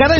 cara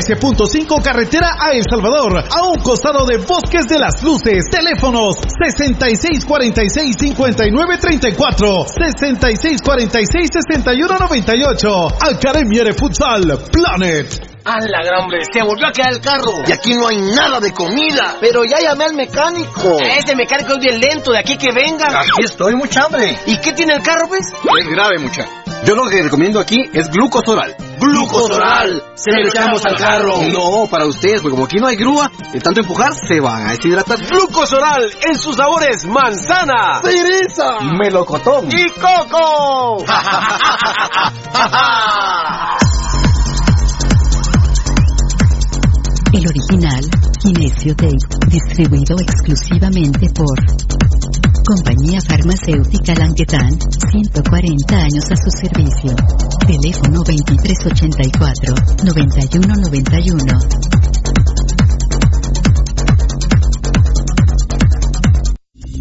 13.5 carretera a El Salvador. A un costado de Bosques de las Luces. Teléfonos 6646-5934. 6646-6198. Academia de Futsal Planet. ¡A la gran hombre! ¡Se volvió a quedar el carro! Y aquí no hay nada de comida. Pero ya llamé al mecánico. Ese mecánico es bien lento, de aquí que venga. Aquí estoy, mucha hambre. ¿Y qué tiene el carro, pues? Es grave, mucha. Yo lo que recomiendo aquí es glucosoral. ¡Glucosoral! ¡Se lo echamos al carro! No, para ustedes, porque como aquí no hay grúa, de tanto empujar se van a deshidratar. Glucosoral en sus sabores manzana, ¡Cereza! Melocotón. y coco. El original, Kinesio Tape, distribuido exclusivamente por Compañía Farmacéutica Languetan, 140 años a su servicio. Teléfono 2384-9191.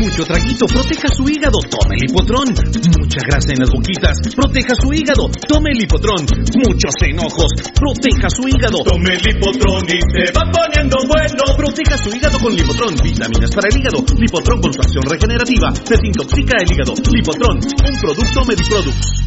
Mucho traguito, proteja su hígado, tome el hipotrón. Mucha grasa en las boquitas, proteja su hígado, tome el hipotrón. Muchos enojos, proteja su hígado. Tome el hipotrón y se va poniendo bueno. Proteja su hígado con Lipotrón, vitaminas para el hígado. Lipotrón con su acción regenerativa, desintoxica el hígado. Lipotrón, un producto Mediproducts.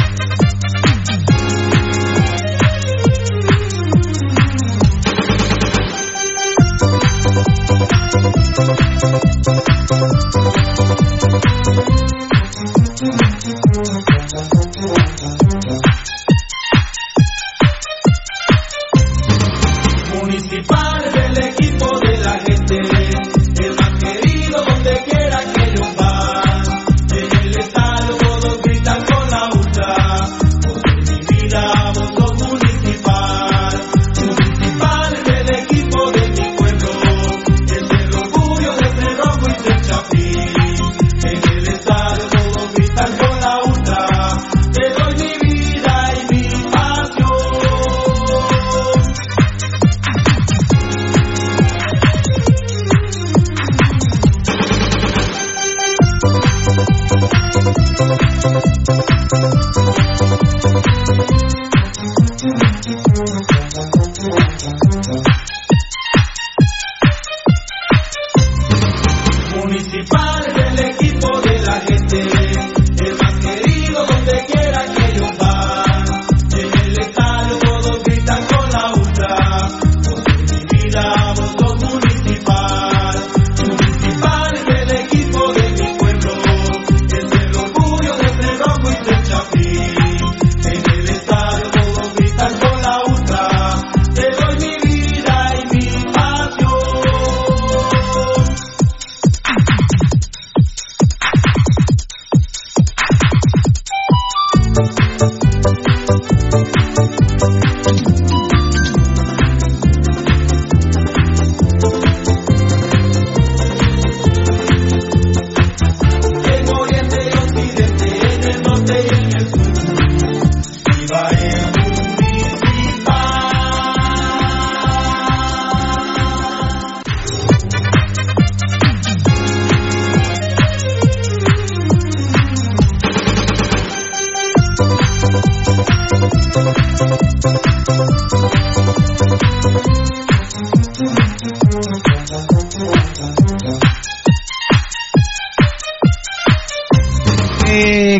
Municipal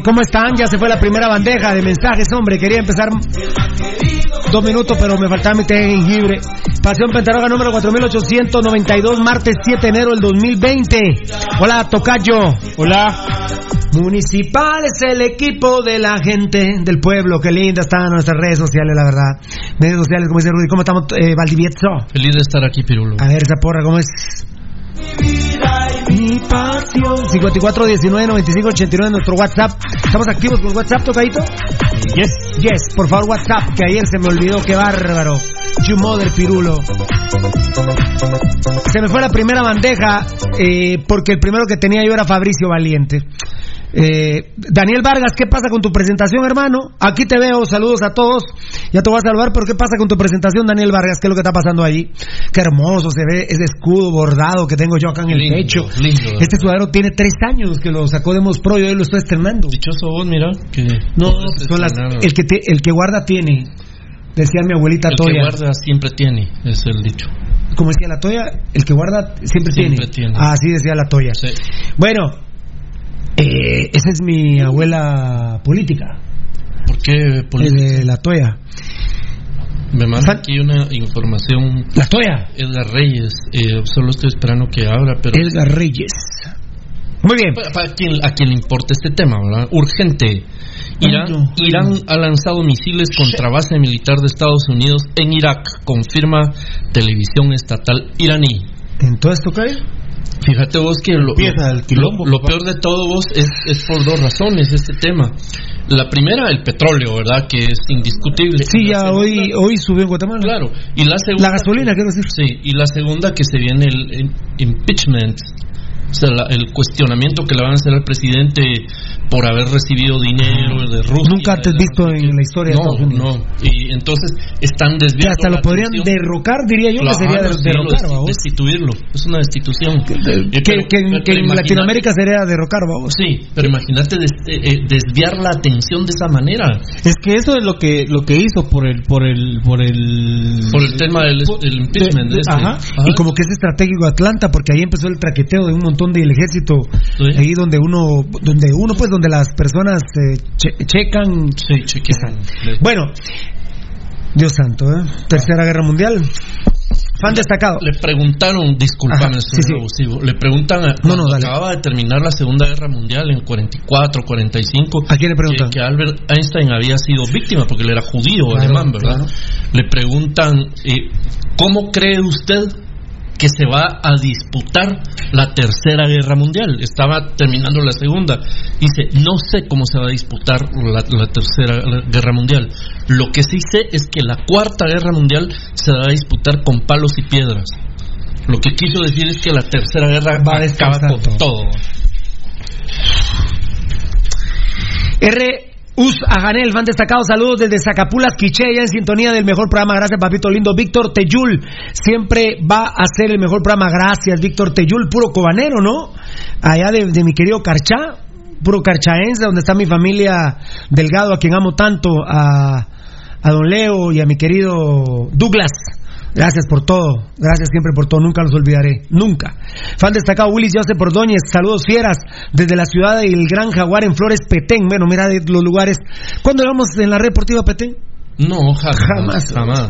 ¿Cómo están? Ya se fue la primera bandeja de mensajes, hombre. Quería empezar dos minutos, pero me faltaba mi té de jengibre. Pasión Pentaroga número 4892, martes 7 de enero del 2020. Hola, Tocayo. Hola. Municipal es el equipo de la gente del pueblo. Qué linda están nuestras redes sociales, la verdad. Redes sociales, como dice Rudy. ¿Cómo estamos, eh, Valdivieso? Feliz de estar aquí, Pirulo. A ver, esa porra, ¿cómo es? Mi pasión. 54 19 95 89 nuestro WhatsApp. ¿Estamos activos con WhatsApp, tocadito? Yes. Yes, por favor, WhatsApp, que ayer se me olvidó, qué bárbaro. You Mother Pirulo. Se me fue la primera bandeja eh, porque el primero que tenía yo era Fabricio Valiente. Eh, Daniel Vargas, ¿qué pasa con tu presentación, hermano? Aquí te veo, saludos a todos. Ya te voy a saludar, pero ¿qué pasa con tu presentación, Daniel Vargas? ¿Qué es lo que está pasando allí? Qué hermoso se ve ese escudo bordado que tengo yo acá en el Lindo, pecho. lindo, este sudadero tiene tres años que lo sacó de Pro y hoy lo estoy estrenando. Dichoso vos, mira. Que No, son las- el, que te- el que guarda tiene. Decía mi abuelita El que Toya. guarda siempre tiene, es el dicho. Como decía la Toya, el que guarda siempre, Siempre tiene. tiene. Ah, así decía la Toya. Sí. Bueno, eh, esa es mi abuela política, ¿Por qué eh, política? de la Toya. Me manda aquí una información. La Toya. Edgar Reyes, eh, solo estoy esperando que abra, pero Edgar Reyes. Muy bien. para, para quien, a quien le importa este tema, ¿verdad? Urgente. Irán. Irán ha lanzado misiles contra base militar de Estados Unidos en Irak, confirma televisión estatal iraní. ¿En todo esto cae? Fíjate vos que lo, el quilombo, lo- peor de todo vos es, es por dos razones este tema. La primera, el petróleo, ¿verdad? Que es indiscutible. Sí, ya segunda- hoy, hoy subió en Guatemala. Claro. Y la segunda. La gasolina, quiero decir. Sí, y la segunda que se viene el, im- impeachment. O sea, la- el cuestionamiento que le van a hacer al presidente por haber recibido dinero de Rusia. Nunca antes de visto en la historia de no, Estados Unidos. No, y entonces están Que desviando. hasta lo podrían atención. derrocar, diría yo, Claro, que sería de- sí, derrocar, lo ¿va vos? destituirlo. Es una destitución. Que, Eh, que- pero- que en- pero que en Latinoamérica sería derrocar, vamos. Sí, pero imagínate des- eh, eh, desviar la atención de esa manera. Es que eso es lo que lo que hizo por el por el por el Por el tema del, del impeachment. de- este. ajá. Y como que es estratégico Atlanta, porque ahí empezó el traqueteo de un montón del ejército, Sí. ahí donde uno, donde uno pues, donde las personas eh, che- checan. Sí, chequean. Sí. Bueno, Dios santo, ¿eh? Tercera Guerra Mundial. Fan destacado. Le preguntaron, disculpame, Ajá, sí, sí. le preguntan No, no, dale. acababa de terminar la Segunda Guerra Mundial en 44, 45, ¿A quién le preguntan? que, que Albert Einstein había sido víctima porque él era judío, Claro, alemán, ¿verdad? claro. Le preguntan, eh, ¿cómo cree usted que se va a disputar la Tercera Guerra Mundial? Estaba terminando la Segunda. Dice, no sé cómo se va a disputar la, la Tercera Guerra Mundial. Lo que sí sé es que la Cuarta Guerra Mundial se va a disputar con palos y piedras. Lo que quiso decir es que la Tercera Guerra Va a acaba descansar con todo. R. Us Aganel, fan destacado, saludos desde Zacapulas, Quiché, ya en sintonía del mejor programa. Gracias, papito lindo. Víctor Teyul, siempre va a ser el mejor programa. Gracias, Víctor Teyul, puro cobanero, ¿no? Allá de, de mi querido Carchá, puro carchaense, donde está mi familia Delgado, a quien amo tanto, a, a don Leo y a mi querido Douglas. Gracias por todo, gracias siempre por todo, nunca los olvidaré, nunca. Fan destacado Willis Joseph Ordóñez, saludos fieras desde la ciudad del Gran Jaguar en Flores Petén. Bueno, mira los lugares. ¿Cuándo vamos en la red deportiva Petén? No, jamás. Jamás. Jamás.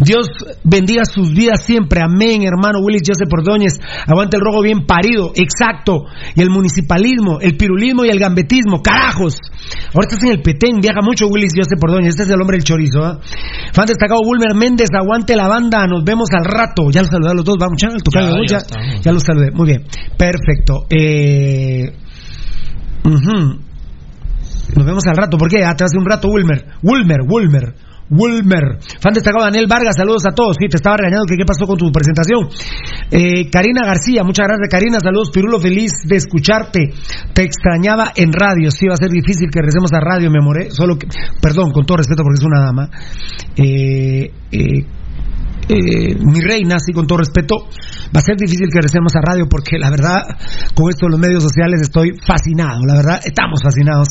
Dios bendiga sus vidas siempre. Amén, hermano Willis Joseph Ordóñez. Aguante el rojo bien parido. Exacto. Y el municipalismo, el pirulismo y el gambetismo. ¡Carajos! Ahorita estás en el Petén. Viaja mucho Willis Joseph Ordóñez. Este es el hombre del chorizo. ¿ah? Fan destacado Wilmer Méndez. Aguante la banda. Nos vemos al rato. Ya los saludé a los dos. Vamos, Ya, de ya ya, ya los saludé. Muy bien. Perfecto. Eh... Nos vemos al rato. ¿Por qué? Hasta hace un rato, Wilmer. Wilmer, Wilmer. Wilmer. Fan destacado Daniel Vargas, saludos a todos. Sí, te estaba regañando que qué pasó con tu presentación. Eh, Karina García, muchas gracias Karina, saludos Pirulo, feliz de escucharte. Te extrañaba en radio, sí va a ser difícil que recemos a radio, me amoré, solo que, perdón, con todo respeto porque es una dama. Eh, eh, eh, mi reina, sí, con todo respeto, va a ser difícil que recemos a radio porque la verdad, con esto de los medios sociales estoy fascinado, la verdad, estamos fascinados,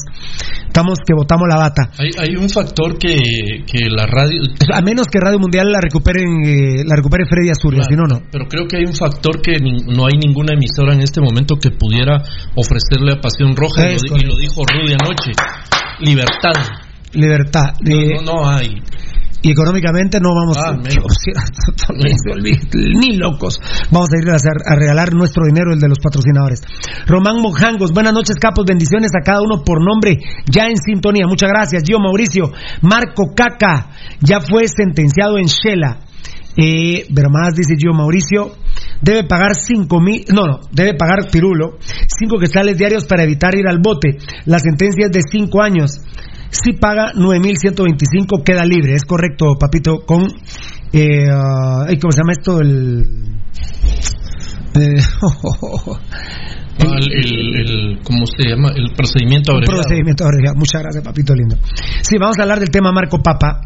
estamos que botamos la bata. Hay, hay un factor que, que la radio... A menos que Radio Mundial la recuperen, eh, la recupere Freddy Asturias, si no, no. Pero creo que hay un factor que ni- no hay ninguna emisora en este momento que pudiera ofrecerle a Pasión Roja, y lo, di- y lo dijo Rudy anoche. Libertad. Libertad. Eh, No, no, no hay. Y económicamente no vamos Ah, a, ni, locos. Vamos a ir a, a regalar nuestro dinero el de los patrocinadores. Román Mojangos buenas noches capos bendiciones a cada uno por nombre ya en sintonía. Muchas gracias. Gio Mauricio Marco Caca ya fue sentenciado en Shela. Eh, pero más dice Gio Mauricio debe pagar cinco mil, no, no, debe pagar Pirulo, cinco quetzales diarios para evitar ir al bote. La sentencia es de cinco años. Si paga 9.125 queda libre, es correcto, papito, con Eh, ay, ¿Cómo se llama esto? El. eh, Ah, el, el- el- ¿Cómo se llama? El procedimiento abreviado. procedimiento abreviado. Muchas gracias, papito lindo. Sí, vamos a hablar del tema Marco Papa.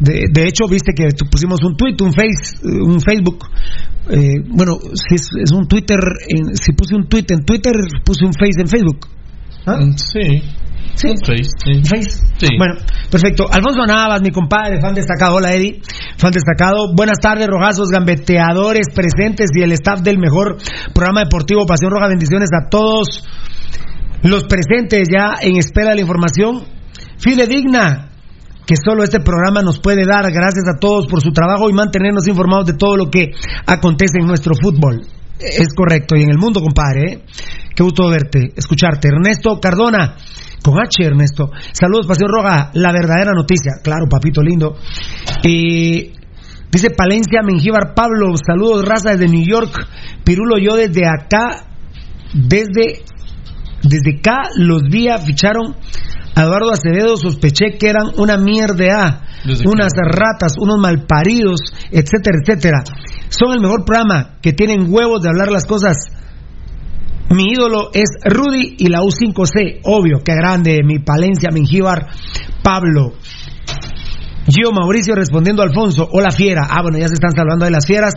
De, de hecho, viste que pusimos un tweet, un face, eh, un Facebook. Eh, bueno, si es, es un Twitter, en- si puse un tweet en Twitter, puse un face en Facebook. ¿Ah? Sí. Sí. Face, sí. Face. Sí. Bueno, perfecto. Alfonso Navas, mi compadre, fan destacado. Hola, Eddie. Fan destacado. Buenas tardes, rojazos, gambeteadores presentes y el staff del mejor programa deportivo Pasión Roja. Bendiciones a todos los presentes ya en espera de la información fidedigna que solo este programa nos puede dar. Gracias a todos por su trabajo y mantenernos informados de todo lo que acontece en nuestro fútbol. Es correcto, y en el mundo, compadre. ¿eh? Qué gusto verte, escucharte. Ernesto Cardona, con H, Ernesto. Saludos, Pasión Roja, la verdadera noticia. Claro, papito lindo. Eh, dice Palencia Mengíbar Pablo, saludos, raza desde New York. Pirulo, yo desde acá, desde, desde acá, los días ficharon a Eduardo Acevedo, sospeché que eran una mierda, Desde unas ratas, unos malparidos, etcétera, etcétera. Son el mejor programa que tienen huevos de hablar las cosas. Mi ídolo es Rudy y la U5C, obvio, qué grande, mi Palencia, Mengíbar, Pablo. Gio Mauricio respondiendo a Alfonso, hola fiera. Ah, bueno, ya se están salvando de las fieras.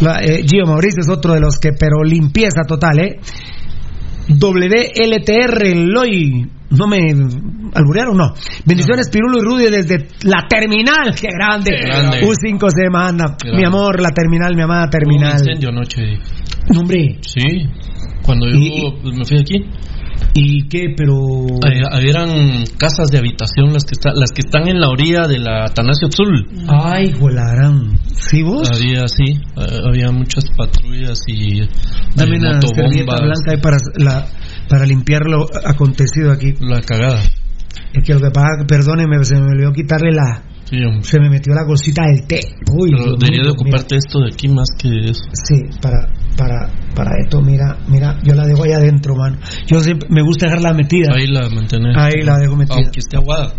La, eh, Gio Mauricio es otro de los que, pero limpieza total, ¿eh? WLTR, Loy. No me alburearon, no. Bendiciones, Pirulo y Rudy desde la terminal. ¡Qué grande! Qué grande. U5 se manda. Mi amor, la terminal, mi amada Hubo un terminal. incendio anoche. No, hombre. Sí. Cuando yo Y- me fui de aquí, ¿Y qué? Pero. eh, eran casas de habitación las que, está- las que están en la orilla de la Atanasio Azul. Ay, volarán. ¿Sí vos? Había, sí, eh, había muchas patrullas y eh, Dame una servilleta blanca ahí para, la, para limpiar lo acontecido aquí. La cagada. Es que lo que pasa, perdóneme, se me olvidó quitarle la. Sí. Se me metió la cosita del té. Uy, Pero debería de ocuparte esto de aquí más que eso. Sí, para, para, para esto, mira, mira, yo la dejo ahí adentro, mano. Yo siempre me gusta dejarla metida. Ahí la mantener. Ahí la dejo metida. Aunque esté aguada.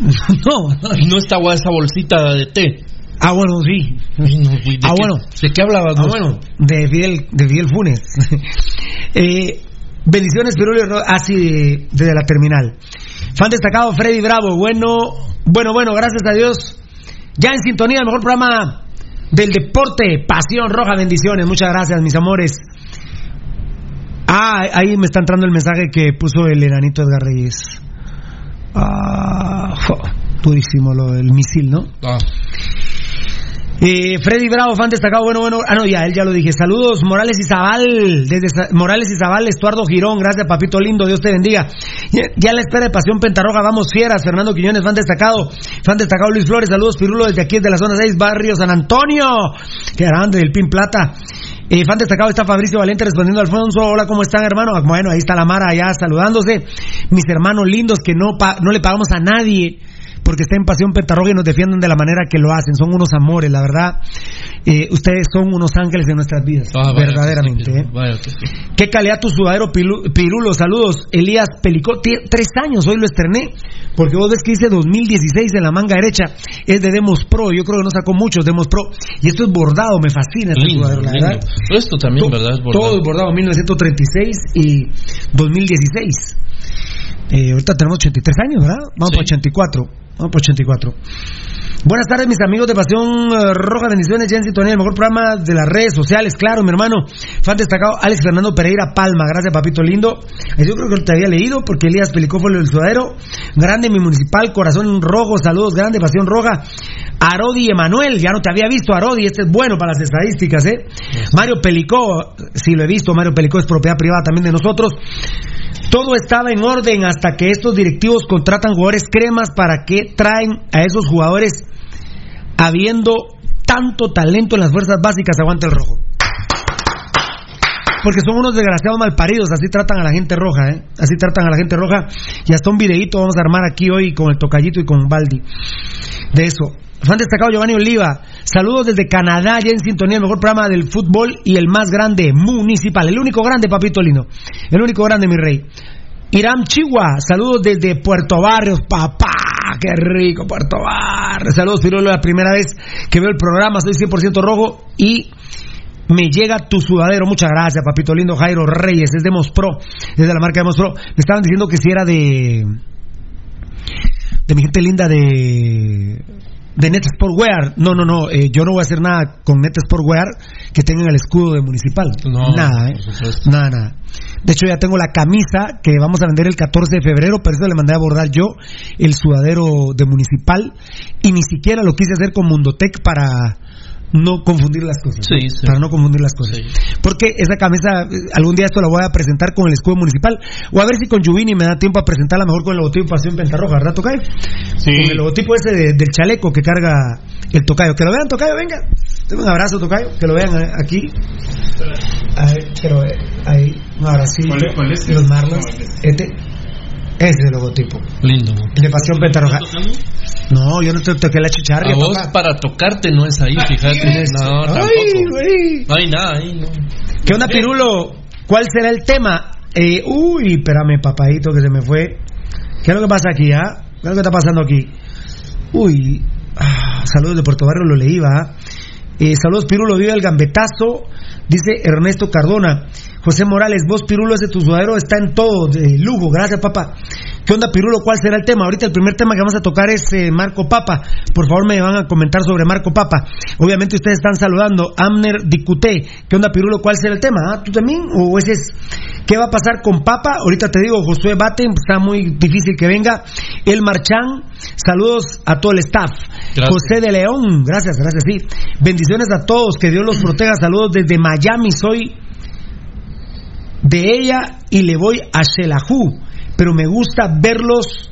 no, No está aguada esa bolsita de té. Ah, bueno, sí. Ay, no, güey, ¿de Ah, qué- bueno. ¿De qué hablabas Ah, bueno, de Fidel, de Fidel Funes. eh, bendiciones, Ro- así de- desde la terminal. Fan destacado, Freddy Bravo. Bueno, bueno, bueno, gracias a Dios. Ya en sintonía, el mejor programa del deporte, Pasión Roja, bendiciones. Muchas gracias, mis amores. Ah, ahí me está entrando el mensaje que puso el enanito Edgar Reyes. Ah, durísimo lo del misil, ¿no? Ah, Eh, Freddy Bravo, fan destacado, bueno, bueno, ah no, ya, él ya lo dije. Saludos, Morales y Zabal, desde Morales y Zabal, Estuardo Girón, gracias papito lindo, Dios te bendiga. Ya, ya la espera de Pasión Pentarroja, vamos fieras, Fernando Quiñones, fan destacado, fan destacado Luis Flores, saludos Pirulo desde aquí, desde la zona 6, barrio San Antonio, que grande, del Pin Plata. Eh, fan destacado está Fabricio Valente respondiendo a Alfonso, hola, ¿cómo están hermano? Bueno, ahí está la Mara ya saludándose, mis hermanos lindos que no, pa- no le pagamos a nadie porque está en Pasión Pentarroja y nos defienden de la manera que lo hacen. Son unos amores, la verdad. Eh, ustedes son unos ángeles de nuestras vidas, ah, vaya verdaderamente. que sí, vaya que sí. Qué calidad tu sudadero, Pirulo. Saludos, Elías Pelicó. Tie- tres años, hoy lo estrené. Porque vos ves que dice 2016 en la manga derecha. Es de Demos Pro. Yo creo que no sacó muchos Demos Pro. Y esto es bordado, me fascina este Lindo, sudadero, la lindo. verdad. Esto también, To- ¿verdad? Es bordado. Todo es bordado, 1936 y 2016. Eh, ahorita tenemos 83 años, ¿verdad? Vamos Sí. por 84. Vamos por 84. Buenas tardes, mis amigos de Pasión eh, Roja Bendiciones, ya en el mejor programa de las redes sociales, claro, mi hermano. Fan destacado, Alex Fernando Pereira Palma, gracias, papito lindo. Yo creo que te había leído porque Elías Pelicó fue el sudadero. Grande, mi municipal, corazón rojo, saludos, grande, Pasión Roja. Arodi Emanuel, ya no te había visto, Arodi, este es bueno para las estadísticas, ¿eh? Mario Pelicó, sí lo he visto, Mario Pelicó es propiedad privada también de nosotros. Todo estaba en orden hasta que estos directivos contratan jugadores cremas para que traen a esos jugadores habiendo tanto talento en las fuerzas básicas, aguanta el rojo. Porque son unos desgraciados malparidos, así tratan a la gente roja, ¿eh? Así tratan a la gente roja. Y hasta un videito vamos a armar aquí hoy con el tocallito y con Baldi. De eso. Fan destacado Giovanni Oliva. Saludos desde Canadá, ya en sintonía, el mejor programa del fútbol y el más grande municipal. El único grande, papito lindo. El único grande, mi rey. Iram Chihuahua, saludos desde Puerto Barrios, papá. Qué rico, Puerto Bar. Saludos, Pirulo, la primera vez que veo el programa, soy 100% rojo y me llega tu sudadero. Muchas gracias, papito lindo Jairo Reyes, es de Mospro, es de la marca de Mospro. Me estaban diciendo que si era de de mi gente linda de de Net Sportwear. No, no, no. eh, yo no voy a hacer nada con Net Sportwear que tengan el escudo de municipal. No, nada, ¿eh? Nada, nada. De hecho, ya tengo la camisa que vamos a vender el 14 de febrero, pero eso le mandé a abordar yo, el sudadero de municipal. Y ni siquiera lo quise hacer con Mundotec para no confundir las cosas. Sí, ¿no? sí. Para no confundir las cosas. Porque esa camisa, eh, algún día esto la voy a presentar con el escudo municipal. O a ver si con Juvini me da tiempo a presentarla mejor con el logotipo Pasión Pentarroja, ¿verdad, Tocayo? Sí. Con el logotipo ese de- del chaleco que carga el Tocayo. Que lo vean, Tocayo, venga. Tengo un abrazo, Tocayo. Que lo vean eh, aquí. Ahí, quiero ver. Ahí, un abracito. ¿Cuál es- cuál es? Los Marlins. No, Este. Ese es el logotipo. Lindo. El de Pasión Pentarroja. No, yo no te toqué la chicharria, A vos papá. para tocarte no es ahí, fíjate. No, Ay, tampoco. güey. No hay nada ahí, no. ¿Qué onda, Pirulo? ¿Cuál será el tema? Eh, uy, espérame, papadito, que se me fue. ¿Qué es lo que pasa aquí, ah? ¿Qué es lo que está pasando aquí? Uy, ah, saludos de Puerto Barrio, lo leí, va. Eh, saludos, Pirulo, vive el gambetazo, dice Ernesto Cardona. José Morales, vos, Pirulo, ese tu sudadero está en todo, de lujo, gracias, papá. ¿Qué onda, Pirulo? ¿Cuál será el tema? Ahorita el primer tema que vamos a tocar es eh, Marco Papa. Por favor, me van a comentar sobre Marco Papa. Obviamente ustedes están saludando. Amner Dicuté. ¿Qué onda, Pirulo? ¿Cuál será el tema? ¿Ah, ¿Tú también? ¿O ese es? ¿Qué va a pasar con Papa? Ahorita te digo, Josué Bate, está muy difícil que venga. El Marchán, saludos a todo el staff. Gracias. José de León, gracias, gracias, sí. Bendiciones a todos, que Dios los proteja. Saludos desde Miami, soy de ella y le voy a Shelahu, pero me gusta verlos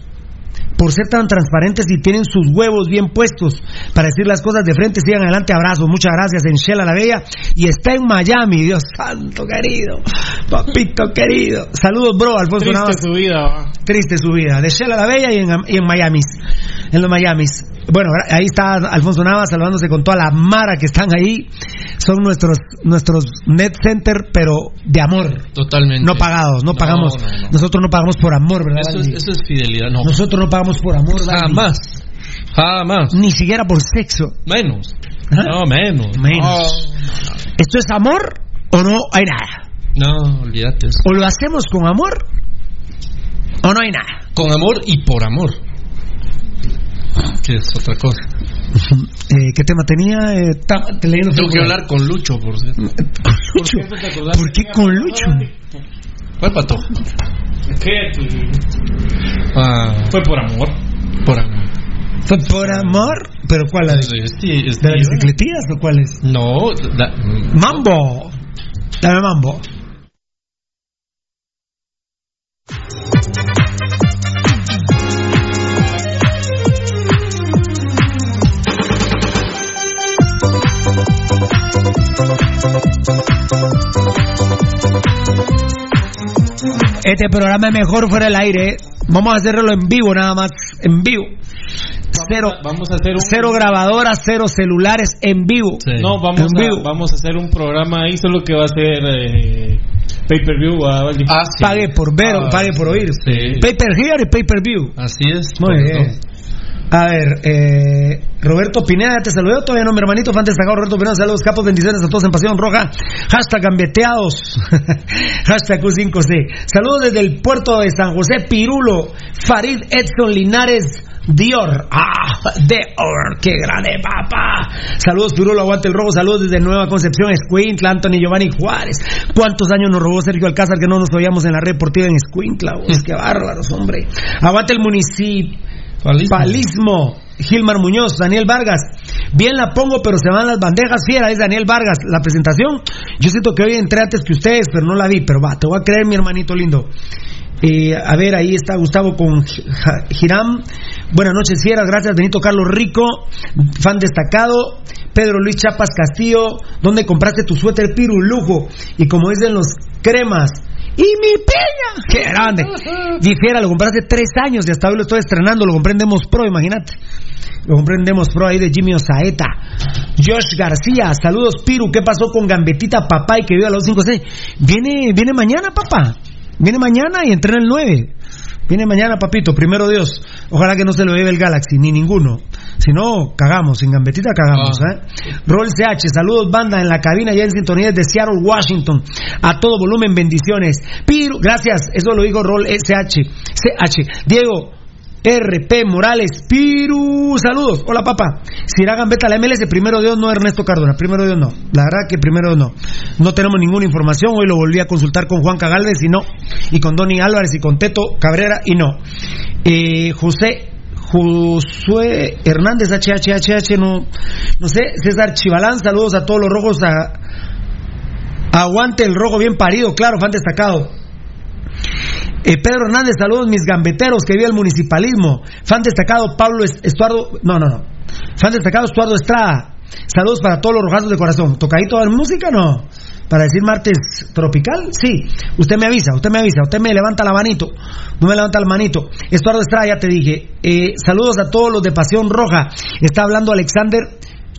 por ser tan transparentes y tienen sus huevos bien puestos para decir las cosas de frente. Sigan adelante, abrazos, muchas gracias en Shela la Bella y está en Miami, Dios santo querido, papito querido. Saludos, bro, Alfonso Triste Navas. su vida. Triste su vida, de Shela la Bella y en, y en Miami, en los Miamis. Bueno, ahí está Alfonso Navas saludándose con toda la mara que están ahí. Son nuestros nuestros net center, pero de amor. Totalmente. No pagados, no, No, pagamos. no, no. Nosotros no pagamos por amor, ¿verdad? Eso es, eso es fidelidad, no. Nosotros no pagamos por amor. Jamás. Jamás. Ni siquiera por sexo. Menos. ¿Ah? No, menos. Menos. ¿Esto es amor o no hay nada? No, olvídate eso. ¿O lo hacemos con amor o no hay nada? Con amor y por amor. Que es otra cosa. Eh, ¿Qué tema tenía? Eh, ta- te leí en el Tengo que hablar con Lucho, por cierto. Con Lucho. ¿Te acordás ¿Por qué con Lucho? ¿Cuál pato? ¿Qué? Ah, Fue por amor. por amor. ¿Fue por amor? ¿Pero cuál? ¿La de, sí, sí. de las bicicletillas o cuál es? No, da- Mambo. Dame mambo. Este programa es mejor fuera del aire. Vamos a hacerlo en vivo, nada más. En vivo. Cero, Vamos a hacer un. cero grabadoras, cero celulares en vivo. Sí. No, vamos En a, vivo. vamos a hacer un programa ahí, solo que va a ser eh, pay per view. Ah, sí. Pague por ver o Ah, pague por oír. sí. Pay per hear y pay per view. Así es. Muy bien. A ver, eh, Roberto Pineda, te saludé todavía no, mi hermanito, fan destacado Roberto Pineda, saludos, capos, bendiciones a todos en Pasión Roja, hashtag gambeteados, hashtag Q5C, saludos desde el puerto de San José, Pirulo, Farid Edson Linares, Dior, ah, Dior, qué grande papá, saludos Pirulo, aguante el rojo, saludos desde Nueva Concepción, Escuintla, Anthony Giovanni Juárez, cuántos años nos robó Sergio Alcázar que no nos oíamos en la red deportiva en Escuintla, vos, qué bárbaros, hombre, aguante el municipio, Palismo. Palismo. Gilmar Muñoz, Daniel Vargas. Bien la pongo, pero se van las bandejas. Fiera, es Daniel Vargas. La presentación, yo siento que hoy entré antes que ustedes, pero no la vi. Pero va, te voy a creer, mi hermanito lindo. Eh, a ver, ahí está Gustavo con Giram. Buenas noches, Fiera. Gracias, Benito Carlos Rico, fan destacado. Pedro Luis Chapas Castillo, ¿dónde compraste tu suéter Piru Lujo? Y como dicen los cremas, ¡y mi peña! ¡Qué grande! Y Fiera, lo compré hace tres años y hasta hoy lo estoy estrenando. Lo compré en Demos Pro, imagínate. Lo compré en Demos Pro ahí de Jimmy Osaeta. Josh García, saludos Piru. ¿Qué pasó con Gambetita Papá y que vive a los 5 Viene, viene mañana, papá. Viene mañana y entrena el 9. Viene mañana, papito, primero Dios. Ojalá que no se lo lleve el Galaxy, ni ninguno. Si no, cagamos, sin gambetita cagamos, Ah. ¿eh? Roll CH, saludos banda en la cabina ya en sintonía de Seattle, Washington. A todo volumen, bendiciones. Piru, gracias, eso lo dijo Roll SH. CH. Diego, RP Morales, Piru, saludos. Hola papá. Si Gambetta la MLS, primero Dios no Ernesto Cardona, primero Dios no. La verdad que primero Dios no. No tenemos ninguna información. Hoy lo volví a consultar con Juan Cagalvez y no. Y con Donny Álvarez y con Teto Cabrera y no. Eh, José Josué Hernández HHHH, no, no sé, César Chivalán, saludos a todos los rojos, a, aguante el rojo bien parido, claro, fan destacado. Eh, Pedro Hernández, saludos mis gambeteros que vive el municipalismo. Fan destacado Pablo Est- Estuardo, no, no, no. Fan destacado Estuardo Estrada. Saludos para todos los rojazos de corazón. ¿Tocadito de música no? Para decir martes tropical, sí. Usted me avisa, usted me avisa, usted me levanta la manito. No me levanta la manito. Estuardo Estrada, ya te dije. Eh, saludos a todos los de Pasión Roja. Está hablando Alexander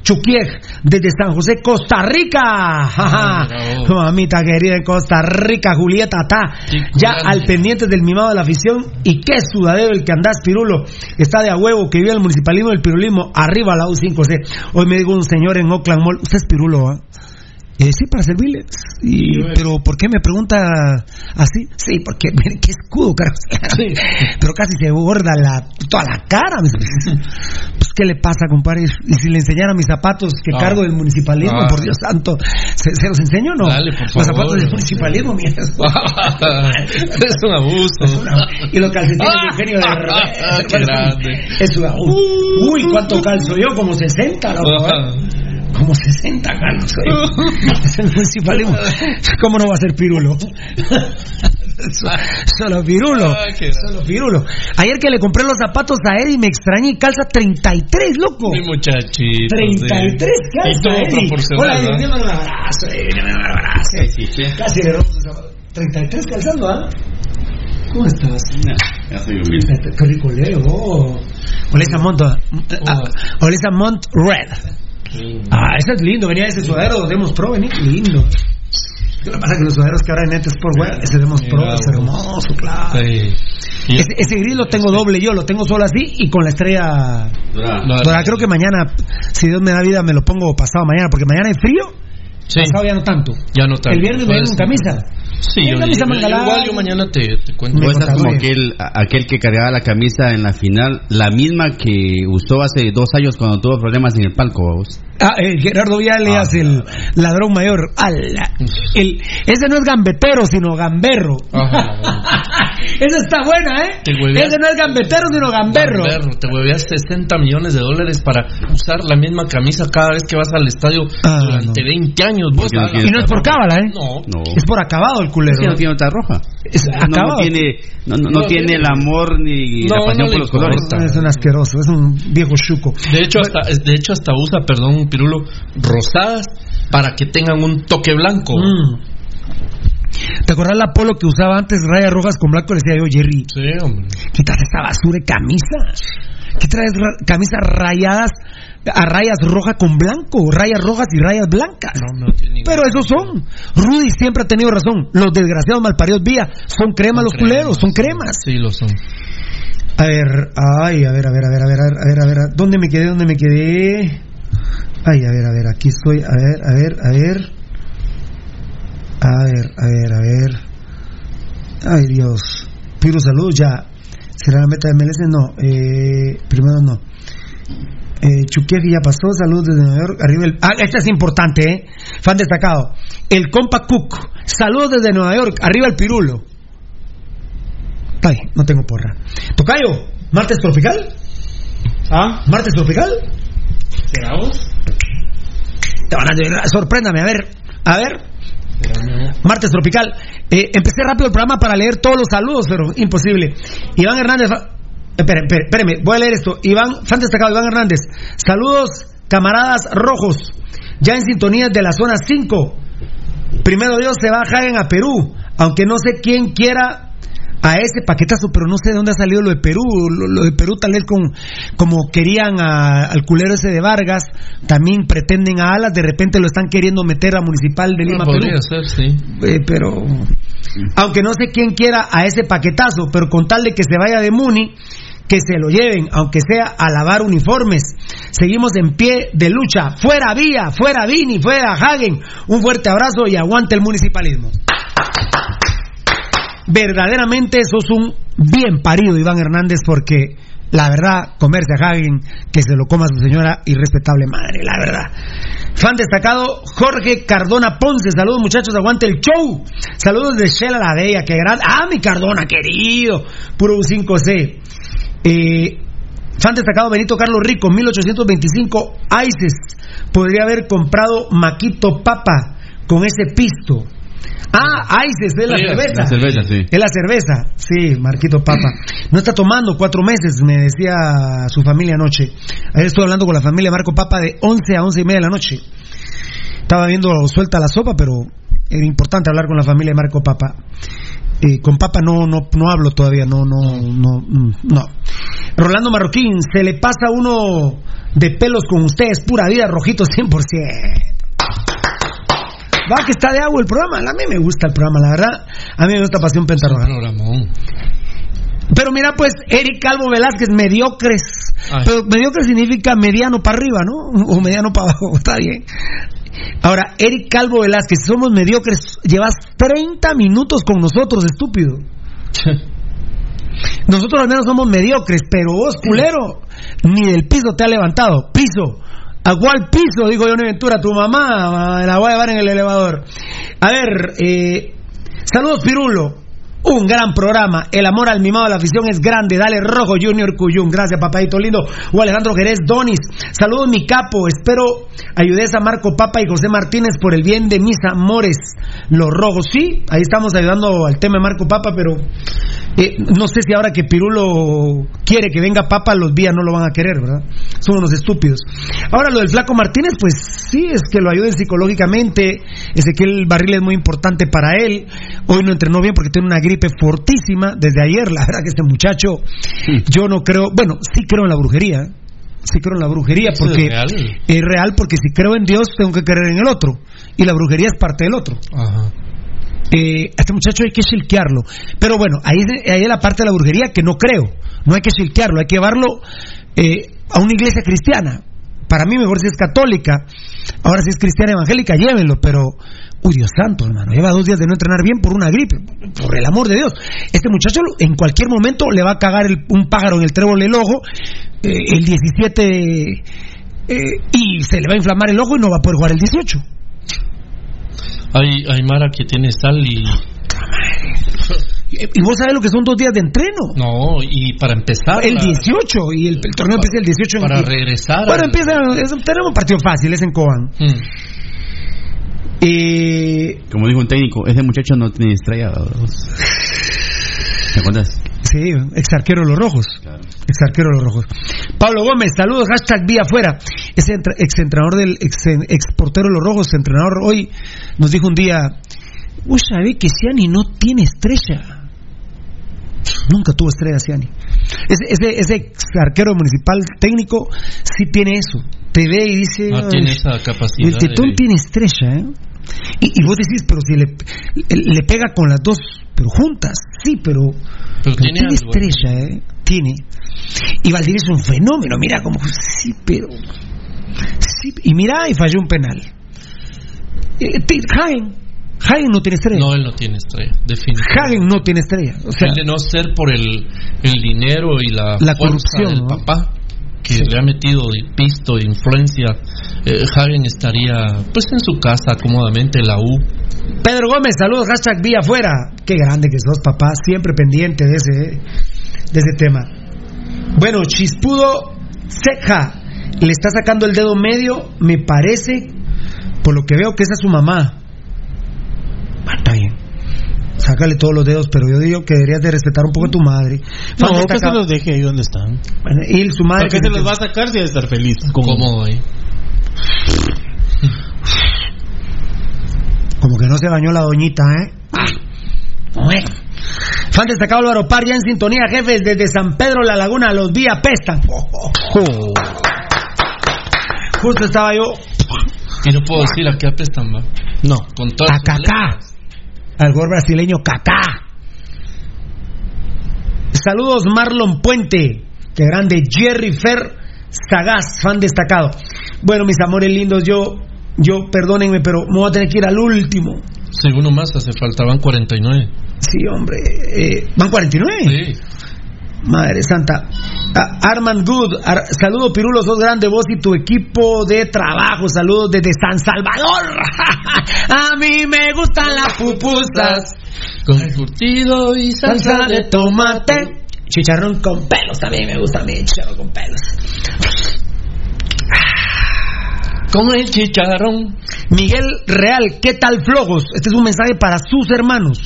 Chuquieg desde San José, Costa Rica. Jaja. Mamita querida en Costa Rica, Julieta Ta. Ya al pendiente del mimado de la afición. Y qué sudadero el que andás, Pirulo. Está de a huevo que vive el municipalismo del Pirulismo. Arriba la U5C. Hoy me dijo un señor en Oakland Mall. Usted es Pirulo, ¿ah? Eh, sí, para servirle. Y, pero ¿por qué me pregunta así? Sí, porque mire, qué escudo, carajo. Pero casi se borda la, toda la cara. Pues, ¿qué le pasa, compadre? Y si le enseñara mis zapatos que Ah. cargo del municipalismo, Ah. por Dios santo, ¿se, se los enseño o no? Dale, por Los favor. zapatos del municipalismo, mira. es un abuso. Y los calcetines Ah. de Eugenio de Herrera. Qué grande. Es una- Uy, ¿cuánto calzo yo? Como 60, loco. ¿Eh? Como 60 calzo yo. Es el municipalismo. ¿Cómo no va a ser pirulo? Solo pirulo. Ah, Solo pirulo. Ayer que le compré los zapatos a Eddie me extrañé y calza 33, loco. Mi muchachito. 33 sí. calza Y todo. Hola, Eddie, un abrazo, Eddie, démosle un abrazo. Casi le rompo sus zapatos. 33 calzando, ¿ah? ¿Cómo estás? Qué rico leo. Oh. Olesa Mont, ah, Olesa Mont Red. Ah, ese es lindo. Venía ese sudadero de Demos Pro, venía lindo. Lo que pasa es que los sudaderos que ahora en Sport Web, ese Demos Pro es hermoso, claro. Sí. Ese, ese gris lo tengo doble yo, lo tengo solo así y con la estrella dorada. Creo que mañana, si Dios me da vida, me lo pongo pasado mañana, porque mañana hay frío. Sí. Pasado ya no tanto. Ya no tanto. El viernes me vengo en camisa. Sí, yo, camisa yo- igual yo mañana te, te cuento. Me Puede ser como aquel, aquel que cargaba la camisa en la final, la misma que usó hace dos años cuando tuvo problemas en el palco. vos. Ah, eh, Gerardo Viales, el ladrón mayor. Ala. El, ese no es gambetero, sino gamberro. Esa está buena, ¿eh? Ese no es gambetero, sino gamberro. Gamberro, te hueveas 60 millones de dólares para usar la misma camisa cada vez que vas al estadio Ah, durante 20 años. Vos no Y no es por cábala, ¿eh? No. No. Es por acabado el culero. Es que no tiene otra roja. Es No, tiene, no, no- no No tiene tiene. el amor ni No, la pasión no por los colores. Es un asqueroso, es un viejo chuco. De hecho, hasta, de hecho, hasta usa, perdón, Pirulo, rosadas para que tengan un toque blanco. Mm. ¿Te acordás la polo que usaba antes, rayas rojas con blanco? Le decía yo, Jerry, Sí, hombre. quítate esa basura de camisa. ¿Qué traes ra- camisas rayadas a rayas rojas con blanco? Rayas rojas y rayas blancas. No, no tiene Pero esos son. Rudy siempre ha tenido razón. Los desgraciados malparidos vía son cremas los culeros, son cremas. Sí, lo son. A ver, ay, a ver, a ver, a ver, a ver, a ver, a ver, a ver, ¿dónde me quedé? ¿Dónde me quedé? Ay, a ver, a ver, aquí estoy, a ver, a ver, a ver. A ver, a ver, a ver. Ay, Dios. Piro salud, ya. ¿Será la meta de MLS? No. Eh, primero no. Eh, ya pasó, saludos desde Nueva York. Arriba el. Ah, esta es importante, ¿eh? Fan destacado. El compa Cook. Saludos desde Nueva York. Arriba el pirulo. Ay, no tengo porra. Tocayo, martes tropical. ¿Ah? ¿Martes tropical? ¿Será vos? Te van a sorpréndame, a ver, a ver. Martes tropical. Eh, empecé rápido el programa para leer todos los saludos, pero imposible. Iván Hernández. Espere, espéreme, voy a leer esto. Iván, fan destacado, Iván Hernández. Saludos, camaradas rojos. Ya en sintonía de la zona 5. Primero Dios se va a Hagen a Perú. Aunque no sé quién quiera a ese paquetazo, pero no sé de dónde ha salido lo de Perú. Lo, lo de Perú tal vez con, como querían a- al culero ese de Vargas, también pretenden a Alas, de repente lo están queriendo meter a Municipal de Lima, Podría Perú. ser, sí. Eh, pero aunque no sé quién quiera a ese paquetazo, pero con tal de que se vaya de Muni, que se lo lleven, aunque sea a lavar uniformes. Seguimos en pie de lucha. Fuera Vía, fuera Vini, fuera Hagen. Un fuerte abrazo y aguante el municipalismo. Verdaderamente sos un bien parido, Iván Hernández, porque la verdad, comerse a Hagen, que se lo coma su señora irrespetable madre, la verdad. Fan destacado, Jorge Cardona Ponce. Saludos muchachos, aguante el show. Saludos de Shela la Bella, que gran. Ah, mi Cardona, querido. Puro U5C. Eh, fan destacado Benito Carlos Rico, 1825. ISIS podría haber comprado Maquito Papa con ese pisto. Ah, ISIS, es la Sí, cerveza. la cerveza, sí. Es la cerveza, sí, Marquito Papa. No está tomando cuatro meses, me decía su familia anoche. Ayer estuve hablando con la familia Marco Papa de 11 a 11 y media de la noche. Estaba viendo suelta la sopa, pero era importante hablar con la familia de Marco Papa. Eh, con Papa no, no, no hablo todavía, no, no, no, mm, no. Rolando Marroquín, se le pasa uno de pelos con ustedes, pura vida, rojito 100%. Va que está de agua el programa. A mí me gusta el programa, la verdad. A mí me gusta Pasión Pentarroja. Pero mira, pues, Eric Calvo Velázquez, mediocres. Ay. Pero mediocre significa mediano para arriba, ¿no? O mediano para abajo, está bien. Ahora, Eric Calvo Velázquez, si somos mediocres, llevas 30 minutos con nosotros, estúpido. Nosotros al menos somos mediocres, pero vos, culero, ni del piso te ha levantado. Piso. ¿A cuál piso? Digo yo, Ventura, tu mamá, me la voy a llevar en el elevador. A ver, eh, saludos, Pirulo. Un gran programa. El amor al mimado de la afición es grande. Dale rojo, Junior Cuyún. Gracias, papadito lindo. O Alejandro Jerez Donis. Saludos, mi capo. Espero ayudes a Marco Papa y José Martínez por el bien de mis amores. Los rojos. Sí, ahí estamos ayudando al tema de Marco Papa, pero eh, no sé si ahora que Pirulo quiere que venga Papa, los días no lo van a querer, ¿verdad? Son unos estúpidos. Ahora lo del Flaco Martínez, pues sí, es que lo ayuden psicológicamente. Ezequiel Barril es muy importante para él. Hoy no entrenó bien porque tiene una gripe fortísima desde ayer. La verdad que este muchacho, yo no creo, bueno, sí creo en la brujería. Sí creo en la brujería es porque real. es real porque si creo en Dios tengo que creer en el otro y la brujería es parte del otro. Ajá. Eh, a este muchacho hay que shilkearlo. Pero bueno, ahí, ahí es la parte de la brujería que no creo. No hay que shilkearlo, hay que llevarlo eh, a una iglesia cristiana. Para mí mejor si es católica. Ahora si es cristiana evangélica, llévenlo, pero... Uy, Dios santo, hermano. Lleva dos días de no entrenar bien por una gripe. Por el amor de Dios. Este muchacho en cualquier momento le va a cagar el- un pájaro en el trébol del ojo. eh, el 17... eh, y se le va a inflamar el ojo y no va a poder jugar el 18. Hay, hay Mara que tiene sal y. ¿Y vos sabés lo que son dos días de entreno? No, y para empezar. El la- 18 y el, el torneo empieza el 18 en Para regresar. Bueno, al- empieza, es- tenemos un partido fácil, es en Cobán. Mm. Eh, Como dijo un técnico, ese muchacho no tiene estrella. ¿Te acuerdas? sí, ex arquero de los rojos. Ex arquero de los rojos. Pablo Gómez, saludos, hashtag vía afuera. Ese entra- ex entrenador del ex, ex portero de los rojos, entrenador hoy, nos dijo un día: Vos sabés que Ciani no tiene estrella. Nunca tuvo estrella Ciani. Ese, ese, ese ex arquero municipal técnico sí tiene eso. Te ve y dice: No "Ay, tiene esa capacidad. El tetón de- tiene estrella, ¿eh? Y, y vos decís, pero si le, le pega con las dos, pero juntas, sí, pero, Pero pero tiene tiene, algo, estrella, ¿eh? Tiene. Y Valdivia es un fenómeno, mira, como, sí, pero. Sí, y mira, y falló un penal. Eh, Hagen, Hagen no tiene estrella. No, él no tiene estrella, definitivamente. Hagen no tiene estrella. O sea, El de no ser por el, el dinero y la, La corrupción, del ¿no? papá que le ha metido de pisto, influencia, eh, Hagen estaría pues en su casa cómodamente, en la U. Pedro Gómez, saludos, hashtag vía afuera. Qué grande que sos, papá, siempre pendiente de ese, de ese tema. Bueno, Chispudo Ceja le está sacando el dedo medio, me parece, por lo que veo que esa es su mamá. Ah, está bien. Sácale todos los dedos, pero yo digo que deberías de respetar un poco a tu madre. No, que se los deje ahí donde están. Bueno, y su madre. ¿Por qué se los va a sacar si va a estar feliz? Cómodo ahí. Como que no se bañó la doñita, ¿eh? Fan destacado Álvaro Par, ya en sintonía, jefes, desde San Pedro La Laguna, los días pestan. Justo estaba yo. Y no puedo decir a qué apestan, va. No. Con A letras. Al gol brasileño Kaká. Saludos Marlon Puente. Qué grande. Jerry Fer Sagaz, fan destacado. Bueno, mis amores lindos, yo, yo, perdónenme, pero me voy a tener que ir al último. Sí, uno más, hace faltaban 49. Sí, hombre. eh, ¿Van 49? Sí. Madre santa. Ah, Armand Good, Ar- saludos Pirulo, sos grande vos y tu equipo de trabajo. Saludos desde San Salvador. A mí me gustan las pupusas. Con curtido y Salsa de tomate. Chicharrón con pelos, también me gusta a mí, chicharrón con pelos. Con el chicharrón. Miguel Real, ¿qué tal Flogos? Este es un mensaje para sus hermanos.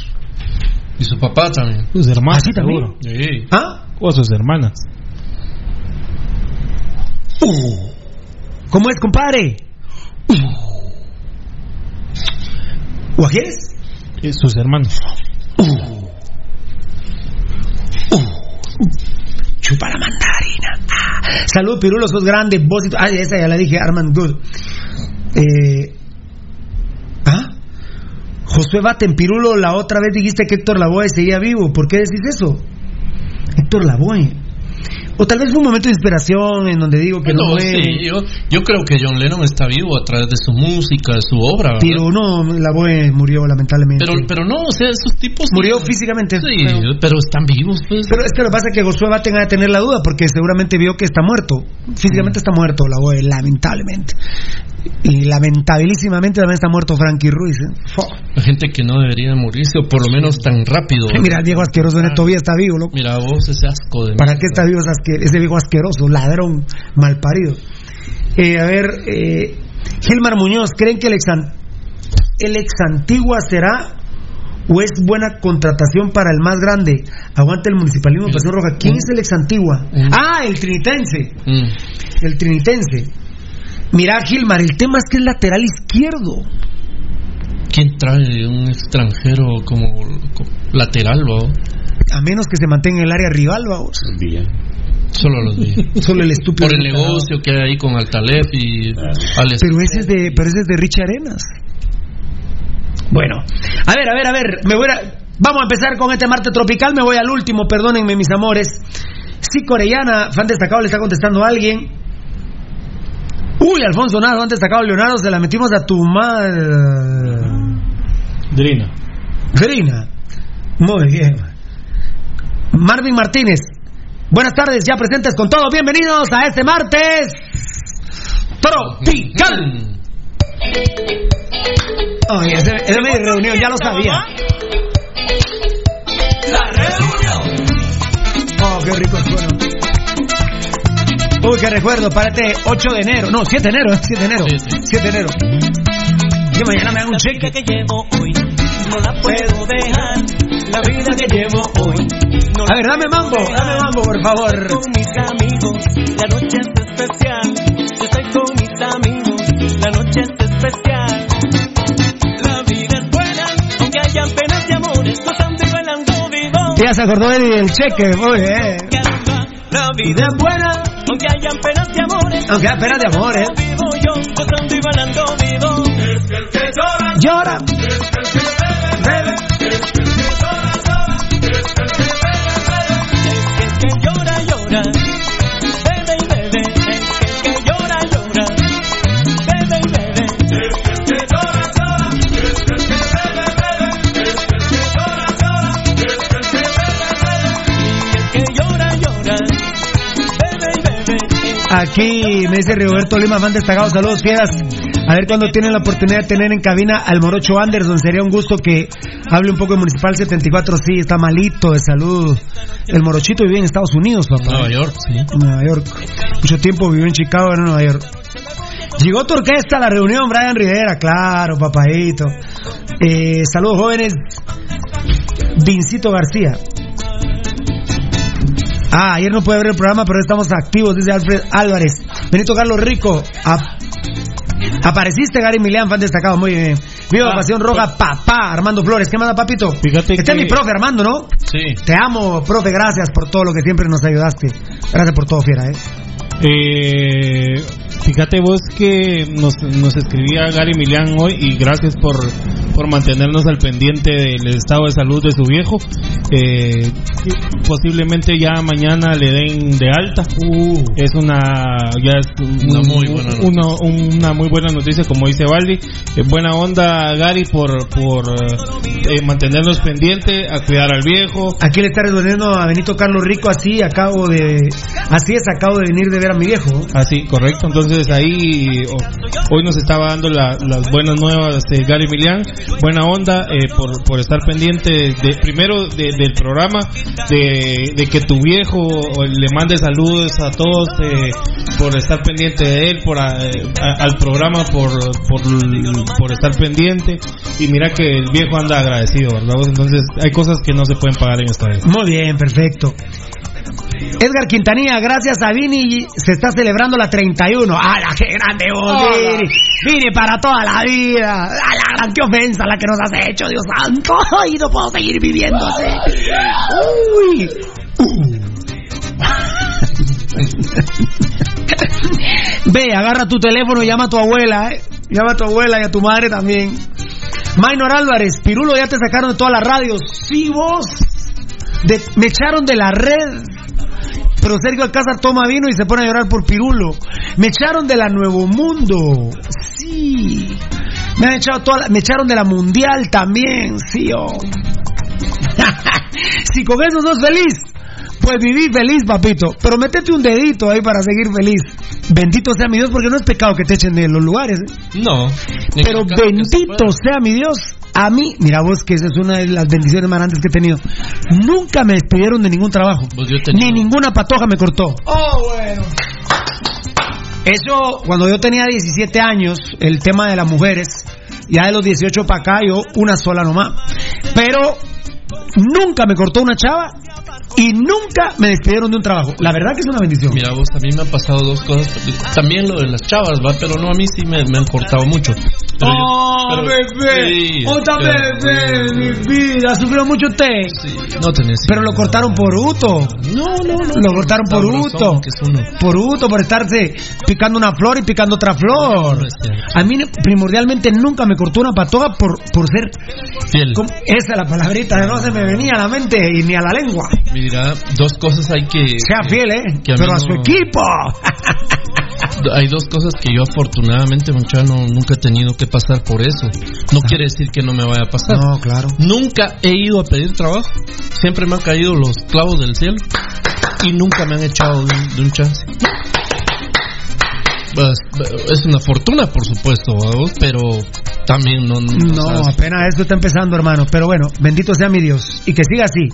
Y su papá también. Sus hermanas, ¿Así también? seguro. Sí. ¿Ah? O sus hermanas. Uh. ¿Cómo es, compadre? ¿Guajeres? Eh, sus hermanos. Chupa la mandarina. Ah. Salud, Pirulo, sos grande. Vos y Ah, esta ya la dije, Armand Good. Eh, ¿Ah? Josué Baten, Pirulo, la otra vez dijiste que Héctor Lavoe seguía vivo. ¿Por qué decís eso? Héctor Lavoe. O tal vez fue un momento de inspiración en donde digo que no sí, yo, yo creo que John Lennon está vivo a través de su música, de su obra. ¿verdad? Pero no, Lavoe murió lamentablemente. Pero, pero no, o sea, esos tipos. Murió físicamente. Sí, pero- pero están vivos, pues. Pero es que lo que pasa es que Josué va a tener, tener la duda porque seguramente vio que está muerto. Físicamente está muerto la Boe, lamentablemente. Y lamentabilísimamente también está muerto Frankie Ruiz. ¿eh? Gente que no debería morirse, o por lo menos tan rápido. Mira, viejo asqueroso de todavía está vivo, loco. Mira vos, ese asco de. ¿Para qué está vivo ese viejo asqueroso, ladrón, malparido? Eh, a ver, eh, Gilmar Muñoz, ¿creen que el ex, el ex Antigua será o es buena contratación para el más grande? Aguanta el municipalismo Pasión Roja. ¿Quién es el ex Antigua? Ah, el trinitense. Mm. El trinitense. Mira, Gilmar, el tema es que es lateral izquierdo. ¿Quién trae un extranjero como, como lateral, va? A menos que se mantenga en el área rival, vamos. Solo los vi. Solo el estúpido. Por el negocio que hay ahí con Altalef y Alex. Pero ese es de, pero ese es de Richie Arenas. Bueno, a ver, a ver, a ver, me voy a, vamos a empezar con este martes tropical, me voy al último, perdónenme mis amores. Sí, Corellana, fan destacado, le está contestando a alguien. Uy, Alfonso Nado, fan destacado, Leonardo, se la metimos a tu madre. Drina. Grina. Muy bien. Marvin Martínez. Buenas tardes, ya presentes con todo. Bienvenidos a este martes tropical. Ay, ese, ese mi reunión, ya lo sabía. La reunión. Oh, qué rico suena. Uy, qué recuerdo, párate 8 de enero. No, 7 de enero, ¿eh? 7 de enero. 7 de enero. Yo mañana me hago un cheque. que llevo hoy no la puedo dejar. La vida que llevo hoy. No A ver, dame mambo, dame mambo, por favor. con mis amigos, la noche es especial. Yo estoy con mis amigos, la noche es especial. La vida es buena, aunque hayan penas y amores, gozando y bailando vivo. Ya se acordó él del cheque, muy bien. La vida es buena, aunque hayan penas y amores. Aunque haya penas de amores. Vivo yo, gozando y bailando vivo. Es el que llora, Llora. Aquí me dice Rigoberto Lima, fan destacado. Saludos, fieras. A ver cuando tienen la oportunidad de tener en cabina al Morocho Anderson. Sería un gusto que hable un poco de Municipal 74. Sí, está malito de salud. El Morochito vive en Estados Unidos, papá. Nueva York, sí. Nueva York. Mucho tiempo vivió en Chicago, en Nueva York. Llegó tu orquesta a la reunión, Brian Rivera, claro, papadito. Eh, saludos jóvenes. Vincito García. Ah, ayer no pude ver el programa, pero estamos activos, dice Alfred Álvarez. Benito Carlos Rico. ap- apareciste, Gary Milian, fan destacado, muy bien. Viva Pasión Roja, papá, Armando Flores. ¿Qué manda, papito? Fíjate Este es que- mi profe, Armando, ¿no? Sí. Te amo, profe, gracias por todo lo que siempre nos ayudaste. Gracias por todo, fiera, ¿eh? Eh, fíjate vos que nos, nos escribía Gary Milian hoy y gracias por, por mantenernos al pendiente del estado de salud de su viejo. Eh, posiblemente ya mañana le den de alta. Es una ya es un- Una muy buena noticia. uno- una muy buena noticia como dice Valdi. Eh, buena onda Gary por, por eh, mantenernos pendiente, a cuidar al viejo. Aquí le está respondiendo a Benito Carlos Rico, así acabo de... Así es, acabo de venir de ver a mi viejo. Así, correcto. Entonces ahí o- hoy nos estaba dando la- las buenas nuevas de Gary Milian. Buena onda eh, por, por estar pendiente de, primero de- del programa, de, que tu viejo le mande saludos a todos, eh, por estar pendiente de él, por al programa, por, por, por estar pendiente. Y mira que el viejo anda agradecido, ¿verdad? Entonces hay cosas que no se pueden pagar en esta vida. Muy bien, perfecto. Edgar Quintanilla, gracias a Vini, se está celebrando la 31. ¡Ah, la qué grande vos. Vini! Vini para toda la vida. ¡Ah, la gran qué ofensa la que nos has hecho, Dios santo! ¡Ay, no puedo seguir viviendo así! ¡Uy! Ve, agarra tu teléfono y llama a tu abuela, ¿eh? Llama a tu abuela y a tu madre también. Maynor Álvarez, Pirulo, ya te sacaron de todas las radios. Sí, vos. De- me echaron de la red. Pero Sergio Alcázar toma vino y se pone a llorar por Pirulo. Me echaron de la Nuevo Mundo. Sí. Me han echado toda la- me echaron de la Mundial también, sí, oh. si con eso sos feliz, pues viví feliz, papito. Pero métete un dedito ahí para seguir feliz. Bendito sea mi Dios, porque no es pecado que te echen de los lugares. ¿eh? No. Pero bendito sea mi Dios. A mí, mira vos que esa es una de las bendiciones más grandes que he tenido. Nunca me despidieron de ningún trabajo. Pues yo tenía- Ni ninguna patoja me cortó. Oh, bueno. Eso, cuando yo tenía 17 años, el tema de las mujeres, ya de los 18 para acá, yo una sola nomás. Pero nunca me cortó una chava y nunca me despidieron de un trabajo. La verdad que es una bendición. Mira, vos, a mí me han pasado dos cosas. También lo de las chavas, ¿va? Pero no, a mí sí me, me han cortado mucho. Pero yo- ¡Oh, pero- bebé! sí, ¡Otra pero- bebé, mi vida! ¿Sufrió mucho usted? Sí, no tenés. Pero lo cortaron por Uto. No, no, no. Lo cortaron por Uto. Por Uto, por estarse picando una flor y picando otra flor. No. A mí primordialmente nunca me cortó una patoja por, por ser... Fiel. Esa es la palabrita, no se me venía a la mente y ni a la lengua. Mira, dos cosas hay que. Sea fiel, ¿eh? que a mí Pero a su no- equipo. Hay dos cosas que yo afortunadamente, muchacho, no- nunca he tenido que pasar por eso. No quiere decir que no me vaya a pasar. No, claro. Nunca he ido a pedir trabajo. Siempre me han caído los clavos del cielo. Y nunca me han echado de un, de un chance. Pues, es una fortuna, por supuesto, pero también no. No, apenas esto está empezando, hermano. Pero bueno, bendito sea mi Dios. Y que siga así.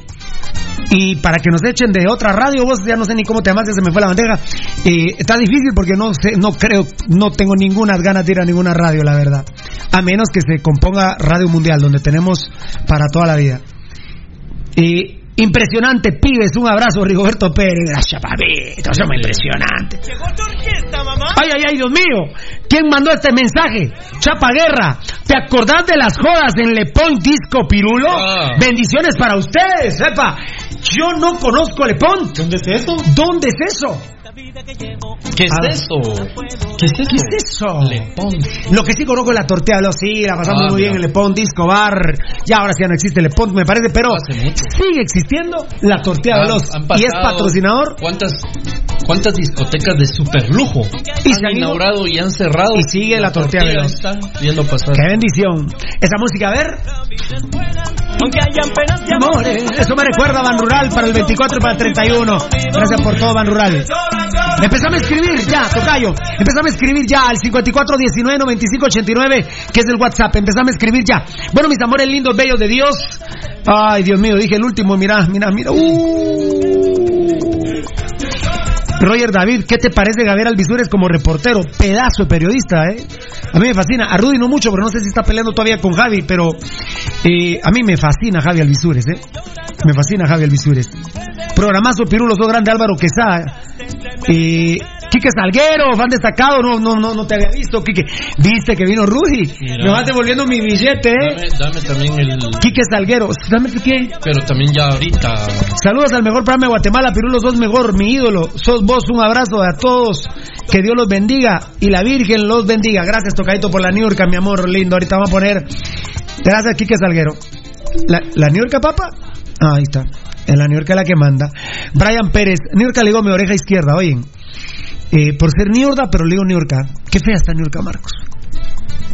Y para que nos echen de otra radio, vos ya no sé ni cómo te llamas, ya se me fue la bandeja. Eh, está difícil porque no sé, no creo, no tengo ninguna ganas de ir a ninguna radio, la verdad. A menos que se componga Radio Mundial, donde tenemos para toda la vida. Y impresionante, pibes, un abrazo, Rigoberto Pérez. Gracias, papito, somos impresionantes. Ay, ay, ay, Dios mío. ¿Quién mandó este mensaje? Chapa Guerra. ¿Te acordás de las jodas en Le Pont Disco Pirulo? Ah. Bendiciones para ustedes, sepa. Yo no conozco Le Pont. ¿Dónde es eso? ¿Dónde es eso? ¿Qué es Ah. eso? ¿Qué es eso? ¿Qué es eso? Le Pont. Lo que sí conozco es la tortea de los sí, la pasamos Ah, muy bien en Le Pont Disco Bar. Ya ahora sí ya no existe Le Pont, me parece, pero sigue existiendo la tortea de Han- los y es patrocinador. ¿Cuántas, cuántas discotecas de super lujo Y se han han inaugurado y han cerrado? Y sigue la tortilla de los- está viendo pasar. Qué bendición. Esa música, a ver. Amores. Eso me recuerda a Ban Rural para el 24 y para el 31. Gracias por todo, Ban Rural. Empezame a escribir ya, Tocayo. Empezame a escribir ya al 54199589, que es el WhatsApp. Empezame a escribir ya. Bueno, mis amores lindos, bellos de Dios. Ay, Dios mío, dije el último. Mira, mira, mira. Uh. Roger David, ¿qué te parece Gabriel Alvisures como reportero? Pedazo de periodista, ¿eh? A mí me fascina. A Rudy no mucho, pero no sé si está peleando todavía con Javi, pero eh, a mí me fascina Javi Alvisures, ¿eh? Me fascina Javi Alvisures. Programazo Pirulo, sos grande Álvaro Quesada. Eh, Quique Salguero, fan destacado, no, no, no, no te había visto, Quique. Viste que vino Rudy. Mira. Me vas devolviendo mi billete, eh. Dame, dame también el. Quique Salguero, dame qué. Pero también ya ahorita. Saludos al mejor programa de Guatemala, Pirulos, sos mejor, mi ídolo. Sos un abrazo a todos. Que Dios los bendiga y la Virgen los bendiga. Gracias, Tocadito, por la Niurka, mi amor lindo. Ahorita vamos a poner. Gracias, Quique Salguero. ¿La, la Niurka, papa? Ah, ahí está. En la Niurka es la que manda. Brian Pérez. Niurka le digo mi oreja izquierda, oyen. Eh, por ser Niurda, pero le digo Niurka. Qué fea está Niurka, Marcos.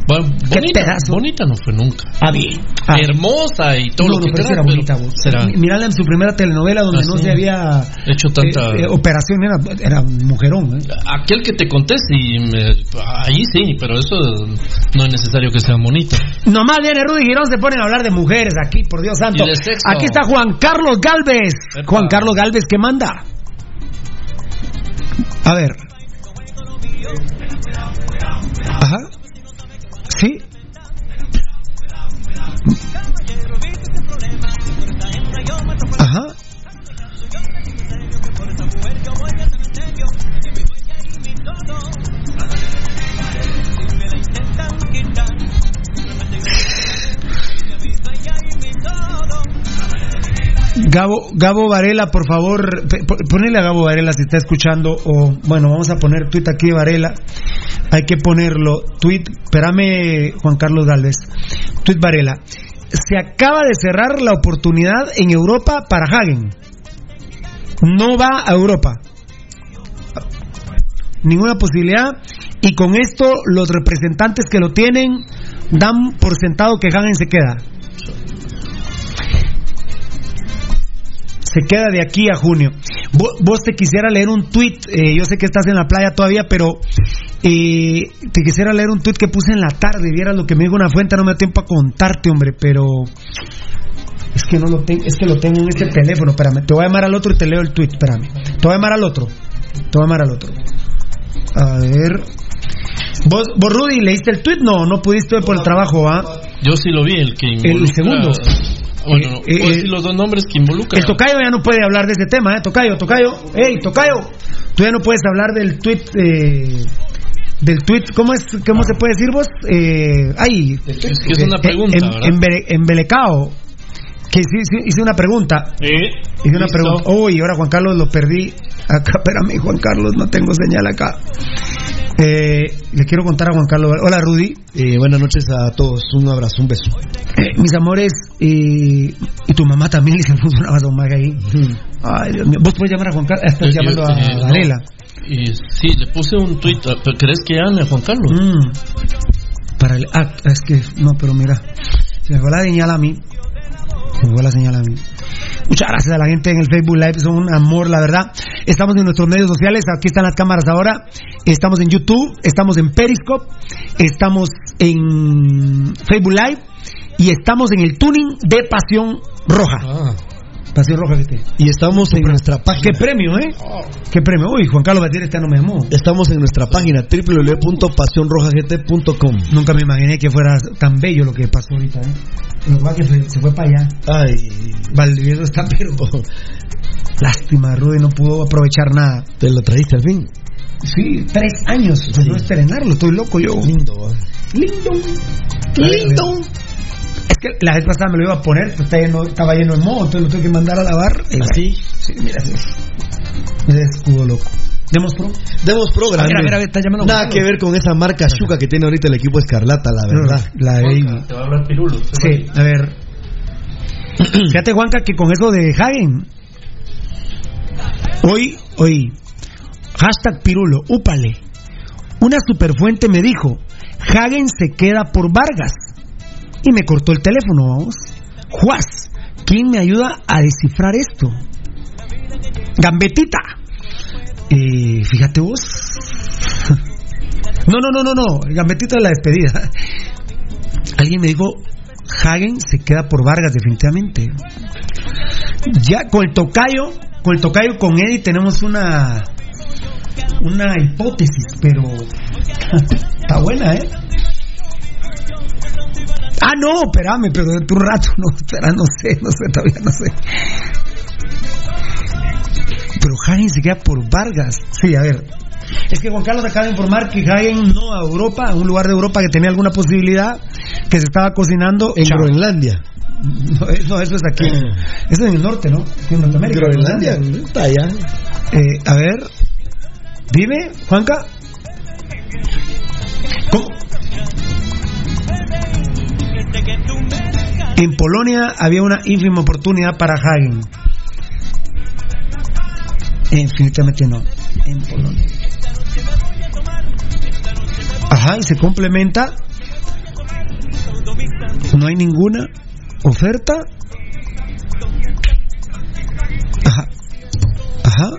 Bueno, Qué bonita, pedazo. bonita no fue nunca. Ah, bien. Hermosa y todo No, lo no, que pero sí quieras, era bonita vos. será Mirala en su primera telenovela donde Ah, no se había hecho tanta. eh, eh, operación, era, era mujerón. ¿eh? Aquel que te conté, sí, me- ahí sí, pero eso no es necesario que sea bonita. Nomás viene Rudy Girón, se ponen a hablar de mujeres aquí, por Dios santo. Y. Aquí está Juan Carlos Galvez. Epa. Juan Carlos Galvez, ¿qué manda? A ver. Ajá. Sí. Gabo, Gabo Varela, por favor, ponele a Gabo Varela si está escuchando, o bueno, vamos a poner tweet aquí de Varela, hay que ponerlo, tweet, espérame Juan Carlos Galvez, tweet Varela, se acaba de cerrar la oportunidad en Europa para Hagen, no va a Europa, ninguna posibilidad, y con esto los representantes que lo tienen dan por sentado que Hagen se queda. Se queda de aquí a junio. Vos, vos te quisiera leer un tweet, eh, yo sé que estás en la playa todavía, pero eh, te quisiera leer un tweet que puse en la tarde, vieras lo que me dijo una fuente, no me da tiempo a contarte, hombre, pero es que no lo tengo, es que lo tengo en este teléfono, espérame, te voy a llamar al otro y te leo el tweet, espérame. Te voy a llamar al otro. Te voy a llamar al otro. A ver. ¿Vos, vos Rudy, leíste el tweet? No, no pudiste por el trabajo, ¿ah? Yo sí lo vi, el que El segundo. Bueno, Eh, eh, puedo eh, decir los dos nombres que involucran. El tocayo ya no puede hablar de ese tema, ¿eh? Tocayo, tocayo. ¡Ey, tocayo! Tú ya no puedes hablar del tweet. Eh, del tweet, ¿cómo, es, ¿cómo se puede decir vos? Eh, ay, Es que es una pregunta, en, embelecao. Que sí, sí, hice una pregunta. Hice una listo. pregunta. Uy, ahora Juan Carlos lo perdí. Acá, espérame, Juan Carlos, no tengo señal acá. Eh, le quiero contar a Juan Carlos. Hola, Rudy. Eh, buenas noches a todos, un abrazo, un beso. Eh, mis amores, eh, y tu mamá también le hicimos un abrazo ahí. Ay, Dios mío. Vos puedes llamar a Juan Carlos. Estás Yo- llamando a no. Varela. Y sí, le puse un ah, ¿pero ¿Crees que llame a Juan Carlos? Mm. Para el, ah, es que, no, pero mira, se me fue la señal a mí. Se me fue la señal a mí. Muchas gracias a la gente en el Facebook Live, son un amor, la verdad. Estamos en nuestros medios sociales, aquí están las cámaras ahora. Estamos en YouTube, estamos en Periscope, estamos en Facebook Live y estamos en el tuning de Pasión Roja. Pasión Roja, ¿viste? Y estamos en nuestra página. ¿Qué premio, eh? ¿Qué premio? Uy, Juan Carlos Batir este no me llamó. Estamos en nuestra página www.pasionrojagt.com. Nunca me imaginé que fuera tan bello lo que pasó ahorita, ¿eh? Lo que se, se fue para allá. Ay, Valdivieso está, pero. Lástima, Rudy no pudo aprovechar nada. ¿te lo trajiste al fin? Sí, tres años de no estrenarlo, estoy loco yo. Lindo. Lindo. Lindo. Es que la vez pasada me lo iba a poner, pero está lleno- estaba lleno de moho, entonces lo tuve que mandar a lavar. ¿Así? Sí, mira, sí. Mira, escudo loco. Demos pro. Demos mira, mira, está llamando Nada que ver con esa marca Shuka que tiene ahorita el equipo Escarlata, la verdad. La de Te va a hablar Pirulo. Sí, a ver. Fíjate, Juanca, que con eso de Hagen. Hoy, hoy. Hashtag Pirulo, úpale. Una superfuente me dijo: Hagen se queda por Vargas. Y me cortó el teléfono, vamos. Juaz, ¿quién me ayuda a descifrar esto? Gambetita. Eh, fíjate vos. No, no, no, no, no. Gambetita es la despedida. Alguien me dijo, Hagen se queda por Vargas, definitivamente. Ya con el tocayo, con el tocayo, con Eddie tenemos una una hipótesis, pero está buena, ¿eh? Ah, no, espérame, pero de un rato, no, espera, no sé, no sé, todavía no sé. Pero Hagen se queda por Vargas. Sí, a ver. Es que Juan Carlos acaba de informar que Hagen no a Europa, a un lugar de Europa que tenía alguna posibilidad, que se estaba cocinando En Chao. Groenlandia. No, eh, no, eso es aquí. Eso es en el norte, ¿no? En Norteamérica. Groenlandia, está allá. Eh, a ver, dime, Juanca. ¿Cómo? En Polonia había una ínfima oportunidad para Hagen. Definitivamente no. En Polonia. Ajá, y se complementa. No hay ninguna oferta. Ajá. Ajá.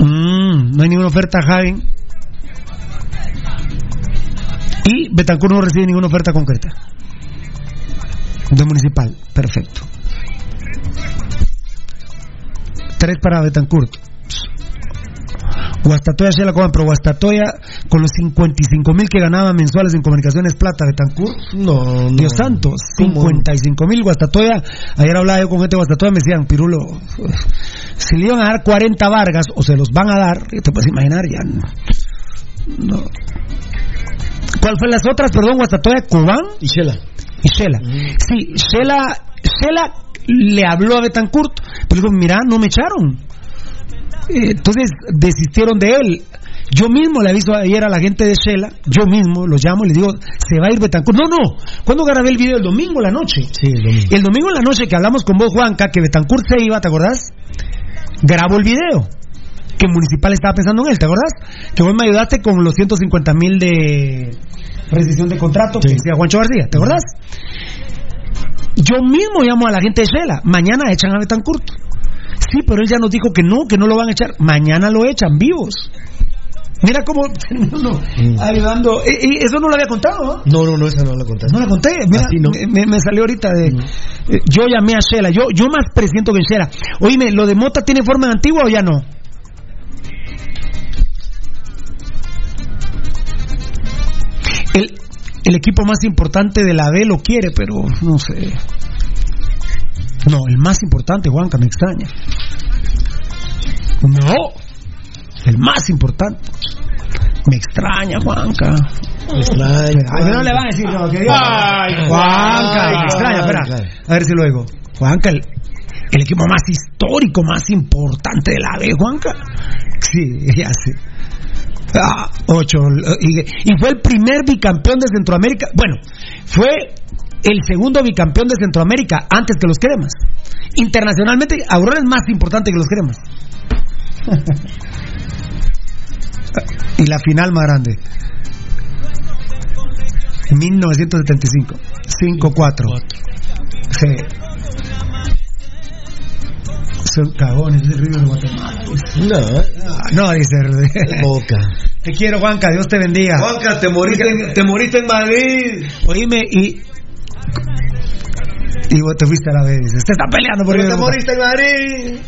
Mm, no hay ninguna oferta Hagen. Y Betancourt no recibe ninguna oferta concreta. De municipal. Perfecto. Tres para Betancourt. Guastatoya se la cobran, pero Guastatoya con los 55 mil que ganaba mensuales en comunicaciones plata Betancourt. No, no. Dios santo, 55 mil Guastatoya. Ayer hablaba yo con gente de Guastatoya, me decían, Pirulo, si le iban a dar 40 Vargas, o se los van a dar, te puedes imaginar, ya no. no. ¿Cuál fue las otras? Perdón, Guastatoya, Cubán Y Shela. y Shela. Sí, Shela, Shela le habló a Betancourt, pero dijo, mira, no me echaron. Eh, Entonces desistieron de él. Yo mismo le aviso ayer a la gente de Shela, yo mismo lo llamo y le digo, se va a ir Betancourt. No, no, ¿cuándo grabé el video? El domingo en la noche. Sí, el domingo. El domingo en la noche que hablamos con vos, Juanca, que Betancourt se iba, ¿te acordás? Grabo el video. Que Municipal estaba pensando en él, ¿te acordás? Que vos me ayudaste con los 150 mil de rescisión de contrato que decía Juancho García, ¿te acordás? Yo mismo llamo a la gente de Shela. Mañana echan a Betancourt. Sí, pero él ya nos dijo que no, que no lo van a echar. Mañana lo echan vivos. Mira cómo no, ayudando. Eh, eso no lo había contado, ¿no? No, no, no, esa no la contaste. No la conté, mira, Así no. me, me salió ahorita de. eh, Yo llamé a Shela, yo, yo más presiento que Shela. Oíme, ¿lo de Mota tiene forma antigua o ya no? El, el equipo más importante de la B lo quiere, pero no sé. No, el más importante, Juanca, me extraña. No, el más importante. Me extraña, Juanca. Me extraña. Ay, pero no le van a decir no, que. Ay, Juanca, me extraña, espera. A ver si lo digo. Juanca, el, el equipo más histórico, más importante de la B, Juanca. Sí, ya sé. Ah, ocho. Y, y fue el primer bicampeón de Centroamérica. Bueno, fue el segundo bicampeón de Centroamérica antes que los cremas. Internacionalmente, Aurora es más importante que los cremas. y la final más grande. 1975. 5-4. Sí. Son cagones de Río de Guatemala. No, Ah, No, dice. Boca. Te quiero, Juanca. Dios te bendiga. Juanca, te moriste, en, te moriste en Madrid. Oíme, y. Y vos te fuiste a la vez. Usted está peleando por Pero te moriste en Madrid.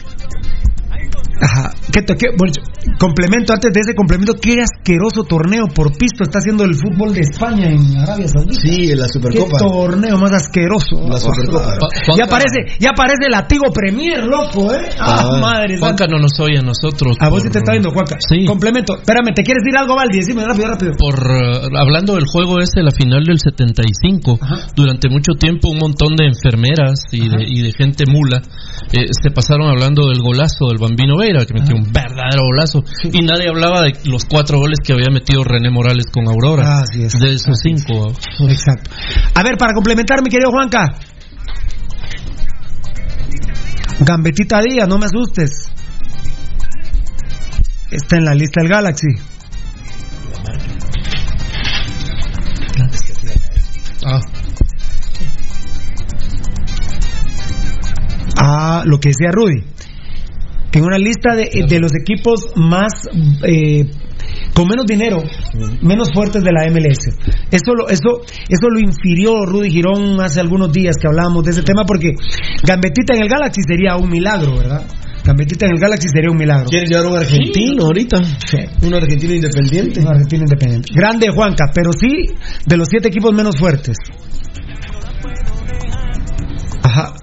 Ajá. ¿Qué te- qué- bueno, complemento, antes de ese complemento, qué asqueroso torneo por pisto está haciendo el fútbol de España en Arabia Saudita. Sí, en la Qué Supercopa. torneo más asqueroso. La Supercopa. Ya parece, ya parece latigo Premier, loco, ¿eh? Ah, Ah. madre. Juanca no nos oye a nosotros. A vos por- sí te está viendo, Juanca. Sí. Complemento. Espérame, ¿te quieres decir algo, Valdi? Decime rápido, rápido. Por eh, hablando del juego ese, la final del 75, durante mucho tiempo un montón de enfermeras y, de, y de gente mula eh, se pasaron hablando del golazo del Bambino Veira, que metió un verdadero golazo, y nadie hablaba de los cuatro goles que había metido René Morales con Aurora. Así es. De esos cinco. Exacto. A ver, para complementar, mi querido Juanca. Gambetita Díaz, no me asustes. Está en la lista del Galaxy. Ah, Ah, lo que decía Rudy. En una lista de, de los equipos más eh, con menos dinero, menos fuertes de la MLS. Eso lo, eso, eso lo infirió Rudy Girón hace algunos días que hablábamos de ese tema porque Gambetita en el Galaxy sería un milagro, ¿verdad? Gambetita en el Galaxy sería un milagro. Quieren llevar un argentino ahorita. Sí. Un argentino independiente. Un argentino independiente. Grande Juanca, pero sí de los siete equipos menos fuertes. Ajá.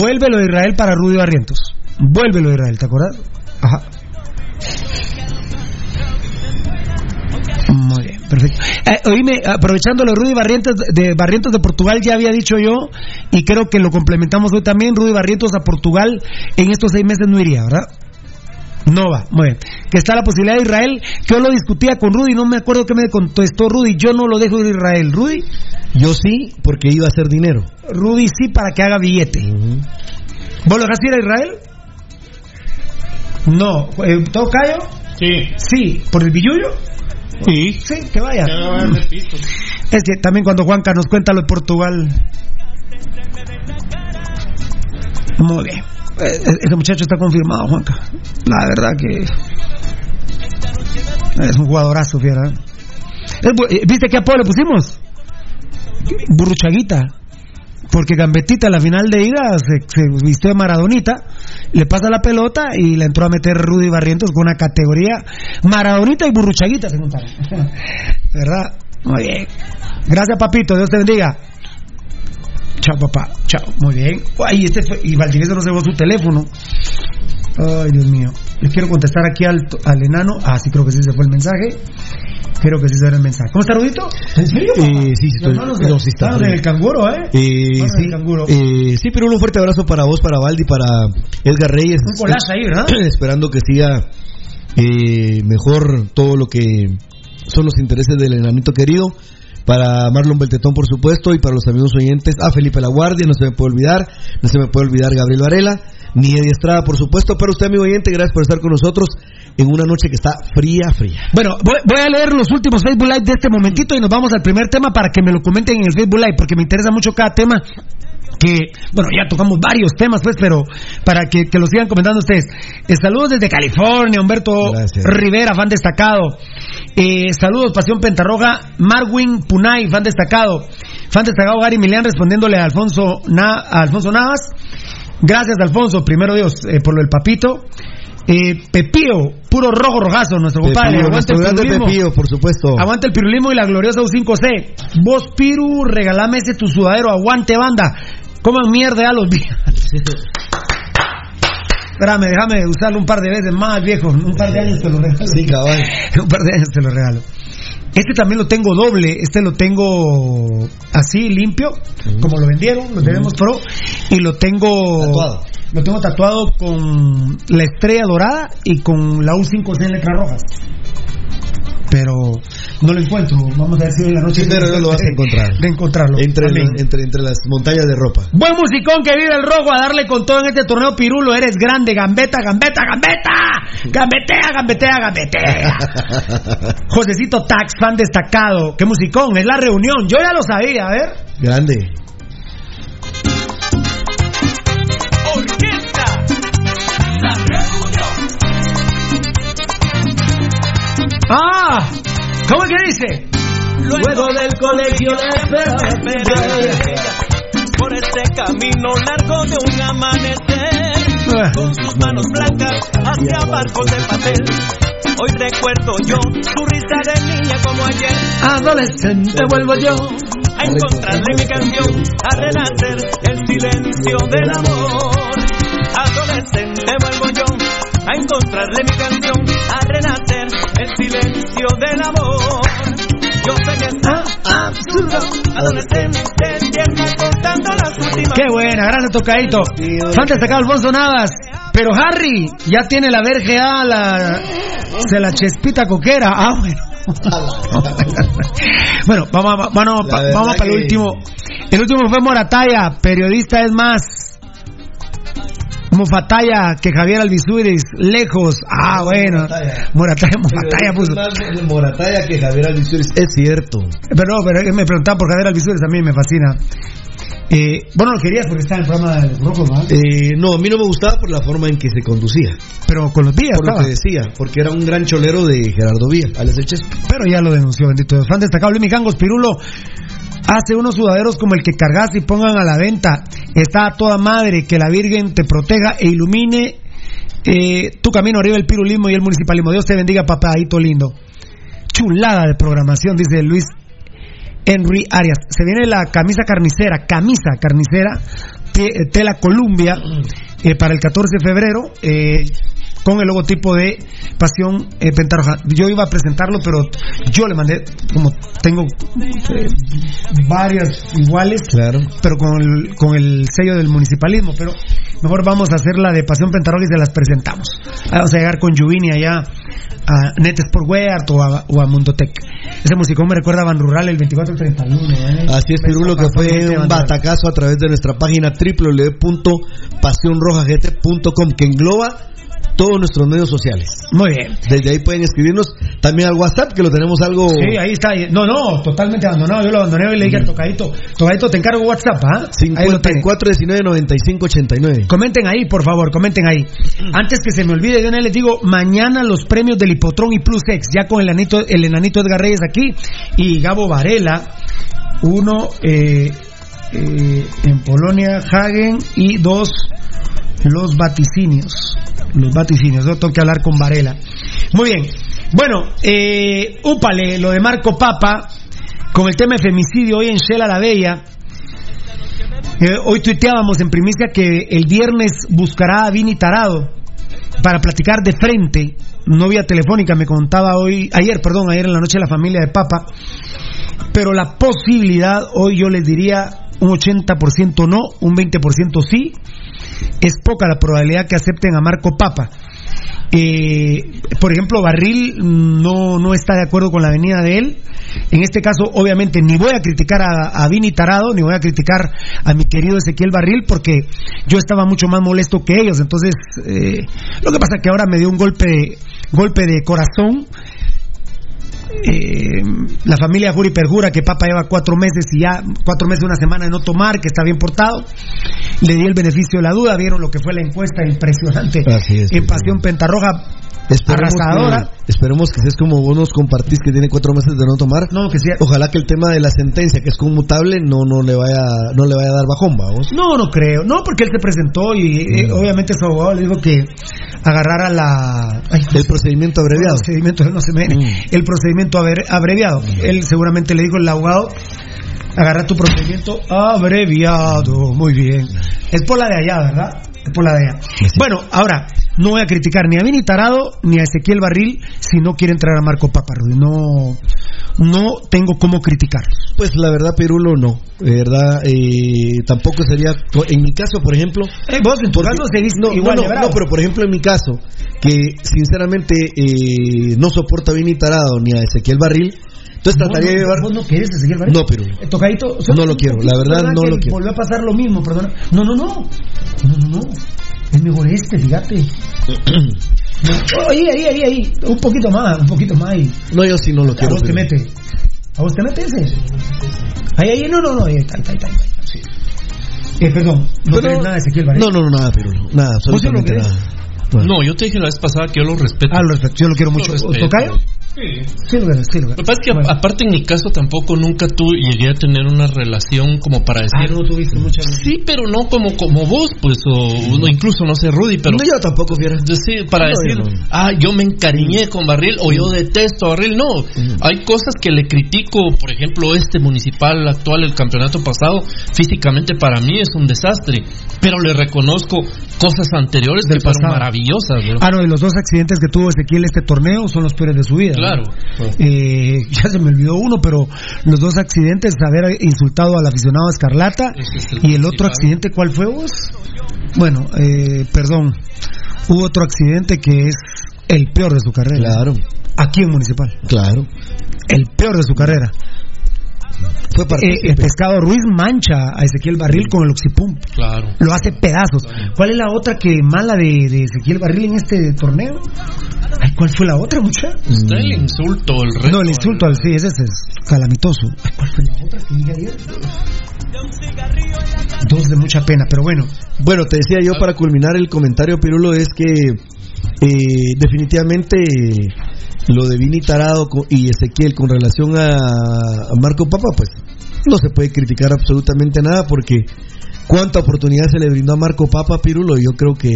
Vuelve lo de Israel para Rudy Barrientos. Vuelve lo de Israel, ¿te acuerdas? Ajá. Muy bien, perfecto. Eh, oíme, aprovechando lo Rudy Barrientos de Barrientos de Portugal, ya había dicho yo, y creo que lo complementamos hoy también, Rudy Barrientos a Portugal en estos seis meses no iría, ¿verdad? No va, muy bien. Que está la posibilidad de Israel, que yo lo discutía con Rudy, no me acuerdo qué me contestó Rudy, yo no lo dejo ir a Israel. ¿Rudy? Yo sí, porque iba a hacer dinero. Rudy sí para que haga billete. ¿Vos lo dejas ir a Israel? No. Eh, ¿Todo callo? Sí. Sí. ¿Por el billullo? Sí. Sí, que vaya. Es que también cuando Juanca nos cuenta lo de Portugal. Muy bien. Eh, Ese muchacho está confirmado, Juanca. La verdad que. Es un jugadorazo, fiera. Eh, ¿Viste qué apodo le pusimos? Burruchaguita. Porque Gambetita a la final de ida se, se vistió de Maradonita, le pasa la pelota y le entró a meter Rudy Barrientos con una categoría Maradonita y Burruchaguita, se. ¿Verdad? Muy bien. Gracias, papito. Dios te bendiga. Chao, papá. Chao. Muy bien. Ay, este fue, y Valdivieso no se llevó su teléfono. Ay, Dios mío. Le quiero contestar aquí al, al enano. Ah, sí, creo que sí se fue el mensaje. Creo que sí se fue el mensaje. ¿Cómo está, Rudito? ¿En serio? Eh, sí, sí, estoy- no, sí está en el canguro, ¿eh? Eh, sí, el canguro. eh, sí, pero un fuerte abrazo para vos, para Valdi, para Edgar Reyes. Un collage ahí, ¿verdad? Esperando que siga eh, mejor todo lo que son los intereses del enanito querido. Para Marlon Beltetón, por supuesto, y para los amigos oyentes, a Felipe La Guardia, no se me puede olvidar, no se me puede olvidar Gabriel Varela, ni Eddie Estrada, por supuesto, pero usted, amigo oyente, gracias por estar con nosotros en una noche que está fría, fría. Bueno, voy, voy a leer los últimos Facebook Live de este momentito y nos vamos al primer tema para que me lo comenten en el Facebook Live, porque me interesa mucho cada tema. Que, bueno, ya tocamos varios temas, pues, pero para que, que lo sigan comentando ustedes. Eh, saludos desde California, Humberto Gracias. Rivera, fan destacado. Eh, saludos, Pasión Pentarroja, Marwin Punay, fan destacado. Fan destacado Gary Milian respondiéndole a Alfonso, Na- a Alfonso Navas. Gracias, Alfonso, primero Dios, eh, por lo del papito. Eh, Pepío, puro rojo rojazo, nuestro compadre. Nuestro el pirulismo. Por supuesto. Aguante el pirulismo y la gloriosa U5C. Vos, Piru, regalame ese tu sudadero. Aguante, banda. Coman mierda a los días. Espérame, déjame usarlo un par de veces más, viejo. Un par de años te lo regalo. Sí, cabal. un par de años te lo regalo. Este también lo tengo doble, este lo tengo así limpio, como lo vendieron, lo tenemos pro, y lo tengo Tatuado. lo tengo tatuado con la estrella dorada y con la U5C en letras rojas. Pero no lo encuentro, vamos a ver si en la noche Sí, pero no lo vas a encontrar. de encontrarlo. Entre, entre, entre las montañas de ropa. Buen musicón que vive el rojo a darle con todo en este torneo Pirulo. Eres grande, gambeta, gambeta, gambeta. Gambetea, gambetea, gambetea. Josecito Tax, fan destacado. Qué musicón, es la reunión. Yo ya lo sabía, a ver. Grande. ¡Ah! ¿Cómo es que dice? Luego del colegio espera por este camino largo de un amanecer con sus manos blancas hacia barcos de papel hoy recuerdo yo su risa de niña como ayer Adolescente vuelvo yo. a encontrarle mi canción a renacer el silencio del amor adolescente vuelvo yo a encontrarle mi canción a renacer silencio del amor yo sé que está absurdo adolescente tierno contando las últimas Qué buena, gracias tocadito. Fan destacado Alfonso Navas. Pero Harry ya tiene la vergea, la, se la chespita coquera. Ah, bueno. bueno, vamos, a- vamos, vamos para el último. El último fue Morataya, periodista es más. Mofataya que Javier Alvisuris, lejos. Ah, bueno. Morataya, Mofataya puso. más Morataya que Javier Alvisuris. Es cierto. Pero no, pero me preguntaban por Javier Alvisuris, a mí me fascina. Eh, bueno, lo querías porque está en el programa de Rojo, ¿no? Eh, no, a mí no me gustaba por la forma en que se conducía. Pero con los días Por lo estaba. que decía, porque era un gran cholero de Gerardo Vía, Alex. Pero ya lo denunció, bendito. Fan destacado, Luis Micangos, Pirulo. Hace unos sudaderos como el que cargas y pongan a la venta. Está a toda madre, que la Virgen te proteja e ilumine eh, tu camino arriba el pirulismo y el municipalismo. Dios te bendiga, papadito lindo. Chulada de programación, dice Luis Henry Arias. Se viene la camisa carnicera, camisa carnicera, tela Columbia eh, para el 14 de febrero. eh, con el logotipo de Pasión eh, Pentarroja. Yo iba a presentarlo, pero yo le mandé, como tengo eh, varias iguales, pero con el, con el sello del municipalismo. Pero mejor vamos a hacer la de Pasión Pentarroja y se las presentamos. Vamos a llegar con Juvini allá a Net Sport Weart o a, o a Mundotec. Ese musicón me recuerda a Ban Rural el 24 al 31. ¿eh? Así es, Pirulo, que fue un batacazo a través de nuestra página www.pasionrojagt.com que engloba todos nuestros medios sociales. Muy bien. Desde ahí pueden escribirnos también al WhatsApp, que lo tenemos algo... Sí, ahí está. No, no, totalmente abandonado. Yo lo abandoné y le dije al tocadito, tocadito, te encargo WhatsApp, ¿ah? Ahí lo tiene. 54 19 95 89. Comenten ahí, por favor, comenten ahí. Antes que se me olvide, vez les digo, mañana los premios del Hipotrón y Plus X, ya con el enanito, el enanito Edgar Reyes aquí y Gabo Varela, uno eh, eh, en Polonia, Hagen y dos los vaticinios. Los vaticinios, yo tengo que hablar con Varela. Muy bien. Bueno, eh, úpale, lo de Marco Papa, con el tema de femicidio hoy en Shela la Bella. Hoy tuiteábamos en primicia que el viernes buscará a Vini Tarado para platicar de frente, no vía telefónica, me contaba hoy, ayer, perdón, ayer en la noche la familia de Papa, pero la posibilidad, hoy yo les diría un 80% no, un 20% sí, es poca la probabilidad que acepten a Marco Papa. Eh, por ejemplo, Barril no, no está de acuerdo con la venida de él. En este caso, obviamente, ni voy a criticar a, Vini Tarado, ni voy a criticar a mi querido Ezequiel Barril, porque yo estaba mucho más molesto que ellos. Entonces, eh, lo que pasa es que ahora me dio un golpe, golpe de corazón. Eh, la familia jura y perjura que Papa lleva cuatro meses y ya cuatro meses, una semana de no tomar, que está bien portado. Le di el beneficio de la duda, vieron lo que fue la encuesta impresionante es, en Pasión Pentarroja. Esperemos Arrasadora. que, esperemos que seas como vos nos compartís que tiene cuatro meses de no tomar. No, que sea. Ojalá que el tema de la sentencia, que es conmutable, no, no le vaya, no le vaya a dar bajón, vamos. No, no creo. No, porque él se presentó y eh, obviamente su abogado le dijo que agarrara la... ay, El procedimiento abreviado. El procedimiento, no se me... Mm. El procedimiento abre- abreviado. Él seguramente le dijo el abogado, agarra tu procedimiento abreviado. Muy bien. Es por la de allá, ¿verdad? Por la de allá. Bueno, ahora, no voy a criticar ni a Vini Tarado ni a Ezequiel Barril si no quieren traer a Marco Paparrudy. No, no tengo cómo criticar. Pues la verdad, Pirulo, no. De verdad, eh, tampoco sería. En mi caso, por ejemplo. Eh, vos en tu caso se viste no, igual no, no, pero por ejemplo, en mi caso, que sinceramente eh, no soporta a Vini Tarado ni a Ezequiel Barril. Entonces trataría no- de llevar. vos no quieres Ezequiel Barril? No, Pirulo. Eh, Tocadito, No lo quiero, la verdad, no lo quiero. Volvió a pasar lo mismo, perdona. No, no, no. No, no, no. Es mejor este, fíjate. No, ahí, ahí, ahí, ahí. Un poquito más, un poquito más. ahí. No, yo sí no lo A quiero. vos te Pirulo. mete. A vos te mete ese. Ahí, ahí, no, no, no. Ahí ahí ahí ahí sí. Eh, perdón, no Pero- tenés nada de Ezequiel Barril. No, no, no, nada, Pirulo. Nada, ¿Vos sí lo absolutamente No, yo te dije la vez pasada que yo lo respeto. Ah, lo respeto, yo lo quiero mucho. respeto. ¿Tocayo? Sí. Sí, lo quiero, sí, lo que pasa es que aparte en mi caso tampoco nunca tú llegué a tener una relación como para decir Ah, no tuviste mucha. sí, pero no como como vos, pues o no, incluso no sé Rudy, pero No, yo tampoco, fiera. decir, para No, decir, yo no. ah, yo me encariñé con Barril o yo detesto a Barril, no. Hay cosas que le critico, por ejemplo, este municipal actual, el campeonato pasado, físicamente para mí es un desastre, pero le reconozco cosas anteriores Del que fueron pasado. Ah, no, y los dos accidentes que tuvo Ezequiel este torneo son los peores de su vida. ¿no? Claro. Eh, ya se me olvidó uno, pero los dos accidentes, haber insultado al aficionado Escarlata Ese es el y el otro accidente, ¿cuál fue vos? Bueno, eh, perdón, hubo otro accidente que es el peor de su carrera. Claro, Aquí en Municipal. claro. El peor de su carrera. Fue Eh, el pescado Ruiz mancha a Ezequiel Barril con el oxipum. Claro. Lo hace pedazos. ¿Cuál es la otra que mala de, de Ezequiel Barril en este torneo? Ay, ¿Cuál fue la otra, mucha? Está el insulto, el reto. No, el insulto al sí, ese es calamitoso. Ay, ¿Cuál fue la otra que dije ayer? Dos de mucha pena, pero bueno. Bueno, te decía yo para culminar el comentario, Pirulo, es que eh, definitivamente lo de Vini Tarado y Ezequiel con relación a, Marco Papa, pues no se puede criticar absolutamente nada porque cuánta oportunidad se le brindó a Marco Papa, Pirulo, yo creo que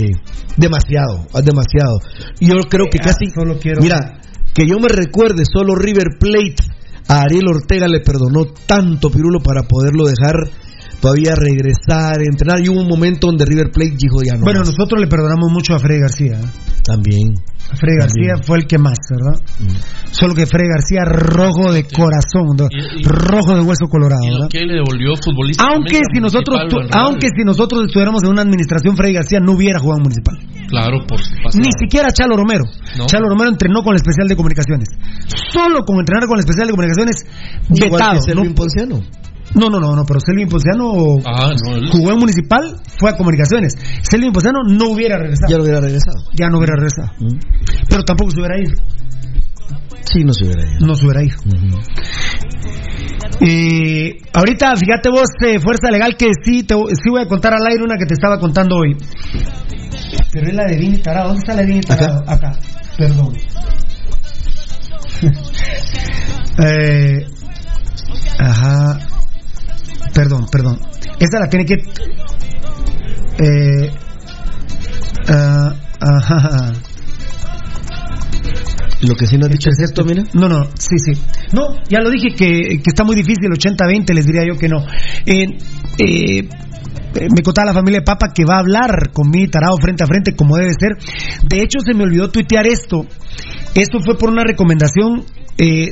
demasiado, ah, demasiado. Yo creo que Eh, casi, ah, solo quiero- mira, que yo me recuerde, solo River Plate a Ariel Ortega le perdonó tanto, Pirulo, para poderlo dejar todavía regresar, entrenar. Y hubo un momento donde River Plate dijo ya no. Bueno, más. nosotros le perdonamos mucho a Freddy García. ¿eh? También. Freddy García fue el que más, ¿verdad? Mm. Solo que Freddy García rojo de corazón, ¿no? Y- y- rojo de hueso colorado, Y ¿verdad? que le devolvió futbolista. Aunque si nosotros tu- aunque si nosotros estuviéramos en una administración Freddy García no hubiera jugado en municipal. Claro, por Ni siquiera Chalo Romero. No. Chalo Romero entrenó con la especial de comunicaciones. Solo con entrenar con la especial de comunicaciones Igual vetado. que Selvin ¿no? No, no, no, no, pero Selvin Ponciano Ah, no, él- jugó en municipal, fue a comunicaciones. Selvin Ponciano no hubiera regresado. Ya lo hubiera regresado. Ya no hubiera regresado. Pero tampoco se hubiera ido. Sí, no se hubiera ido. No se hubiera ido. Eh, ahorita, fíjate vos, eh, Fuerza Legal, que sí, te, sí voy a contar al aire una que te estaba contando hoy. Pero es la de Vini Tarado. ¿Dónde está la de Vini Tarado? Acá. Perdón. Eh, ajá. Perdón, perdón. Esta la tiene que... Eh, ajá. Lo que sí nos has dicho es esto, mira. No, no, sí, sí. No, ya lo dije que, que está muy difícil, 80-20, les diría yo que no. Eh, eh, me contaba la familia de Papa que va a hablar con mi tarado frente a frente como debe ser. De hecho, se me olvidó tuitear esto. Esto fue por una recomendación eh,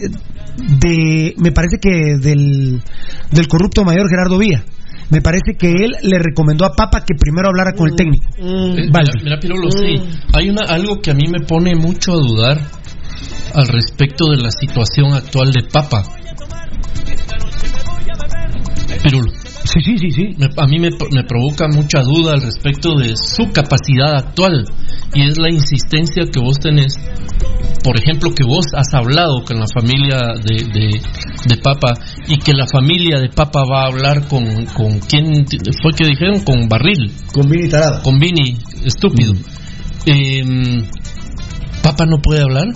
de, me parece que del, del corrupto mayor Gerardo Vía. Me parece que él le recomendó a Papa que primero hablara con el técnico. Eh, Vale. Mira, mira, Pirolo, sí. Hay una, algo que a mí me pone mucho a dudar al respecto de la situación actual de Papa. Pirulo. Sí, sí, sí, sí. Me- a mí me, me provoca mucha duda al respecto de su capacidad actual y es la insistencia que vos tenés, por ejemplo, que vos has hablado con la familia de, de, de Papa y que la familia de Papa va a hablar con, con quién fue que dijeron, con Barril, Con Vini Tarado. con Vini, estúpido. Em, Papa no puede hablar.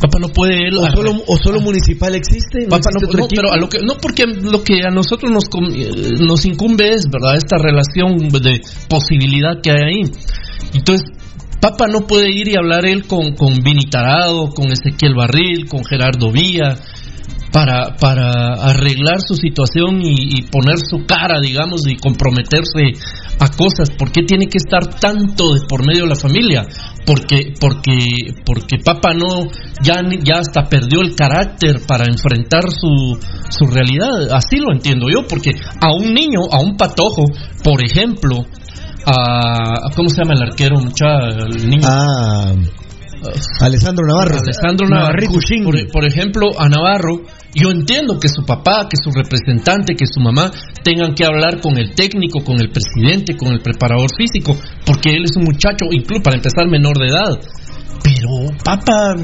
Papa no puede él O solo, o solo municipal existe. ¿No Papá, existe no, pero a lo que, no porque lo que a nosotros nos, eh, nos incumbe es, ¿verdad? Esta relación de posibilidad que hay ahí. Entonces, Papa no puede ir y hablar él con, con Vini Tarado, con Ezequiel Barril, con Gerardo Vía, para, para arreglar su situación y, y poner su cara, digamos, y comprometerse a cosas. ¿Por qué tiene que estar tanto de por medio de la familia? Porque, porque, porque Papa no, ya, ya hasta perdió el carácter para enfrentar su, su realidad. Así lo entiendo yo, porque a un niño, a un patojo, por ejemplo, a, ¿cómo se llama el arquero, mucha, el niño? Ah, Alessandro Navarro. Alessandro Navarro, por, por ejemplo, a Navarro, yo entiendo que su papá, que su representante, que su mamá tengan que hablar con el técnico, con el presidente, con el preparador físico, porque él es un muchacho, incluso para empezar menor de edad. Pero, papá,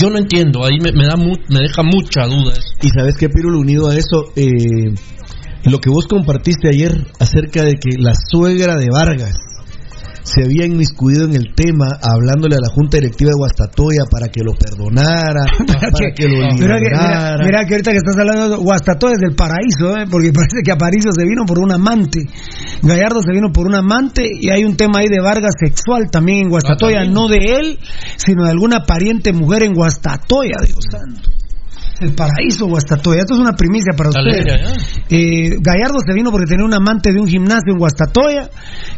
yo no entiendo, ahí me, me da mu- me deja mucha duda eso. Y sabes qué, Pirulo, unido a eso, eh, lo que vos compartiste ayer acerca de que la suegra de Vargas se había inmiscuido en el tema, hablándole a la Junta Directiva de Guastatoya para que lo perdonara, para que lo que, liberara. mira que ahorita que estás hablando de Guastatoya es del paraíso, ¿eh? porque parece que Aparicio se vino por un amante, Gallardo se vino por un amante y hay un tema ahí de Vargas sexual también en Guastatoya, también. no de él, sino de alguna pariente mujer en Guastatoya, Dios santo. El paraíso Guastatoya, esto es una primicia para ustedes. Eh, Gallardo se vino porque tenía un amante de un gimnasio en Guastatoya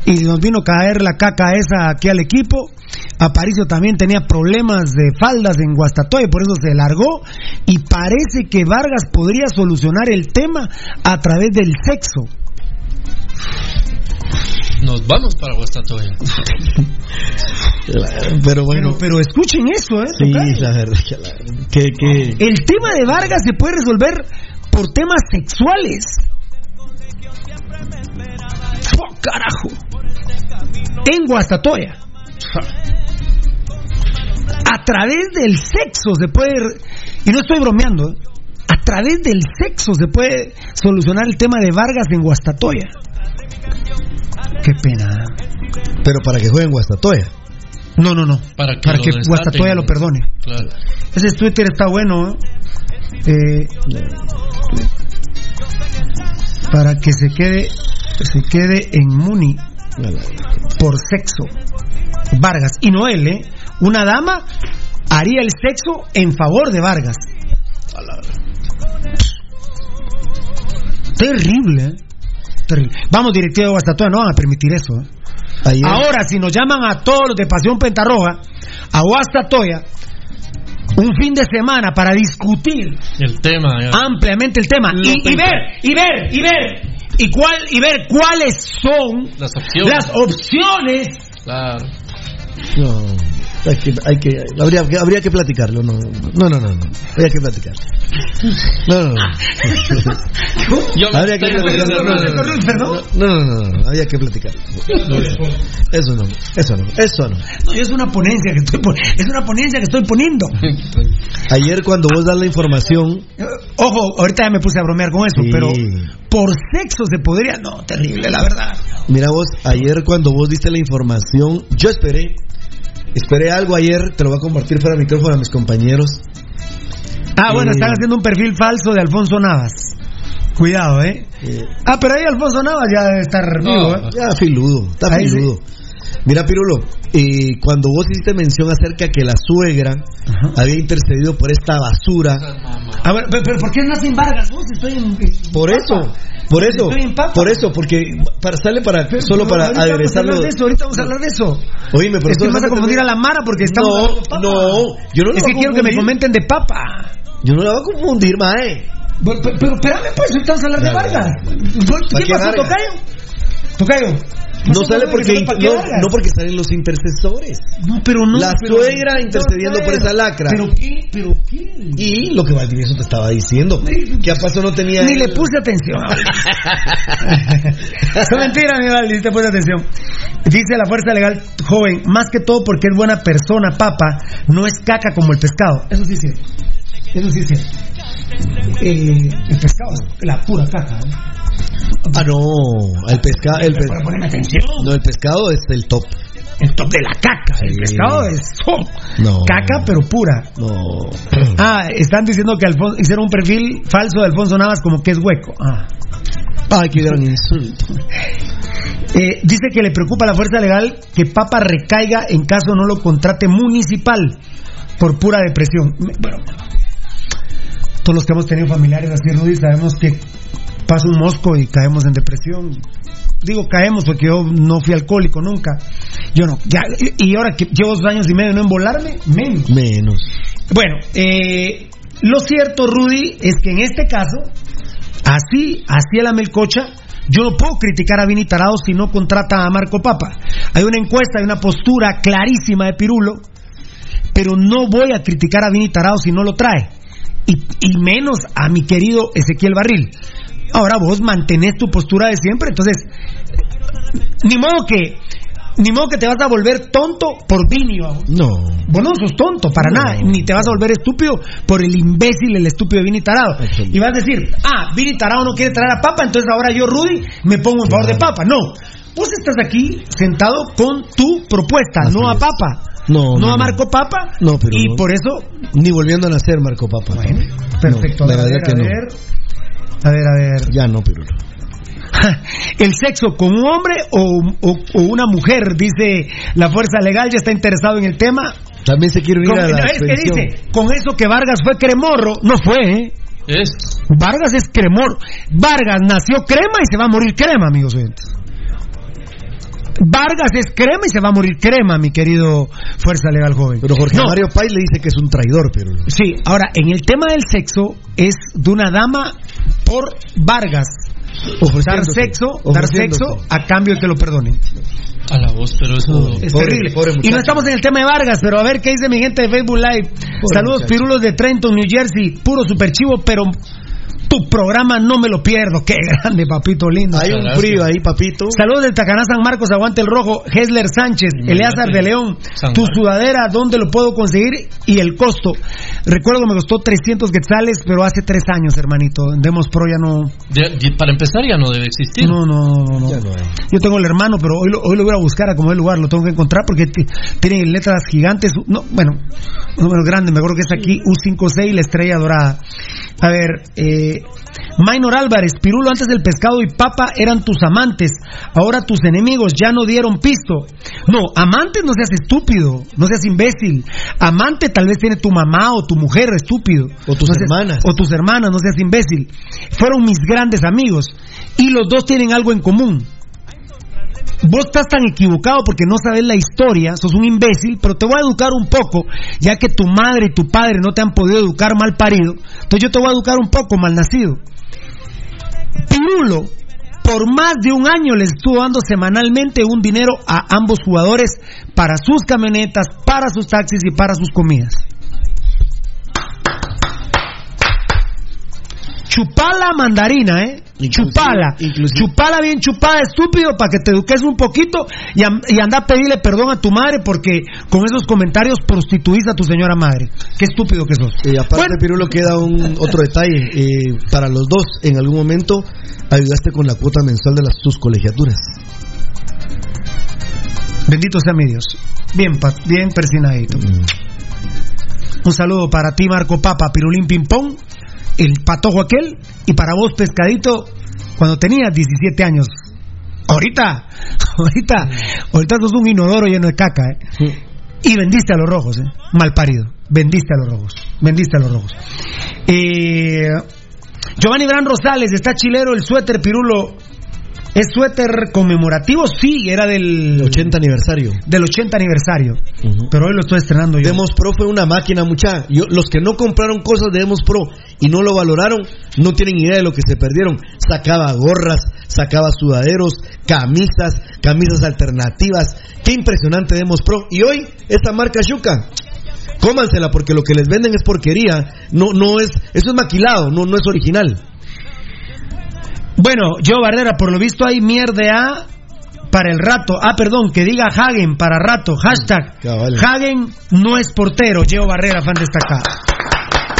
y nos vino a caer la caca esa aquí al equipo. Aparicio también tenía problemas de faldas en Guastatoya, por eso se largó. Y parece que Vargas podría solucionar el tema a través del sexo. Nos vamos para Guastatoya. Pero bueno, Pero, pero escuchen eso, ¿eh? sí, la verdad que, la- que, que- El tema de Vargas se puede resolver por temas sexuales. ¡Oh, carajo! En Guastatoya. A través del sexo se puede, y no estoy bromeando, ¿eh? a través del sexo se puede solucionar el tema de Vargas en Guastatoya. Qué pena. pero para que jueguen Guastatoya. No, no, no. Para que, Para que. Guastatoya lo perdone. Claro. Ese Twitter está bueno, ¿eh? Eh, para que se quede se quede en Muni por sexo. Vargas y no él, ¿eh? Una dama haría el sexo en favor de Vargas. Terrible, ¿eh? terrible. Vamos, directivo de Guastatoya, no van a permitir eso. ¿eh? Ayer- Ahora, si nos llaman a todos los de Pasión Pentarroja, a Guastatoya, un fin de semana para discutir El tema. ya. ampliamente el tema y, ver, y ver, y ver, y cuál, y ver cuáles son Las opciones. las opciones. Claro. No, hay que, hay que, habría, habría que platicarlo, no, no, no, no, no, habría que platicar. No, no, no. Habría que platicarlo, no, no, no, no, habría que platicar. Eso no, eso no, eso no. Es una ponencia que estoy es una ponencia que estoy poniendo. Ayer cuando vos das la información, Eh, Ojo, ahorita ya me puse a bromear con eso, Sí. pero por sexo se podría, no, terrible, la verdad. mira vos, ayer cuando vos diste la información, yo esperé, esperé algo ayer, te lo voy a compartir fuera del micrófono a mis compañeros. Ah, bueno, Eh. están haciendo un perfil falso de Alfonso Navas. Cuidado, ¿eh? Eh, Ah, pero ahí Alfonso Navas ya debe estar vivo, ¿eh? Ya, filudo, está Ahí sí. filudo. Mira, Pirulo, eh, cuando vos hiciste mención acerca que la suegra había intercedido por esta basura, A ver, pero, pero ¿por qué no hacen Vargas? vos? Estoy en, en- por eso, por eso, por eso, porque para, sale para solo para aderezarlo. hablar de eso, ahorita vamos a hablar de eso. Oíme, pero es que vas a confundir a la Mara porque estamos No, hablando de papa. no, yo no Es que quiero que me comenten de papa. Yo no la voy a confundir, mae. Pero, pero, espérame, pues, ahorita vamos a hablar de Vargas. ¿Para ¿Qué pasó? Tocayo? Tocayo. No sale porque ¿Para qué no, no porque salen los intercesores. No, pero no. La pero- suegra intercediendo por esa lacra. ¿Pero qué? ¿Pero qué? Y lo que Valdivieso te estaba diciendo, que acaso no tenía Ni le puse atención. Es mentira, mi Valdi, te puse atención. Dice la fuerza legal joven, más que todo porque es buena persona, papa, no es caca como el pescado. Eso sí es cierto. Eso sí es cierto. Eh, el pescado es la pura caca. ¿eh? Ah, no, el pescado, el pe- no, el pescado es el top. El top de la caca. El pescado es oh, No. caca, pero pura. No. Ah, están diciendo que Alfon- hicieron un perfil falso de Alfonso Navas como que es hueco. Ah. Ay, qué gran insulto. Eh, dice que le preocupa a la fuerza legal que Papa recaiga en caso no lo contrate municipal por pura depresión. Bueno, todos los que hemos tenido familiares así, Rudy, sabemos que pasa un mosco y caemos en depresión. Digo caemos porque yo no fui alcohólico nunca. Yo no. Ya, y ahora que llevo dos años y medio no embolarme, menos. Menos. Bueno, eh, lo cierto, Rudy, es que en este caso, así, así el Amelcocha, yo no puedo criticar a Vini Tarado si no contrata a Marco Papa. Hay una encuesta, hay una postura clarísima de Pirulo, pero no voy a criticar a Vini Tarado si no lo trae. Y, y menos a mi querido Ezequiel Barril. Ahora vos mantenés tu postura de siempre, entonces, ni modo que, ni modo que te vas a volver tonto por Vini. No. Vos no sos tonto, para No. nada, ni te vas a volver estúpido por el imbécil, el estúpido de Vini Tarado. Y vas a decir, ah, Vini Tarado no quiere traer a Papa, entonces ahora yo, Rudy, me pongo en favor de Papa. No, vos estás aquí sentado con tu propuesta, Así no a. Papa. No, No no, a. Marco Papa. No, pero y por eso, Ni volviendo a nacer, Marco Papa. bueno, perfecto. No, la ver, verdad que no. A ver, a ver. Ya no, Pirulo. El sexo con un hombre o, o- o una mujer, dice la fuerza legal, ya está interesado en el tema. También se quiere unir Con- a la es que dice, con eso que Vargas fue cremorro, no fue, ¿eh? Es. Vargas es cremor. Vargas nació crema y se va a morir crema, amigos oyentes. Vargas es crema y se va a morir crema, mi querido Fuerza Legal Joven. Pero Jorge No, Mario Pais le dice que es un traidor, Pirulo. Sí, ahora, en el tema del sexo, es de una dama por Vargas. Dar sexo, dar sexo a cambio de que lo perdonen. A la voz, pero eso. Es Pobre- terrible. pobre y no estamos en el tema de Vargas, pero a ver qué dice mi gente de Facebook Live. Saludos, muchacho. pirulos de Trenton, New Jersey. Puro super chivo, pero tu programa no me lo pierdo. Qué grande, papito lindo. Hay un frío ahí, papito. Saludos del Tacaná San Marcos, aguante el rojo. Hesler Sánchez, Eleazar de León. San Tu Marcos. sudadera, ¿dónde lo puedo conseguir? Y el costo. Recuerdo que me costó 300 quetzales, pero hace tres años, hermanito. Demos Pro ya no. de- de- para empezar, ya no debe existir. No, no, no, no. Yo tengo el hermano, pero hoy lo, hoy lo voy a buscar a como el lugar, lo tengo que encontrar porque tiene letras gigantes. No, bueno, un número grande, me acuerdo que es aquí U56, la estrella dorada. A ver, eh, Minor Álvarez, Pirulo, antes del pescado y papa eran tus amantes, ahora tus enemigos ya no dieron pisto. No, amantes no seas estúpido, no seas imbécil. Amante tal vez tiene tu mamá o tu mujer, estúpido. O tus No seas- hermanas. O tus hermanas, no seas imbécil. Fueron mis grandes amigos y los dos tienen algo en común. Vos estás tan equivocado porque no sabes la historia, sos un imbécil, pero te voy a educar un poco, ya que tu madre y tu padre no te han podido educar mal parido. Entonces yo te voy a educar un poco mal nacido. Pirulo, por más de un año les estuvo dando semanalmente un dinero a ambos jugadores para sus camionetas, para sus taxis y para sus comidas. Chupala mandarina, ¿eh? chupala. Chupala bien chupada, estúpido, para que te eduques un poquito y, y anda a pedirle perdón a tu madre porque con esos comentarios prostituís a tu señora madre. Qué estúpido que sos. Y aparte, Pirulo, queda un otro detalle. eh, para los dos, en algún momento ayudaste con la cuota mensual de las tus colegiaturas. Bendito sea mi Dios. Bien, bien persinadito. Un saludo para ti, Marco Papa, Pirulín Pimpón, el patojo aquel, y para vos, pescadito, cuando tenías 17 años. Ahorita, ahorita, ahorita sos un inodoro lleno de caca, ¿eh? Y vendiste a los rojos, ¿eh? Mal parido. Vendiste a los rojos. Vendiste a los rojos. Eh, Giovanni Bran Rosales, está chilero el suéter, Pirulo. ¿Es suéter conmemorativo? Sí, era del 80 aniversario. Del 80 aniversario. Pero hoy lo estoy estrenando yo. Demos Pro fue una máquina, mucha. Yo, los que no compraron cosas de Demos Pro y no lo valoraron, no tienen idea de lo que se perdieron. Sacaba gorras, sacaba sudaderos, camisas, camisas alternativas. Qué impresionante Demos Pro. Y hoy, esta marca Shuka, cómansela porque lo que les venden es porquería. No, no es, eso es maquilado, no, no es original. Bueno, yo Barrera, por lo visto hay mierda para el rato. Ah, perdón, que diga Hagen para rato. Hashtag Hagen no es portero. Geo Barrera, fan destacado.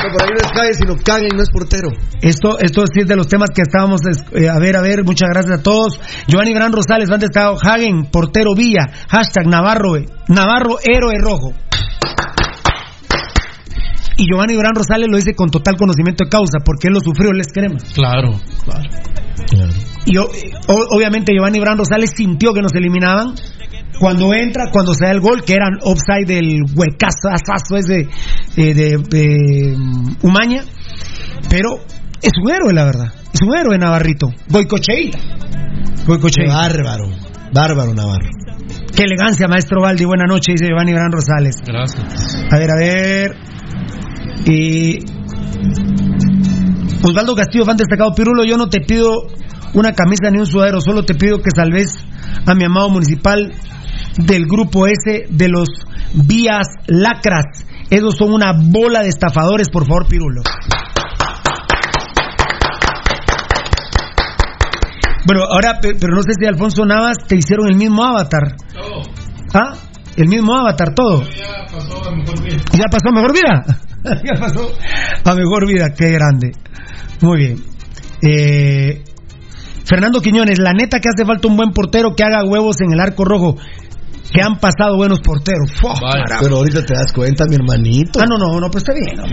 No, por ahí no es Hagen, sino Kagen no es portero. Esto, esto sí es de los temas que estábamos. eh, a ver, a ver, muchas gracias a todos. Giovanni Gran Rosales, fan destacado. Hagen, portero Villa. Hashtag Navarro, eh, Navarro, héroe rojo. Y Giovanni Gran Rosales lo dice con total conocimiento de causa, porque él lo sufrió, él es crema. Claro, claro. Y o- obviamente Giovanni Bran Rosales sintió que nos eliminaban. Cuando entra, cuando se da el gol, que eran offside del huecazo asazo ese eh, de, de, mm, Umaña. Pero es un héroe, la verdad. Es un héroe, Navarrito. Goicocheita. Goicocheita. Bárbaro. Bárbaro Navarro. Qué elegancia, maestro Valdi. Buena noche, dice Giovanni Bran Rosales. Gracias. A ver, a ver. Y. Osvaldo Castillo, fan destacado Pirulo, yo no te pido una camisa ni un sudadero, solo te pido que salves a mi amado municipal del grupo S de los vías lacras. Esos son una bola de estafadores, por favor, Pirulo. Bueno, ahora, pe- pero no sé si Alfonso Navas te hicieron el mismo avatar. ¿Ah? El mismo avatar, todo. Ya pasó a mejor vida. ya pasó a mejor vida, qué grande. Muy bien. Eh, Fernando Quiñones, la neta que hace falta un buen portero que haga huevos en el arco rojo. Que han pasado buenos porteros. Pero ahorita te das cuenta, mi hermanito. Ah, no, no, no, pues está bien. No,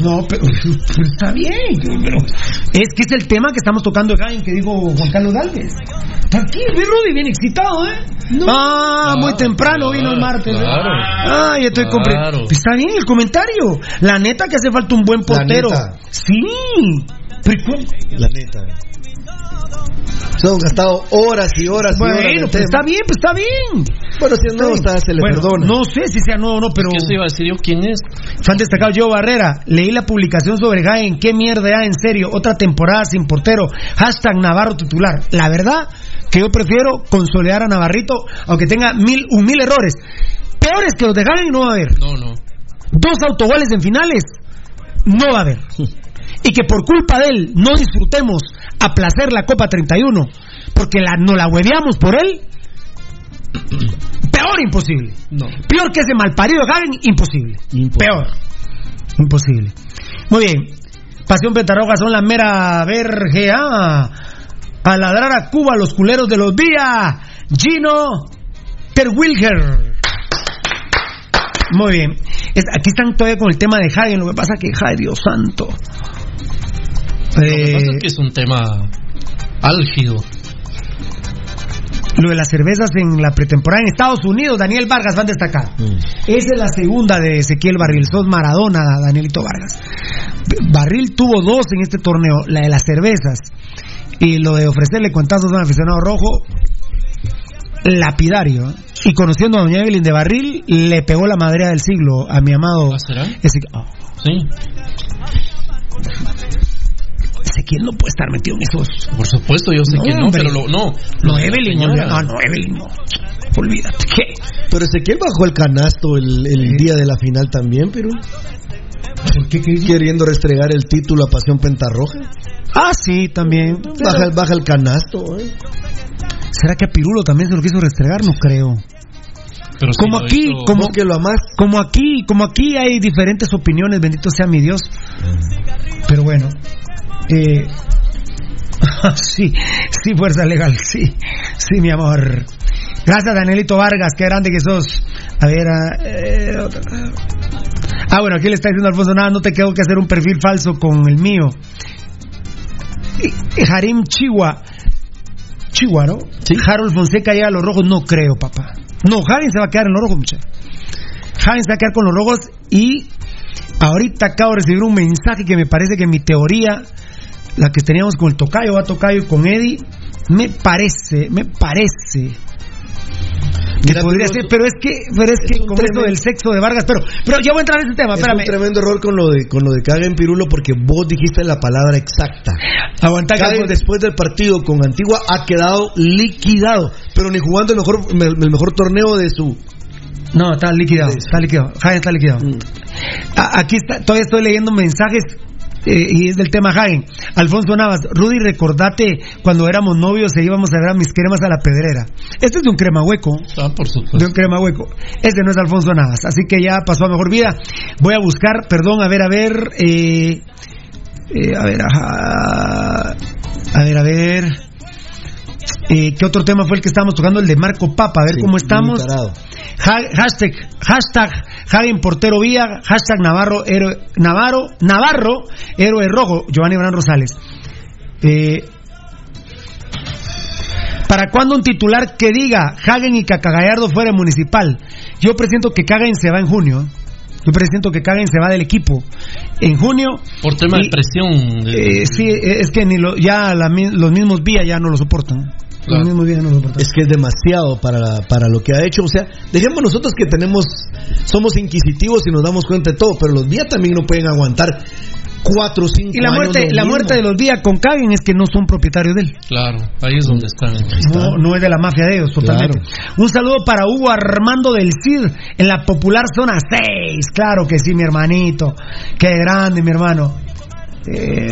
no, pero, pero está bien. pero es que es el tema que estamos tocando acá en que dijo Juan Carlos Galvez. Tranquilo, ve Rudy, bien excitado, ¿eh? ah, muy temprano vino el martes. ¿eh? claro. Ah, ya estoy Claro. comprendiendo. Está bien el comentario. La neta que hace falta un buen portero. neta. Sí. La neta. Se han gastado horas y horas y horas. Bueno, en el pues está bien, pues está bien. Bueno, si es nuevo, está, se le Bueno, perdona. No sé si sea nuevo o no, pero. ¿Qué se iba a decir yo? ¿Quién es? Fan destacado Joe Barrera, leí la publicación sobre Jaén, qué mierda ya, en serio, otra temporada sin portero, hashtag Navarro titular. La verdad que yo prefiero consolidar a Navarrito, aunque tenga mil, un mil errores. Peores que los de Jaén no va a haber. No, no. Dos autogoles en finales, no va a haber. Y que por culpa de él no disfrutemos a placer la Copa 31, porque la, no la hueveamos por él, peor imposible. No. Peor que ese malparido Hagen, imposible. Peor. Imposible. Muy bien. Pasión Petaroga son la mera verge. ah. A ladrar a Cuba los culeros de los días. Gino Terwilger. Muy bien. Es- aquí están todavía con el tema de Hagen. Lo que pasa que, ay, Dios santo. Lo que pasa es que es un tema álgido. Lo de las cervezas en la pretemporada en Estados Unidos, Daniel Vargas van a destacar. Esa es la segunda de Ezequiel Barril. Sos Maradona, Danielito Vargas. Barril tuvo dos en este torneo, la de las cervezas y lo de ofrecerle cuentazos a un aficionado rojo, lapidario. ¿eh? Y conociendo a Doña Evelyn de Barril, le pegó la madera del siglo a mi amado. Oh. Sí. Ezequiel no puede estar metido en esos. Por supuesto, yo sé que no, hombre. pero lo, no. No, lo Evelyn, ah, no, Evelyn, no. Olvídate. ¿Qué? Pero Ezequiel bajó el canasto el, el día de la final también, pero. Queriendo restregar el título a Pasión Pentarroja. Ah, sí, también. Baja, el- baja el canasto, ¿eh? ¿Será que a Pirulo también se lo quiso restregar? No creo. Pero como lo aquí, hizo- como que lo amás. Como aquí, como aquí hay diferentes opiniones, bendito sea mi Dios. Pero bueno, eh, sí, sí, fuerza legal, sí, sí, mi amor. Gracias, Danielito Vargas, qué grande que sos. A ver, ah, eh, ah, bueno, aquí le está diciendo Alfonso, nada, no te tengo que hacer un perfil falso con el mío. Harim Chihuahua. Chihuahua, ¿no? Harold Fonseca llega a los rojos, no creo, papá. No, Hagen se va a quedar en los rojos, muchachos. Hagen se va a quedar con los rojos y ahorita acabo de recibir un mensaje que me parece que mi teoría, la que teníamos con el Tocayo, va Tocayo y con Eddie, me parece, me parece. Que Mira, podría ser, pero es que, pero es que con esto tremendo- del sexo de Vargas, pero, pero ya voy a entrar en ese tema, Es espérame. un tremendo error con lo de con lo de Caga en Pirulo porque vos dijiste la palabra exacta. Aguanta, Carlos. después del partido con Antigua ha quedado liquidado, pero ni jugando el mejor el mejor torneo de su No, está liquidado, está liquidado. Hagen está liquidado. Mm. A- Aquí está, todavía estoy leyendo mensajes eh, y es del tema Hagen. Alfonso Navas, Rudy, recordate cuando éramos novios e íbamos a ver a mis cremas a la pedrera. Este es de un crema hueco. Ah, por supuesto. De un crema hueco. Este no es Alfonso Navas. Así que ya pasó a mejor vida. Voy a buscar, perdón, a ver, a ver. eh, eh, a ver, ajá. A ver, a ver. Eh, ¿Qué otro tema fue el que estábamos tocando? El de Marco Papa. A ver Sí, cómo estamos. muy hashtag, hashtag Hagen Portero Vía, hashtag Navarro, héroe, Navarro, Navarro, héroe rojo, Giovanni Bran Rosales. Eh, ¿Para cuándo un titular que diga Hagen y Cacagallardo fuera municipal? Yo presiento que Hagen se va en junio. Yo presiento que Hagen se va del equipo en junio. Por tema Y- de presión. Eh, sí, eh, es que ni lo- ya la los mismos Vía ya no lo soportan. Claro. Los mismos Vía ya no lo soportan. es que es demasiado para, para lo que ha hecho. O sea, dejemos nosotros que tenemos, somos inquisitivos y nos damos cuenta de todo, pero los días también no pueden aguantar cuatro o cinco Y la años muerte, la mismo. muerte de los Vía con Hagen es que no son propietarios de él. Claro, ahí es donde están. No, no es de la mafia de ellos, totalmente. Un saludo para Hugo Armando del Cid en la popular zona 6. Claro que sí, mi hermanito. Qué grande, mi hermano. Eh,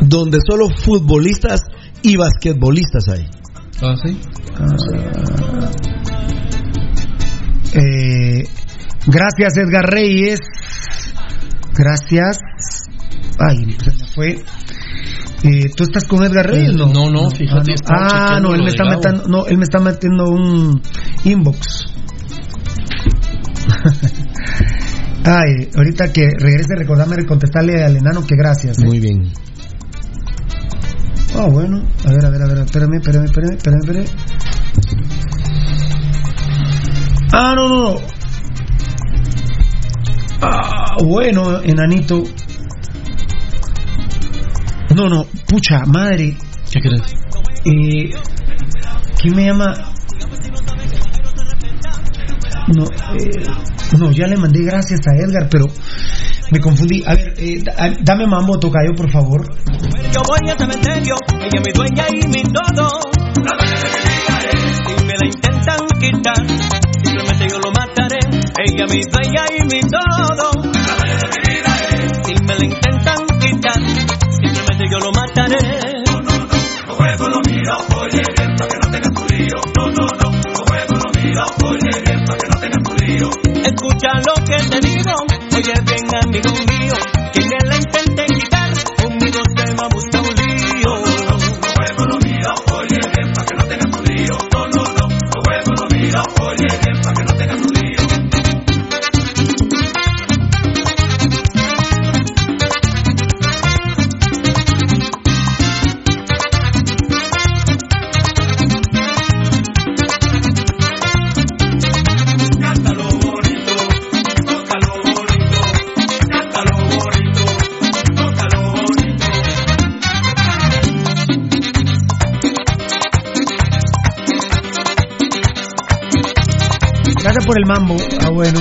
Donde solo futbolistas y basquetbolistas hay. Ah, sí. eh, gracias, Edgar Reyes. Gracias. Ay, se me fue. Eh, ¿Tú estás con Edgar Reyes? No, No, no, fíjate, Ah, no, él me está metiendo, no, él me está metiendo un inbox. Ay, ahorita que regrese, recordame contestarle al enano que gracias. ¿eh? Muy bien. Ah, bueno. A ver, a ver, a ver, espérame, espérame, espérame, espérame, espérame. Ah, no, no, no. Ah, bueno, enanito. No, no, pucha, madre. ¿Qué crees? Eh, ¿Quién me llama? No, eh, no, ya le mandé gracias a Edgar, pero me confundí. A ver, eh, da- dame mambo, tocayo, por favor. Yo voy al cementerio, ella es mi dueña y mi todo. Si me la intentan quitar, simplemente yo lo mataré. Ella es mi dueña y mi todo. Si me la intentan quitar, simplemente yo lo mataré. No, no, no, juego lo mío, oye bien, para que no tengas tu lío. No, no, no, juego lo mío, oye bien, para que no tengas tu lío. Escucha lo que te digo, oye bien, amigo mío. Quien me la intente quitar, conmigo se va a buscar un lío. No, no, no juego lo mío, oye bien, para que no tengas tu lío. No, no, no, no juego lo mío, oye bien, para que no tengas tu lío. Por el mambo. Ah, bueno.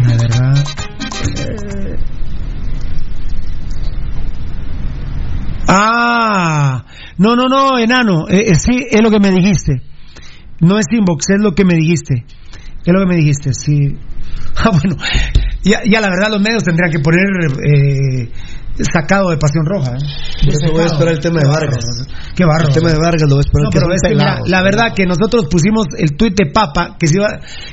La verdad. eh. Ah, no, no, no, enano. Eh, eh, sí, es lo que me dijiste. No es inbox, es lo que me dijiste. Es lo que me dijiste, sí. Ah, bueno. Ya, ya la verdad los medios tendrían que poner eh, sacado de Pasión Roja. ¿eh? Eso voy a esperar el tema de Vargas. Qué bárbaro. El tema de Vargas lo voy a esperar. No, pero es que mira, la verdad que nosotros pusimos el tuit de Papa que se iba,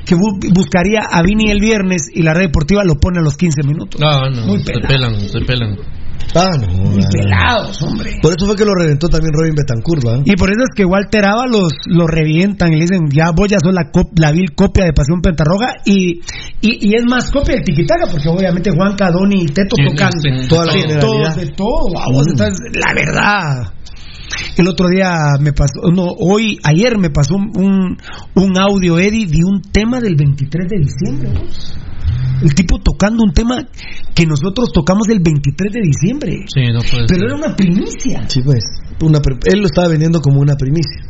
que bu- buscaría a Vini el viernes y la red deportiva lo pone a los 15 minutos. No, no, Muy se pelan, se pelan. Ah, no, no, no. pelados, hombre. Por eso fue que lo reventó también Robin Betancourt, ¿va? Y por eso es que Walter Ava los, los revientan y le dicen, ya vos ya sos la, cop- la vil copia de Pasión Pentarroja y, y, y es más copia del Tiquitaca porque obviamente Juan Cadoni y Teto tocan en toda la de todo, de todo, vamos, Mm. entonces, la verdad. El otro día me pasó, no, hoy, ayer me pasó un, un, un audio, Eddie, de un tema del 23 de diciembre. vos. El tipo tocando un tema que nosotros tocamos el 23 de diciembre. Sí, no puede Pero ser. era una primicia. Sí, pues. Una pre- él lo estaba vendiendo como una primicia.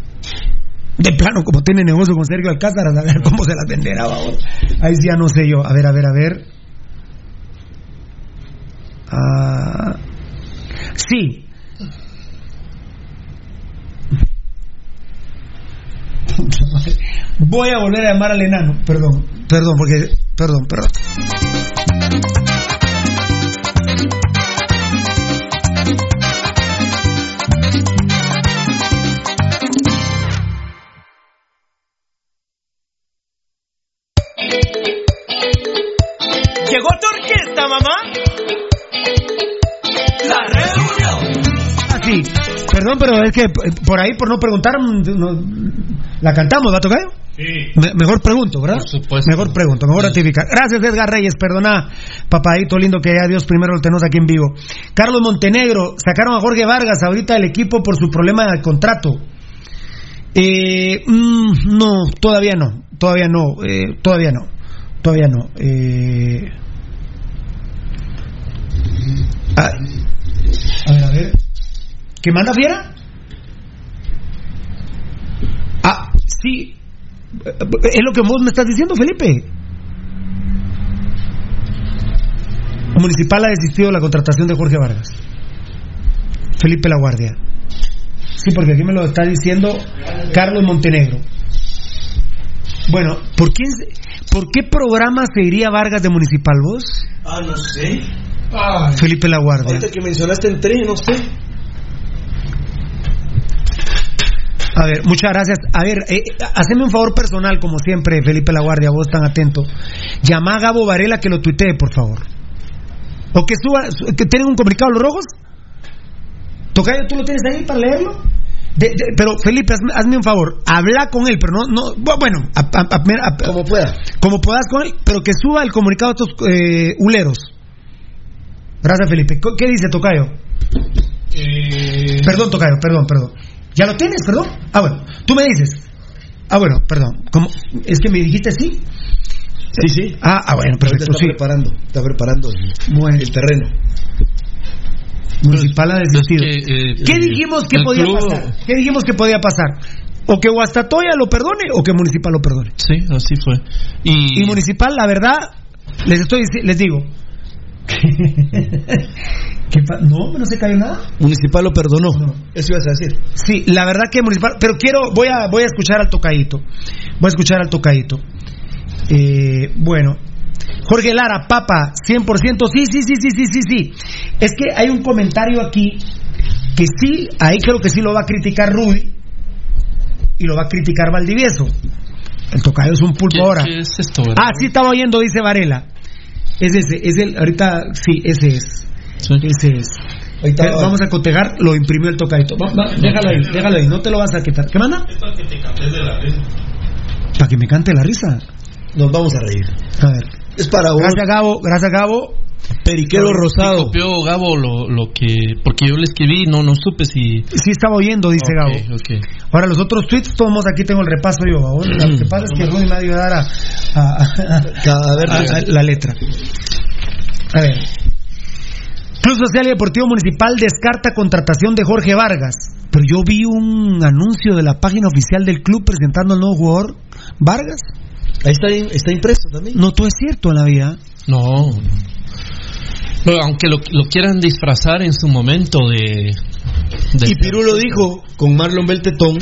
De plano, como tiene negocio con Sergio Alcázar, a ver cómo se las venderá. babos. Ahí sí ya no sé yo. A ver, a ver, a ver. Ah, sí. Voy a volver a llamar al enano. Perdón, perdón, porque. Perdón, perdón. ¿Llegó tu orquesta, mamá? La reunión. Ah, sí. Perdón, pero es que eh, por ahí, por no preguntar, mm, no- la cantamos, ¿va a tocar? Sí. Me- mejor pregunto, ¿verdad? Por supuesto. Mejor pregunto, mejor ratificar. Gracias, Edgar Reyes. Perdona, papadito lindo, que ya Dios primero lo tenemos aquí en vivo. Carlos Montenegro, sacaron a Jorge Vargas ahorita del equipo por su problema de contrato. Eh, mm, no, todavía no. Todavía no. eh, todavía no. Todavía no. Eh, ay. a ver, a ver. ¿Qué manda Fiera? Ah, sí. Es lo que vos me estás diciendo, Felipe. Municipal ha desistido de la contratación de Jorge Vargas. Felipe La Guardia. Sí, porque aquí me lo está diciendo Carlos Montenegro. Bueno, ¿por qué, ¿por qué programa se iría Vargas de Municipal vos? Ah, no sé. Felipe La Guardia. Ahorita que mencionaste entré, no sé. A ver, muchas gracias. A ver, eh, haceme un favor personal, como siempre, Felipe La Guardia, vos tan atento. Llama a Gabo Varela que lo tuitee, por favor. O que suba, su- que tienen un comunicado los rojos. Tocayo, ¿tú lo tienes ahí para leerlo? De- de- pero Felipe, hazme, hazme un favor, habla con él, pero no, no bu- bueno, a- a- a- a- Como pueda. como puedas con él, pero que suba el comunicado de estos eh, huleros. Gracias, Felipe. ¿Qué dice Tocayo? Perdón, Tocayo, perdón, perdón. ¿Ya lo tienes, perdón? Ah, bueno, tú me dices. Ah, bueno, perdón. ¿Cómo? ¿Es que me dijiste sí? Sí, sí. Ah, ah bueno, perfecto, está sí. preparando, está preparando el, Bueno, el terreno. municipal ha desistido. Es que, eh, ¿Qué eh, dijimos que podía club- pasar? ¿Qué dijimos que podía pasar? O que Guastatoya lo perdone o que Municipal lo perdone. Sí, así fue. Y, Y Municipal, la verdad, les estoy les digo. ¿Qué no, no se cayó nada. Municipal lo perdonó. No. Eso ibas a decir. Sí, la verdad que Municipal, pero quiero, voy a, voy a escuchar al tocadito. Voy a escuchar al tocadito. Eh, bueno, Jorge Lara, Papa, 100%, sí, sí, sí, sí, sí, sí, sí. Es que hay un comentario aquí que sí, ahí creo que sí lo va a criticar Rudy y lo va a criticar Valdivieso. El tocayo es un pulpo ¿qué, ahora. qué es esto? Ah, sí estaba oyendo, dice Varela. Es ese, es el, ahorita, sí, ese es. Sí. Ese es. Ahorita Eh, vamos a cotejar, lo imprimió el tocadito. Va- va, déjalo ahí, déjalo ahí, no te lo vas a quitar. ¿Qué manda? Para que me cante la risa. Nos vamos a reír. A ver. Es para vos, Gracias Gabo, gracias Gabo. Periquero Sí, Rosado. copió Gabo lo, lo que. Porque yo le escribí, no, no supe si. Sí estaba oyendo, dice Ok, Gabo. ok. Ahora los otros tweets, todos aquí tengo el repaso yo. Lo que pasa es que Rudy me va a ayudar a, a- a- Cada vez a- a- la letra. A ver. Club Social y Deportivo Municipal descarta contratación de Jorge Vargas. Pero yo vi un anuncio de la página oficial del club presentando al nuevo jugador Vargas. Ahí está, está impreso también. No todo es cierto en la vida. No. No. Aunque lo, lo quieran disfrazar en su momento de. de Y Pirulo dijo con Marlon Beltetón,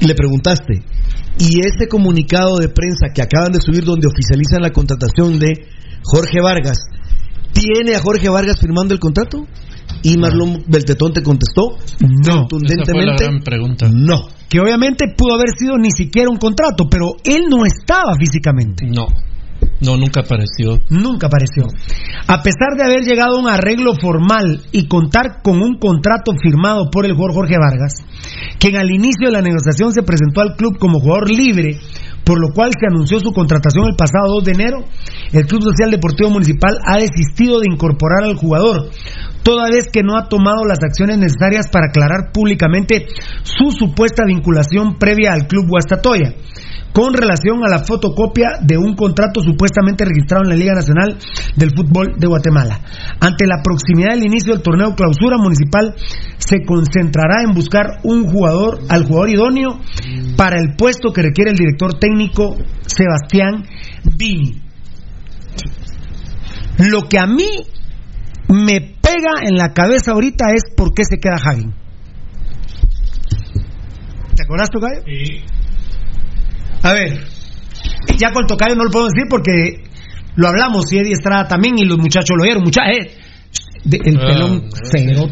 y le preguntaste, ¿y ese comunicado de prensa que acaban de subir donde oficializan la contratación de Jorge Vargas, ¿tiene a Jorge Vargas firmando el contrato? Y Marlon Beltetón te contestó No. Esa fue la contundentemente, gran pregunta. no. Que obviamente pudo haber sido ni siquiera un contrato, pero él no estaba físicamente. No. No, nunca apareció. Nunca apareció. A pesar de haber llegado a un arreglo formal y contar con un contrato firmado por el jugador Jorge Vargas, quien al inicio de la negociación se presentó al club como jugador libre, por lo cual se anunció su contratación el pasado 2 de enero, el Club Social Deportivo Municipal ha desistido de incorporar al jugador, toda vez que no ha tomado las acciones necesarias para aclarar públicamente su supuesta vinculación previa al Club Guastatoya con relación a la fotocopia de un contrato supuestamente registrado en la Liga Nacional del Fútbol de Guatemala. Ante la proximidad del inicio del torneo clausura municipal, se concentrará en buscar un jugador, al jugador idóneo para el puesto que requiere el director técnico Sebastián Vini. Lo que a mí me pega en la cabeza ahorita es por qué se queda Hagen. ¿Te acuerdas, Tocayo? Sí. A ver, ya con Tocayo no lo puedo decir porque lo hablamos y Eddie Estrada también y los muchachos lo oyeron. Mucha, eh, de- el Ah, pelón no, cero.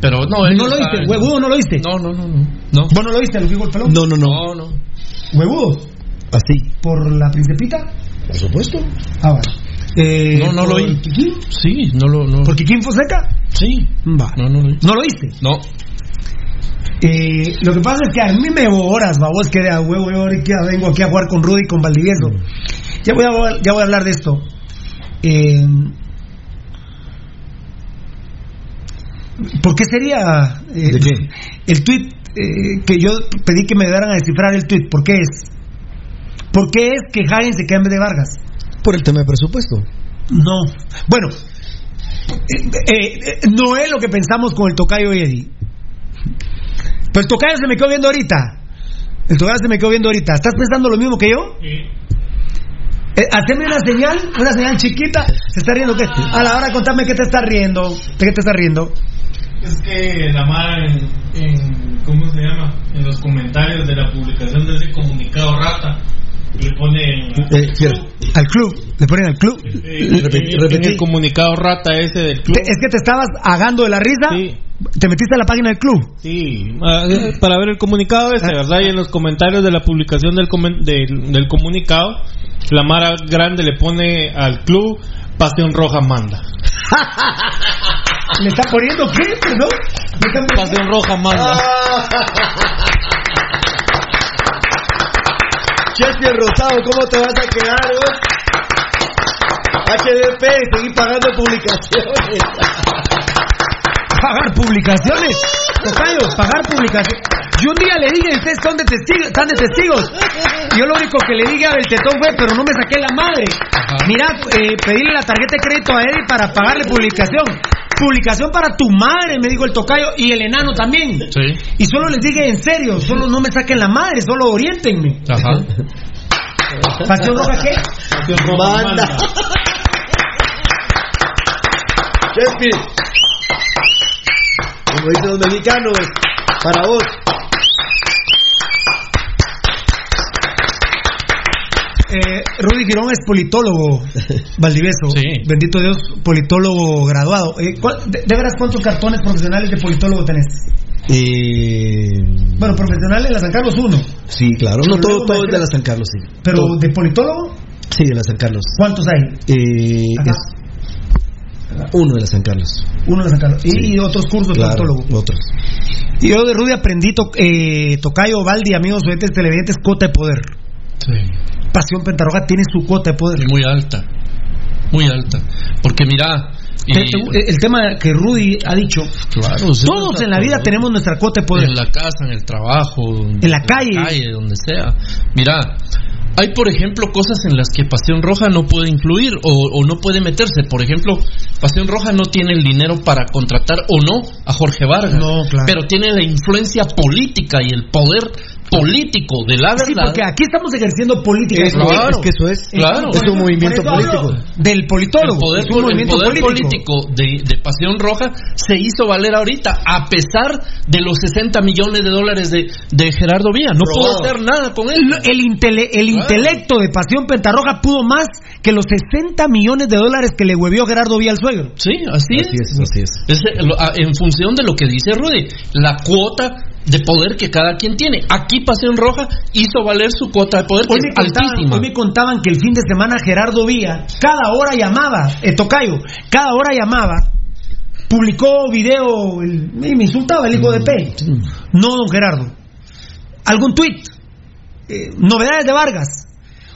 Pero no, él ¿No lo oíste? ¿Huevudo no lo oíste? No, no, no, no. no. ¿Vos no lo oíste? ¿Lo dijo el pelón? No, no, no. No, no. ¿Huevudo? Así. ¿Por la principita? Por supuesto. Ah, bueno. Eh, No, no ¿por lo oí. Kikín? Sí, no lo. No. ¿Por Kikín Fonseca? Sí. Va. No, no lo hice. ¿No lo oíste? No. Lo que pasa es que a mí me horas, babos, que de a huevo, yo ahorita vengo aquí a jugar con Rudy y con Valdivieso. Ya voy a, ya voy a hablar de esto. Eh, ¿Por qué sería eh, ¿De qué? el tweet eh, que yo pedí que me ayudaran a descifrar el tweet? ¿Por qué es? ¿Por qué es que Hagen se queda en vez de Vargas? Por el tema de presupuesto. No. Bueno, eh, no es lo que pensamos con el Tocayo y Eddie. Pero el Tocayo se me quedó viendo ahorita. El Tocayo se me quedó viendo ahorita. ¿Estás pensando lo mismo que yo? Eh, haceme una señal, una señal chiquita. ¿Se está riendo qué? A la hora contame qué te estás riendo. ¿De qué te estás riendo? Es que la Mara en, en- ¿cómo se llama? En los comentarios de la publicación de ese comunicado rata le ponen Eh. Al club. Le ponen al club. eh, repetí, en repetí. el comunicado rata ese del club. Es que te estabas agando de la risa. Sí. Te metiste a la página del club. Sí, ah, eh, para ver el comunicado ese, ¿verdad? Y en los comentarios de la publicación del, comen- del, del comunicado, la Mara Grande le pone al club Pasión Roja manda. ¿Le está poniendo qué? ¿No? ¿Le están poniendo- Pasión Roja manda. Chelsea Rosado, ¿cómo te vas a quedar vos? HDP, seguir pagando publicaciones. pagar publicaciones. Tocayo, pagar publicaciones. Yo un día le dije, ustedes son de testigos, están de testigos. Yo lo único que le dije a Beltetón fue, pero no me saqué la madre. Mira, eh, pedirle la tarjeta de crédito a Eddie para pagarle publicación. Publicación para tu madre, me dijo el tocayo, y el enano también. Sí. Y solo les dije en serio, solo no me saquen la madre, solo orientenme. Ajá. ¿Pasión roja qué? Pasión Roja Manda. Como dicen los mexicanos, para vos. Eh, Rudy Girón es politólogo, Valdivieso. Sí. Bendito Dios, politólogo graduado. Eh, ¿cuál- de, de veras cuántos cartones profesionales de politólogo tenés? Eh, Bueno, profesional en la San Carlos uno, sí, claro. No, todo, todo es de la San Carlos, sí. pero Todo. de politólogo, Sí, de la San Carlos. ¿cuántos hay? Eh, es uno de la San Carlos. Uno de San Carlos. Y, Sí. y otros cursos de politólogo. otros. Y yo de Rudy aprendí, to- eh, Tocayo, Valdi, amigos oyentes televidentes, cuota de poder. Sí. Pasión Pentarroja tiene su cuota de poder. Muy alta. Muy alta. Porque mira. y- el tema que Rudy ha dicho, claro, sí, todos en la vida todo. tenemos nuestra cuota de poder. En la casa, en el trabajo, En la calle. donde sea. Mira, hay por ejemplo cosas en las que Pasión Roja no puede influir o, o no puede meterse. Por ejemplo, Pasión Roja no tiene el dinero para contratar o no a Jorge Vargas, No, claro. pero tiene la influencia política y el poder político de la verdad. Sí, porque aquí estamos ejerciendo política. Es, Claro. es que eso es. Claro. Es un movimiento político. Del politólogo. El poder, es un el movimiento poder político. político, de, de Pasión Roja se hizo valer ahorita, a pesar de los 60 millones de dólares de, de Gerardo Vía. No pudo hacer nada con él. El, el intele- el Claro. intelecto de Pasión Pentarroja pudo más que los 60 millones de dólares que le huevió Gerardo Vía al suegro. Sí, así, Así es, así es. Es, eh, lo- a- en función de lo que dice Rudy, la cuota de poder que cada quien tiene. Aquí Pasión Roja hizo valer su cuota de poder, Hoy me, contaban, altísima. hoy me contaban que el fin de semana Gerardo Vía, cada hora llamaba, eh, Tocayo, cada hora llamaba, publicó video, el- y me insultaba el hijo de P. No, don Gerardo. Algún tuit. Eh, novedades de Vargas.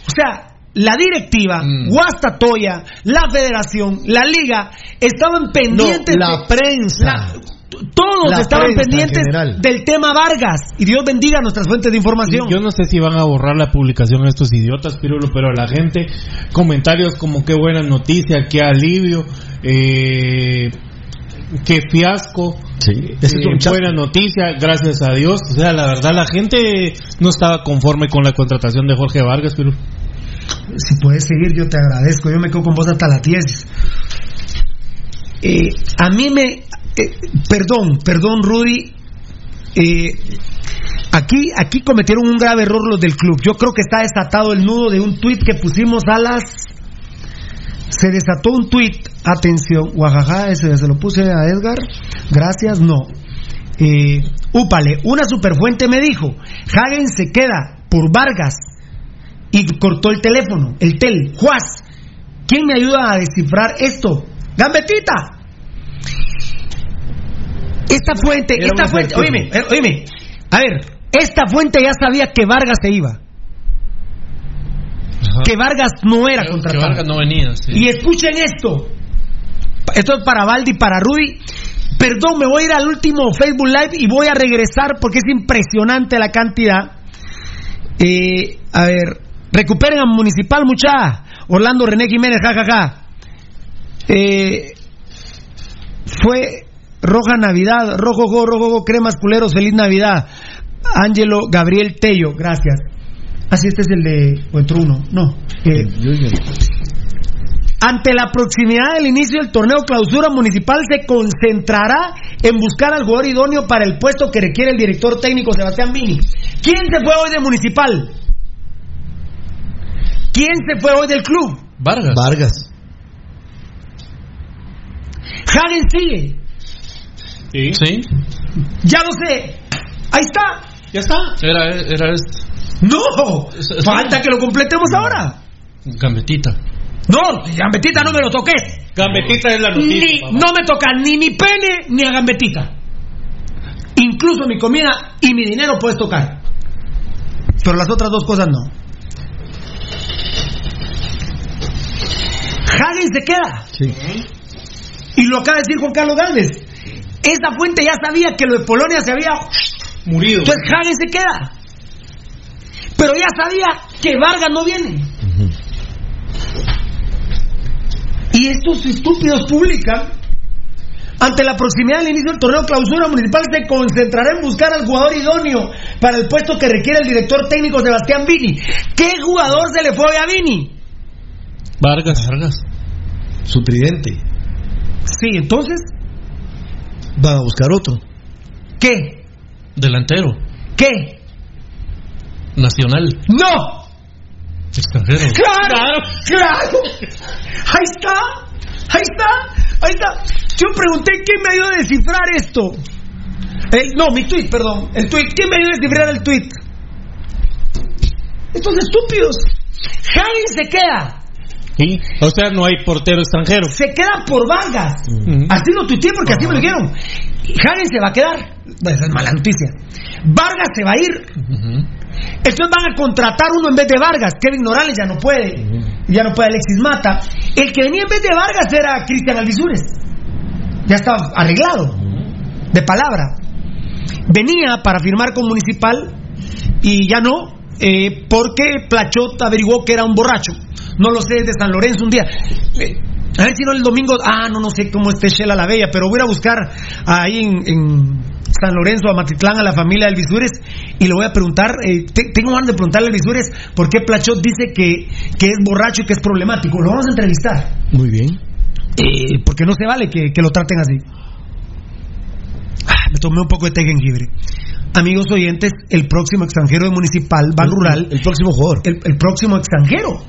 O sea, la directiva, Mm. Guastatoya, la federación, la liga, estaban pendientes. No, la de- prensa. la- todos La estaban pendientes del tema Vargas. Y Dios bendiga nuestras fuentes de información. Yo no sé si van a borrar la publicación estos idiotas, Pirulo, pero la gente, comentarios como qué buena noticia, qué alivio, eh, qué fiasco, Sí, es eh, chasco. buena noticia, gracias a Dios. O sea, la verdad, la gente no estaba conforme con la contratación de Jorge Vargas, Pirulo. Si puedes seguir, yo te agradezco. Yo me quedo con vos hasta la tiesis. Eh, a mí me. Eh, perdón, perdón, Rudy. Eh, aquí, aquí cometieron un grave error los del club. Yo creo que está desatado el nudo de un tuit que pusimos a las. Se desató un tuit. Atención, Guajaja, ese se lo puse a Edgar. Gracias, no. Eh, úpale, una superfuente me dijo: Hagen se queda por Vargas y cortó el teléfono, el tel. Juaz, ¿quién me ayuda a descifrar esto? Gambetita. Esta fuente, Era esta fuente, oíme, eh, oíme. A ver, esta fuente ya sabía que Vargas se iba. Que Vargas no era Que- que contratado. Vargas no venía. sí. Y escuchen esto. Esto es para Valdi para Rudy. Perdón, me voy a ir al último Facebook Live y voy a regresar porque es impresionante la cantidad. Eh, a ver, recuperen a Municipal, mucha. Orlando René Jiménez, jajaja. Eh, fue Roja Navidad, Rojo Go, Rojo Go, Cremas Culeros, Feliz Navidad. Ángelo Gabriel Tello, gracias. Así este es el de. O entró uno, no. Eh, ante la proximidad del inicio del torneo clausura municipal se concentrará en buscar al jugador idóneo para el puesto que requiere el director técnico Sebastián Vini. ¿Quién se fue hoy de municipal? ¿Quién se fue hoy del club? Vargas. Vargas. Hagen sigue. Sí. Sí. Ya lo sé. Ahí está. Ya está. Era, era este. No. Falta que lo completemos ahora. Gambetita. No, Gambetita no me lo toques. Gambetita es la Ni, noticia. papá. no me toca ni mi pene ni a Gambetita. Incluso mi comida y mi dinero puedes tocar. Pero las otras dos cosas no. Hagen se queda. Sí. Y lo acaba de decir Juan Carlos Galvez. Esa fuente ya sabía que lo de Polonia se había. Murido. Entonces Hagen se queda. Pero ya sabía que Vargas no viene. Y estos estúpidos publican. Ante la proximidad del inicio del torneo clausura municipal se concentrará en buscar al jugador idóneo para el puesto que requiere el director técnico Sebastián Vini. ¿Qué jugador se le fue a Vini? Vargas. Vargas. Su tridente. Sí, entonces, Van a buscar otro. ¿qué? Delantero. ¿Qué? Nacional. ¡No! Extranjero. ¡Claro! ¡Claro! Ahí está, ahí está, ahí está. Yo pregunté quién me ayudó a descifrar esto. El- no, mi tweet, perdón. El tweet. ¿Quién me ayudó a descifrar el tweet? Estos estúpidos. Javi se queda. Sí. O sea, no hay portero extranjero. Se queda por Vargas. Así lo tuiteé porque así me lo dijeron. Hagen se va a quedar. Bueno, esa es mala noticia. Vargas se va a ir. Entonces van a contratar uno en vez de Vargas. Kevin Morales ya no puede. Ya no puede Alexis Mata. El que venía en vez de Vargas era Cristian Alvisures. Ya estaba arreglado. De palabra. Venía para firmar con Municipal y ya no. eh, porque Plachot averiguó que era un borracho. No lo sé, de San Lorenzo un día. Eh, a ver si no el domingo. Ah, no, no sé cómo esté Shela la Bella, pero voy a buscar ahí en, en San Lorenzo, a Matitlán, a la familia del Visures y le voy a preguntar, eh, te- tengo ganas de preguntarle al Visures por qué Plachot dice que, que es borracho y que es problemático. Lo vamos a entrevistar. Muy bien. Eh, porque no se vale que, que lo traten así. Ah, me tomé un poco de té jengibre. Amigos oyentes, el próximo extranjero de Municipal, Ban Rural. El próximo jugador. El, el próximo extranjero.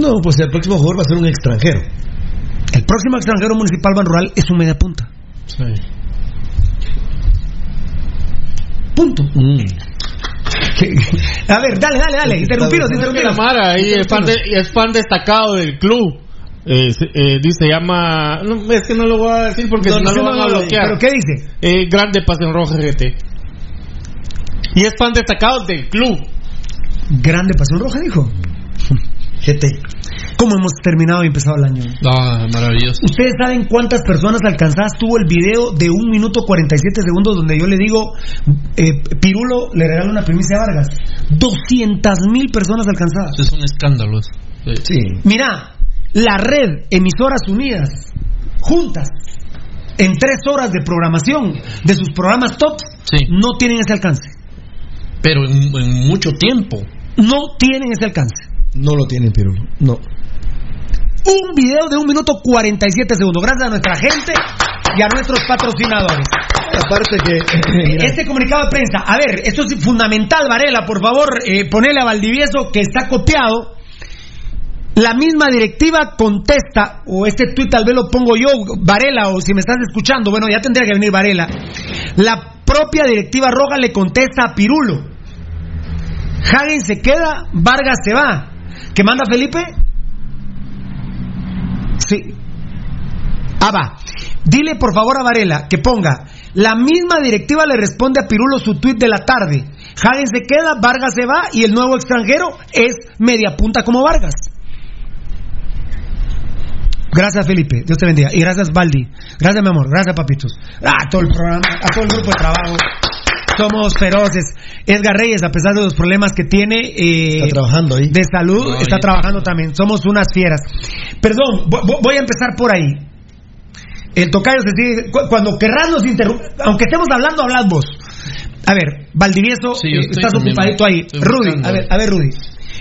No, pues el próximo jugador va a ser un extranjero. El próximo extranjero municipal Ban Rural es un media punta. Punto. Que- A ver, dale, dale, dale. Interrumpidos. la Mara ahí es fan, de- es fan destacado del club. Eh, se- eh, dice, llama. No, es que no lo voy a decir porque No, si no, lo van a bloquear. ¿Pero qué dice? Eh, grande Pasión Roja GT. Y es fan destacado del club. Grande Pasión Roja, dijo. GT. ¿Cómo hemos terminado y empezado el año? Ah, maravilloso. ¿Ustedes saben cuántas personas alcanzadas tuvo el video de 1 minuto 47 segundos donde yo le digo, eh, Pirulo le regala una primicia a Vargas? 200 mil personas alcanzadas. Es un escándalo. eso. Sí. Mira, la red Emisoras Unidas, juntas, en tres horas de programación de sus programas top, no tienen ese alcance. Pero en, en mucho tiempo. No tienen ese alcance. No lo tienen, Pirulo. No. Un video de 1 minuto 47 segundos. Gracias a nuestra gente y a nuestros patrocinadores. Aparte que. mira, Este comunicado de prensa, a ver, esto es fundamental, Varela, por favor, eh, ponele a Valdivieso que está copiado. La misma directiva contesta, o este tuit tal vez lo pongo yo, Varela, o si me estás escuchando, bueno, ya tendría que venir Varela. La propia directiva roja le contesta a Pirulo. Hagen se queda, Vargas se va. ¿Qué manda Felipe? Sí. Ah, va. Dile por favor a Varela que ponga. La misma directiva le responde a Pirulo su tuit de la tarde. Hagen se queda, Vargas se va y el nuevo extranjero es media punta como Vargas. Gracias Felipe, Dios te bendiga. Y gracias Baldi. Gracias mi amor, gracias papitos. A todo el programa, a todo el grupo de trabajo. Somos feroces. Edgar Reyes, a pesar de los problemas que tiene eh, Está trabajando ahí. de salud, No, está trabajando también. Somos unas fieras. Perdón, vo- vo- voy a empezar por ahí. El tocayo se sigue. cu- Cuando querrás nos interrumpir, aunque estemos hablando, hablad vos. A ver, Valdivieso, Sí, eh, estás ocupadito ahí. Rudy, a ver, a ver, Rudy.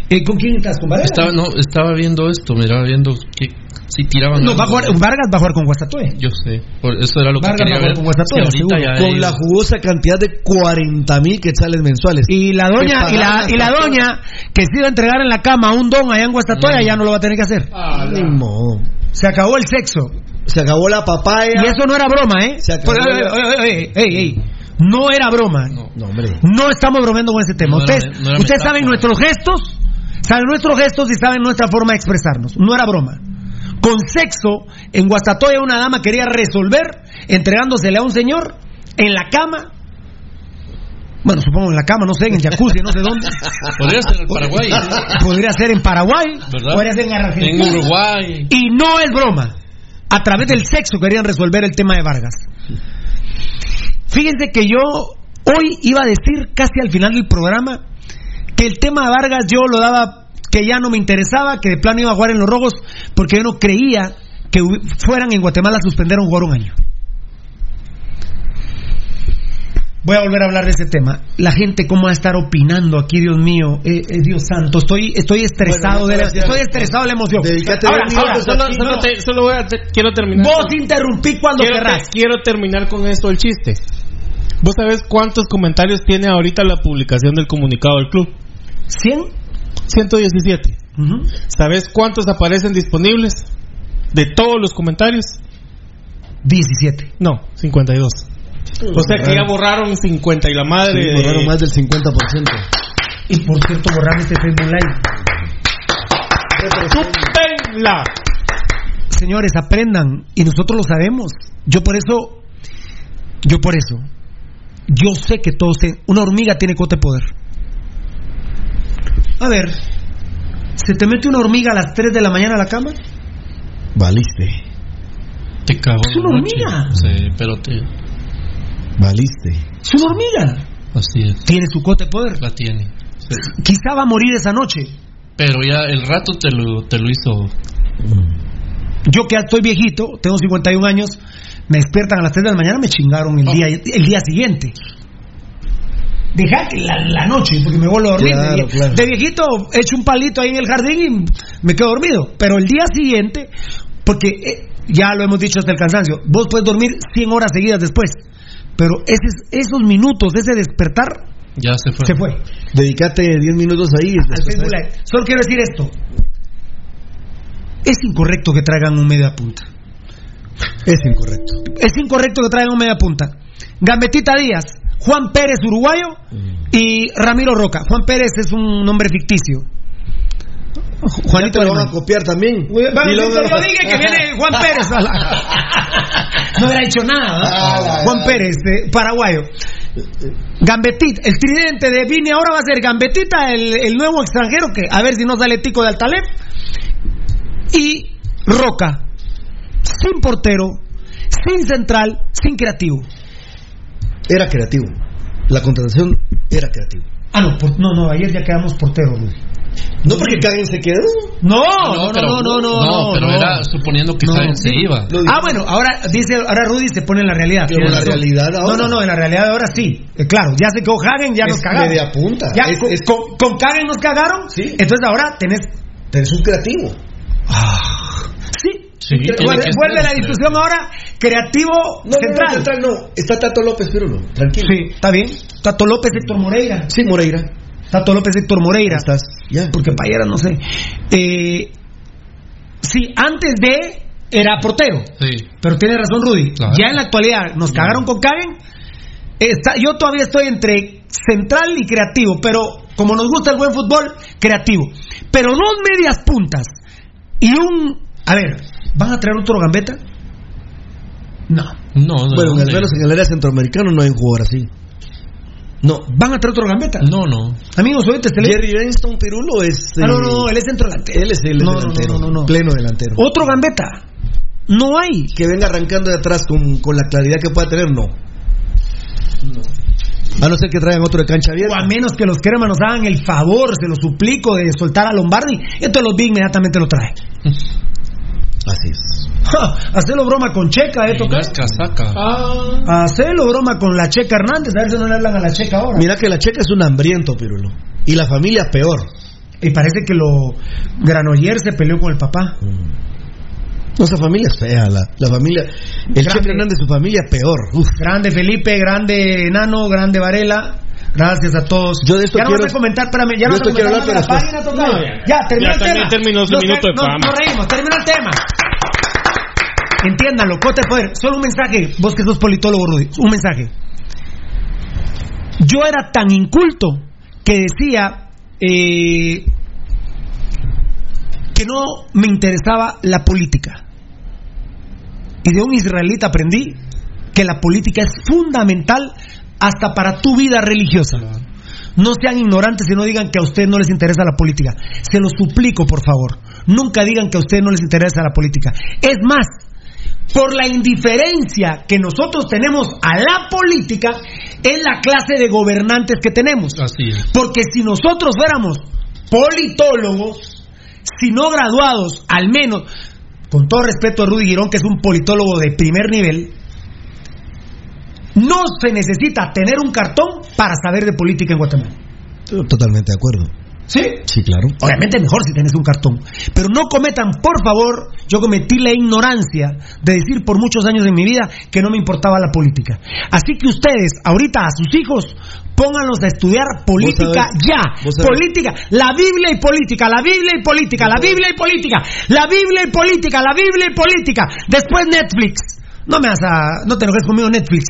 Eh, ¿Con quién estás? ¿Con Varela? Estaba, no, estaba viendo esto, miraba viendo que si tiraban. No, va a jugar, Vargas va a jugar con Guastatoya. Yo sé, por eso era lo que Vargas quería va a jugar ver. con ya con la jugosa cantidad de 40 mil quetzales mensuales. Y la doña, Que y la, y la doña que se iba a entregar en la cama a un don allá en Guastatoya, ya no lo va a tener que hacer. Ni modo. Se acabó el sexo. Se acabó la papaya. Y eso no era broma, ¿eh? Se acabó Pues, la- oye, oye, oye, ey, ey. No era broma. No, No, hombre. estamos bromeando con ese tema. No ustedes no ustedes saben nuestros gestos, saben nuestros gestos y saben nuestra forma de expresarnos. No era broma. Con sexo, en Guastatoya una dama quería resolver entregándosele a un señor en la cama. Bueno, supongo en la cama, no sé, en el jacuzzi, no sé dónde. Podría ser el Paraguay. Podría ser en Paraguay, ¿Verdad? podría ser en Argentina. En Uruguay. Y no es broma. A través del sexo querían resolver el tema de Vargas. Fíjense que yo hoy iba a decir casi al final del programa que el tema de Vargas yo lo daba que ya no me interesaba, que de plano iba a jugar en los rojos porque yo no creía que fueran en Guatemala a suspender a un jugador un año. Voy a volver a hablar de ese tema. La gente cómo va a estar opinando aquí, Dios mío, eh, eh, Dios santo. Estoy, estoy estresado Bueno, de la, gracias. estoy estresado de la emoción. Dedícate Ahora, dos ahora, minutos Solo, aquí, solo no. te- solo voy a te- quiero terminar. Vos con- interrumpí cuando quiero, querrás. te- quiero terminar con esto el chiste. ¿Vos sabés cuántos comentarios tiene ahorita la publicación del comunicado del club? ¿100? 117. Ujú. ¿Sabés cuántos aparecen disponibles? De todos los comentarios. 17. No, 52. O sea que ya borraron 50 y la madre. Sí, borraron más del 50%. Y por cierto, borrar este Facebook Live. ¡Chúpenla! Señores, aprendan. Y nosotros lo sabemos. Yo por eso. Yo por eso. Yo sé que todos. ten- Una hormiga tiene cote poder. A ver. ¿Se te mete una hormiga a las 3 de la mañana a la cama? Valiste. Te cago Es en la una hormiga. Sí, pero te. Valiste. Es una hormiga. Así es. Tiene su cote poder. La tiene. Sí. Quizá va a morir esa noche. Pero ya el rato te lo, te lo hizo. Yo que ya estoy viejito, tengo 51 años, me despiertan a las 3 de la mañana, me chingaron el día, el día siguiente. Deja que la, la noche, porque me vuelvo a dormir. Claro, de, vie- claro. de viejito, echo un palito ahí en el jardín y me quedo dormido. Pero el día siguiente, porque eh, ya lo hemos dicho hasta el cansancio, vos puedes dormir 100 horas seguidas después. Pero ese- esos minutos, ese despertar, Ya se fue. se fue. Dedicate 10 minutos ahí. Solo quiero decir esto. Es incorrecto que traigan un media punta. Es incorrecto. Es incorrecto que traigan un media punta. Gambetita Díaz, Juan Pérez uruguayo y Ramiro Roca. Juan Pérez es un nombre ficticio. Juanito lo van a copiar también. Bueno, Y luego- yo dije que viene Juan Pérez. a la- No hubiera hecho nada. ¿no? Ah, Juan Pérez, eh, paraguayo. Gambetita, el tridente de Vini ahora va a ser Gambetita, el, el nuevo extranjero, que a ver si no sale tico de Altalep. Y Roca, sin portero, sin central, sin creativo. Era creativo. La contratación era creativa. Ah, no, por- no, no, ayer ya quedamos porteros. Luis. No porque Caguen se quedó. No, No, no, no, pero- no, no, no, no, pero no. era suponiendo que No. Jaén se iba. Ah, bueno, ahora dice, ahora Rudy se pone en la realidad. Pero la razón. realidad ahora. No, no, no, en la realidad de ahora sí. Eh, claro, ya se quedó Hagen, ya Es nos cagaron. media punta. Ya, Es- con, es- con, con Hagen nos cagaron. Sí. Entonces ahora tenés. Tenés un creativo. Sí. Sí, Vuelve, la pero- discusión ahora. Creativo No, central. no, no, central no. Está Tato López, pero no. Tranquilo. Sí, está bien. Tato López, Héctor Moreira. Sí, Moreira. Tato López, Héctor Moreira. Estás. Ya. Porque Payera no sé. Eh, sí, antes de era portero. Sí. Pero tiene razón Rudy. Claro. Ya en la actualidad nos cagaron con Kagen. Está, yo todavía estoy entre central y creativo, pero como nos gusta el buen fútbol, creativo. Pero dos medias puntas y un... A ver, ¿van a traer otro gambeta? No. No, no. Bueno, no, al menos en el área centroamericano no hay un jugador así. No. ¿Van a traer otro gambeta? No, no. Amigos, ahorita te Jerry Benston Pirulo es. Ah, no, eh, no, no, él es centro delantero. Él es el No, no, delantero. no, no, no, no. Pleno delantero. Otro gambeta. No hay. Que venga arrancando de atrás con, con la claridad que pueda tener, no. A no ser que traigan otro de cancha O abierta. a menos que los cremas nos hagan el favor, se lo suplico, de soltar a Lombardi. Entonces los vi inmediatamente lo trae. Así es. Hacelo broma con Checa, eh, es casaca. Hacelo broma con la Checa Hernández, a ver si no le hablan a la Checa ahora. Mira que la checa es un hambriento, Pirulo. Y la familia peor. Y parece que lo Granoller se peleó con el papá. No, esa familia es fea. La, la familia. El Grande. Checa Hernández, su familia peor. Uf. Grande Felipe, grande Enano, grande Varela. Gracias a todos. Yo de esto ya no quiero- vas a comentar, espérame, ya no vas a comentar hablar, la página, tocayo. No, ya. ya, terminó el tema. terminó su minuto de fama. Nos reímos, terminó el tema. Entiéndanlo, Cote de Poder. Solo un mensaje, vos que sos politólogo, Rudy. Un mensaje. Yo era tan inculto que decía eh, que no me interesaba la política. Y de un israelita aprendí que la política es fundamental hasta para tu vida religiosa. No sean ignorantes y no digan que a ustedes no les interesa la política. Se lo suplico, por favor. Nunca digan que a ustedes no les interesa la política. Es más, por la indiferencia que nosotros tenemos a la política, es la clase de gobernantes que tenemos. Así es. Porque si nosotros fuéramos politólogos, si no graduados, al menos, con todo respeto a Rudy Girón, que es un politólogo de primer nivel, no se necesita tener un cartón para saber de política en Guatemala. Totalmente de acuerdo. ¿Sí? Sí, claro. Obviamente mejor si tenés un cartón. Pero no cometan, por favor, yo cometí la ignorancia de decir por muchos años de mi vida que no me importaba la política. Así que ustedes, ahorita a sus hijos, pónganlos a estudiar política ya. Política, la Biblia y política, la Biblia y política, la Biblia y política, la Biblia y política, la Biblia y política. Después Netflix. No me vas a, no te enojes conmigo Netflix.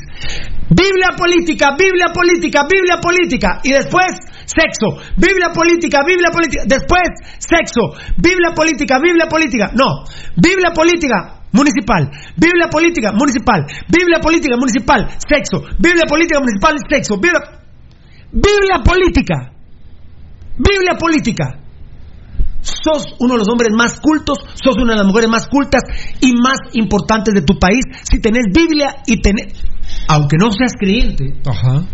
Biblia política, Biblia política, Biblia política. Y después, sexo. Biblia política, Biblia política. Después, sexo. Biblia política, Biblia política. No. Biblia política, municipal. Biblia política, municipal. Biblia política, municipal. Sexo. Biblia política, municipal. Sexo. Biblia, Biblia política. Biblia política. Sos uno de los hombres más cultos, sos una de las mujeres más cultas y más importantes de tu país si tenés Biblia y tenés, aunque no seas creyente, Ajá.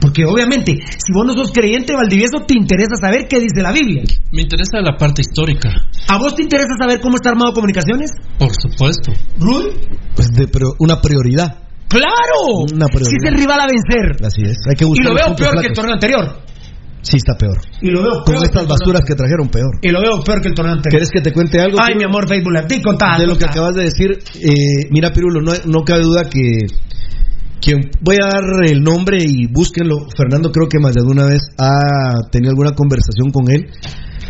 porque obviamente si vos no sos creyente, Valdivieso, te interesa saber qué dice la Biblia. Me interesa la parte histórica, ¿A vos te interesa saber cómo está armado comunicaciones? por supuesto. Rudy, pues, de, pero una prioridad. ¡Claro! Una prioridad. Si es el rival a vencer. Así es. Hay que Y buscar lo los veo peor que el torneo anterior. Sí, está peor. Y lo veo Con estas basuras que trajeron, peor. Y lo veo peor que el torneo anterior. ¿Quieres que te cuente algo? Ay, mi amor, Facebook. Di, contá, de lo que acabas de decir, eh, mira Pirulo, no, no cabe duda que, que voy a dar el nombre y búsquenlo. Fernando creo que más de alguna vez ha tenido alguna conversación con él,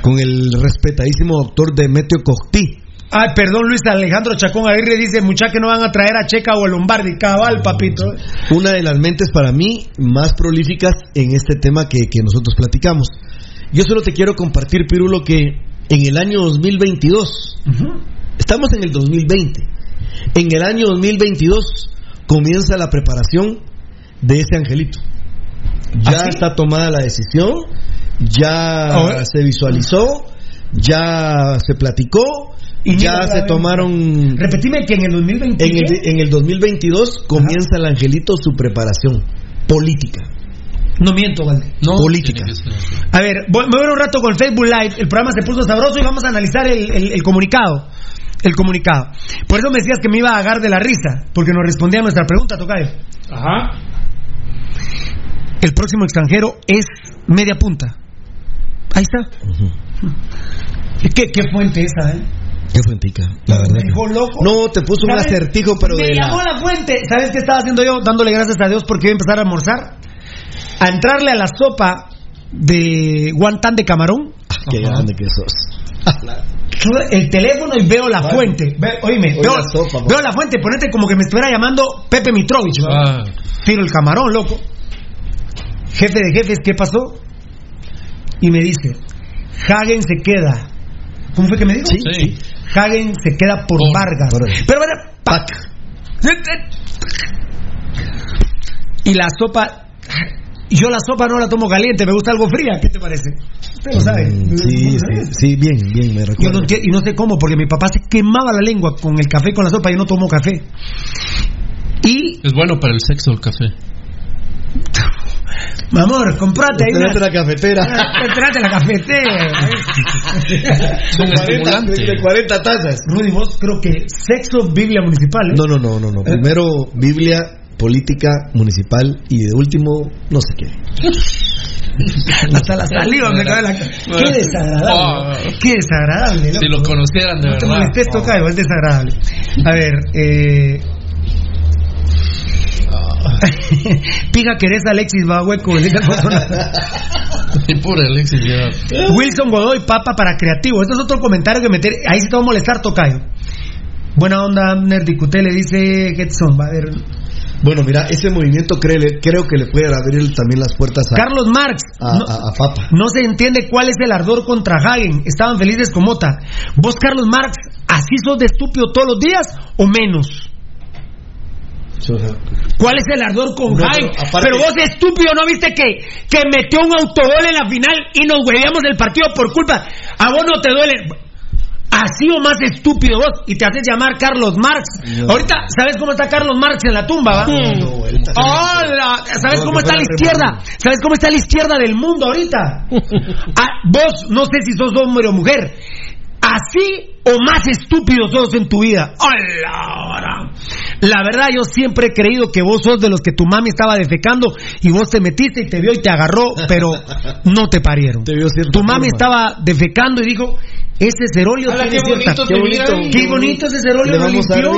con el respetadísimo doctor Demetrio Coctí. Ay, perdón, Luis Alejandro Chacón Aguirre dice, mucha que no van a traer a Checa o a Lombardi. Cabal, papito. Una de las mentes para mí más prolíficas en este tema que, que nosotros platicamos. Yo solo te quiero compartir, Pirulo, que en el año 2022, estamos en el 2020, en el año 2022 comienza la preparación de ese angelito. Ya está tomada la decisión, ya Ah, se visualizó, ya se platicó, Y ya mira, se tomaron... Repetime que en el 2020. En el, en el 2022 comienza el angelito su preparación política. No miento, Valde. política. A ver, voy, me voy un rato con Facebook Live. El programa se puso sabroso y vamos a analizar el, el- el comunicado. El comunicado. Por eso me decías que me iba a agarrar de la risa, porque nos respondía a nuestra pregunta, Tocayo. Ajá. El próximo extranjero es media punta. Ahí está. ¿Qué, qué fuente esa, eh? Qué fuentica, la verdad. Me dejó loco. No, te puso un acertijo, pero me de la... llamó la fuente. ¿Sabes qué estaba haciendo yo? Dándole gracias a Dios porque iba a empezar a almorzar. A entrarle a la sopa de guantán de camarón. Qué grande que sos. El teléfono y veo la fuente. Ve- oíme, Oye, veo, la sopa, veo la fuente. Ponete como que me estuviera llamando Pepe Mitrovich. Ah. Tiro el camarón, loco. Jefe de jefes, ¿qué pasó? Y me dice, Hagen se queda. ¿Cómo fue que me dijo? Sí. Hagen se queda por Vargas. por- Pero bueno, pac. Y la sopa, yo la sopa no la tomo caliente, me gusta algo fría. ¿Qué te parece? Usted lo sabe. Mm, sí, sí, sí, bien, bien, me Yo recuerdo. no y no sé cómo, porque mi papá se quemaba la lengua con el café, con la sopa, yo no tomo café. Y, Es bueno para el sexo el café. Mi amor, comprate ahí una... La cafetera. Espérate la cafetera. Es un De 40, estimulante. de 40 tazas. Rudy, vos creo que sexo, Biblia municipal. ¿eh? No, no, no, no, no. Primero Biblia, política municipal y de último no sé qué. Hasta la saliva me cae la Qué desagradable. Ah. Qué desagradable. Si lo loco. conocieran de No te verdad. molestes, Tocayo, es desagradable. A ver, eh. Piga querés Alexis dice Alfonso Nava. Y pura Alexis ya. Wilson Godoy, papa para creativo. Este es otro comentario que meter. Ahí sí te va a molestar, Tocayo. Buena onda, Nerdicute, le dice Getson. Va a ver. Bueno, mira, ese movimiento creo que le puede abrir también las puertas a, Carlos Marx. a, no, a- a Papa. no se entiende cuál es el ardor contra Hagen. Estaban felices con Mota. ¿Vos, Carlos Marx, así sos de estúpido todos los días o menos? ¿Cuál es el ardor con No, pero aparte- Pero vos, estúpido, ¿no viste que, que metió un autogol en la final y nos huevíamos del partido por culpa? A vos no te duele. Así o más estúpido vos y te haces llamar Carlos Marx. No. Ahorita, ¿sabes cómo está Carlos Marx en la tumba? No. ¡Hola! ¿Sabes cómo está la izquierda? ¿Sabes cómo está la izquierda del mundo ahorita? Ah, vos, no sé si sos hombre o mujer. Así o más estúpido sos en tu vida. ¡Hola! La verdad, yo siempre he creído que vos sos de los que tu mami estaba defecando y vos te metiste y te vio y te agarró, pero no te parieron. Te vio tu mami forma. estaba defecando y dijo, ese cerolio tiene qué cierta... bonito se Qué bonito. ahí. Qué bonito ese cerolio lo limpió.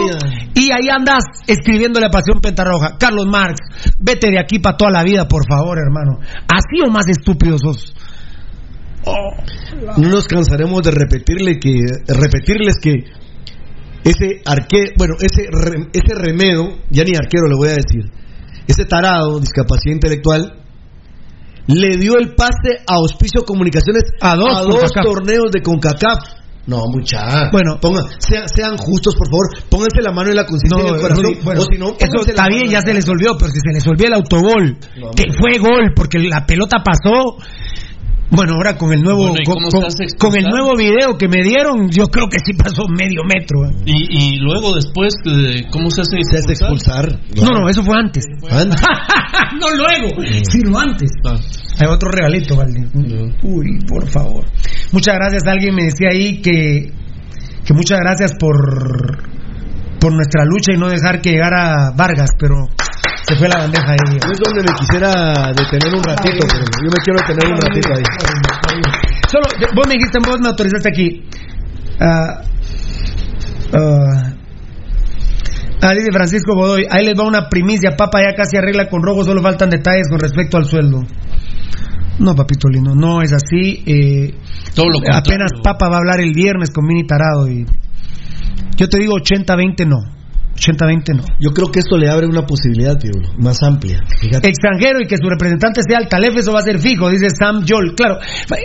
Y ahí andas escribiéndole a Pasión Pentarroja. Carlos Marx, vete de aquí para toda la vida, por favor, hermano. Así o más estúpido sos. No nos cansaremos de repetirle que repetirles que ese arque, bueno, ese re- ese remedo, ya ni arquero le voy a decir. Ese tarado, discapacidad intelectual le dio el pase a Auspicio Comunicaciones A dos CONCACAF. torneos de CONCACAF. No, mucha. Bueno. pongan, sean, sean justos, por favor. Pónganse la mano en la conciencia el corazón. Bueno, o si no, eso está bien, ya se les olvidó, pero si se les olvidó el autogol, No, que fue gol, porque la pelota pasó. Bueno, ahora con el nuevo Bueno, ¿y con, el nuevo video que me dieron, yo creo que sí pasó medio metro. ¿eh? Y, y luego después, eh, ¿cómo se hace Se hace expulsar? No, no, eso fue antes. Antes. no luego, sino antes. Ah. Hay otro regalito, Valdir. Uy, por favor. Muchas gracias. Alguien me decía ahí que, que muchas gracias por por nuestra lucha y no dejar que llegara Vargas, pero se fue la bandeja ahí. Es donde me quisiera detener un ratito, pero yo me quiero detener un ratito ahí. Solo, de- vos me dijiste, vos me autorizaste aquí. Ah, ah, dice Francisco Godoy, ahí les va una primicia, papa ya casi arregla con rojo, solo faltan detalles con respecto al sueldo. No, papito lindo, no es así. eh, Todo lo contrario. apenas Papa va a hablar el viernes con Mini Tarado y yo te digo 80-20 no. 80-20 no. Yo creo que esto le abre una posibilidad, Pirulo, más amplia. Fíjate. Extranjero y que su representante sea Altalef, eso va a ser fijo, dice Sam Joel. Claro,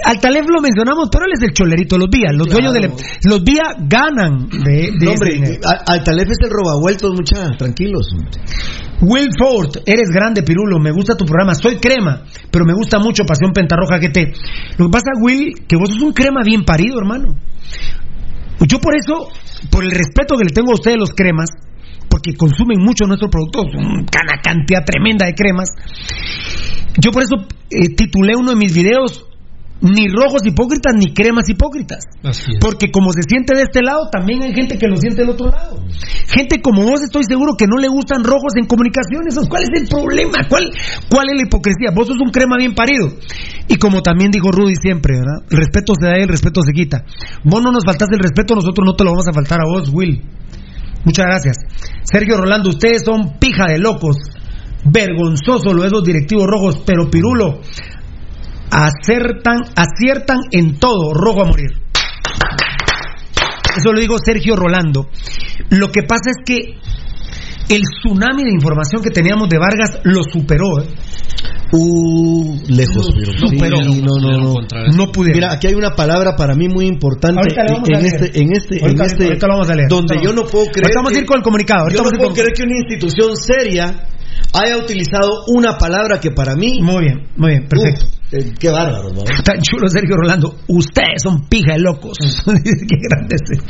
Altalef lo mencionamos, pero él es el cholerito de los vías. Los dueños de le- los vías ganan de, de No, ese hombre, Altalef es el robavueltos, mucha, tranquilos. Will Ford, eres grande, Pirulo, me gusta tu programa, soy crema, pero me gusta mucho Pasión Pentarroja GT. Lo que pasa, Will, que vos sos un crema bien parido, hermano. Yo por eso, por el respeto que le tengo a ustedes los cremas, porque consumen mucho nuestro producto, una cantidad tremenda de cremas, yo por eso eh, titulé uno de mis videos ni rojos hipócritas ni cremas hipócritas. Porque como se siente de este lado, también hay gente que lo siente del otro lado. Gente como vos, estoy seguro que no le gustan rojos en comunicaciones. ¿Cuál es el problema? ¿Cuál, ¿Cuál es la hipocresía? Vos sos un crema bien parido. Y como también dijo Rudy siempre, ¿verdad? El respeto se da y el respeto se quita. Vos no nos faltas el respeto, nosotros no te lo vamos a faltar a vos, Will. Muchas gracias. Sergio Rolando, ustedes son pija de locos. Vergonzoso lo de esos directivos rojos, pero Pirulo, acertan, aciertan en todo, rojo a morir. Eso lo digo Sergio Rolando. Lo que pasa es que el tsunami de información que teníamos de Vargas lo superó. ¿eh? Uh, lejos, superó. No, no, no. No pudieron. Mira, aquí hay una palabra para mí muy importante Ahorita la vamos en a leer. este, en este, Ahorita- en este, ahorita lo vamos a leer. donde yo no puedo creer. ahorita vamos a ir con el comunicado, ahorita Yo no puedo con- creer que una institución seria haya utilizado una palabra que para mí. Muy bien, muy bien, perfecto. Uf, eh, qué bárbaro, ¿no? Tan chulo Sergio Rolando. Ustedes son pija de locos. Qué grande ese.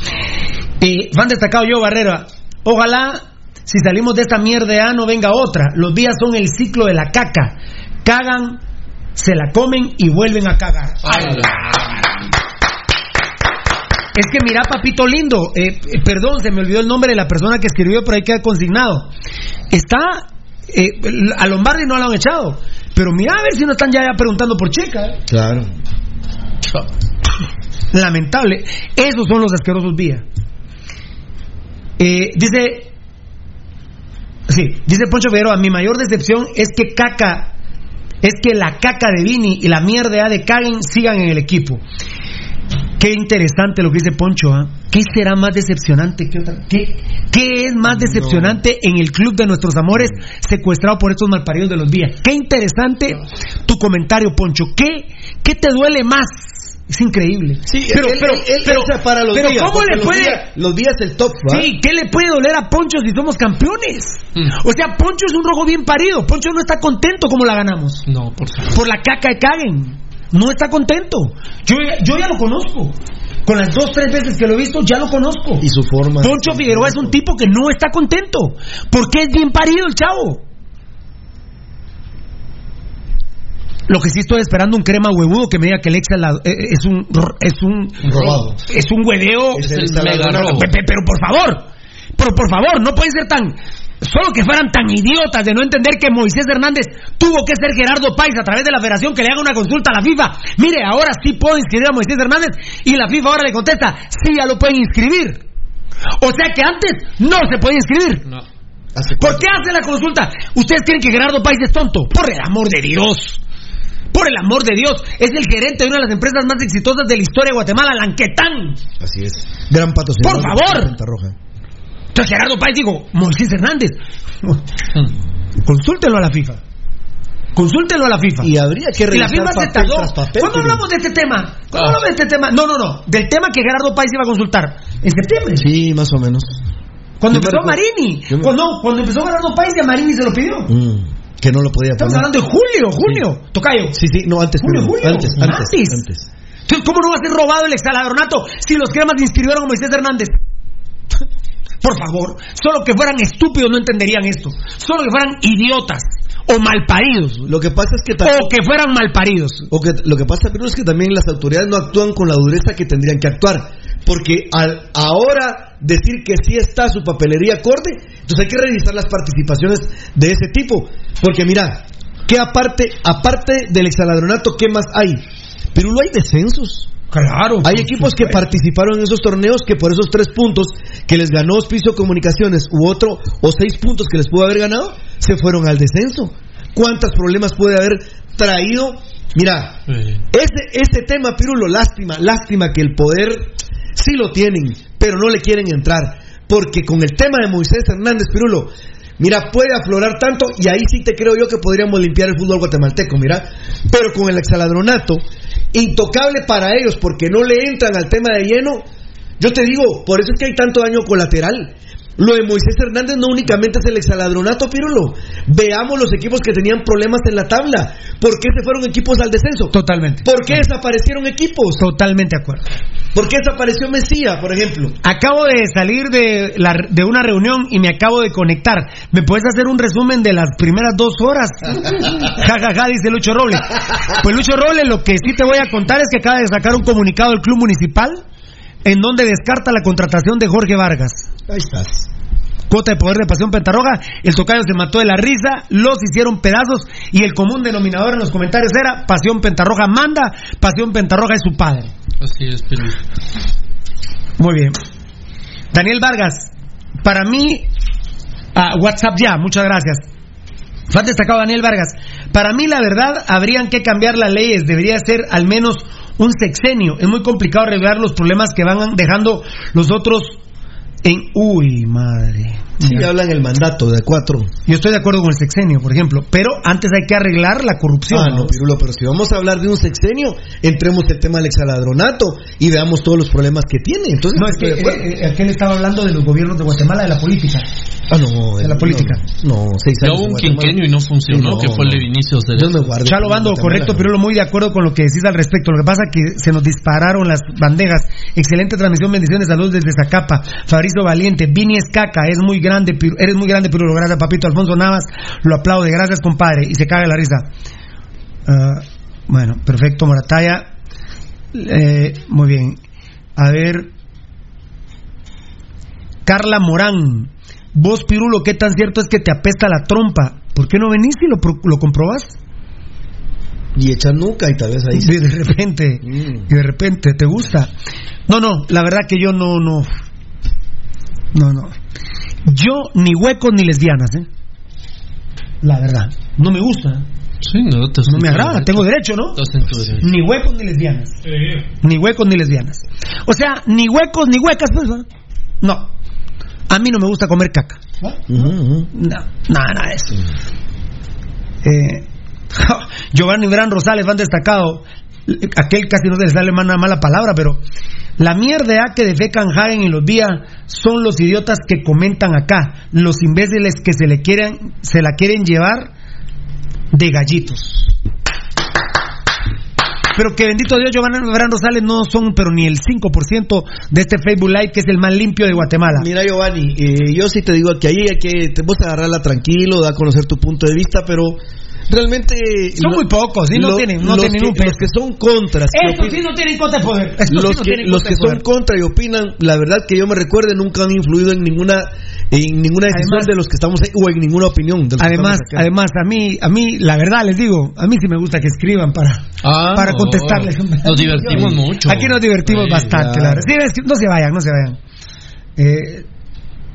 Eh, fan destacado yo, Barrera. Ojalá, si salimos de esta mierda no venga otra. Los días son el ciclo de la caca. Cagan, se la comen y vuelven a cagar. Es que mira, papito lindo, eh, eh, perdón, se me olvidó el nombre de la persona que escribió, pero ahí queda consignado. Está, eh, a Lombardi no lo han echado, pero mira a ver si no están ya, ya preguntando por Checa. ¿eh? Claro. Lamentable. Esos son los asquerosos vías. Eh, dice, sí, dice Poncho Figueroa, mi mayor decepción es que caca, es que la caca de Vini y la mierda de Caguen sigan en el equipo. Qué interesante lo que dice Poncho, ¿ah? ¿Qué será más decepcionante que otra? ¿Qué, qué es más decepcionante en el club de nuestros amores secuestrado por estos malparidos de los días? Qué interesante tu comentario, Poncho. ¿Qué, qué te duele más? Es increíble. Sí, pero, él- pero, él- él pero, separa los pero días, ¿cómo le los puede? días- los días el top. Sí, ¿qué le puede doler a Poncho si somos campeones? Mm. O sea, Poncho es un rojo bien parido. Poncho no está contento como la ganamos. No, por favor. Por la caca de Caguen. No está contento. Yo, yo ya lo conozco. Con las dos, tres veces que lo he visto, ya lo conozco. Y su forma. Poncho Figueroa es un tipo que no está contento. Porque es bien parido el chavo. Lo que sí estoy esperando un crema huevudo que me diga que el ex es la- eh, es un es un robado. es un hueveo Es el mega robo. Pero por favor pero por favor no pueden ser tan solo que fueran tan idiotas de no entender que Moisés Hernández tuvo que ser Gerardo Páez a través de la federación que le haga una consulta a la FIFA mire ahora sí puedo inscribir a Moisés Hernández y la FIFA ahora le contesta sí ya lo pueden inscribir o sea que antes no se podía inscribir No. ¿Hace ¿Por qué hace la consulta? ¿Ustedes creen que Gerardo Páez es tonto? Por el amor de Dios. Por el amor de Dios. Es el gerente de una de las empresas más exitosas de la historia de Guatemala, Lanquetán. Así es. Gran patrocinador. Por favor. Roja. Entonces Gerardo Páez dijo, Moisés Hernández, consúltelo a la FIFA. Consúltelo a la FIFA. Y habría que Y la revisar FIFA se papel tardó. papel, ¿Cuándo hablamos de este tema? ¿Cuándo Ah. hablamos de este tema? No, no, no. Del tema que Gerardo Páez iba a consultar. En septiembre. Sí, más o menos. Cuando empezó Marini. me- Cuando, cuando empezó Gerardo Páez, ya Marini se lo pidió. Mm, que no lo podía Estamos poner. hablando de julio, junio. Tocayo. Sí, sí, no, antes. Julio, julio. Antes, antes, Antes. antes. Entonces, ¿cómo no va a ser robado el exaladronato si los cremas inscribieron a Moisés Hernández? Por favor, solo que fueran estúpidos no entenderían esto. Solo que fueran idiotas o malparidos. Lo que pasa es que también... O que fueran malparidos. O que, lo que pasa, pero es que también las autoridades no actúan con la dureza que tendrían que actuar. Porque al, ahora decir que sí está su papelería acorde, entonces hay que revisar las participaciones de ese tipo. Porque mira, que aparte, aparte del exaladronato, ¿qué más hay? Pero no hay descensos. Claro. Hay equipos que participaron en esos torneos que por esos tres puntos que les ganó Hospicio Comunicaciones u otro o seis puntos que les pudo haber ganado, se fueron al descenso. ¿Cuántos problemas puede haber traído? Mira, ese, ese tema, Pirulo, lástima, lástima que el poder sí lo tienen, pero no le quieren entrar. Porque con el tema de Moisés Hernández, Pirulo, Mira, puede aflorar tanto y ahí sí te creo yo que podríamos limpiar el fútbol guatemalteco, mira. Pero con el exaladronato, intocable para ellos porque no le entran al tema de lleno. Yo te digo, por eso es que hay tanto daño colateral. Lo de Moisés Hernández no únicamente es el exaladronato, Pirulo. Veamos los equipos que tenían problemas en la tabla. ¿Por qué se fueron equipos al descenso? Totalmente. ¿Por qué desaparecieron equipos? Totalmente de acuerdo. ¿Por qué desapareció Mesía, por ejemplo? Acabo de salir de, la, de una reunión y me acabo de conectar. ¿Me puedes hacer un resumen de las primeras dos horas? ja, ja, ja, dice Lucho Robles. Pues Lucho Robles, lo que sí te voy a contar es que acaba de sacar un comunicado del Club Municipal en donde descarta la contratación de Jorge Vargas. Ahí estás. Cuota de poder de Pasión Pentarroja, el tocayo se mató de la risa, los hicieron pedazos y el común denominador en los comentarios era Pasión Pentarroja manda, Pasión Pentarroja es su padre. Así es, pero... Muy bien. Daniel Vargas, para mí, ah, WhatsApp ya, muchas gracias. Fue destacado Daniel Vargas. Para mí, la verdad, habrían que cambiar las leyes. Debería ser al menos un sexenio. Es muy complicado arreglar los problemas que van dejando los otros en. Uy, madre. Sí, hablan el mandato de cuatro. Yo estoy de acuerdo con el sexenio, por ejemplo, pero antes hay que arreglar la corrupción. Ah, no, Pirulo, pero si vamos a hablar de un sexenio, entremos el tema del exaladronato y veamos todos los problemas que tiene. Entonces, no, es que eh, eh, aquel estaba hablando de los gobiernos de Guatemala, de la política. Ah, no. De la política. No, no seis Ya años. hubo un quinquenio y no funcionó, Sí, no, que fue el de Vinicius de Dios me guarde. Chalo Bando, correcto, no. pero muy de acuerdo con lo que decís al respecto. Lo que pasa es que se nos dispararon las bandejas. Excelente transmisión, bendiciones, saludos desde Zacapa. Fabricio Valiente, Vini Escaca, es muy grande, eres muy grande, pero gracias, papito. Alfonso Navas, lo aplaude, gracias, compadre. Y se caga la risa. Ah, bueno, perfecto, Morataya. Eh, muy bien. A ver. Carla Morán. Vos, Pirulo, ¿qué tan cierto es que te apesta la trompa? ¿Por qué no venís y lo, lo comprobás? Y echa nuca y tal vez ahí. Y de repente, Mm. y de repente te gusta. No, no, la verdad que yo no, no. No, no. Yo ni huecos ni lesbianas, ¿eh? La verdad. No me gusta. Sí, no, te No me agrada. Tengo derecho, ¿no? Ni huecos ni lesbianas. Ni huecos ni lesbianas. O sea, ni huecos ni huecas, pues. ¿va? No. A mí no me gusta comer caca. No, nada, nada de eso. Eh, Giovanni Gran Rosales van destacado. Aquel casi no se le sale una mala palabra, pero la mierda que defecan Hagen y los días son los idiotas que comentan acá, los imbéciles que se le quieren, se la quieren llevar de gallitos. Pero que bendito Dios, Giovanni Gran Rosales no son, pero ni el 5% de este Facebook Live, que es el más limpio de Guatemala. Mira, Giovanni, eh, yo sí te digo que ahí hay que te vas a agarrarla tranquilo, da a conocer tu punto de vista, pero realmente Son muy pocos, sí, no tienen- no los tienen que, un peso. los que son contras, Estos opinan- sí no tienen de poder. Estos sí los no que, los que son contra y opinan, la verdad que yo me recuerde nunca han influido en ninguna en ninguna decisión Además- de los que estamos ahí o en ninguna opinión. de los que Además, además a mí, a mí, la verdad les digo, a mí sí me gusta que escriban para, Ah, para no. contestarles. Nos divertimos mucho. Aquí nos divertimos Sí, bastante, la verdad. Sí, es que no se vayan, no se vayan. Eh,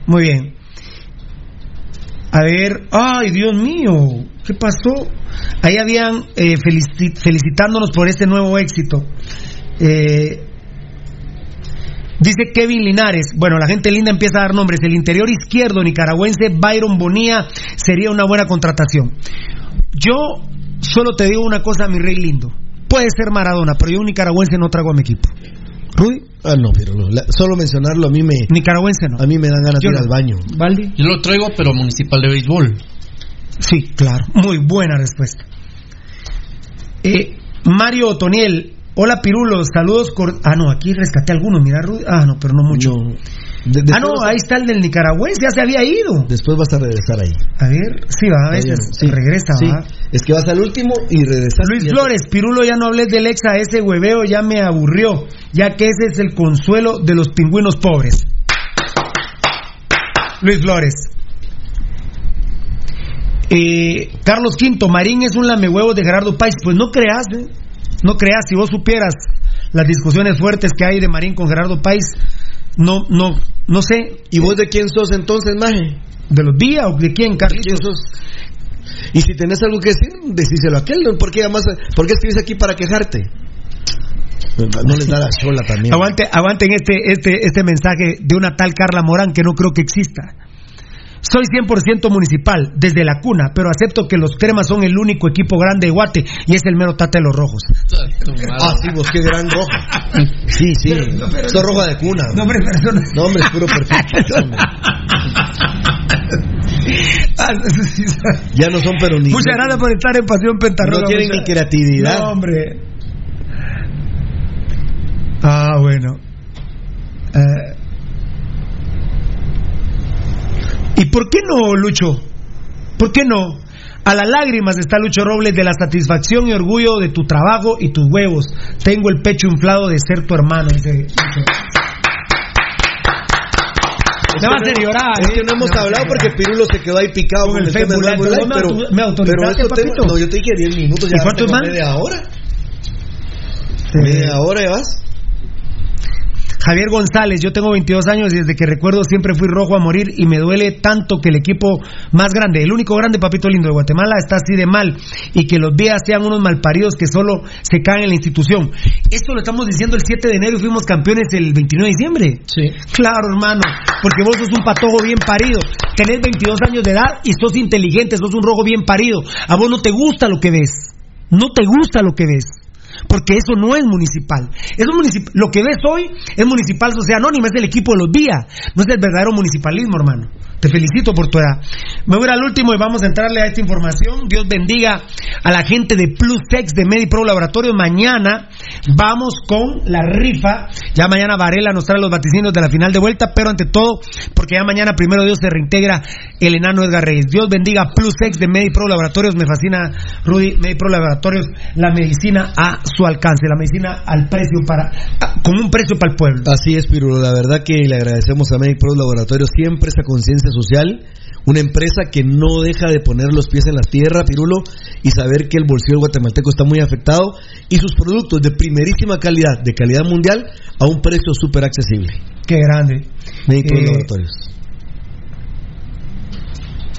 muy bien. A ver, ay, Dios mío, ¿qué pasó? Ahí habían eh, felici- felicitándonos por este nuevo éxito. Eh, Dice Kevin Linares, bueno, la gente linda empieza a dar nombres. El interior izquierdo nicaragüense Byron Bonilla sería una buena contratación. Yo solo te digo una cosa, mi rey lindo. Puede ser Maradona, pero yo un nicaragüense no trago a mi equipo. Rudy, Ah, no, pero la- solo mencionarlo a mí me nicaragüense no. a mí me dan ganas de ir no. al baño. Valdi. Yo lo traigo, pero municipal de béisbol. Sí, claro. Muy buena respuesta. Eh, Mario Otoniel. Hola Pirulo, saludos. cor- Ah, no, aquí rescaté algunos, mira, Rudy. Ah, no, pero no mucho. No. De- ah, no, a- ahí está el del nicaragüense, ya se había ido. Después vas a regresar ahí. A ver, sí, va, a veces Sí. regresa, Sí. va. Es que vas al último y regresas. Luis Flores, Pirulo, ya no hables del exa, ese hueveo ya me aburrió, ya que ese es el consuelo de los pingüinos pobres. Luis Flores. Eh, Carlos Quinto, Marín es un lamehuevo de Gerardo Páez. Pues no creas, ¿eh? no creas. Si vos supieras las discusiones fuertes que hay de Marín con Gerardo Páez, no, no, no sé. ¿Y vos de quién sos entonces, Maje? ¿De los días o de quién, Carlitos? ¿Quién sos? Y si tenés algo que decir, decíselo a aquel. ¿Por qué, además, ¿por qué escribes aquí para quejarte? No les da la chola también. Aguante, aguanten este, este, este mensaje de una tal Carla Morán que no creo que exista. Soy 100% municipal, desde la cuna, pero acepto que los cremas son el único equipo grande de Guate y es el mero tate de los rojos. Ah, sí, vos qué gran rojo. Sí, sí. Sos roja de cuna. No, hombre, persona. No, hombre, es puro perfecto. hombre. Ya no son pero ni. Muchas gracias por estar en Pasión Pentarroja. No tienen muchas- ni creatividad. No, hombre. Ah, bueno. Eh, ¿Y por qué no, Lucho? ¿Por qué no? A las lágrimas está Lucho Robles de la satisfacción y orgullo de tu trabajo y tus huevos. Tengo el pecho inflado de ser tu hermano. dice Lucho. Me va a llorar. Es ¿eh? que no hemos hablado porque. Pirulo se quedó ahí picado Con el Facebook me autorizaste, pero no, yo te dije 10 minutos, ¿Y ya cuántos tengo más? media hora. Media hora ya vas. Javier González, yo tengo 22 años y desde que recuerdo siempre fui rojo a morir y me duele tanto que el equipo más grande, el único grande papito lindo de Guatemala está así de mal y que los días sean unos malparidos que solo se caen en la institución. Esto lo estamos diciendo el 7 de enero y fuimos campeones el 29 de diciembre. Sí. Claro, hermano, porque vos sos un patojo bien parido, tenés 22 años de edad y sos inteligente, sos un rojo bien parido. A vos no te gusta lo que ves, no te gusta lo que ves. Porque eso no es municipal. Es lo que ves hoy es municipal sociedad anónima, es el equipo de los días. No es el verdadero municipalismo, hermano. Te felicito por tu edad. Me voy a ir al último y vamos a entrarle a esta información. Dios bendiga a la gente de PlusTex de MediPro Laboratorio. Mañana vamos con la rifa. Ya mañana Varela nos trae los vaticinios de la final de vuelta, pero ante todo, porque ya mañana primero Dios se reintegra el enano Edgar Reyes. Dios bendiga a de MediPro Laboratorios. Me fascina, Rudy, MediPro Laboratorios, la medicina a su alcance, la medicina al precio para, a- con un precio para el pueblo. Así es, Pirulo. La verdad que le agradecemos a Medic Pro Laboratorios siempre esa conciencia social. Una empresa que no deja de poner los pies en la tierra, Pirulo, y saber que el bolsillo guatemalteco está muy afectado y sus productos de primerísima calidad, de calidad mundial, a un precio súper accesible. Qué grande. Eh, Laboratorios.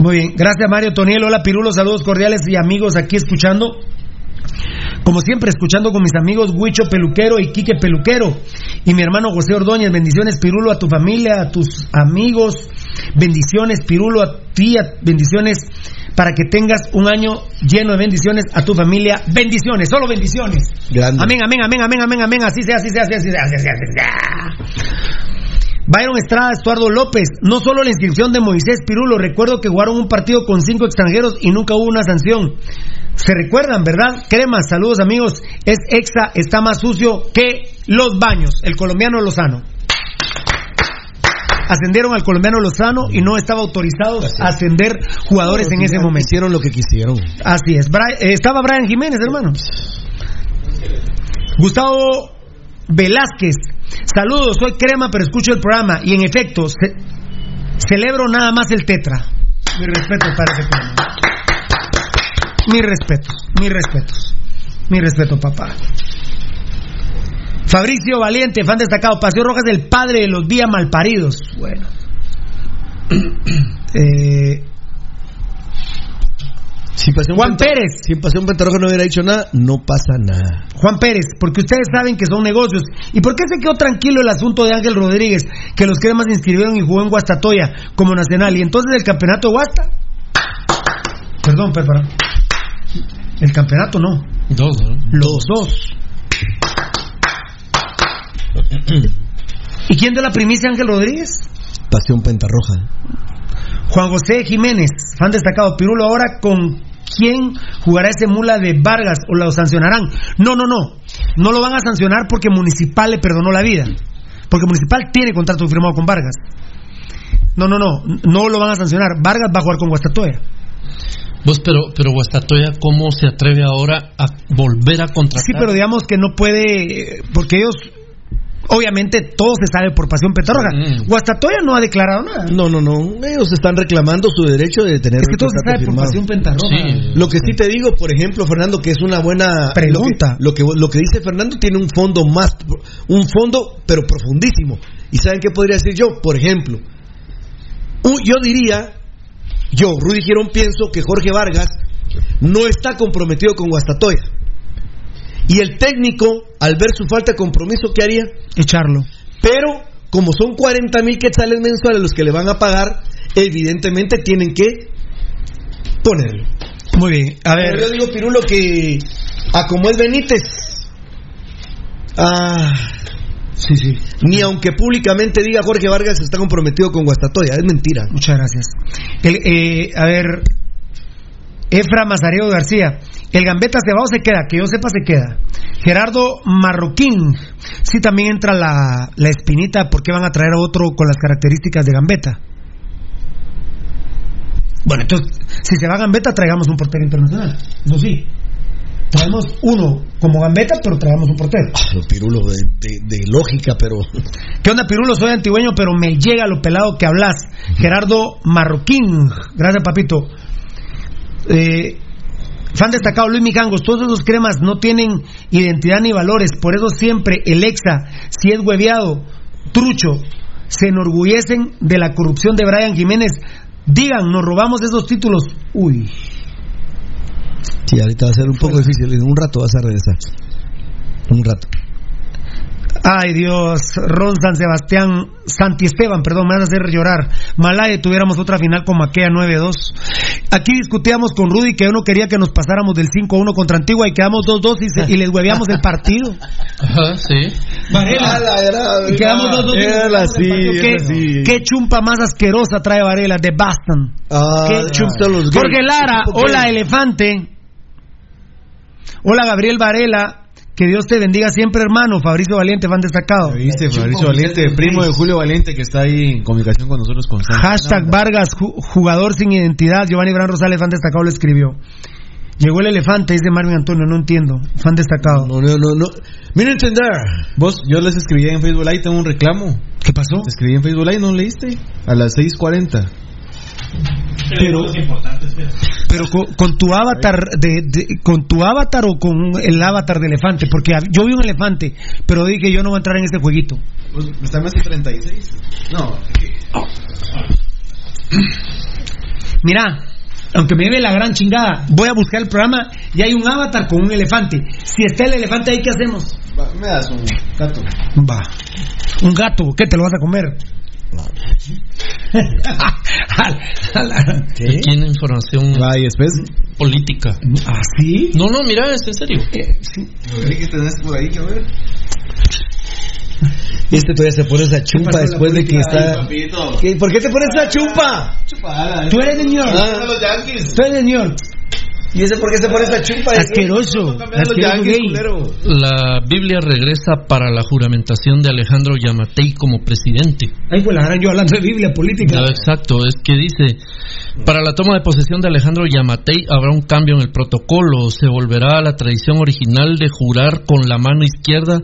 Muy bien, gracias Mario Toniel, hola Pirulo, saludos cordiales y amigos aquí escuchando. Como siempre, escuchando con mis amigos Huicho Peluquero y Quique Peluquero y mi hermano José Ordóñez. Bendiciones, Pirulo, a tu familia, a tus amigos. Bendiciones, Pirulo, a ti. bendiciones para que tengas un año lleno de bendiciones a tu familia. Bendiciones, solo bendiciones. Grande. Amén, amén, amén, amén, amén, amén. Así sea, así sea, así sea, así sea, así sea, así sea. Byron Estrada, Estuardo López, no solo la inscripción de Moisés Pirulo, recuerdo que jugaron un partido con cinco extranjeros y nunca hubo una sanción. Se recuerdan, ¿verdad? Cremas, saludos amigos. Es Exa, está más sucio que los baños. El colombiano Lozano. Ascendieron al colombiano Lozano y no estaba autorizado a ascender jugadores en ese momento. Hicieron lo que quisieron. Así es. Bra- eh, estaba Brian Jiménez, hermano. Gustavo Velázquez. Saludos, soy Crema, pero escucho el programa. Y en efecto, ce- celebro nada más el tetra. Mi respeto para ese Crema. Mi respeto, mi respeto. Mi respeto, papá. Fabricio Valiente, fan destacado. Paseo Rojas, el padre de los días malparidos. Bueno. Eh, Si Juan Pérez. Si en Pasión Pentarroja no hubiera dicho nada, no pasa nada. Juan Pérez, porque ustedes saben que son negocios. ¿Y por qué se quedó tranquilo el asunto de Ángel Rodríguez, que los cremas inscribieron y jugó en Guastatoya como nacional? ¿Y entonces el campeonato de Guasta? Perdón, perdón. El campeonato no. Dos, ¿no? Los dos. ¿Y quién dio la primicia Ángel Rodríguez? Pasión Pentarroja. Juan José Jiménez, fan destacado. Pirulo, ahora con quién jugará ese mula de Vargas o lo sancionarán. No, no, no. No lo van a sancionar porque Municipal le perdonó la vida. Porque Municipal tiene contrato firmado con Vargas. No, no, no. No lo van a sancionar. Vargas va a jugar con Guastatoya. Vos, pero, pero Guastatoya, ¿cómo se atreve ahora a volver a contratar? Sí, pero digamos que no puede. Porque ellos. Obviamente todo se sabe por Pasión. Mm. Guastatoya no ha declarado nada. No, no, no. Ellos están reclamando su derecho de tener Es que todo se sabe por firmado. Pasión Pentarroja. Lo que sí te digo, por ejemplo, Fernando, que es una buena Pregunta. Lo que, lo que, lo que dice Fernando tiene un fondo más, un fondo, pero profundísimo. ¿Y saben qué podría decir yo? Por ejemplo, un- yo diría, yo, Rudy Girón, pienso que Jorge Vargas no está comprometido con Guastatoya. Y el técnico, al ver su falta de compromiso, ¿qué haría? Echarlo. Pero, como son 40 mil quetzales mensuales los que le van a pagar, evidentemente tienen que ponerlo. Muy bien, a ver. Pero yo digo, Pirulo, que a como es Benítez, ah, sí, sí. ni aunque públicamente diga Jorge Vargas está comprometido con Guastatoya, es mentira. Muchas gracias. El, eh, a ver, Efra Mazareo García. El Gambeta Cebado se queda, que yo sepa se queda. Gerardo Marroquín. Sí, también entra la, la espinita, ¿por qué van a traer a otro con las características de Gambeta? Bueno, entonces, si se va Gambeta, traigamos un portero internacional. Eso sí. Traemos uno como Gambeta, pero traigamos un portero. Ah, Pirulo, de, de- de lógica, pero. ¿Qué onda, Pirulo? Soy antigüeño, pero me llega lo pelado que hablas. Gerardo Marroquín. Gracias, papito. Eh, fan destacado Luis Mijangos. Todos esos cremas no tienen identidad ni valores. Por eso siempre el exa, si es hueveado, trucho, se enorgullecen de la corrupción de Brian Jiménez. Digan, nos robamos esos títulos. Uy. Sí, ahorita va a ser un poco difícil. En un rato vas a regresar. Un rato. Ay Dios, Ron San Sebastián, Santi Esteban, perdón, me vas a hacer llorar. Malaye tuviéramos otra final como aquella 9-2. Aquí discutíamos con Rudy que yo no quería que nos pasáramos del 5-1 contra Antigua y quedamos 2-2 y, se- y les hueveamos el partido. Ajá, sí. Varela. y quedamos 2-2. y Era les ¿Qué, así. qué chumpa más asquerosa trae Varela de Boston. Ah, Qué chumpa. los Jorge. Lara, hola gay. Elefante. Hola Gabriel Varela. Que Dios te bendiga siempre, hermano. Fabricio Valiente, fan destacado. ¿Viste? Fabricio Valiente, primo de Julio Valiente, que está ahí en comunicación con nosotros constante. Hashtag Vargas, ju- jugador sin identidad. Giovanni Gran Rosales, fan destacado, lo escribió. Llegó el elefante, dice Marvin Antonio, no entiendo. Fan destacado. No, no, no. no. Mira entender. Vos, yo les escribí en Facebook Live, tengo un reclamo. ¿Qué pasó? Te escribí en Facebook Live, ¿no leíste? A las 6.40. Pero, pero con, con tu avatar de, de- con tu avatar o con el avatar de elefante, porque yo vi un elefante, pero dije yo no voy a entrar en ese jueguito. Vos, ¿Está más de 36? No. Mira, aunque me lleve la gran chingada, voy a buscar el programa y hay un avatar con un elefante. Si está el elefante ahí, ¿qué hacemos? Va, Me das un gato. Va. Un gato, ¿qué te lo vas a comer? Tiene información política. ¿Ah, sí? No, no, mira, es en serio. ¿Qué tenés por ahí, a ver? Este todavía se pone esa chumpa después de que está. papito? ¿Qué? ¿Por qué te pones esa chumpa? Tú eres de New York. Ah. Tú eres de New York. ¿Y ese por qué se pone esa chumpa? Asqueroso. Asqueroso gay. La Biblia regresa para la juramentación de Alejandro Yamatei como presidente. Ay, pues la gran yo hablando de Biblia política. No, exacto, es que dice, para la toma de posesión de Alejandro Yamatei habrá un cambio en el protocolo, se volverá a la tradición original de jurar con la mano izquierda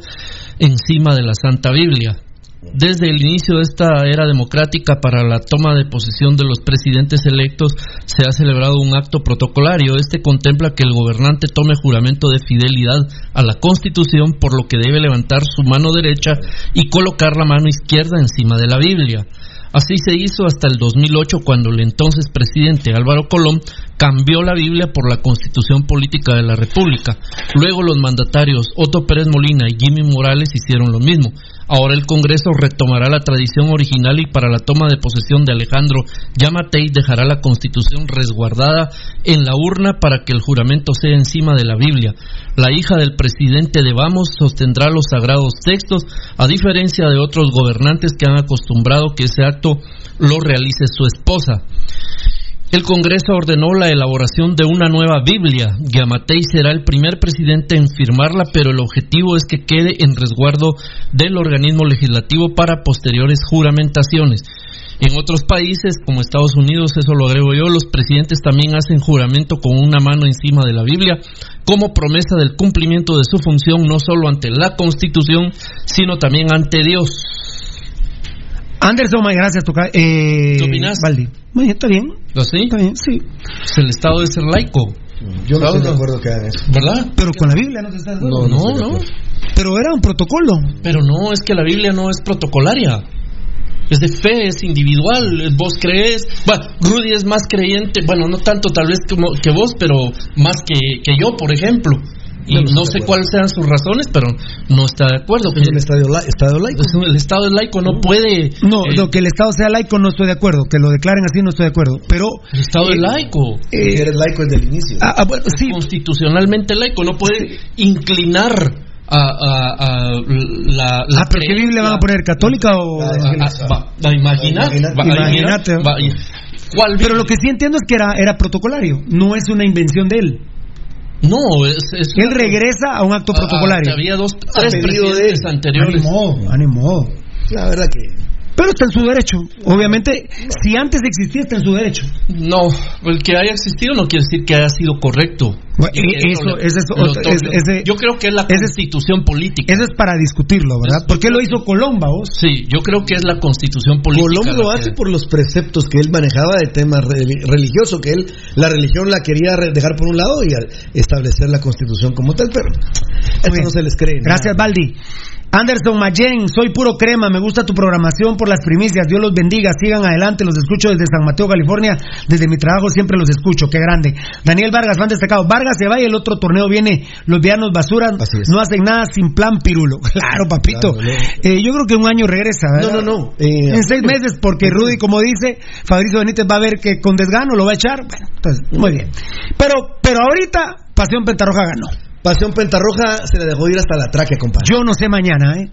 encima de la Santa Biblia. Desde el inicio de esta era democrática para la toma de posesión de los presidentes electos se ha celebrado un acto protocolario. Este contempla que el gobernante tome juramento de fidelidad a la Constitución, por lo que debe levantar su mano derecha y colocar la mano izquierda encima de la Biblia. Así se hizo hasta el 2008 cuando el entonces presidente Álvaro Colón cambió la Biblia por la Constitución Política de la República. Luego los mandatarios Otto Pérez Molina y Jimmy Morales hicieron lo mismo. Ahora el Congreso retomará la tradición original y para la toma de posesión de Alejandro Yamatei dejará la Constitución resguardada en la urna para que el juramento sea encima de la Biblia. La hija del presidente de Vamos sostendrá los sagrados textos, a diferencia de otros gobernantes que han acostumbrado que ese acto lo realice su esposa. El Congreso ordenó la elaboración de una nueva Biblia. Yamatei será el primer presidente en firmarla, pero el objetivo es que quede en resguardo del organismo legislativo para posteriores juramentaciones. En otros países, como Estados Unidos, eso lo agrego yo, los presidentes también hacen juramento con una mano encima de la Biblia como promesa del cumplimiento de su función no solo ante la Constitución, sino también ante Dios. Anderson, gracias, toca. Eh, ¿Qué opinas? Valdi. Bueno, está bien. ¿Lo sí? Está bien, sí. Pues el Estado debe ser laico. Yo no estoy de acuerdo que hagan eso. ¿Verdad? Pero con la Biblia no te estás de acuerdo. No, no. acuerdo. Pero era un protocolo. Pero no, es que la Biblia no es protocolaria. Es de fe, es individual. Vos crees. Bueno, Rudy es más creyente. Bueno, no tanto tal vez como que vos, pero más que, que yo, por ejemplo. Y no no sé acuerdo. cuáles sean sus razones, pero no está de acuerdo. Es un estadio, la- estado laico. Es un- el Estado de laico no puede. No, eh, lo que el Estado sea laico no estoy de acuerdo. Que lo declaren así no estoy de acuerdo. Pero. el Estado eh, es laico. Si eres laico desde el inicio. ah, ah, bueno, sí. Constitucionalmente laico. No puede inclinar a, a- a la, la Ah, pero ¿qué Biblia van a poner? ¿Católica o.? Ah, Ah, ah, va, va, imagina- Imagínate. va, Imagínate. va, y- ¿Cuál Pero lo que sí entiendo es que era, era protocolario. No es una invención de él. No, es. es Él regresa a un acto protocolario. había dos, tres de presidentes él. anteriores. Animó, animó. La verdad que. Pero está en su derecho. Obviamente, si antes existía, está en su derecho. No, el que haya existido no quiere decir que haya sido correcto. Bueno, eso- lo es- ese- yo creo que es la constitución política. Eso es para discutirlo, ¿verdad? ¿Por qué lo hizo Colomba, vos? Sí, yo creo que es la constitución política. Colombo lo que- hace por los preceptos que él manejaba de tema reli- religioso, que él, la religión la quería re- dejar por un lado y al establecer la constitución como tal, pero eso no se les cree. Gracias, nada. Baldi. Anderson Mayen, soy puro crema, me gusta tu programación por las primicias, Dios los bendiga, sigan adelante, los escucho desde San Mateo, California, desde mi trabajo siempre los escucho, qué grande. Daniel Vargas, fan destacado, Vargas se va y el otro torneo viene, los vianos basura, Así es. no hacen nada sin plan pirulo. Claro, papito. Claro, Eh, yo creo que un año regresa, ¿verdad? No, no, no. eh, En seis meses, porque Rudy, como dice, Fabricio Benítez va a ver que con desgano lo va a echar. Bueno, entonces, muy bien. Pero, pero ahorita, Pasión Pentarroja ganó. Pasión Pentarroja se le dejó ir hasta la tráquea, compadre. Yo no sé mañana, ¿eh?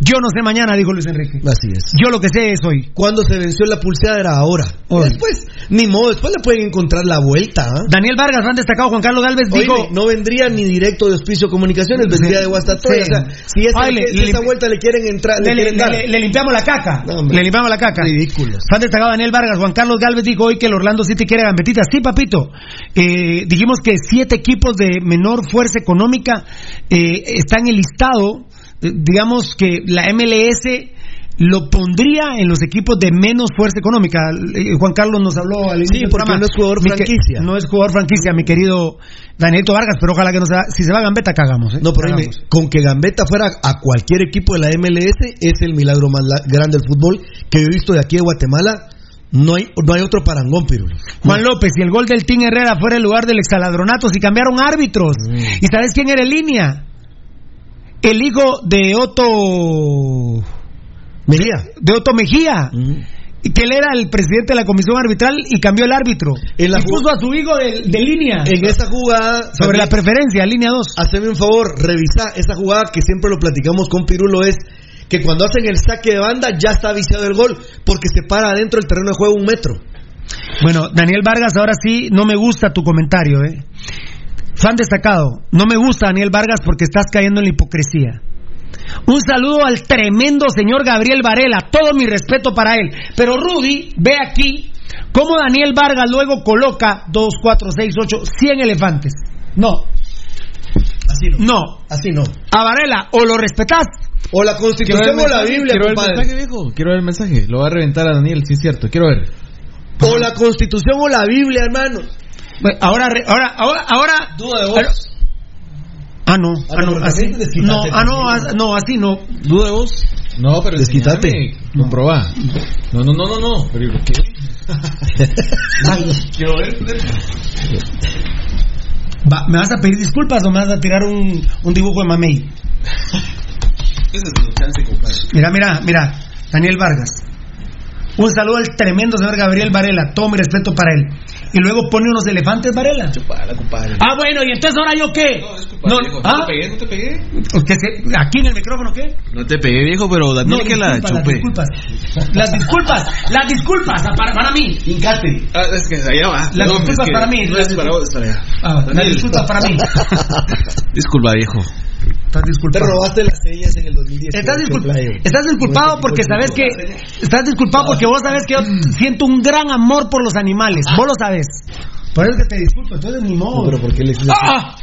Yo no sé mañana, dijo Luis Enrique. Así es. Yo lo que sé es hoy. Cuando se venció la pulseada era ahora. Hoy. Después, ni modo, después le pueden encontrar la vuelta. ¿ah? Daniel Vargas, han destacado Juan Carlos Galvez, Oíme, dijo... no vendría ni directo de Auspicio Comunicaciones, vendría de Guastatoya. Sí. O sea, si esa, Ay, le- vuelta le quieren entrar, le, Le, quieren dar. limpiamos la caca. No, le limpiamos la caca. Ridículos. Han destacado Daniel Vargas. Juan Carlos Galvez dijo hoy que el Orlando City quiere gambetita. Sí, papito. Eh, dijimos que siete equipos de menor fuerza económica eh, están en el listado. Digamos que la MLS lo pondría en los equipos de menos fuerza económica. Eh, Juan Carlos nos habló al inicio Sí, porque no es jugador franquicia. No es jugador franquicia, mi querido Danielito Vargas, pero ojalá que no sea. Si se va a gambeta, cagamos. ¿eh? No, pero con que Gambetta fuera a cualquier equipo de la MLS es el milagro más grande del fútbol que yo he visto de aquí de Guatemala. No hay, no hay otro parangón, Pirulo. Juan López y el gol del Team Herrera fuera el lugar del exaladronato si cambiaron árbitros. ¿Y sabes quién era en línea? El hijo de Otto Mejía. de Otto Mejía. Y Que él era el presidente de la comisión arbitral y cambió el árbitro. En la y ju- puso a su hijo de, de línea. En esa jugada. sobre la preferencia, línea 2. Haceme un favor, revisa esa jugada que siempre lo platicamos con Pirulo es que cuando hacen el saque de banda ya está viciado el gol porque se para adentro del terreno de juego un metro. Bueno, Daniel Vargas, ahora sí, no me gusta tu comentario, ¿eh? Fan destacado, no me gusta Daniel Vargas porque estás cayendo en la hipocresía. Un saludo al tremendo señor Gabriel Varela, todo mi respeto para él. Pero Rudy, ve aquí cómo Daniel Vargas luego coloca 2, 4, 6, 8, 100 elefantes. No, Así no. no. Así no. A Varela, o lo respetás. O la constitución o la Biblia, quiero ver el mensaje, viejo. Quiero ver el mensaje. Lo va a reventar a Daniel, sí es cierto. Quiero ver. O la constitución o la Biblia, hermano. Ahora, ahora, ahora, ahora. Duda de vos. Ah, no, Ah, no, así, no, ah, no, no, así no. ¿Duda de vos? No, pero Desquítate. Comprobá. No, no, no, no, no. Pero ¿qué? Quiero ver. Va, ¿Me vas a pedir disculpas o me vas a tirar un, un dibujo de mamey? Ese es tu chance, compadre. Mira, mira, mira. Daniel Vargas. Un saludo al tremendo señor Gabriel Varela. Todo mi respeto para él. Y luego pone unos elefantes Varela. Ah, bueno, y entonces ahora yo qué? No, ¿ah? No te pegué, no te pegué. Se- aquí en el micrófono qué? No te pegué, viejo, pero Daniel No, que la disculpa, las disculpas. Las disculpas, las disculpas para, para mí. Ah, es que allá va. Las No, disculpas es que para mí. No es para vos, es para allá. Ah, las disculpas para mí. Disculpa, viejo. Estás Te disculpado. robaste las sellas en el 2010. Estás, discul- estás disculpado porque sabes que estás disculpado porque vos sabes que yo siento un gran amor por los animales. Vos lo sabes. Por eso que te disculpo. Entonces ni modo. pero ¿por qué le hiciste ¡Ah!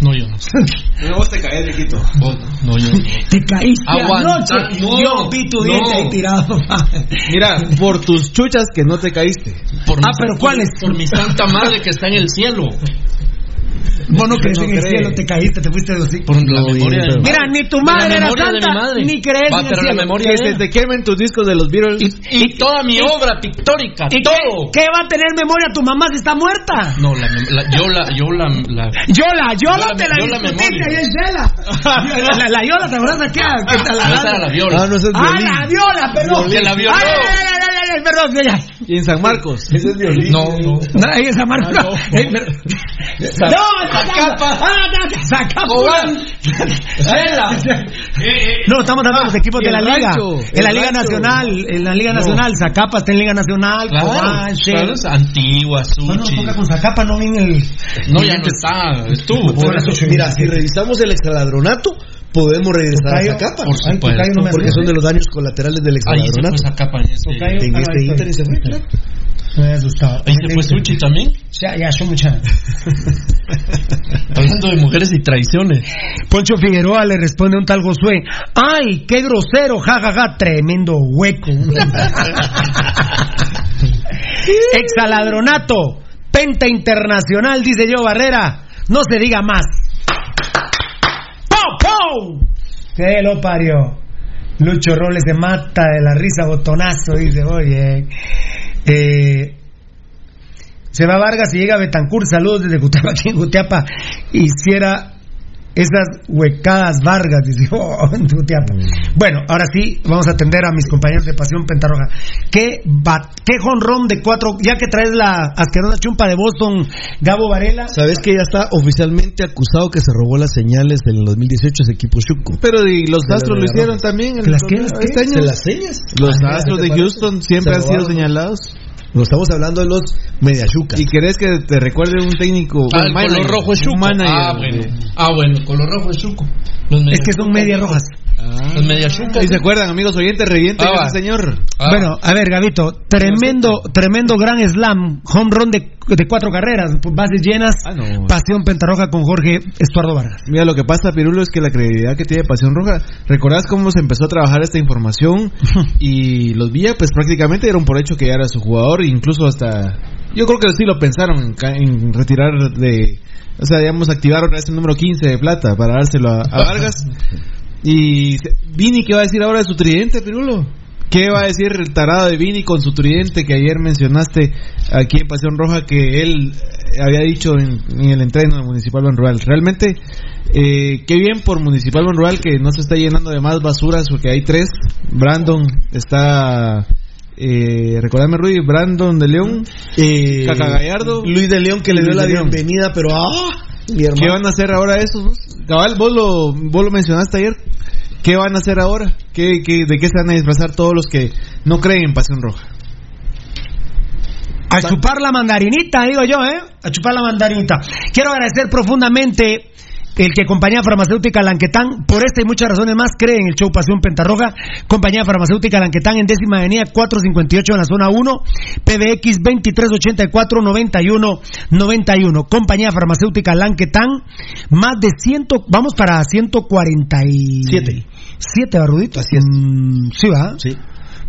No, yo no. No, vos te caes, viejito. Vos, no, yo no. Te caíste Aguanta, anoche. no, yo vi tu diente no. ahí tirado. Mira, por tus chuchas que no te caíste. Por Ah, mi- pero por- ¿cuáles? Por mi santa madre que está en el cielo. Vos no crees no en el cree. cielo, te caíste, te fuiste de hocico. Por la memoria de Mira, ni tu La madre era santa, madre. ni crees Va, en el pero la cielo. memoria Que se te quemen tus discos de los Beatles. Y toda mi obra pictórica, ¿Y qué, todo. qué va a tener memoria tu mamá si está muerta? No, la, la- yo la, yo la, la- Yola, Yola Yo la- te la yo la discutiste memoria. ahí en la, la, la Yola, ¿te acuerdas de qué? ¿Qué tal la no, esa era la viola. Ah, no, es Ah, la viola, perdón. De la violó. Ay, ay, ay, ay, ay, ay, perdón. Y en San Marcos. Ese es violín. No, no. No, ahí esa marca. Ah, No, no. No, Zacapa. Ah, no. No, estamos dando los equipos y de la liga. En la liga nacional, en la liga nacional, Zacapa está en liga nacional, Claro, antigua, No, no, Suchi. toca con Zacapa, no viene el... No, ya no está, estuvo. Mira, si revisamos el extraladronato, podemos regresar a Tocayo, Zacapa. Por supuesto. Tocayo, no Porque son de los daños colaterales del Ahí se fue extraladronato. esa capa en ese. Tocayo. En Ah, este ahí Inter y se fue, claro. Me he asustado. Ahí se fue Suchi también. Ya, ya, son muchas. Hablando de mujeres y traiciones. Poncho Figueroa le responde a un tal Josué, ¡ay, qué grosero, jajaja, tremendo hueco! Exaladronato, penta internacional, dice yo Barrera, no se diga más. ¿Qué lo parió? Lucho Robles se mata de la risa, botonazo, dice, oye. Eh, se va Vargas y llega Betancur, saludos desde Gutiapa, aquí Gutiapa. Hiciera esas huecadas Vargas, dice, oh, en Gutiapa. Bueno, ahora sí, vamos a atender a mis compañeros de Pasión Pentarroja. ¿Qué, bat, qué jonrón de cuatro, ya que traes la asquerosa chumpa de Boston, Gabo Varela? ¿Sabes que ya está oficialmente acusado que se robó las señales del 2018 ese equipo Chuco? Pero y los Astros lo hicieron también. ¿Que las qué, las qué? Este año. ¿Se las señas? Los Ah, Astros ¿te de parece? Houston siempre han sido señalados. No estamos hablando de los Mediachucas. ¿Y querés que te recuerde un técnico? Ah, un el manager, color rojo es Chuco. Ah, bueno. Ah, bueno, color rojo es Chuco. Los Es que son medias rojas. Los medias chucas. ¿Y se acuerdan, amigos oyentes? Reviente Ah, ese señor. Ah. Bueno, a ver, Gabito, tremendo, tremendo gran slam, home run de, de cuatro carreras, bases llenas, Ah, no. pasión pentarroja con Jorge Estuardo Vargas. Mira, lo que pasa, Pirulo, es que la credibilidad que tiene Pasión Roja, ¿recordás cómo se empezó a trabajar esta información? y los Villa, pues prácticamente dieron por hecho que ya era su jugador, incluso hasta... Yo creo que sí lo pensaron en, ca- en retirar de... O sea, digamos, activaron ese número 15 de plata para dárselo a, a Vargas. Y Vini, ¿qué va a decir ahora de su tridente, Pirulo? ¿Qué va a decir el tarado de Vini con su tridente que ayer mencionaste aquí en Pasión Roja que él eh, había dicho en, en el entreno de Municipal Banrural? Realmente, eh, qué bien por Municipal Banrural que no se está llenando de más basuras porque hay tres. Brandon está... Eh, recordame Rudy, Brandon de León, Eh, Caca Gallardo, Luis de León que le dio la bienvenida, pero ¡ah! ¿Qué van a hacer ahora esos? Cabal, vos lo, vos lo mencionaste ayer. ¿Qué van a hacer ahora? ¿Qué, qué, ¿De qué se van a disfrazar todos los que no creen en Pasión Roja? A chupar la mandarinita, digo yo, ¿eh? A chupar la mandarinita. Quiero agradecer profundamente el que Compañía Farmacéutica Lanquetán, por esta y muchas razones más, cree en el show Pasión Pentarroja. Compañía Farmacéutica Lanquetán en décima avenida 458 en la zona 1, PBX 2384-9191. Compañía Farmacéutica Lanquetán, más de 100, vamos para 147. ¿Siete, Barrudito? Así es. Mm, sí, va. Sí,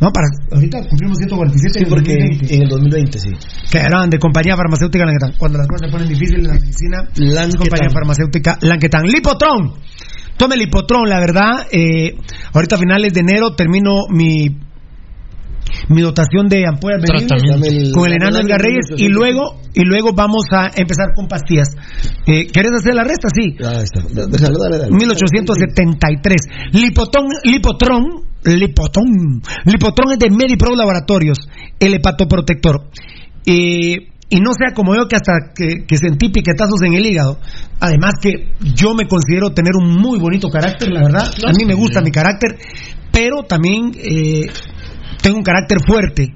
No, para, ahorita cumplimos 147 sí en el porque 2020. en el 2020, sí. Que eran de compañía farmacéutica Lanquetán. Cuando las cosas se ponen difíciles en la medicina, Lanquetán. compañía farmacéutica Lanquetán. Lipotron. Tome Lipotron, la verdad. Eh, ahorita a finales de enero termino mi mi dotación de ampollas con el enano Edgar Reyes y 1800. luego y luego vamos a empezar con pastillas. Eh, ¿Quieres hacer la resta? Sí. Ah, ahí está. Déjalo, dale, dale. 1873. Lipotón, Lipotron, Lipotón. Lipotón es de Medipro Laboratorios, el hepatoprotector. Y no sea como yo que hasta que, que, sentí piquetazos en el hígado. Además que yo me considero tener un muy bonito carácter, la verdad. A mí me gusta mi carácter, pero también eh, tengo un carácter fuerte.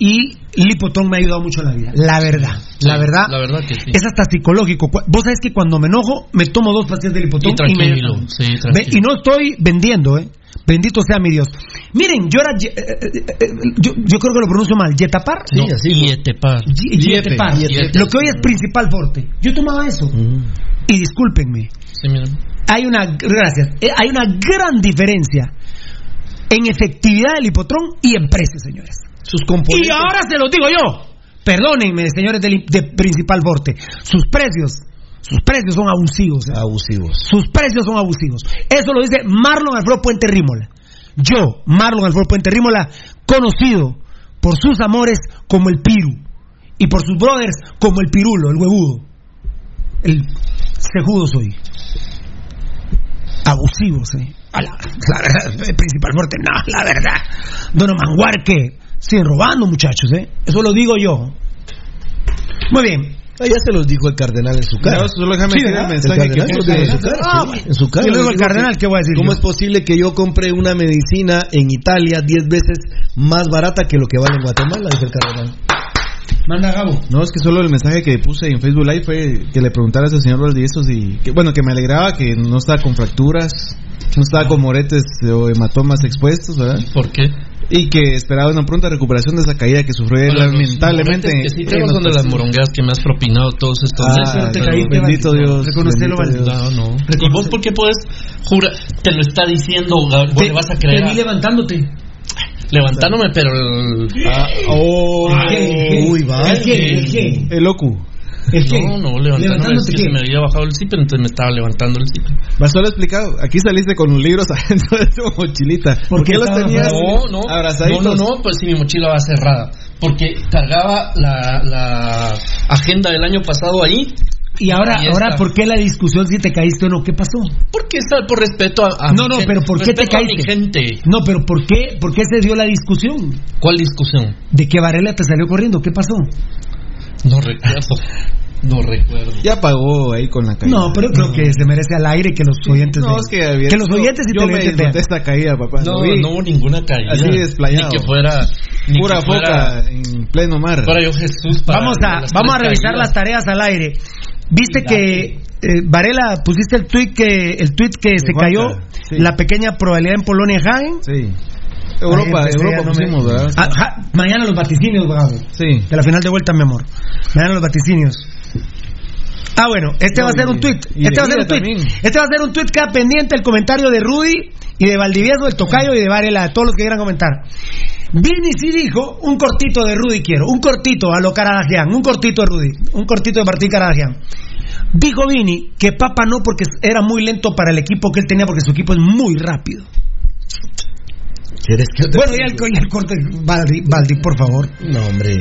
Y Lipotón me ha ayudado mucho en la vida. La verdad, la verdad. La verdad que sí. Es hasta psicológico. Vos sabés que cuando me enojo, me tomo dos pastillas de Lipotón. Y me... sí, y no estoy vendiendo, ¿eh? Bendito sea mi Dios. Miren, yo era. Eh, eh, yo, yo, creo que lo pronuncio mal. ¿Yetapar? Sí, no, así. Yetepar. Yetepar. Lo que hoy es principal forte. Yo tomaba eso. Y discúlpenme. Sí, mira. Hay una. Gracias. Hay una gran diferencia en efectividad del hipotrón y en precios, señores. Sus componentes. Y ahora se los digo yo. Perdónenme, señores de, de principal forte. Sus precios sus precios son abusivos. ¿eh? Abusivos. Sus precios son abusivos. Eso lo dice Marlon Alfredo Puente Rímola. Yo, Marlon Alfredo Puente Rímola, conocido por sus amores como el Piru y por sus brothers como el Pirulo, el huevudo. El cejudo soy. Abusivos, ¿eh? La, la, verdad, el principal fuerte, no, la verdad. Don Manguarque, siguen robando, muchachos, ¿eh? Eso lo digo yo. Muy bien. Ah, ya se los dijo el cardenal en su cara. No, solo déjame sí, decir el mensaje el que puso en su cara. Ah, sí, en su cara. Yo le digo al cardenal, ¿qué voy a decir? ¿Cómo yo? es posible que yo compre una medicina en Italia 10 veces más barata que lo que vale en Guatemala? Dice el cardenal. Manda Gabo. No, es que solo el mensaje que puse en Facebook Live fue que le preguntaras al señor Valdiesos y que, bueno, que me alegraba que no estaba con fracturas, no estaba con moretes o hematomas expuestos, ¿verdad? ¿Por qué? Y que esperaba una pronta recuperación de esa caída que sufrió él lamentablemente. Que sí, tenemos son de las morongueas que me has propinado todos estos ah, meses. Te caíste, bendito Dios. Reconocelo, No, no. ¿Y vos por qué puedes jurar? Te lo está diciendo, vos le vas a creer. Te vi levantándote. Levantándome, pero. El, ah, oh, ¿Qué? Uy, va. ¿El qué? ¿El qué? El locu. ¿El qué? No, no, levantándome. Es que se me había bajado el zipper, entonces me estaba levantando el zipper. Va solo explicado. Aquí saliste con los libros adentro de tu mochilita. ¿Por, qué, los tenías no, no, abrazaditos? No, no, no, pues si mi mochila va cerrada. Porque cargaba la, la agenda del año pasado ahí y ahora, y ahora ¿por qué la discusión si te caíste o no? ¿Qué pasó? Porque está por respeto a, a No, no, pero ¿por qué te caíste? gente. No, pero ¿por qué, ¿por qué se dio la discusión? ¿Cuál discusión? De que Varela te salió corriendo, ¿qué pasó? No recuerdo. No recuerdo. Ya pagó ahí con la caída. No, pero creo que se merece al aire que los oyentes No, vean. es que, había- que los oyentes y yo me vean. esta caída, papá. No, no hubo ninguna caída. Así desplayado. Ni que fuera. Ni Pura que fuera, foca en pleno mar. fuera yo Jesús. para Vamos a, vamos a revisar caídas. las tareas al aire. Viste que eh, Varela pusiste el tweet que el tweet que se cayó sí. la pequeña probabilidad en Polonia Hagen. Sí. Europa, Europa ya no pusimos, me- ¿verdad? Ah, ja, mañana los vaticinios, Gabo. Sí. De la final de vuelta, mi amor. Mañana los vaticinios. Ah, bueno, este No, va a ser un tweet. Este de va a ser un tweet. Este va a ser un tweet queda pendiente el comentario de Rudy y de Valdivieso, del Tocayo y de Varela, de todos los que quieran comentar. Vini sí dijo un cortito de Rudy quiero, un cortito a lo Caradagian, un cortito de Rudy, un cortito de Martín Caradagian. Dijo Vini que Papa no porque era muy lento para el equipo que él tenía porque su equipo es muy rápido. ¿Quieres que te- Bueno, ya el, corte, Valdi, Valdi, por favor. No, hombre.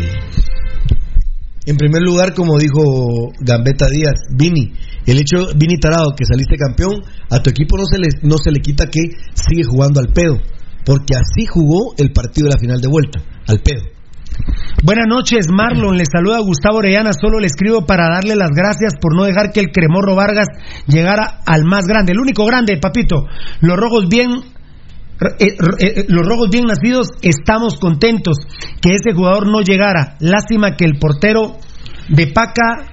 En primer lugar, como dijo Gambetta Díaz, Vini, el hecho, Vini Tarado, que saliste campeón, a tu equipo no se le, no se le quita que sigue jugando al pedo, porque así jugó el partido de la final de vuelta, al pedo. Buenas noches, Marlon. Le saluda Gustavo Orellana. Solo le escribo para darle las gracias por no dejar que el Cremorro Vargas llegara al más grande, el único grande, papito. Los rojos bien. Eh, eh, los rojos bien nacidos estamos contentos que ese jugador no llegara. Lástima que el portero de Paca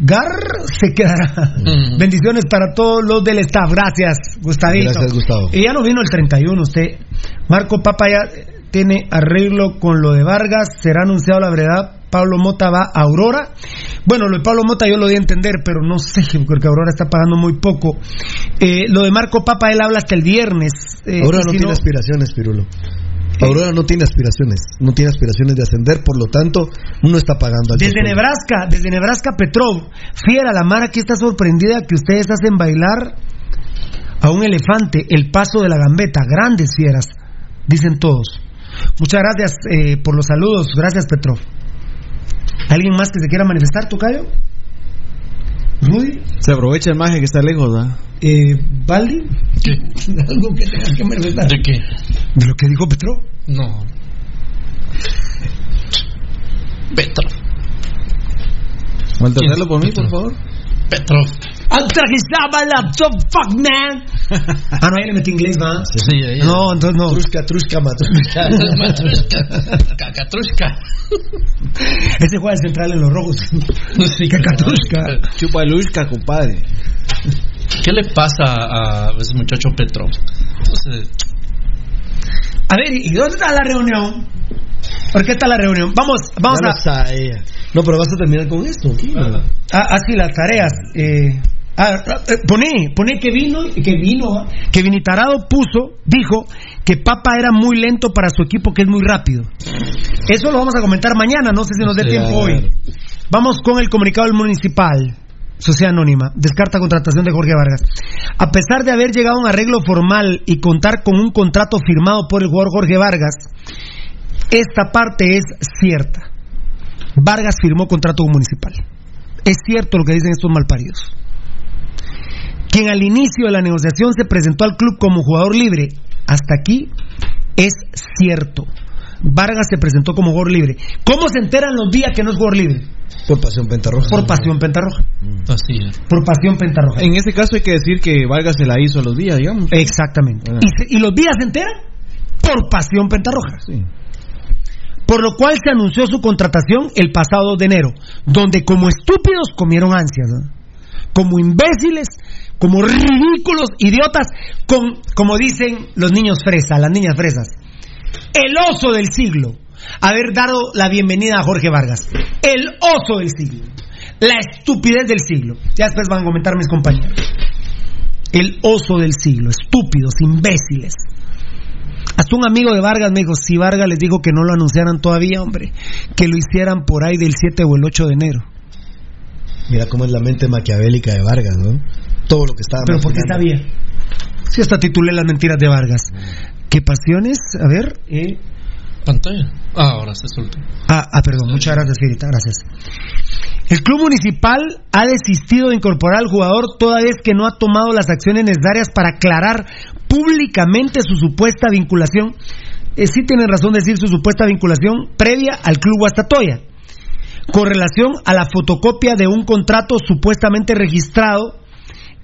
Gar se quedará. Bendiciones para todos los del staff. Gracias, Gustavito. Gracias, Gustavo. Y ya no vino el 31 usted. Marco Papa ya tiene arreglo con lo de Vargas. Será anunciado la verdad. Pablo Mota va a Aurora. Bueno, lo de Pablo Mota yo lo di a entender, pero no sé, porque Aurora está pagando muy poco. Eh, lo de Marco Papa, él habla hasta el viernes. Eh, Aurora no tiene aspiraciones, Pirulo. Aurora no tiene aspiraciones, no tiene aspiraciones de ascender, por lo tanto, uno está pagando al Desde. Nebraska, desde Nebraska Petrov, fiera, la Mara aquí está sorprendida que ustedes hacen bailar a un elefante el paso de la gambeta, grandes fieras, dicen todos. Muchas gracias eh, por los saludos, gracias Petrov. ¿Alguien más que se quiera manifestar, Tocayo? Rudy. Se aprovecha el maje que está lejos, ¿verdad? Eh, ¿Baldi? ¿Qué? Algo que tengas que manifestar. ¿De qué? De lo que dijo Petro. No. Petro. Maltratarlo por mí, por favor. Petro. Antrajizaba laptop, fuck man. ah, no, ahí le metí inglés, ¿va? Sí, ahí. No, entonces no. Trusca, trusca, matrushka. Matrushka. Cacatrushka. Ese juega de central en los rojos. Sí, Cacatrushka. Chupa Luisca, compadre. ¿Qué le pasa a ese muchacho Petro? No sé. A ver, ¿y dónde está la reunión? ¿Por qué está la reunión? Vamos, vamos Ya a. No, pero vas a terminar con esto. aquí, ¿no? Ah, así las tareas. Eh, ah, ah, eh, poné, poné que vino, que vino, que Vinitarado puso, dijo que Papa era muy lento para su equipo, que es muy rápido. Eso lo vamos a comentar mañana, no sé si nos dé Sí, tiempo hoy. Vamos con el comunicado del municipal. Sociedad Anónima, descarta contratación de Jorge Vargas. A pesar de haber llegado a un arreglo formal y contar con un contrato firmado por el jugador Jorge Vargas, esta parte es cierta. Vargas firmó contrato con municipal. Es cierto lo que dicen estos malparidos. Quien al inicio de la negociación se presentó al club como jugador libre, hasta aquí es cierto. Vargas se presentó como jugador libre. ¿Cómo se enteran los días que no es jugador libre? Por pasión pentarroja. Por pasión pentarroja. Así es. Por pasión pentarroja. En ese caso hay que decir que Vargas se la hizo a los días, digamos. Exactamente. Ah. ¿Y, se- y los días se enteran? Por pasión pentarroja. Sí. Por lo cual se anunció su contratación el pasado 2 de enero, donde como estúpidos comieron ansias, ¿no? Como imbéciles, como ridículos, idiotas, con, como dicen los niños fresas, las niñas fresas. El oso del siglo, haber dado la bienvenida a Jorge Vargas. El oso del siglo. La estupidez del siglo. Ya después van a comentar mis compañeros. El oso del siglo, estúpidos, imbéciles. Hasta un amigo de Vargas me dijo, si Vargas les dijo que no lo anunciaran todavía, hombre, que lo hicieran por ahí del 7 o el 8 de enero. Mira cómo es la mente maquiavélica de Vargas, ¿no? Todo lo que estaba Pero porque maquinando. sabía. Si hasta titulé las mentiras de Vargas. ¿Qué pasiones? A ver. eh. Pantalla. Ah, ahora se soltó. Ah, ah, perdón, muchas gracias, Firita, gracias. El club municipal ha desistido de incorporar al jugador toda vez que no ha tomado las acciones necesarias para aclarar públicamente su supuesta vinculación. Eh, sí tienen razón de decir su supuesta vinculación previa al club Guastatoya, con relación a la fotocopia de un contrato supuestamente registrado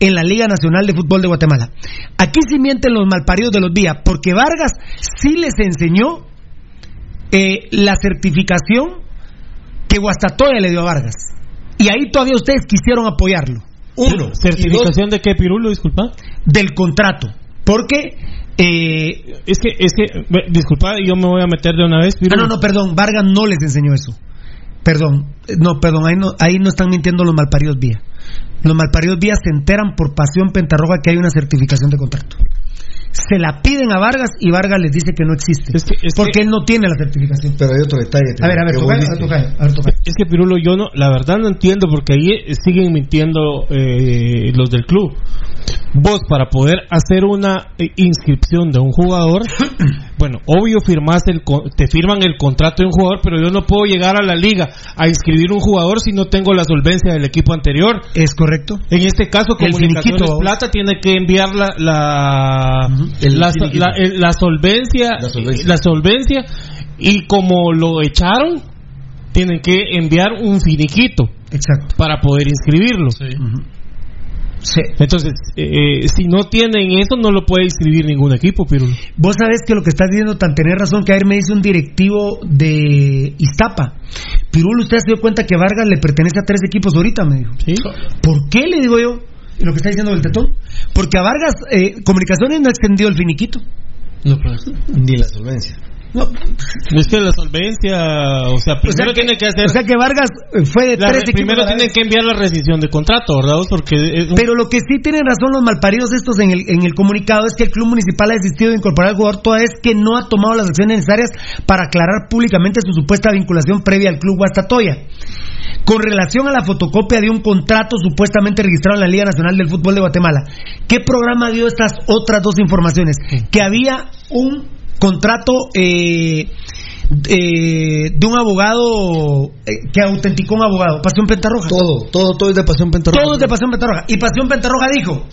en la Liga Nacional de Fútbol de Guatemala. Aquí sí mienten los malparidos de los días, porque Vargas sí les enseñó eh, la certificación que Guastatoya le dio a Vargas. Y ahí todavía ustedes quisieron apoyarlo. Uno. ¿Certificación de qué, Pirulo? Disculpa. Del contrato. Porque. eh, Es que, es que, disculpa, yo me voy a meter de una vez, ah, no, no, perdón. Vargas no les enseñó eso. Perdón. No, perdón. Ahí no, ahí no están mintiendo los malparidos vía. Los malparidos vía se enteran por pasión pentarroja que hay una certificación de contrato. Se la piden a Vargas y Vargas les dice que no existe. porque él no tiene la certificación. Pero hay otro detalle. A ver, a ver, vos a ver. Es que Pirulo, yo no, la verdad no entiendo porque ahí eh, siguen mintiendo eh, los del club. Vos para poder hacer una eh, inscripción de un jugador, bueno, obvio firmas el, co- te firman el contrato de un jugador, pero yo no puedo llegar a la liga a inscribir un jugador si no tengo la solvencia del equipo anterior. Es correcto. En este caso, El Comunicaciones finiquito. Plata tiene que enviar la la, El la, finiquito. la- el- la solvencia, La solvencia. la solvencia y como lo echaron, tienen que enviar un finiquito Exacto. para poder inscribirlo. Sí. Entonces, eh, si no tienen eso, no lo puede inscribir ningún equipo, Pirulo. Vos sabés que lo que estás diciendo tan tener razón que ayer me dice un directivo de Iztapa. Pirulo, ¿usted se dio cuenta que Vargas le pertenece a tres equipos ahorita? Me dijo. ¿Sí? ¿Por qué le digo yo lo que está diciendo el tetón? Porque a Vargas eh, Comunicaciones no ha extendido el finiquito. No, pues. Ni la solvencia. No. Es que la solvencia, o sea, primero tiene que hacer. O sea que Vargas fue de la- tres primero tienen que enviar la rescisión de contrato, ¿verdad? Porque un- Pero lo que sí tienen razón los malparidos estos en el, en el comunicado es que el club municipal ha desistido de incorporar al jugador toda vez que no ha tomado las acciones necesarias para aclarar públicamente su supuesta vinculación previa al club Guastatoya. Con relación a la fotocopia de un contrato supuestamente registrado en la Liga Nacional del Fútbol de Guatemala, ¿qué programa dio estas otras dos informaciones? Que había un contrato eh, eh, de un abogado eh, que autenticó un abogado, Pasión Pentarroja. Todo, todo, todo es de Pasión Pentarroja. Todo es de Pasión Pentarroja. Y Pasión Pentarroja dijo,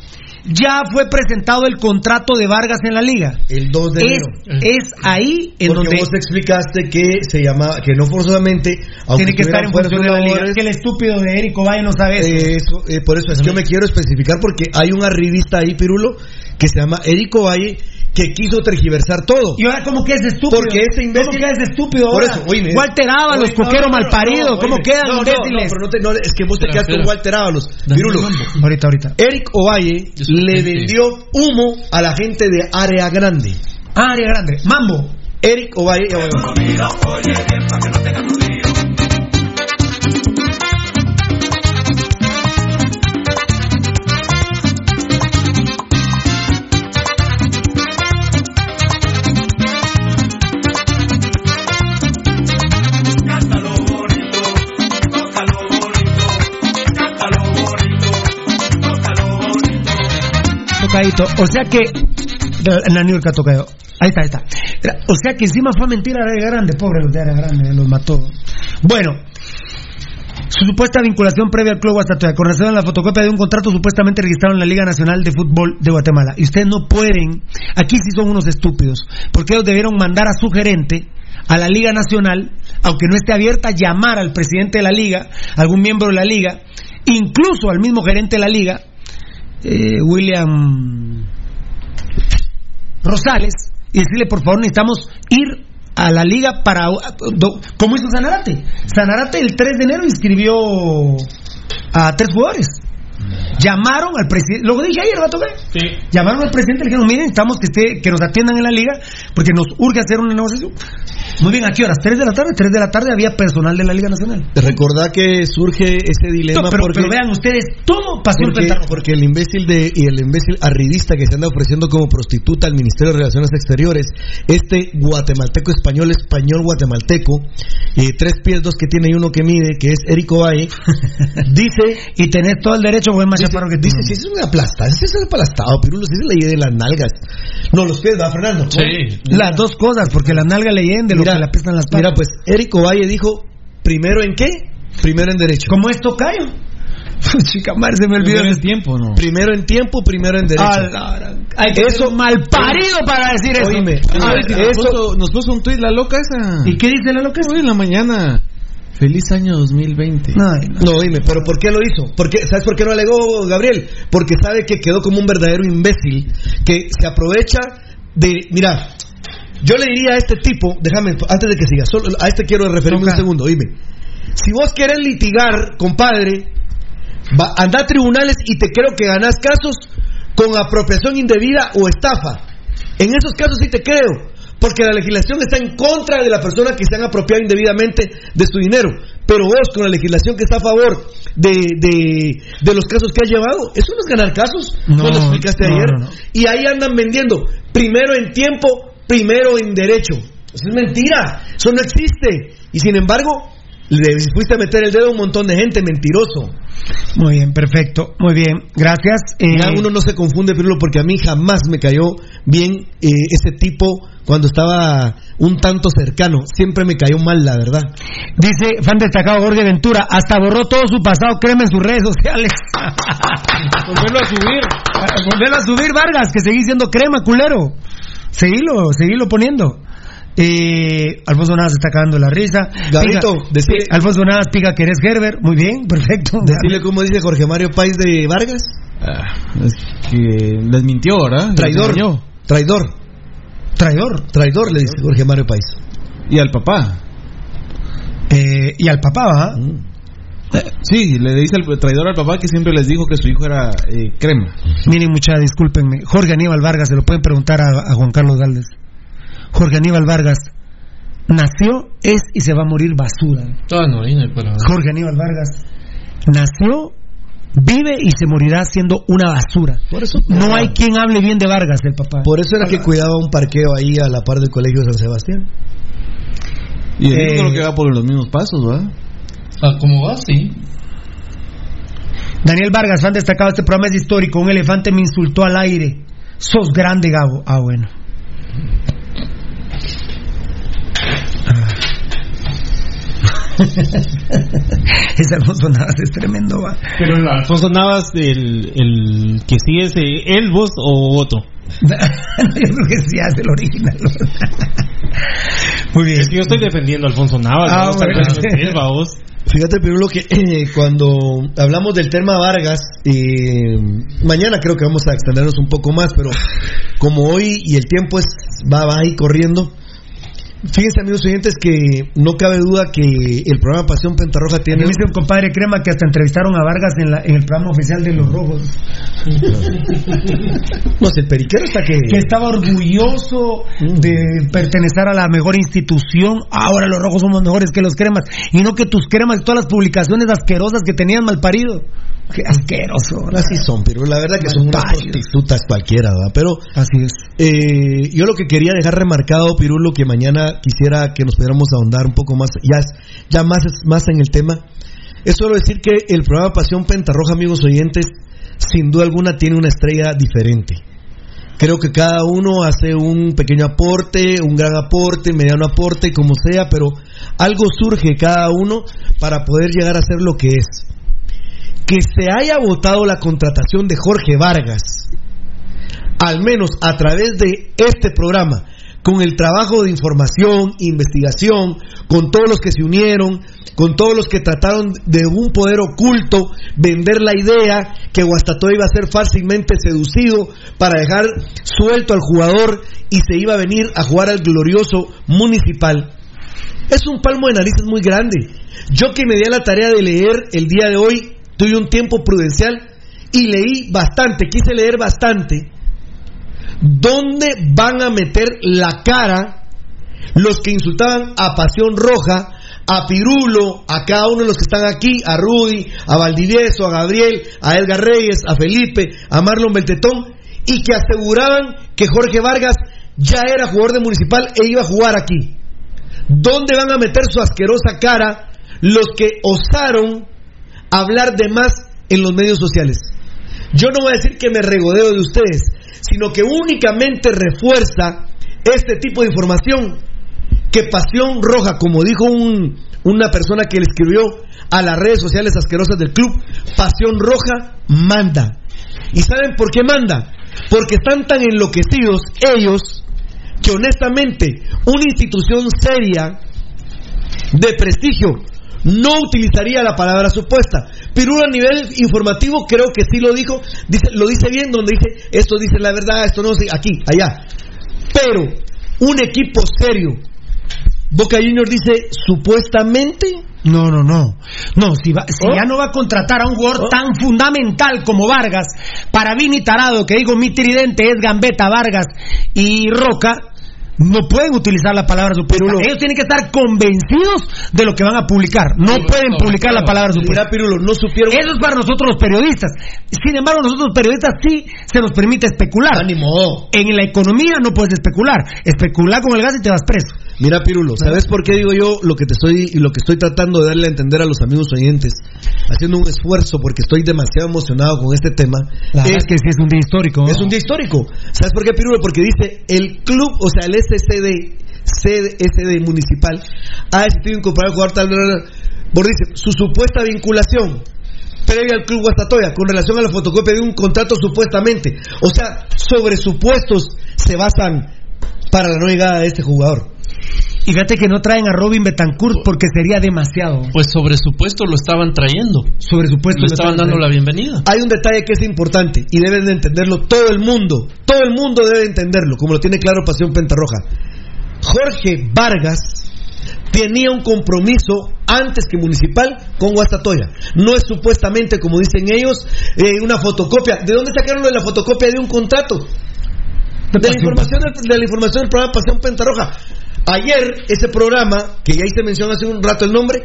ya fue presentado el contrato de Vargas en la liga. El 2 de Es, enero. es ahí en Porque donde vos explicaste que se llama, que no forzosamente, tiene que estar en función de la liga. Es que el estúpido de Eric Valle no sabe eso. Eso, eh, por eso es que yo me quiero especificar porque hay un arribista ahí, Pirulo, que se llama Erico Valle, que quiso tergiversar todo. Y ahora, ¿cómo que es estúpido? Porque ese imbécil... ¿Cómo que es estúpido Por ahora? eso, oíme. Walter Ábalos, Oye, coquero no, no, malparido, no, ¿cómo quedan no, no, imbéciles? No, pero no te, no, es que vos te quedas con. Walter Ábalos. Mambo. Ahorita, ahorita. Eric Ovalle le vendió humo a la gente de Área Grande. Área grande. Mambo. Eric Ovalle... ya voy. Cántalo O sea que. En la New York tocado. Ahí está, ahí está. O sea que encima fue mentira Área Grande. Pobre los de Área Grande, los mató. Bueno. Su supuesta vinculación previa al Club Guastatoya con relación la fotocopia de un contrato supuestamente registrado en la Liga Nacional de Fútbol de Guatemala. Y ustedes no pueden, aquí sí son unos estúpidos, porque ellos debieron mandar a su gerente a la Liga Nacional, aunque no esté abierta, llamar al presidente de la Liga, algún miembro de la Liga, incluso al mismo gerente de la Liga, eh, William Rosales, y decirle, por favor, necesitamos ir a la liga para... ¿Cómo hizo Sanarate? Sanarate el 3 de enero inscribió a tres jugadores. Llamaron al presidente, lo dije ayer, ¿va a Llamaron al presidente y le dijeron, miren, estamos que, esté, que nos atiendan en la liga porque nos urge hacer una negociación. Muy bien, ¿a qué horas? ¿Tres de la tarde? Tres de la tarde había personal de la Liga Nacional. Recordá que surge ese dilema No, pero, porque... pero vean ustedes, todo pasó Porque, Pentarroja. porque el imbécil de y el imbécil arribista que se anda ofreciendo como prostituta al Ministerio de Relaciones Exteriores, este guatemalteco español, español guatemalteco, eh, tres pies dos que tiene y uno que mide, que es Erico Valle, dice Y tenés todo el derecho, más dice, chaparro que tú. dice si es un aplastado, ese es un aplastado, Pirulo, si es la idea de las nalgas. No, los pies, va Fernando. Sí. Las dos cosas, porque la nalga le de lo Mira, que le apestan las patas. Mira, pues Erico Valle dijo, primero en qué? Primero en derecho. ¿Cómo es tocayo? Chica madre, se me olvidó. Primero en tiempo, ¿no? Primero en tiempo, primero en derecho. Hay que Eso- mal parido para decir eso. Oíme, Ah, eso- puso, nos puso un tuit la loca esa. ¿Y qué dice la loca? Hoy en la mañana. Feliz año 2020. Ay, no. No, dime, pero ¿por qué lo hizo? ¿Por qué? ¿Sabes por qué no alegó Gabriel? Porque sabe que quedó como un verdadero imbécil que se aprovecha de. Mira, yo le diría a este tipo, déjame, antes de que siga, solo a este quiero referirme Toca. un segundo, dime. Si vos querés litigar, compadre, va, anda a tribunales y te creo que ganás casos con apropiación indebida o estafa. En esos casos sí te creo, porque la legislación está en contra de la persona que se han apropiado indebidamente de su dinero. Pero vos, con la legislación que está a favor de, de, de los casos que has llevado, eso no es ganar casos. No, No, lo explicaste no, ayer. no, no. Y ahí andan vendiendo, primero en tiempo, primero en derecho. Eso es mentira, eso no existe. Y sin embargo, le fuiste a meter el dedo a un montón de gente, mentiroso. Muy bien, perfecto. Muy bien, gracias. Eh, Ya uno no se confunde, Pirulo, porque a mí jamás me cayó bien eh, ese tipo cuando estaba un tanto cercano. Siempre me cayó mal, la verdad. Dice fan destacado Jorge Ventura, hasta borró todo su pasado, créeme en sus redes sociales. Volverlo a subir. Volverlo a subir, Vargas, que seguís siendo crema, culero. Seguilo, seguilo poniendo. Eh, Alfonso Navas está cagando la risa. Gabito, decile- Alfonso Navas pica que eres Gerber. Muy bien, perfecto. Decirle cómo dice Jorge Mario Páez de Vargas. Ah, es que les mintió, ¿verdad? Traidor. Traidor. Traidor. Traidor, le dice Jorge Mario Páez. Y al papá. Eh, y al papá, ¿va? Sí, le dice el traidor al papá que siempre les dijo que su hijo era eh, crema. Miren, mucha, discúlpenme. Jorge Aníbal Vargas, se lo pueden preguntar a, a Juan Carlos Galdes. Jorge Aníbal Vargas nació, es y se va a morir basura. Ah, no, ahí no hay para- Jorge Aníbal Vargas nació, vive y se morirá siendo una basura. Por eso, No hay quien hable bien de Vargas, el papá. Por eso era que cuidaba un parqueo ahí a la par del colegio de San Sebastián. Y el Eh, hijo creo que va por los mismos pasos, ¿verdad? Ah, ¿Cómo va? Sí. Daniel Vargas, fan destacado de este programa es histórico. Un elefante me insultó al aire. Sos grande, Gabo. Ah, bueno. Ese Alfonso Navas es tremendo, va. Pero el Alfonso Navas, el, el que sí es eh, Elvos o otro. Yo creo que sí hace el original. Muy bien. Es que yo estoy defendiendo a Alfonso Navas. Ah, vos, no es, va, vos. Fíjate, Pirulo, que eh, cuando hablamos del tema Vargas, eh, mañana creo que vamos a extendernos un poco más, pero como hoy y el tiempo es va, va ahí corriendo, fíjense amigos oyentes que no cabe duda que el programa Pasión Pentarroja tiene... Me dice un compadre Crema que hasta entrevistaron a Vargas en, la- en el programa oficial de Los Rojos. No sé, el periquero está que... Que estaba orgulloso de pertenecer a la mejor institución. Ahora los rojos somos mejores que los cremas. Y no que tus cremas, todas las publicaciones asquerosas que tenían mal parido. Qué asqueroso. Así son, pero la verdad que son unas prostitutas cualquiera, ¿verdad? Pero Así es. eh, yo lo que quería dejar remarcado, Pirulo, que mañana quisiera que nos pudiéramos ahondar un poco más, ya, ya más, más en el tema, es solo decir que el programa Pasión Pentarroja, amigos oyentes, sin duda alguna tiene una estrella diferente. Creo que cada uno hace un pequeño aporte, un gran aporte, mediano aporte, como sea, pero algo surge cada uno para poder llegar a ser lo que es. Que se haya votado la contratación de Jorge Vargas, al menos a través de este programa, con el trabajo de información, investigación, con todos los que se unieron, con todos los que trataron de un poder oculto vender la idea que Guastatoya iba a ser fácilmente seducido para dejar suelto al jugador y se iba a venir a jugar al glorioso municipal. Es un palmo de narices muy grande. Yo que me di a la tarea de leer el día de hoy, tuve un tiempo prudencial y leí bastante, quise leer bastante. ¿Dónde van a meter la cara los que insultaban a Pasión Roja, a Pirulo, a cada uno de los que están aquí, a Rudy, a Valdivieso, a Gabriel, a Edgar Reyes, a Felipe, a Marlon Beltetón, y que aseguraban que Jorge Vargas ya era jugador de Municipal e iba a jugar aquí? ¿Dónde van a meter su asquerosa cara los que osaron hablar de más en los medios sociales? Yo no voy a decir que me regodeo de ustedes, sino que únicamente refuerza este tipo de información que Pasión Roja, como dijo un- una persona que le escribió a las redes sociales asquerosas del club, Pasión Roja manda. ¿Y saben por qué manda? Porque están tan enloquecidos ellos que honestamente una institución seria de prestigio no utilizaría la palabra supuesta. Pirulo a nivel informativo creo que sí lo dijo, dice, lo dice bien donde dice esto dice la verdad, esto no, aquí, allá. Pero un equipo serio, Boca Juniors dice supuestamente No, no, no. No, si, va- si ya no va a contratar a un jugador tan fundamental como Vargas, para Vini Tarado, que digo mi tridente es Gambetta, Vargas y Roca, no pueden utilizar la palabra supuesta. Ellos tienen que estar convencidos de lo que van a publicar. No pueden publicar la palabra supuesta. Pirulo, no supieron. Eso es para nosotros los periodistas. Sin embargo, nosotros los periodistas sí se nos permite especular. En la economía no puedes especular. Especular con el gas y te vas preso. Mira, Pirulo, ¿sabes por qué digo yo lo que te estoy y lo que estoy tratando de darle a entender a los amigos oyentes, haciendo un esfuerzo porque estoy demasiado emocionado con este tema? La es que sí es un día histórico. Es un día histórico. ¿Sabes por qué, Pirulo? Porque dice el club, o sea, el SCD, CSD municipal, ha decidido incorporar al jugador tal, dice su supuesta vinculación previa al club Guastatoya con relación a la fotocopia de un contrato supuestamente. O sea, sobre supuestos se basan para la no llegada de este jugador. Y fíjate que no traen a Robin Betancourt porque sería demasiado. Pues sobre supuesto lo estaban trayendo. Sobre supuesto le estaban dando la bienvenida. Hay un detalle que es importante y deben de entenderlo todo el mundo. Todo el mundo debe entenderlo, como lo tiene claro Pasión Pentarroja. Jorge Vargas tenía un compromiso antes que municipal con Guastatoya. No es supuestamente, como dicen ellos, eh, una fotocopia. ¿De dónde sacaron lo de la fotocopia de un contrato? De la información del, de la información del programa Pasión Pentarroja. Ayer, ese programa, que ya hice mención hace un rato el nombre,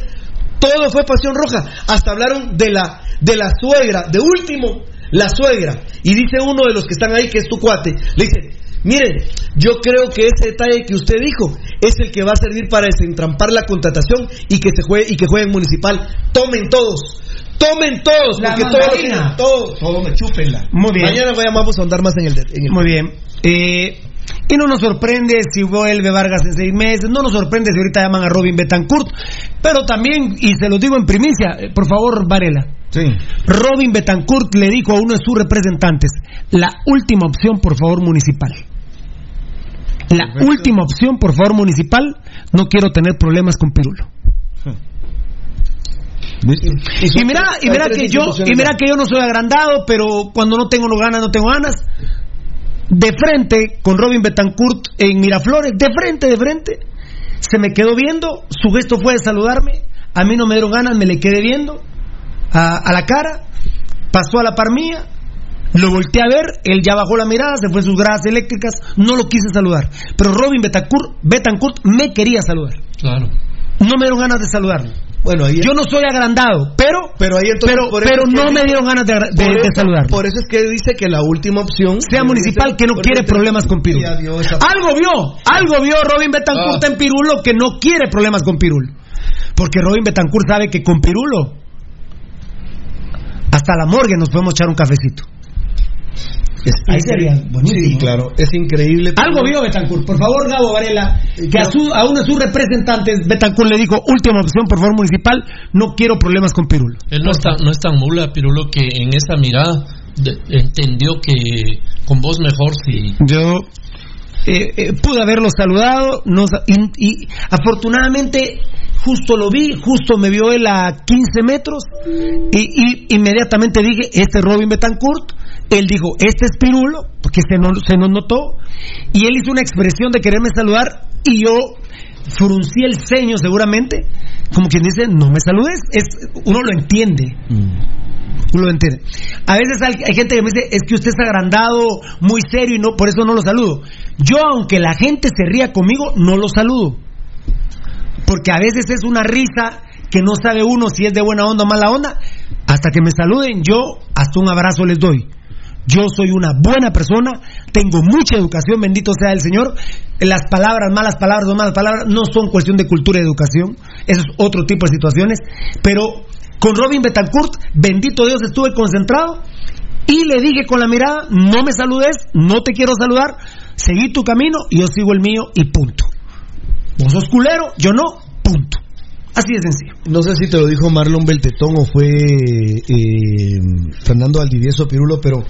todo fue Pasión Roja. Hasta hablaron de la, de la suegra, de último, la suegra. Y dice uno de los que están ahí, que es tu cuate, le dice, miren, yo creo que ese detalle que usted dijo es el que va a servir para desentrampar la contratación y que se juegue y que jueguen municipal. Tomen todos. Tomen todos, La porque todo lo que mandarina. todo, todo me chúpenla. Muy bien. Mañana vamos a andar más en el, en el Muy bien. Eh, Y no nos sorprende si vuelve Vargas en seis meses, no nos sorprende si ahorita llaman a Robin Betancourt, pero también, y se lo digo en primicia, eh, por favor, Varela. Sí. Robin Betancourt le dijo a uno de sus representantes, la última opción, por favor, municipal. La última opción, por favor, municipal, no quiero tener problemas con Pirulo. Y mira, y mira que yo, y mira que yo no soy agrandado, pero cuando no tengo ganas, no tengo ganas. De frente con Robin Betancourt en Miraflores, de frente, de frente, se me quedó viendo, su gesto fue de saludarme, a mí no me dieron ganas, me le quedé viendo a, a la cara, pasó a la par mía, lo volteé a ver, él ya bajó la mirada, se fue sus gradas eléctricas, no lo quise saludar. Pero Robin Betancourt, Betancourt me quería saludar. Claro. No me dieron ganas de saludarlo. Bueno, ahí Yo no soy agrandado, pero pero ahí entonces pero, por eso pero es que no me dieron ganas de, de, por de eso- saludarlo. Por eso es que dice que la última opción sea municipal que no quiere problemas con Pirul. Esa- Algo vio, algo vio Robin Betancourt Ah. en Pirulo que no quiere problemas con Pirul. Porque Robin Betancourt sabe que con Pirulo hasta la morgue nos podemos echar un cafecito. Es Ahí sería buenísimo. Sí, claro, es increíble. Algo vio Betancourt. Por favor, Gabo Varela, que a, su- a uno de sus representantes, Betancourt le dijo, última opción, por favor, municipal, no quiero problemas con Pirulo. Él no es, tan, no es tan mula, Pirulo, que en esa mirada de- entendió que con vos mejor si... Yo eh, eh, pude haberlo saludado no y afortunadamente justo lo vi, justo me vio él a 15 metros y, y inmediatamente dije, este es Robin Betancourt, él dijo, este es Pirulo, porque se nos, se nos notó, y él hizo una expresión de quererme saludar y yo fruncí el ceño seguramente, como quien dice, no me saludes, es, uno lo entiende. Uno lo entiende. A veces hay, hay gente que me dice, es que usted es agrandado, muy serio y no, por eso no lo saludo. Yo, aunque la gente se ría conmigo, no lo saludo. Porque a veces es una risa que no sabe uno si es de buena onda o mala onda. Hasta que me saluden, yo hasta un abrazo les doy. Yo soy una buena persona, tengo mucha educación, bendito sea el Señor. Las palabras, malas palabras o malas palabras, no son cuestión de cultura y educación. Eso es otro tipo de situaciones. Pero con Robin Betancourt, bendito Dios, estuve concentrado y le dije con la mirada, no me saludes, no te quiero saludar, seguí tu camino yo sigo el mío y punto. Vos sos culero, yo no, punto. Así de sencillo. No sé si te lo dijo Marlon Beltetón o fue eh, Fernando Valdivieso Pirulo, pero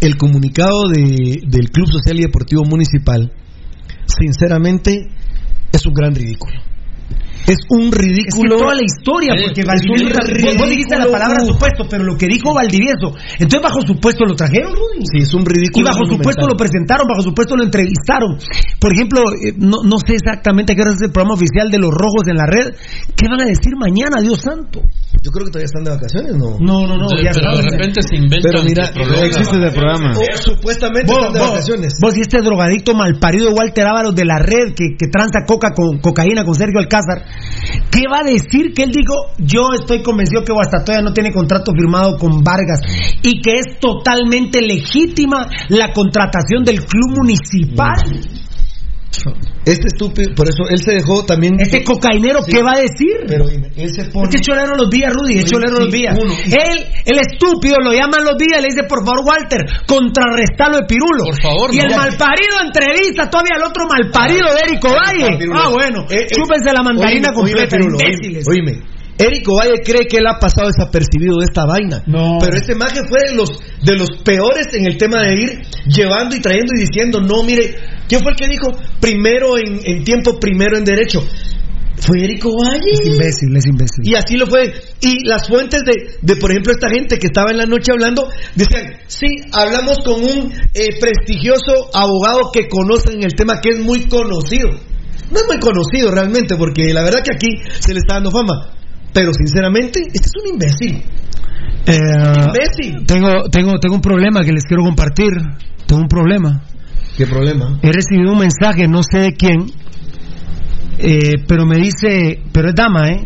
el comunicado de- del Club Social y Deportivo Municipal, sinceramente, es un gran ridículo. Es un ridículo. Es que toda la historia, Eh, porque es Valdivieso. ridículo. Vos dijiste la palabra supuesto, pero lo que dijo Valdivieso. Entonces, bajo supuesto lo trajeron, Rudy. Sí, es un ridículo. Y bajo supuesto lo presentaron, bajo supuesto lo entrevistaron. Por ejemplo, eh, no, no sé exactamente a qué hora es el programa oficial de los rojos en la red. ¿Qué van a decir mañana, Dios santo? Yo creo que todavía están de vacaciones, ¿no? No, no, no. Ya pero de repente se inventan Pero mira, existe ese programa. O supuestamente Vos, están de vos, vacaciones. vos y este drogadicto malparido de Walter Ávaros de la red que, que tranza coca con cocaína con Sergio Alcázar, ¿qué va a decir que él dijo? Yo estoy convencido que Guastatoya no tiene contrato firmado con Vargas y que es totalmente legítima la contratación del club municipal. Este estúpido, por eso él se dejó también. Este cocainero, Sí. ¿qué va a decir? Pero dime, él se pone. Es que Cholero los días, Rudy, es Sí, Cholero los días. uno. Él, el estúpido, lo llaman los días, le dice, por favor, Walter, contrarrestalo de Pirulo. Por favor, Y el malparido entrevista todavía al otro malparido de Érico Valle. Ah, bueno, Eh, eh, chúpense la mandarina oíme, completa, oíme, imbéciles. Oíme, Érico Valle cree que él ha pasado desapercibido de esta vaina. No. Pero este maje fue de los, de los peores en el tema de ir llevando y trayendo y diciendo, no, mire, ¿quién fue el que dijo primero en, en tiempo, primero en derecho? Fue Érico Valle. Es imbécil, es imbécil. Y así lo fue. Y las fuentes de, de, por ejemplo, esta gente que estaba en la noche hablando, decían, sí, hablamos con un eh, prestigioso abogado que conocen el tema, que es muy conocido. No es muy conocido realmente, porque la verdad que aquí se le está dando fama. Pero sinceramente, este es un imbécil. Eh, Imbécil. tengo, tengo, tengo un problema que les quiero compartir. Tengo un problema. ¿Qué problema? He recibido un mensaje, no sé de quién, eh, pero me dice, pero es dama, ¿eh?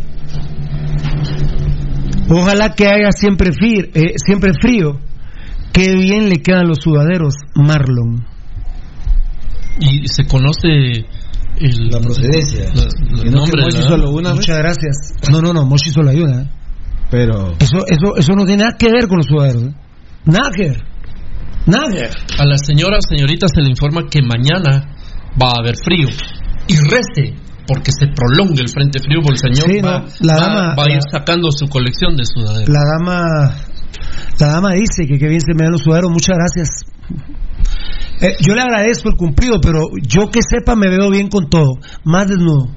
Ojalá que haya siempre, fir- eh, siempre frío. Qué bien le quedan los sudaderos, Marlon. Y se conoce el, La procedencia. la- el no nombre, que Mochi solo una vez? Muchas gracias. No, no, no, Moshi solo hay una. ¿eh? Pero Eso, eso, eso no tiene nada que ver con los sudaderos. ¿eh? Nada que ver. Nada. A la señora, señorita, se le informa que mañana va a haber frío. Y rece, porque se prolonga el frente frío, porque el señor Sí, va, no, la va- dama- va a ir sacando su colección de sudaderas. La dama, la dama dice que qué bien se me dan los sudaderos, muchas gracias. Eh, yo le agradezco el cumplido, pero yo que sepa me veo bien con todo, más desnudo.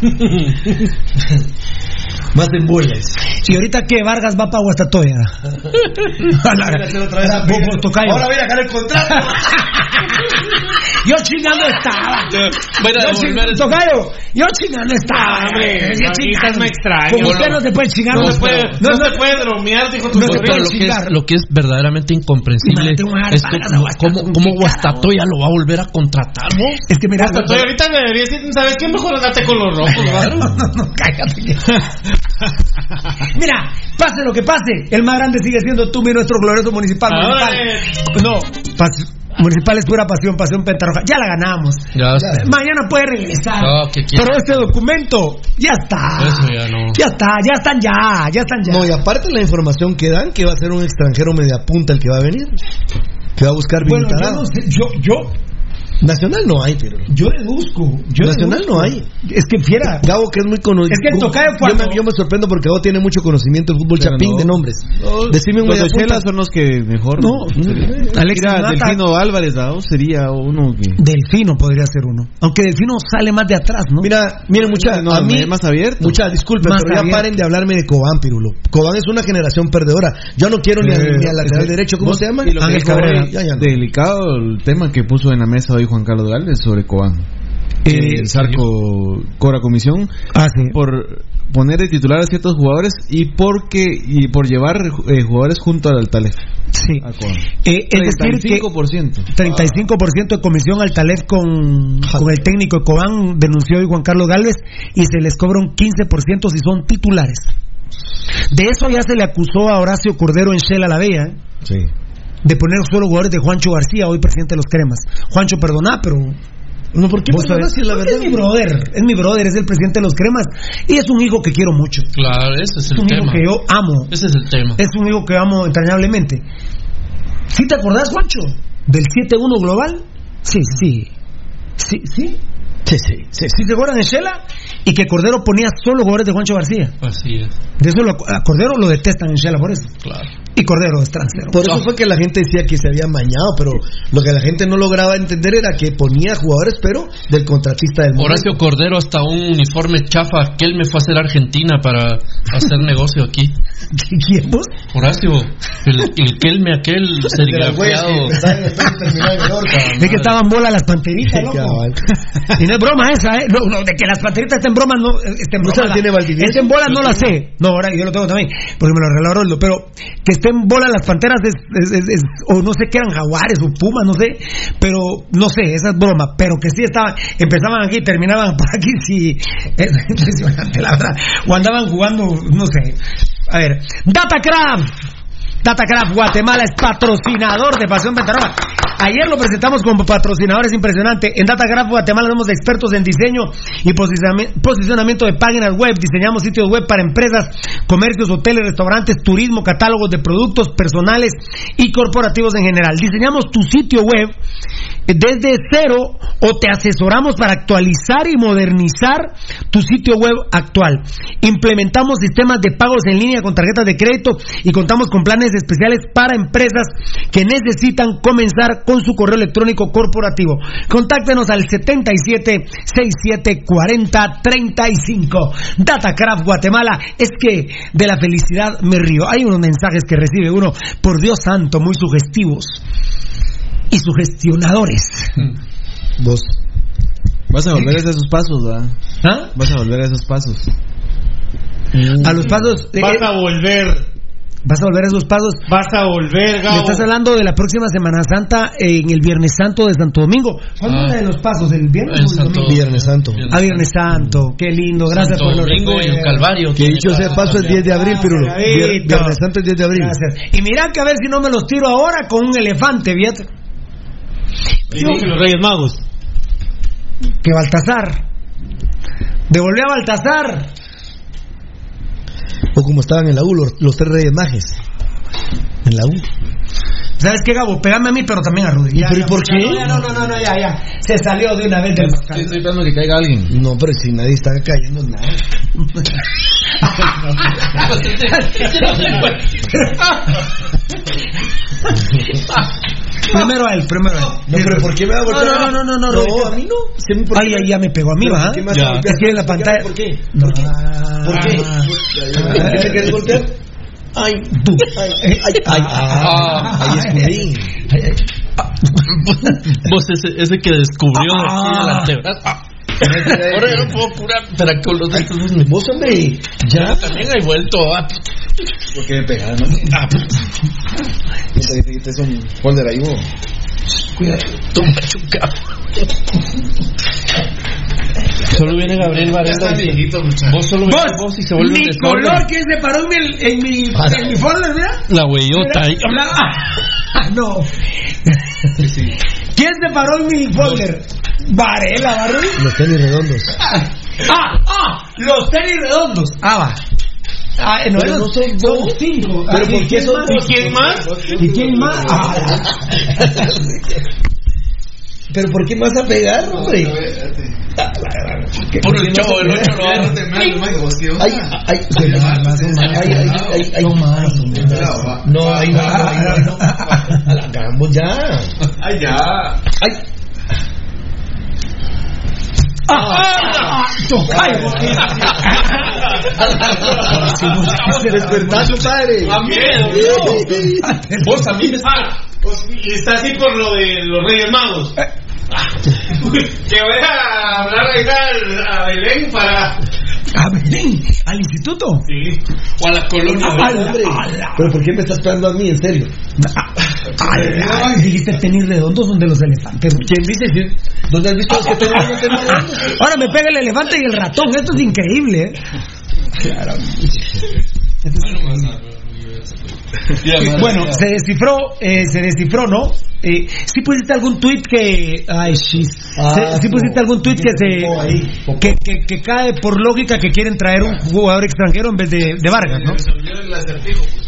Más en bolas. Y ahorita que Vargas va para Guastatoya. Tocayo. Ahora voy a ganar el contrato. Yo chingando estaba. Voy a Yo devolver ching-. Tocayo, yo chingando estaba. Hombre, Yo chingando. me extraña. Como usted no se puede chingar. No, no se puede, no, no, no, se puede bromear, dijo tu No lo que, es, chingar. lo que es verdaderamente incomprensible es Guastatoya, cómo, cómo. Guastatoya lo va a volver a contratar. Es que mira, Hasta tú ahorita me deberías decir, ¿sabes qué? Mejor andate con los rojos. No, no, no, cállate. Mira, pase lo que pase, el más grande sigue siendo tú, mi nuestro glorioso municipal. Ahora, municipal. No, pas- municipal es pura pasión, pasión pentarroja. Ya la ganamos. Ya. Mañana puede regresar. Pero este documento, ya está. Eso ya no. Ya está, ya están ya, ya están ya. No, y aparte la información que dan que va a ser un extranjero media punta el que va a venir. Que va a buscar bueno, yo no sé, yo, yo, Nacional no hay, pero. yo deduzco. Yo Nacional deduzco. no hay. Es que fiera. Gabo, que es muy conocido. Es que el tocayo yo, cuando- me, yo me sorprendo porque Gabo tiene mucho conocimiento de fútbol Pero chapín no. de nombres. Decime un Los de Chela punta. son los que mejor. No, Alex Delfino Álvarez, ¿no? Sería uno que. Delfino podría ser uno. Aunque Delfino sale más de atrás, ¿no? Mira, miren, mucha, No, a mí, más abierto. mucha, disculpen, Más pero ya abierto. paren de hablarme de Cobán, Pirulo. Cobán es una generación perdedora. Yo no quiero Eh, ni al lateral derecho, ¿cómo se llama? Ángel Cabrera. Ya, ya no. Delicado el tema que puso en la mesa hoy Juan Carlos Galvez sobre Cobán. Eh, el Zarco Cora Comisión Ah, sí. por poner de titular a ciertos jugadores y porque y por llevar eh, jugadores junto al Talef Sí. Eh, es decir, que 35%. 35% de comisión al Talef con, con el técnico de Cobán, denunció hoy Juan Carlos Galvez, y se les cobra un 15% si son titulares. De eso ya se le acusó a Horacio Cordero en Shell a la Bella. Sí. De poner solo jugadores de Juancho García, hoy presidente de los Cremas. Juancho, perdona, pero No, ¿por qué vos perdona sabés- si es la Porque verdad? es mi brother, es mi brother, es el presidente de los Cremas, y es un hijo que quiero mucho. Claro, ese es Es el un hijo tema. que yo amo. Ese es el tema. Es un hijo que amo entrañablemente. ¿Sí te acordás, Juancho? Del 7-1 global. Sí, sí. Sí, sí. Sí, sí, sí. ¿Sí acuerdan de Shela? Y que Cordero ponía solo jugadores de Juancho García. Así es, De eso lo- a Cordero lo detestan en Shela por eso. claro. Y Cordero es transero. Por eso fue que la gente decía que se había mañado, pero lo que la gente no lograba entender era que ponía jugadores, pero del contratista del momento. Horacio Cordero hasta un uniforme chafa que él me fue a hacer a Argentina para hacer negocio aquí. ¿Quién vos? Horacio, el, el Kelme aquel serigrafiado. Es que estaban bolas las panteritas, loco. Es broma esa, ¿eh? No, no, de que las panteritas estén bromas, no. eh, Estén ¿No se bromas, las tiene Valdivieso? Estén bolas, no las sé. No, ahora yo lo tengo también, porque me lo regaló Roldo. Pero que estén bolas las panteras, es, es- es- es- o no sé qué eran jaguares o pumas, no sé. Pero no sé, esa es broma. Pero que sí estaban, empezaban aquí, terminaban por aquí, sí. Es impresionante, la verdad. O andaban jugando, no sé. A ver, Datacraft. Datacraft Guatemala es patrocinador de Pasión Pentarroja. Ayer lo presentamos como patrocinador, es impresionante. En Datacraft Guatemala somos expertos en diseño y posiciona- posicionamiento de páginas web. Diseñamos sitios web para empresas, comercios, hoteles, restaurantes, turismo, catálogos de productos personales y corporativos en general. Diseñamos tu sitio web desde cero o te asesoramos para actualizar y modernizar tu sitio web actual. Implementamos sistemas de pagos en línea con tarjetas de crédito y contamos con planes especiales para empresas que necesitan comenzar con su correo electrónico corporativo. Contáctenos al 77 67 40 35. Datacraft Guatemala. Es que de la felicidad me río. Hay unos mensajes que recibe uno, por Dios santo, muy sugestivos y sugestionadores. Vos. Vas a volver a esos pasos, ¿verdad? ¿Ah? Vas a volver a esos pasos. A los pasos. eh, Vas eh, a volver. Vas a volver a esos pasos. Vas a volver, Me Gabo. estás hablando de la próxima Semana Santa en el Viernes Santo de Santo Domingo. ¿Cuándo Ah. es de los pasos? ¿El viernes El o el Santo- domingo? Viernes Santo. Ah, Viernes Santo. Qué lindo. Gracias Santo por los Domingo y el. Calvario. Que dicho sea paso, el 10 de abril, Pirulo. Vier- Gabito. Viernes Santo, el 10 de abril. Gracias. Y mira que a ver si no me los tiro ahora con un elefante, fíjate. Y los Reyes Magos. Que Baltasar. Devolvió a Baltasar. O como estaban en la U, los, los tres reyes majes. En la U. ¿Sabes qué, Gabo? Pégame a mí, pero también a Rudy. Ya, ¿Pero ya, por ya, qué? No, no, no, no, no, ya, ya. Se salió de una vez del Estoy esperando que caiga alguien. No, pero si nadie está cayendo en nada. Primero a él, primero a él. No, pero ¿por qué me va a golpear? no, no, no, no, No, no. a mí no. Sí, ¿por Ay, qué? ay, ya me pegó a mí, ¿Pero ¿va? por qué que en la pantalla. ¿Por qué? ¿Por qué? ¿Por qué? Ah. ¿Por qué te quieres golpear? Ay, Tú. ay, ay, ay, ay, ah, ahí escondí. Vos ese, ese que descubrió aquí el Ah. Ahora yo no puedo curar, pero con los dedos Vos, hombre, ya. también hay vuelto. ah. ¿Por qué me pegas, no? Ah, Te dijiste es un folder ahí, vos. tú machuca. Solo viene Gabriel Varela. Vos solo Vos, vos y se vuelve mi color que se paró en mi, en mi, en mi folder, mira. La huellota ahí. Mira, ah, no. ¿Quién se paró en mi folder? Varela, Barry. Los tenis redondos. Ah, ah, los tenis redondos. Ah, va. Ah, no, Pero eran- no son son dos. cinco. ¿Pero Ah, por ¿y qué son más? dos? ¿Y quién más? ¿Y quién más? Ah, ¿Pero por qué vas a pegar, hombre? Por el chavo del ocho lo Ay, ay, ay, ay, ay, ay, No, ay, no, ay, no, ay, no. Hagamos ya. ¡Ay, ya! Ay, ah, tocayo. despertá, compadre. ¡A miedo! Vos a mí me está. Y está así por lo de los Reyes Magos. que voy a hablar a Belén para. A Belén, al instituto. Sí. O a la colonia. Ah, Hombre, ala. ¿pero por qué me estás pegando a mí, en serio? Ala, dijiste tenis redondos donde los elefantes. ¿Quién dice? ¿Dónde has visto los que tengo redondos? Ahora me pega el elefante y el ratón. Esto es increíble, ¿eh? Bueno, se descifró, eh, se descifró, ¿no? Eh, sí pusiste algún tweet que, ay, shit. Ah, Se- sí pusiste algún tweet que se, ahí, que, que, que cae por lógica que quieren traer un jugador extranjero en vez de, de Vargas, ¿no?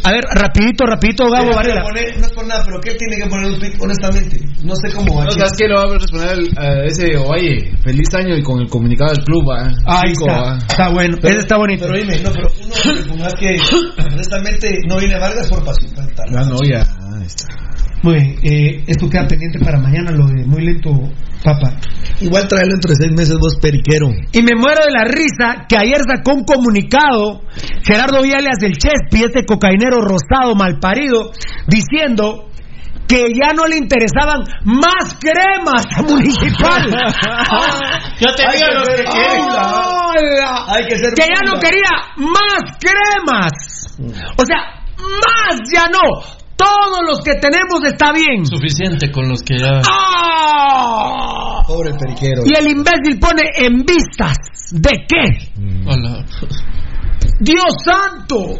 A ver, rapidito, rapidito, Gabo Varela. No es por nada, pero ¿qué tiene que poner un tweet, honestamente? No sé cómo va. No, ¿sabes qué? Le va a responder el- a ese Ovalle. Feliz año y con el comunicado del club, ¿va? Ahí Chico, está, está bueno, ese está bonito. Pero dime, no, pero uno que pongas que honestamente no viene Vargas por pasión. Ah, no, ya. ah, está. Muy bien, eh, esto queda pendiente para mañana, lo de muy lento, papá. Igual traerlo entre seis meses vos, periquero. Y me muero de la risa que ayer sacó un comunicado Gerardo Viales del Chespi, este cocainero rosado malparido, diciendo que ya no le interesaban más cremas a Municipal. Ya te digo los que. Hay que ser que ya no quería más cremas. O sea, más ya no. Todos los que tenemos está bien. Suficiente con los que ya. ¡Ah! Pobre periquero. Y el imbécil pone en vistas. ¿De qué? Hola. Dios santo,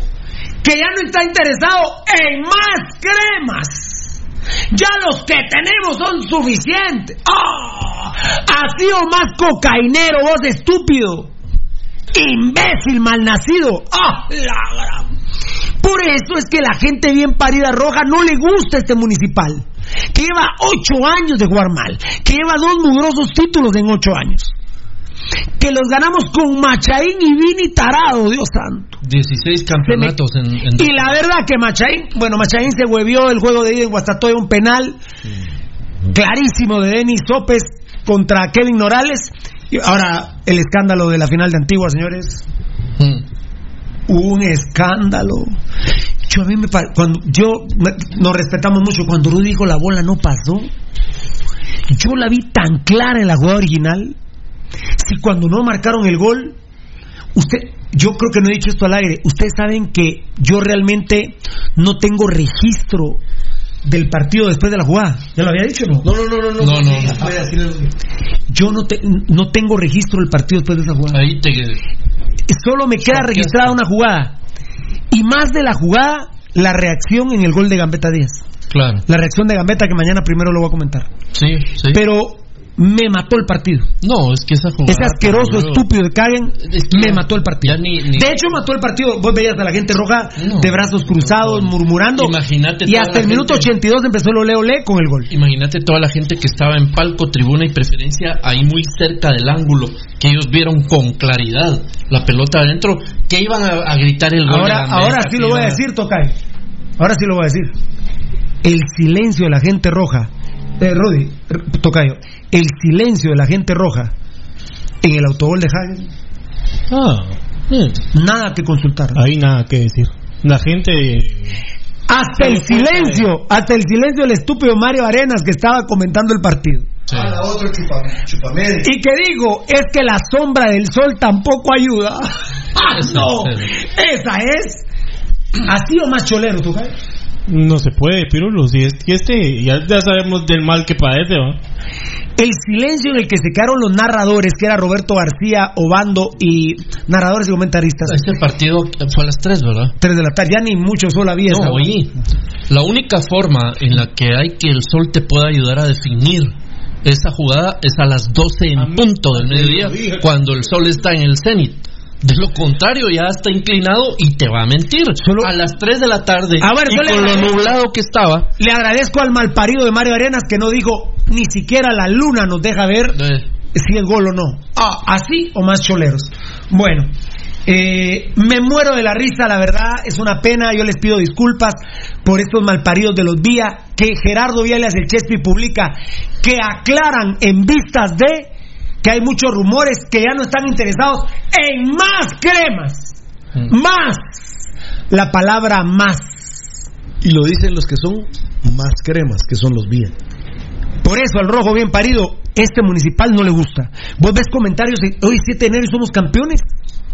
que ya no está interesado en más cremas. Ya los que tenemos son suficientes. ¡Ah! Así o más cocainero, vos estúpido. Imbécil malnacido. ¡Ah! La gran- Por eso es que la gente bien parida roja no le gusta este municipal. Que lleva ocho años de jugar mal. Que lleva dos mugrosos títulos en ocho años. Que los ganamos con Machaín y Vini Tarado, Dios santo. 16 campeonatos en, en Y la verdad que Machaín, bueno, Machaín se huevió el juego de ida en Guastatoya, un penal clarísimo de Denis Sopes contra Kevin Norales. Y ahora el escándalo de la final de Antigua, señores. Mm. Un escándalo. Yo a mí me cuando yo me- nos respetamos mucho cuando Rudy dijo la bola no pasó. Yo la vi tan clara en la jugada original. Si cuando no marcaron el gol, usted, yo creo que no he dicho esto al aire. Ustedes saben que yo realmente no tengo registro del partido después de la jugada. ¿Ya lo había dicho no? No, no, no, no. No, no. Decirle- Yo no, te- no tengo registro del partido después de esa jugada. Ahí te. Solo me queda registrada una jugada. Y más de la jugada, la reacción en el gol de Gambetta Díaz. Claro. La reacción de Gambetta que mañana primero lo voy a comentar. Sí, sí. Pero me mató el partido. No, es que esa jugada. Ese asqueroso, estúpido de Kagen Es que me ya- mató el partido. ya ni- ni- De hecho, mató el partido. Vos veías a la gente roja No. de brazos cruzados, murmurando. Imagínate Y hasta el minuto gente- 82 empezó el ole ole con el gol. Imagínate toda la gente que estaba en palco, tribuna y preferencia ahí muy cerca del ángulo, que ellos vieron con claridad la pelota adentro, que iban a, a gritar el gol. Ahora, ahora sí lo voy a decir, Tocay. Ahora sí lo voy a decir. El silencio de la gente roja. Eh, Rodi, R- Tocayo. El silencio de la gente roja en el autogol de Hagen. Ah, mm, Nada que consultar. ahí nada que decir. La gente. Hasta el silencio, hasta el silencio del estúpido Mario Arenas que estaba comentando el partido. Sí. Ah. Y que digo, es que la sombra del sol tampoco ayuda. ¡Ah, Esa no! es Esa es. Así o más cholero, Tocayo. No se puede, Pirulo. Si es que este. Ya, ya sabemos del mal que padece, ¿va? El silencio en el que se quedaron los narradores, que era Roberto García, Obando y narradores y comentaristas. Este partido fue a las 3, ¿verdad? Tres de la tarde, ya ni mucho sol había. No, oí. La única forma en la que hay que el sol te pueda ayudar a definir esa jugada es a las 12 en punto del mediodía, cuando el sol está en el cenit. De lo contrario, ya está inclinado y te va a mentir. Solo- A las 3 de la tarde, A ver, y yo le- con lo nublado que estaba, Le agradezco al malparido de Mario Arenas que no dijo ni siquiera la luna nos deja ver eh, si es gol o no. Ah, así o más choleros. Bueno, eh, me muero de la risa, la verdad, es una pena. Yo les pido disculpas por estos malparidos de los Vía, que Gerardo Viales el Chespi publica, que aclaran en vistas de que hay muchos rumores que ya no están interesados en más cremas. Más. La palabra más. Y lo dicen los que son más cremas, que son los bien. Por eso al rojo bien parido, este municipal no le gusta. Vos ves comentarios de hoy 7 de enero y somos campeones.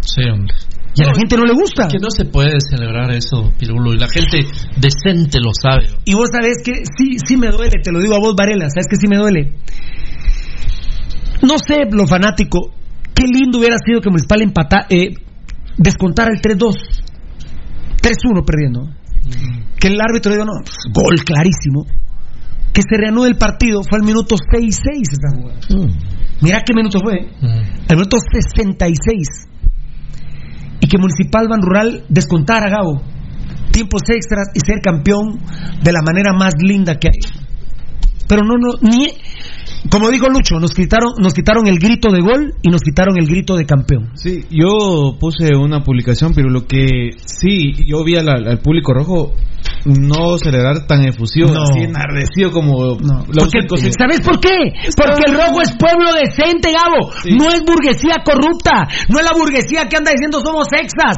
sí, hombre. Y a la gente no le gusta. Que no se puede celebrar eso, Pirulo, y la gente decente lo sabe. Y vos sabés que sí, sí me duele, te lo digo a vos, Varela, sabes que sí me duele. No sé, lo fanático, qué lindo hubiera sido que Municipal empata, eh, descontara el 3-2. 3-1 perdiendo. Que el árbitro diga, no, pues, gol clarísimo. Que se reanude el partido, fue al minuto 6-6 esa jugada. Mira qué minuto fue. Al minuto 66. Y que Municipal Ban Rural descontara, Gabo. Tiempos extras y ser campeón de la manera más linda que hay. Pero no, no, ni. Como dijo Lucho, nos quitaron, nos quitaron el grito de gol y nos quitaron el grito de campeón. Sí, yo puse una publicación, pero lo que sí, yo vi al, al público rojo no celebrar tan efusivo, No. así enardecido como los Porque- ¿Sabes por qué? Porque el rojo es pueblo decente, Gabo. No es burguesía corrupta. No es la burguesía que anda diciendo somos exas.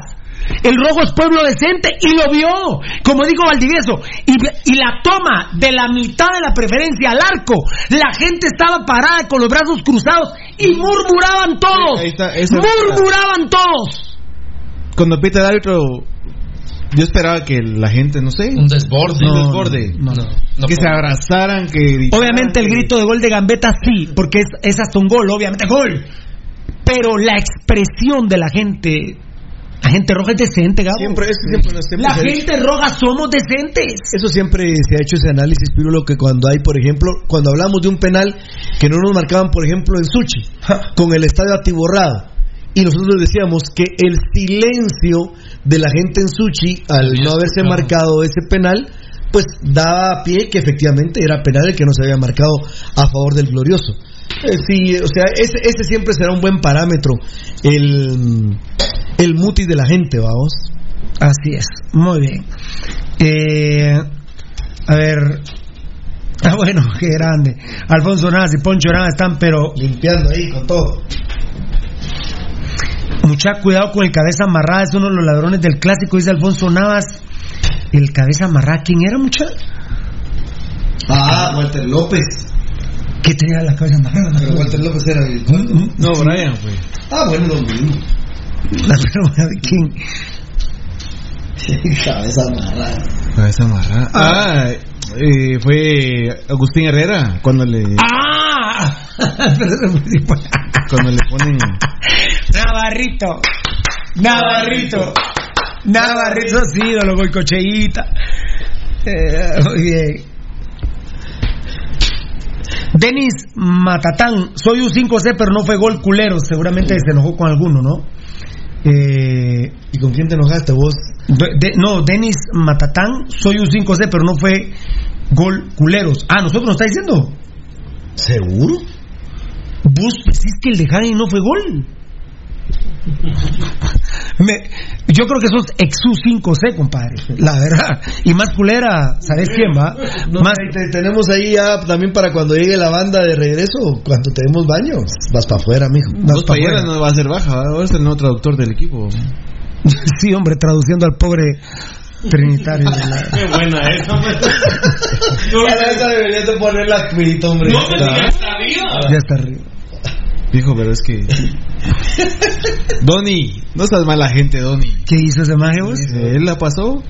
El rojo es pueblo decente y lo vio, como dijo Valdivieso. Y, y la toma de la mitad de la preferencia al arco, la gente estaba parada con los brazos cruzados y murmuraban todos. Ahí está, esa- murmuraban todos. Cuando pita el árbitro, yo esperaba que la gente, no sé, Un desborde. un desborde, no, no. No que se abrazaran, que Obviamente el grito de gol de Gambetta sí, porque es, es hasta un gol, obviamente gol. Pero la expresión de la gente, la gente roja es decente, Gabo. Siempre, es que siempre, siempre la gente roja somos decentes. Eso siempre se ha hecho ese análisis, Pirulo, que cuando hay, por ejemplo, cuando hablamos de un penal que no nos marcaban, por ejemplo, en Suchi, con el estadio atiborrado, y nosotros decíamos que el silencio de la gente en Suchi, al no haberse marcado ese penal, pues daba pie que efectivamente era penal el que no se había marcado a favor del glorioso. Eh, sí, o sea, ese, ese siempre será un buen parámetro, el, el mutis de la gente, vamos. Así es, muy bien. Eh, a ver. Ah, bueno, qué grande. Alfonso Navas y Poncho Navas están, pero Limpiando ahí con todo. mucha cuidado con el cabeza amarrada. Es uno de los ladrones del clásico, dice Alfonso Navas. El cabeza amarrada, ¿quién era, mucha? Ah, Walter López. ¿Qué tenía la cabeza amarrada? Pero Walter López era el. No, Brian, fue. Ah, bueno, lo mismo. La pero, ¿quién? Cabeza amarrada. Cabeza amarrada. Ah, eh, fue Agustín Herrera cuando le ¡Ah! cuando le ponen Navarrito, Navarrito, Navarrito, sí, lo boicocheíta. Eh, muy bien. Denis Matatán, soy un 5C, pero no fue gol culero. Seguramente se enojó con alguno, ¿no? Eh, ¿Y con quién te enojaste vos? de- de- no, Denis Matatán, soy un 5C, pero no fue gol culeros. Ah, ¿nosotros nos está diciendo? ¿Seguro? Vos decís que el de Hagen no fue gol. Me- yo creo que sos exu 5C, compadre. La verdad. Y más culera, ¿sabes quién va? No, más, te- tenemos ahí ya también para cuando llegue la banda de regreso, cuando tenemos baño, vas para afuera, mijo. Dos payeras no va a ser baja, ahora es el nuevo traductor del equipo. sí, hombre, traduciendo al pobre trinitario. Qué buena esa, Para esa deberías de poner la tweet, hombre. No, ya está Ya está arriba. Dijo, pero es que. Donny, no estás mala gente, Donny. ¿Qué hizo ese maje vos? Él la pasó.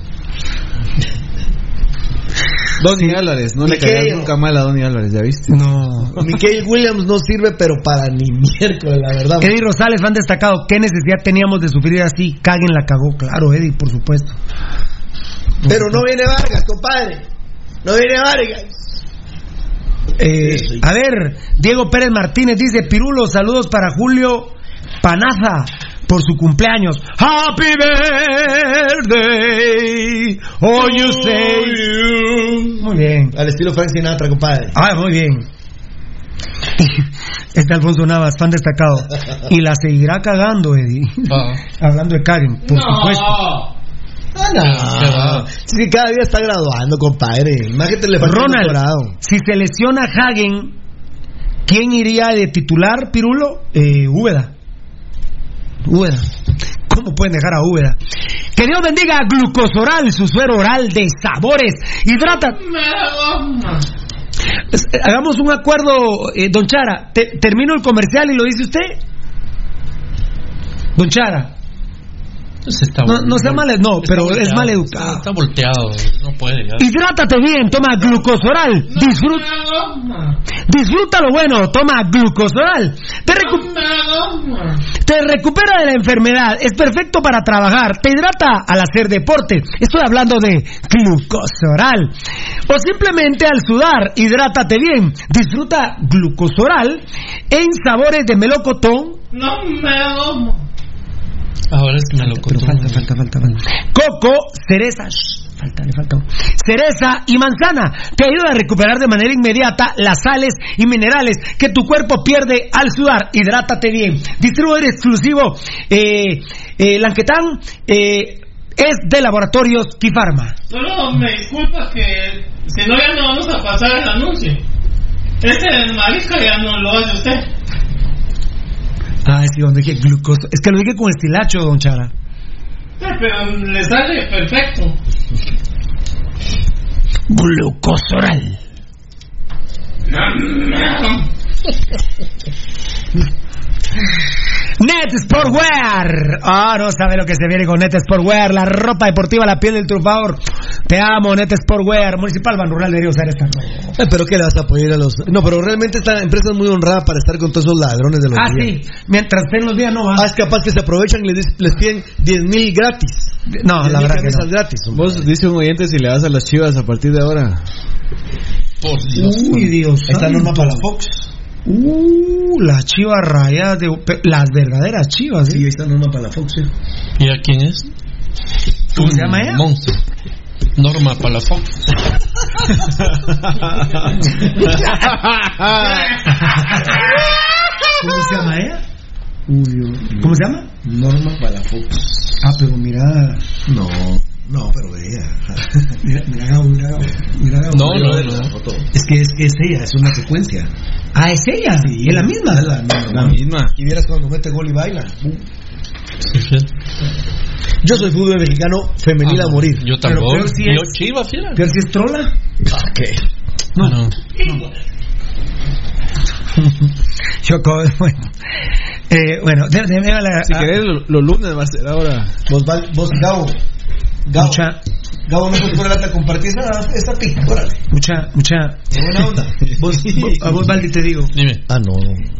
Donny Álvarez, no le Miquel. caerás nunca mal a Donny Álvarez, ¿ya viste? No. Michael Williams no sirve, pero para ni miércoles, la verdad. Eddie Rosales, fan destacado. ¿Qué necesidad teníamos de sufrir así? Caguen la cagó. Claro, Eddie, por supuesto. Pero no viene Vargas, compadre. No viene Vargas. Eh, a ver, Diego Pérez Martínez dice, Pirulo, saludos para Julio Panaza por su cumpleaños. Happy birthday, oh you say. Muy bien. Al estilo Frank Sinatra, compadre. Ah, muy bien. Este Alfonso Navas, fan destacado. Y la seguirá cagando, Eddie. Hablando de Karen, por supuesto. Ah, no. Sí, cada día está graduando, compadre. Imagínate, le falta un Ronald, si se lesiona Hagen, ¿quién iría de titular, Pirulo? Eh, Úbeda. Úbeda. ¿Cómo pueden dejar a Úbeda? Que Dios bendiga a Glucosoral, su suero oral de sabores. Hidrata. Eh, Hagamos un acuerdo, eh, don Chara. Te- termino el comercial y lo dice usted. Don Chara. No, no sea mal, no, pero es mal educado. Está, volteado, no puede. ya. Hidrátate bien, toma glucosoral. Disfruta, disfruta lo bueno, toma glucosoral. Te, recu- te recupera de la enfermedad, es perfecto para trabajar, te hidrata al hacer deporte. Estoy hablando de glucosoral. O simplemente al sudar, hidrátate bien. Disfruta glucosoral en sabores de melocotón, No me Ahora es que me lo contó. falta, falta, falta. coco, cereza, shh, falta, le falta. Cereza y manzana te ayuda a recuperar de manera inmediata las sales y minerales que tu cuerpo pierde al sudar. Hidrátate bien. Distribuidor exclusivo eh, eh, Lanquetán eh, es de Laboratorios Kifarma. Solo me disculpa que si no ya no vamos a pasar el anuncio. Ese marisca ya no lo hace usted. Ah, sí, donde dije glucosa. Es que lo dije con estilacho, don Chara. Sí, Pero le sale perfecto. Glucosoral. Net Sportwear. Ah, no sabe lo que se viene con Net Sportwear. La ropa deportiva, la piel del trufador. Te amo, Net Sportwear. Municipal Ban Rural debería usar esta ropa. Eh, pero que le vas a apoyar a los. No, pero realmente esta empresa es muy honrada para estar con todos esos ladrones de los Ah, días. sí. Mientras estén los días, no va. Ah, es capaz que se aprovechan y les, piden 10 mil gratis. No, 10,000 la verdad que no. gratis. hombre. Vos dice un oyente si le vas a las chivas a partir de ahora. Por Dios. Uy, Dios. Esta norma para la Fox. Uh, las chivas rayadas de. Las verdaderas chivas, ¿eh? Sí, esta norma para la Fox. sí. ¿Y a quién es? ¿Cómo se llama ella? Monstruo. Norma Palafox. ¿Cómo se llama ella? Uy. ¿Cómo se llama? Norma para la Fox. Ah, pero mira. No, no, pero ella. Mira, mira, mira, mira. No, no, la no. foto. Es que es, es ella, es una secuencia. Ah, es ella. es la misma. Es la misma. La misma. Y vieras cuando mete gol y baila. Sí, sí. Yo soy fútbol mexicano femenil Ah, a morir. Yo Pero tampoco. peor si Yo es- chiva, fiera. ¿Pero si es trola? Ah, ¿qué? No. no. Yo, co- bueno. Eh, bueno, de, de- de- la- Si ah, querés, lo- los lunes va a ser ahora. Vos, vos Gabo. Gabo. mucha, Gabo, no puedes poner a compartir esa, esa pica. Órale. mucha, mucha. Qué buena onda. Vos, vos- a vos, Valdi, te digo. Dime. Ah, no.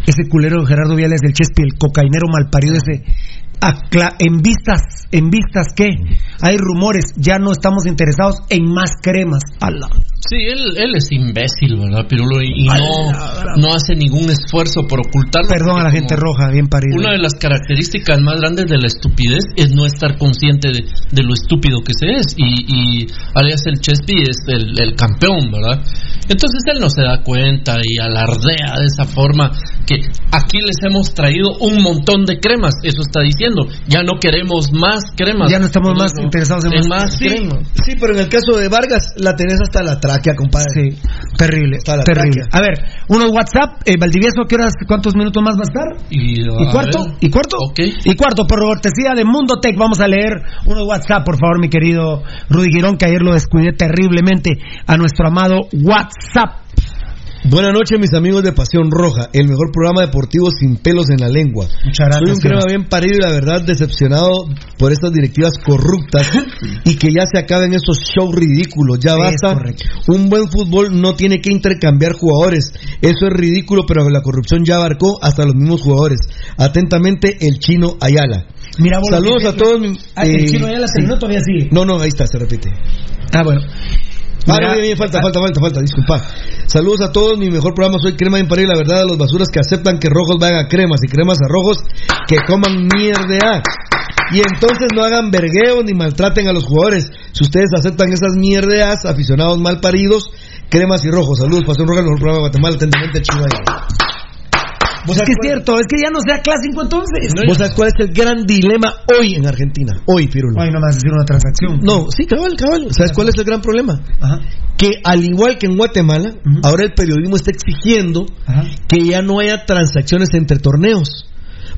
Ese culero Gerardo Viales del Chespi, el cocainero malparido ese, acla- en vistas, en vistas que hay rumores, ya no estamos interesados en más cremas. Ala. Sí, él, él es imbécil, ¿verdad, Pirulo? Y, y no, no hace ningún esfuerzo por ocultarlo. Perdón a la gente roja, bien parido. Una de las características más grandes de la estupidez es no estar consciente de, de lo estúpido que se es. Y, y alias el Chespi es el, el campeón, ¿verdad? Entonces él no se da cuenta y alardea de esa forma que aquí les hemos traído un montón de cremas. Eso está diciendo. Ya no queremos más cremas. Ya no estamos más No, interesados en, más, Sí, cremas. sí, pero en el caso de Vargas la tenés hasta la tráquea, compadre. Sí, terrible, Hasta la terrible. tráquea. A ver, unos WhatsApp, eh, Valdivieso, ¿qué horas, cuántos minutos más va a estar? Y, ¿Y a cuarto? ver. ¿Y cuarto? Ok. Y cuarto, por cortesía de Mundo Tech, vamos a leer unos WhatsApp, por favor, mi querido Rudy Girón, que ayer lo descuidé terriblemente a nuestro amado WhatsApp. Buenas noches, mis amigos de Pasión Roja, el mejor programa deportivo sin pelos en la lengua. Muchas gracias. Soy un crema bien parido y la verdad decepcionado por estas directivas corruptas y que ya se acaben esos shows ridículos. Ya basta. Un buen fútbol no tiene que intercambiar jugadores. Eso es ridículo, pero la corrupción ya abarcó hasta los mismos jugadores. Atentamente, el chino Ayala. Mira, Saludos a todos. Ah, el eh, chino ya la sí. todavía sigue. No, no, ahí está, se repite. Ah, bueno. Ah, Mira, bien, bien, falta, falta, falta, falta, disculpa. Saludos a todos, mi mejor programa soy Crema en París, la verdad a los basuras que aceptan que rojos vayan a cremas y cremas a rojos que coman mierda. Y entonces no hagan vergueo ni maltraten a los jugadores. Si ustedes aceptan esas mierdeas, aficionados mal paridos, cremas y rojos. Saludos, Pasión Roja, el mejor programa de Guatemala, atentamente, Es que es cierto, es que ya no sea clásico entonces. ¿Vos sabés cuál es el gran dilema hoy en Argentina? Hoy, Pirulo. Ay, no me vas a decir una transacción. No, sí, cabal, cabal. ¿Sabes cuál es el gran problema? Ajá. Que al igual que en Guatemala, ahora el periodismo está exigiendo Ajá. que ya no haya transacciones entre torneos.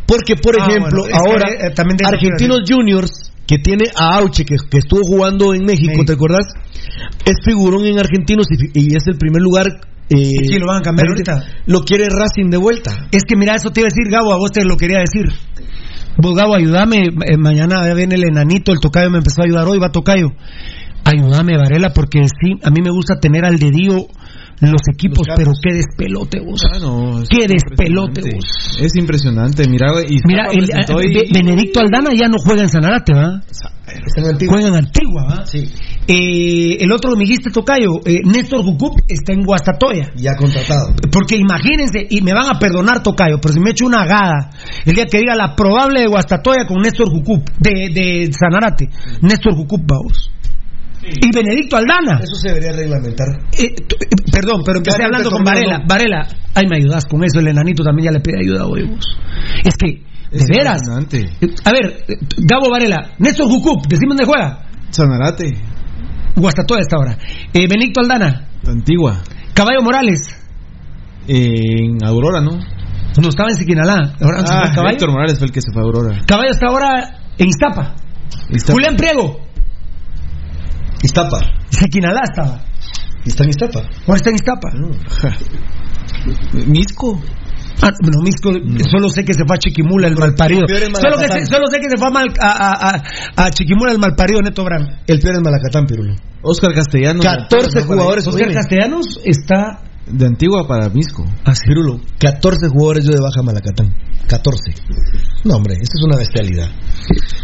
Porque, por Ah, ejemplo, bueno, es que, ahora eh, también Argentinos Juniors, que tiene a Auche, que, que estuvo jugando en México, México. ¿te acordás? Es figurón en Argentinos y es el primer lugar. Eh, Sí, lo van a cambiar ahorita. Lo quiere Racing de vuelta. Es que mira, eso te iba a decir, Gabo, a vos te lo quería decir. Vos, Gabo, ayúdame. eh, mañana ya viene el enanito, el tocayo me empezó a ayudar hoy, va tocayo. Ayúdame, Varela, porque sí, a mí me gusta tener al dedillo los equipos, Los pero qué despelote vos. Ah, no, Qué despelote vos. Es impresionante, mira, y Mira, el, eh, y- Benedicto Aldana ya no juega en Sanarate, ¿va? Está en Antigua. Juega en Antigua, ¿va? Sí. Eh, el otro, me dijiste, Tocayo, eh, Néstor Jucup está en Guastatoya. Ya contratado. Porque imagínense, y me van a perdonar, Tocayo, pero si me echo una agada, el día que diga la probable de Guastatoya con Néstor Jucup, de, de Sanarate, Néstor Jucup, vamos. Y Benedicto Aldana. Eso se debería reglamentar. Eh, eh, perdón, pero empecé hablando con Varela. no. Varela, ay, me ayudas con eso, el enanito también ya le pide ayuda hoy, vos. Es que, de Es veras. impresionante. Eh, A ver, eh, Gabo Varela, Néstor Jucup, decime dónde juega. Sanarate, Guastatoya esta hora. Eh, Benedicto Aldana, Antigua, Caballo Morales, en Aurora, ¿no? no estaba en Siquinalá. Ahora Ah, caballo. Héctor Morales fue el que se fue a Aurora. Caballo está ahora en Iztapa. Está- Julián Priego, Iztapa. Siquinalá estaba. ¿Y está en Iztapa? Ahora está en Iztapa. Misco. Ah, no, Misco, solo sé que se fue a Chiquimula el malparido. Solo, que sé- solo sé que se fue a, mal- a, a- a- a Chiquimula el malparido Neto Bran. El peor es Malacatán, Pirulo. Oscar Castellano. 14 jugadores. Oscar. Castellanos está. De Antigua para Misco. Pirulo, 14 jugadores yo de baja Malacatán. 14. No, hombre, esto es una bestialidad.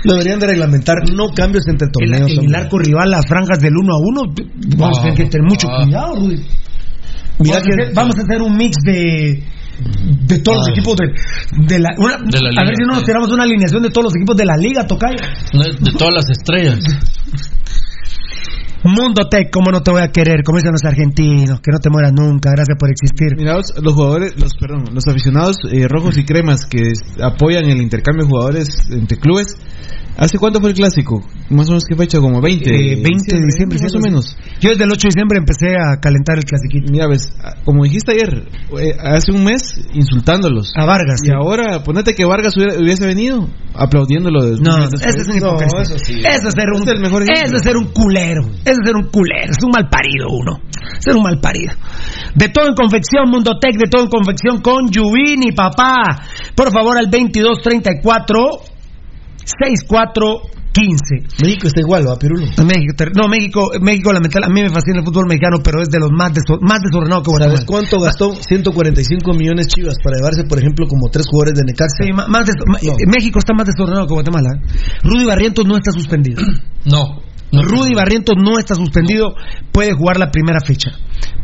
Lo deberían de reglamentar, no cambios entre En, torneos. en el arco rival, las franjas del uno a uno. Vamos a tener que tener mucho Ah. cuidado, Rudy. Mira vamos, que- a hacer, vamos a hacer un mix de. De todos los Ah. equipos de, de la, una- De la A liga, ver si no nos tiramos una alineación de todos los equipos de la liga, Tocayo. De todas las estrellas. Mundo Tech, ¿cómo no te voy a querer? Como dicen los argentinos, que no te mueras nunca, gracias por existir. Mira, los, jugadores, los perdón, los aficionados eh, rojos y cremas que apoyan el intercambio de jugadores entre clubes. ¿Hace cuánto fue el clásico? Más o menos qué fecha, como 20. Eh, 20 de diciembre, más o menos. Yo desde el 8 de diciembre empecé a calentar el clasiquito. Mira, ves, ah, como dijiste ayer, eh, hace un mes insultándolos. A Vargas. Y ahora, ponete que Vargas hubiera- hubiese venido aplaudiéndolo. después No, ese es un hipócrita. eso sí. Eso es ser un, es el mejor ejemplo. eso es ser un culero. Es ser un culero. Es un mal parido uno. Ser un mal parido. De todo en confección, Mundo Tech, de todo en confección con Yuvini, papá. Por favor, al 2234 64 15. México está igual, ¿va, Pirulo? México, no, México, México, lamentablemente, a mí me fascina el fútbol mexicano, pero es de los más, deso- más desordenados que Guatemala. ¿Sabes cuánto gastó? 145 millones Chivas para llevarse, por ejemplo, como tres jugadores de Necaxa. Sí, más México está más desordenado que Guatemala. ¿eh? Rudy Barrientos no está suspendido. No. Rudy Barrientos no está suspendido, puede jugar la primera fecha.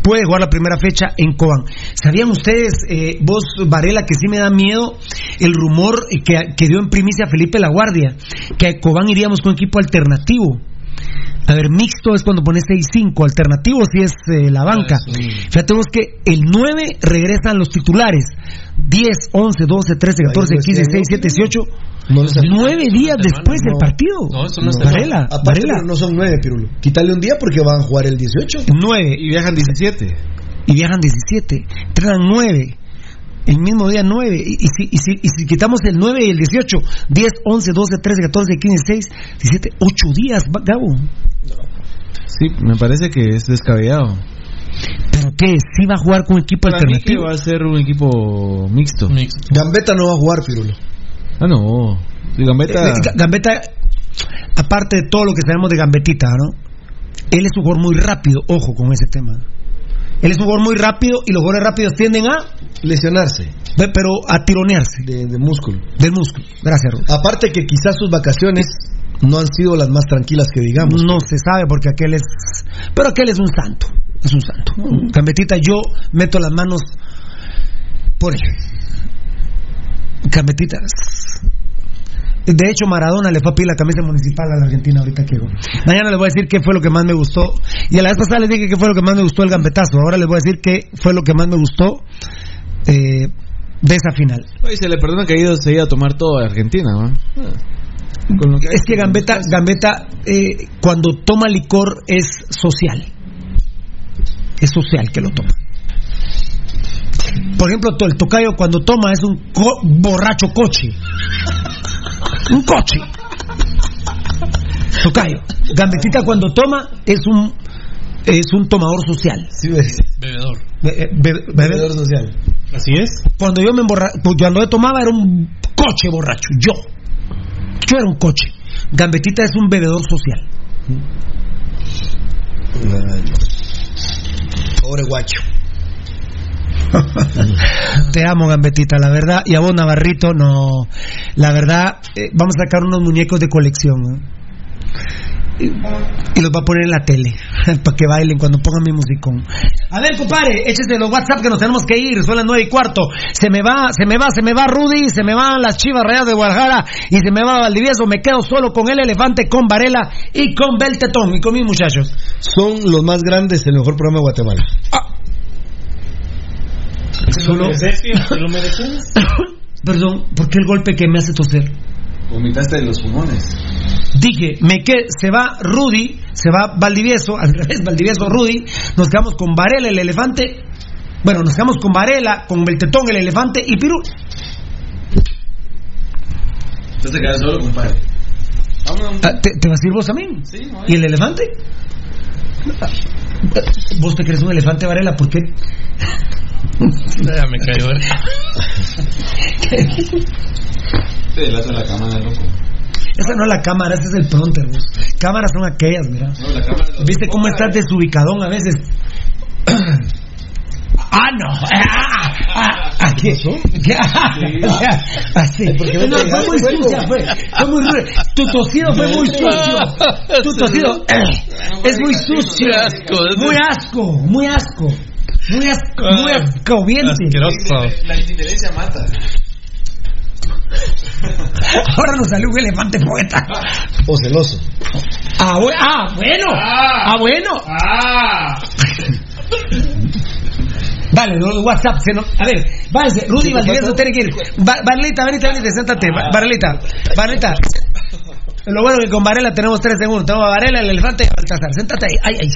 Puede jugar la primera fecha en Cobán. ¿Sabían ustedes, eh, vos, Varela, que sí me da miedo el rumor que, que dio en primicia Felipe La Guardia, que a Cobán iríamos con equipo alternativo? A ver, mixto es cuando pones 6-5, alternativo si es eh, la banca. Fíjate vos que el 9 regresan los titulares. 10, 11, 12, 13, 14, 15, 16, 17, 18. Nueve días después del partido. No, eso no es Varela, Aparte, Varela. no son nueve, Pirulo. Quítale un día porque van a jugar el 18. 9. Y viajan 17. Y viajan 17. Entrenan 9. El mismo día 9. Y, y si, y, si, y si quitamos el 9 y el 18, 10, 11, 12, 13, 14, 15, 16, 17, 8 días, va- Gabo. Sí, me parece que es descabellado. ¿Pero qué? ¿Sí va a jugar con equipo Para mí que alternativo? va a ser un equipo mixto. Gambetta no va a jugar, Pirulo. Ah, no. Sí, Gambetta... Eh, Ga- Gambetta, aparte de todo lo que sabemos de Gambetita, ¿no? Él es un jugador muy rápido, ojo con ese tema. Él es un jugador muy rápido y los jugadores rápidos tienden a Lesionarse pe- pero a tironearse de, de músculo. del músculo. Gracias, Ruth. Aparte que quizás sus vacaciones no han sido las más tranquilas que digamos. No se sabe porque aquel es. Pero aquel es un santo. Es un santo. Gambetita, yo meto las manos por él. Gambetita. De hecho, Maradona le fue a pedir la camisa municipal a la Argentina ahorita que Mañana les voy a decir qué fue lo que más me gustó. Y a la vez pasada les dije qué fue lo que más me gustó el gambetazo. Ahora les voy a decir qué fue lo que más me gustó eh, de esa final. Oye, se le perdona que ha ido, se ido a tomar todo a Argentina, ¿no? Con lo que Es que Gambetta, Gambetta eh, cuando toma licor es social. Es social que lo toma. Por ejemplo, el tocayo cuando toma es un co- borracho coche. Un coche. Tocayo. Gambetita cuando toma es un es un tomador social. Sí. Bebedor. Be- be- bebe- Bebedor social. Así es. Cuando yo me emborra cuando yo tomaba era un coche borracho, yo. Yo era un coche. Gambetita es un bebedor social. Pobre guacho. Te amo, Gambetita, la verdad. Y a vos, Navarrito, no. La verdad, eh, vamos a sacar unos muñecos de colección. Y, los va a poner en la tele para que bailen cuando pongan mi musicón. A ver, compadre, échese los WhatsApp que nos tenemos que ir. Son las nueve y cuarto. Se me va, se me va, se me va Rudy, se me van las chivas rayadas de Guadalajara y se me va Valdivieso. Me quedo solo con el elefante, con Varela y con Beltetón y con mis muchachos. Son los más grandes en el mejor programa de Guatemala. Solo. ¿Te lo mereces? Perdón, ¿por qué el golpe que me hace toser? Vomitaste de los pulmones. Dije, me que se va Rudy, se va Valdivieso, al revés, Valdivieso Rudy, nos quedamos con Varela el elefante, bueno, nos quedamos con Varela, con Beltetón el elefante y Pirú. Entonces te quedas solo, compadre. Ah, ¿Te, te vas a ir vos también? Sí, no, ¿Y el elefante? ¿Vos te crees un elefante, Varela? ¿Por qué? Ya me cayó. Te delata la cámara, loco. Esa no es la cámara, ese es el pronter, vos. Cámaras son aquellas, mira. No, la cámara. ¿Viste cómo estás desubicadón a veces? Ah, no. Ah, ah, ah, ¿qué? ¿Qué? Ah, Así. porque no fue muy sucia, fue, fue muy. Tu tosido fue muy sucio. Tu tosido eh, es muy sucio. Qué asco, es Muy asco, muy asco. Muy asco, muy ascobiente. Asqueroso. La indiferencia mata. Ahora nos salió un elefante poeta. O celoso. Ah, bu- ah, bueno. Ah, bueno. Ah, Vale, WhatsApp. Se no- a ver, váyanse. Rudy ¿Sí, Valdivieso tiene que ir. Va- Varelita, venite, venite, siéntate. Va- Varelita, Varelita. Lo bueno es que con Varela tenemos tres segundos. Tenemos a Varela, el elefante y a Baltasar. Siéntate ahí. Ay, ay.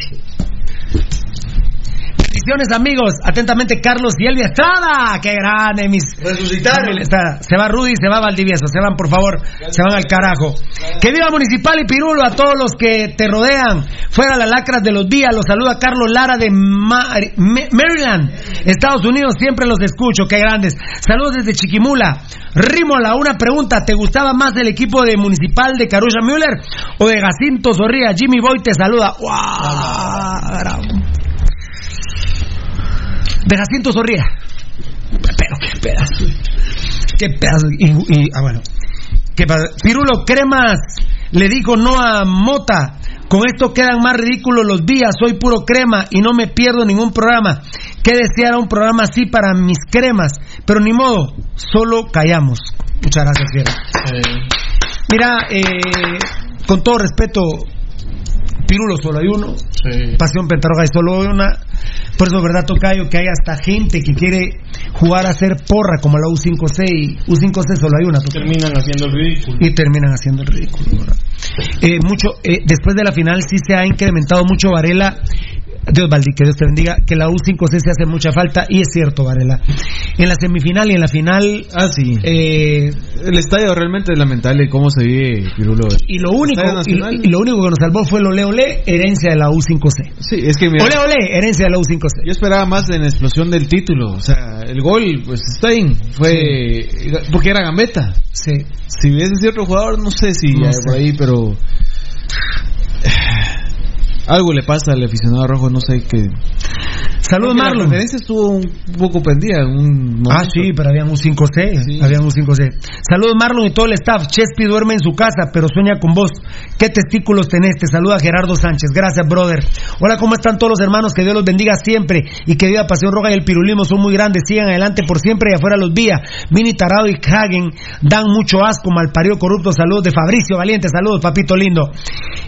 Bendiciones, amigos. Atentamente, Carlos y Elvia Estrada. ¡Qué grande, mis. Resucitaron. Se va Rudy, se va Valdivieso. Se van, por favor. Se van al carajo. Que viva Municipal y Pirulo a todos los que te rodean. Fuera las lacras de los días. Los saluda Carlos Lara de Ma- Ma- Maryland, Estados Unidos. Siempre los escucho. ¡Qué grandes! Saludos desde Chiquimula. Rímola, una pregunta. ¿Te gustaba más el equipo de Municipal de Carulla Müller o de Jacinto Zorrilla? Jimmy Boy te saluda. ¡Guau! De Jacinto Zorrilla. Pero qué pedazo. Qué pedazo. Y, y- ah, bueno. ¿Qué pasa? Pirulo Cremas le dijo no a Mota. Con esto quedan más ridículos los días. Soy puro crema y no me pierdo ningún programa. Que deseara un programa así para mis cremas. Pero ni modo, solo callamos. Muchas gracias, Fiera. Mira, eh, con todo respeto, Pirulo solo hay uno. Pasión Pentaroga hay solo una. Por eso, ¿verdad, Tocayo? Que hay hasta gente que quiere jugar a hacer porra como la U5C y U5C solo hay una. Tocayo. Terminan haciendo el ridículo. Y terminan haciendo el ridículo, ¿verdad? Eh, mucho, eh, después de la final sí se ha incrementado mucho Varela. Dios Valdi, que Dios te bendiga, que la U5C se hace mucha falta, y es cierto, Varela. En la semifinal y en la final. Ah, sí. eh, El estadio realmente es lamentable cómo se vive Pirulo. y lo único y, lo único que nos salvó fue el ole ole, herencia de la U5C. Sí, es que mira, Ole ole, herencia de la U5C. yo esperaba más en la explosión del título. O sea, el gol, pues está bien. Fue. Porque era Gambetta. Sí. Si hubiese sido otro jugador, no sé si No sé. por ahí, pero. Algo le pasa al aficionado rojo, no sé qué. Saludos, Porque La Marlon. conferencia estuvo un poco pendida. Un Ah, sí, pero habían un 5C. Sí. Habían un 5C. Saludos, Marlon y todo el staff. Chespi duerme en su casa, pero sueña con vos. ¿Qué testículos tenés? Te saluda Gerardo Sánchez. Gracias, brother. Hola, ¿cómo están todos los hermanos? Que Dios los bendiga siempre. Y que viva Pasión Roja y el pirulismo son muy grandes. Sigan adelante por siempre y afuera los vía. Mini Tarado y Hagen dan mucho asco, malparido corrupto. Saludos de Fabricio Valiente. Saludos, papito lindo.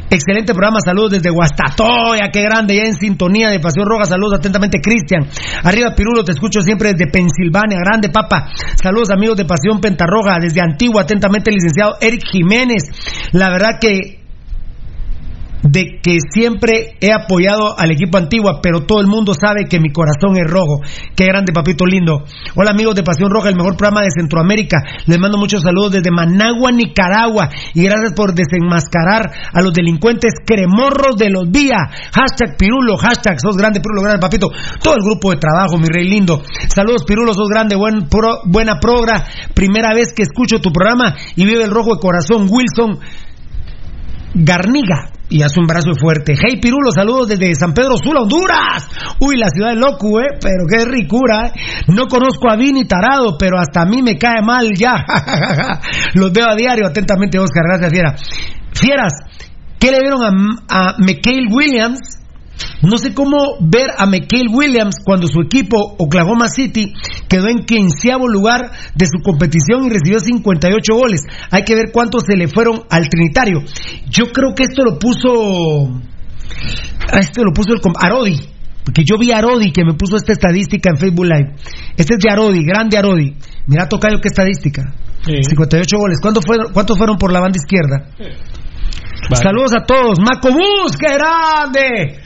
Excelente programa. Saludos desde Guastatoya. Qué grande. Ya en sintonía de Pasión Roja. Saludos atentamente, Cristian. Arriba, Pirulo. Te escucho siempre desde Pensilvania. Grande, papa. Saludos, amigos de Pasión Pentarroja. Desde Antigua, atentamente, licenciado Eric Jiménez. La verdad que de que siempre he apoyado al equipo Antigua, pero todo el mundo sabe que mi corazón es rojo. Qué grande, papito lindo. Hola, amigos de Pasión Roja, el mejor programa de Centroamérica. Les mando muchos saludos desde Managua, Nicaragua. Y gracias por desenmascarar a los delincuentes cremorros de los días. Hashtag Pirulo, hashtag sos grande, Pirulo, grande, papito. Todo el grupo de trabajo, mi rey lindo. Saludos, Pirulo, sos grande, buen pro- buena progra. Primera vez que escucho tu programa y vive el rojo de corazón. Wilson Garniga. Y hace un brazo fuerte. Hey Pirulo, saludos desde San Pedro Sula, Honduras. Uy, la ciudad de loco, eh. Pero qué ricura, eh. No conozco a Vini Tarado, pero hasta a mí me cae mal ya. Los veo a diario. Atentamente, Oscar. Gracias, Fiera. Fieras, ¿qué le dieron a, a Williams? No sé cómo ver a McHale Williams cuando su equipo Oklahoma City quedó en quinceavo lugar de su competición y recibió 58 goles. Hay que ver cuántos se le fueron al Trinitario. Yo creo que esto lo puso. Esto lo puso el Arodi. Porque yo vi a Arodi que me puso esta estadística en Facebook Live. Este es de Arodi, grande Arodi. Mira, Tocayo, qué estadística. 58 goles. ¿Cuántos fueron, ¿Cuántos fueron por la banda izquierda? Saludos a todos. Macobús, qué grande.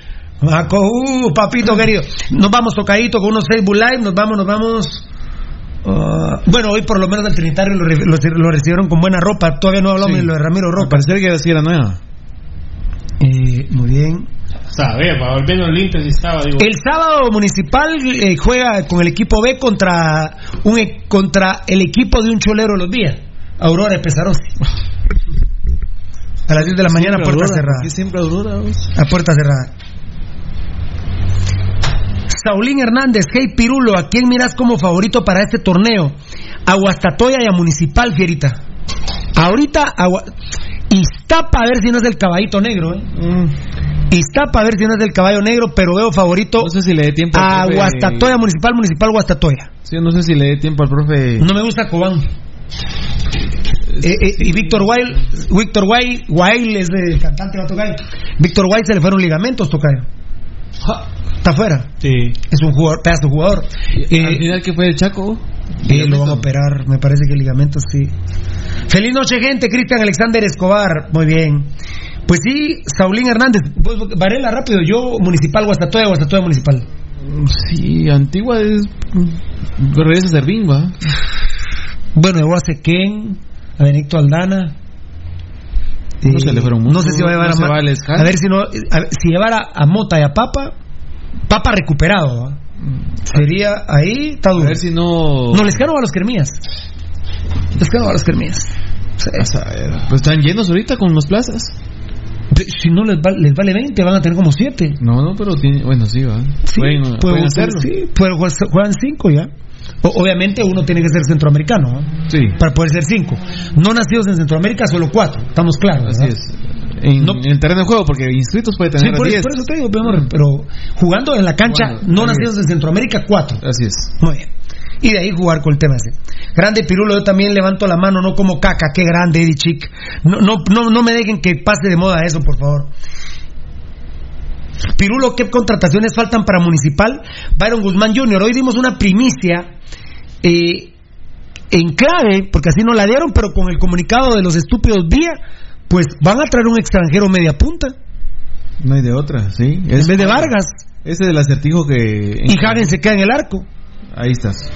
Macobús, papito querido. Nos vamos tocadito con unos Facebook Live. Nos vamos, nos vamos. Ah, bueno, hoy por lo menos el Trinitario lo, re- lo- lo recibieron con buena ropa. Todavía no hablamos Sí. de lo de Ramiro Roca. Parecía que así era nueva. Eh, muy bien. Sabe, va volviendo el Inter y estaba, digo. El sábado Municipal eh, juega con el equipo B contra un e- contra el equipo de un cholero de los días, Aurora de Pesarosi. A las 10 de la mañana, puerta Aurora, cerrada. ¿por qué siempre Aurora? A puerta cerrada. Saulín Hernández, hey Pirulo, ¿a quién miras como favorito para este torneo? A Guastatoya y a Municipal, Fierita. Ahorita, a Gua- Iztapa, a ver si no es el caballito negro, ¿eh? Iztapa, a ver si no es el caballo negro, pero veo favorito No sé si le dé tiempo a profe- Guastatoya Municipal, Municipal Guastatoya. Sí, no sé si le dé tiempo al profe. No me gusta Cobán. Eh, eh, y Víctor Wild, Víctor Wild, Wild es el cantante va a tocar. Víctor Wild se le fueron ligamentos, tocayo. Está afuera. Sí. Es un jugador, pedazo jugador. Eh, Al final, ¿qué fue el Chaco? eh, lo van a operar, me parece que ligamentos sí. Feliz noche, gente. Cristian Alexander Escobar. Muy bien. Pues sí, Saulín Hernández. Pues, Varela, rápido. Yo, Municipal, Guastatoya, Guastatoya, Municipal. Sí, Antigua es. Regresa a Servín, va. Bueno, llegó a Sequén, a Benito Aldana. No se le fueron No sé si va a llevar no a, va a a ver si no a si llevara a Mota y a Papa Papa recuperado ¿va? sería ahí está duro A ver si no. no les quedaron a los Kermías les quedaron a los Kermías A saber, Pues están llenos ahorita con las plazas. si no les, va- les vale 20 van a tener como 7 No, no, pero tiene, bueno, sí, va. Sí, pueden, pueden pueden hacerlo. sí, pero juegan- juegan 5 ya obviamente uno tiene que ser centroamericano. Sí. para poder ser 5 no nacidos en Centroamérica solo 4 estamos claros Así es. En, en el terreno de juego, porque inscritos puede Sí, tener por, 10. por eso te digo, pero, jugando en la cancha, no nacidos en Centroamérica, cuatro. Así es. Muy bien. Y de ahí jugar con el tema ese. Grande Pirulo, yo también levanto la mano, no como caca, qué grande Eddie Chic. No, no, no, no me dejen que pase de moda eso, por favor. Pirulo, ¿qué contrataciones faltan para Municipal? Byron Guzmán Jr., hoy dimos una primicia eh, en clave, porque así no la dieron, pero con el comunicado de los estúpidos vía, pues van a traer un extranjero media punta. No hay de otra, sí. En vez de Vargas. Ese del acertijo que. Y Hagen se queda en el arco. Ahí estás.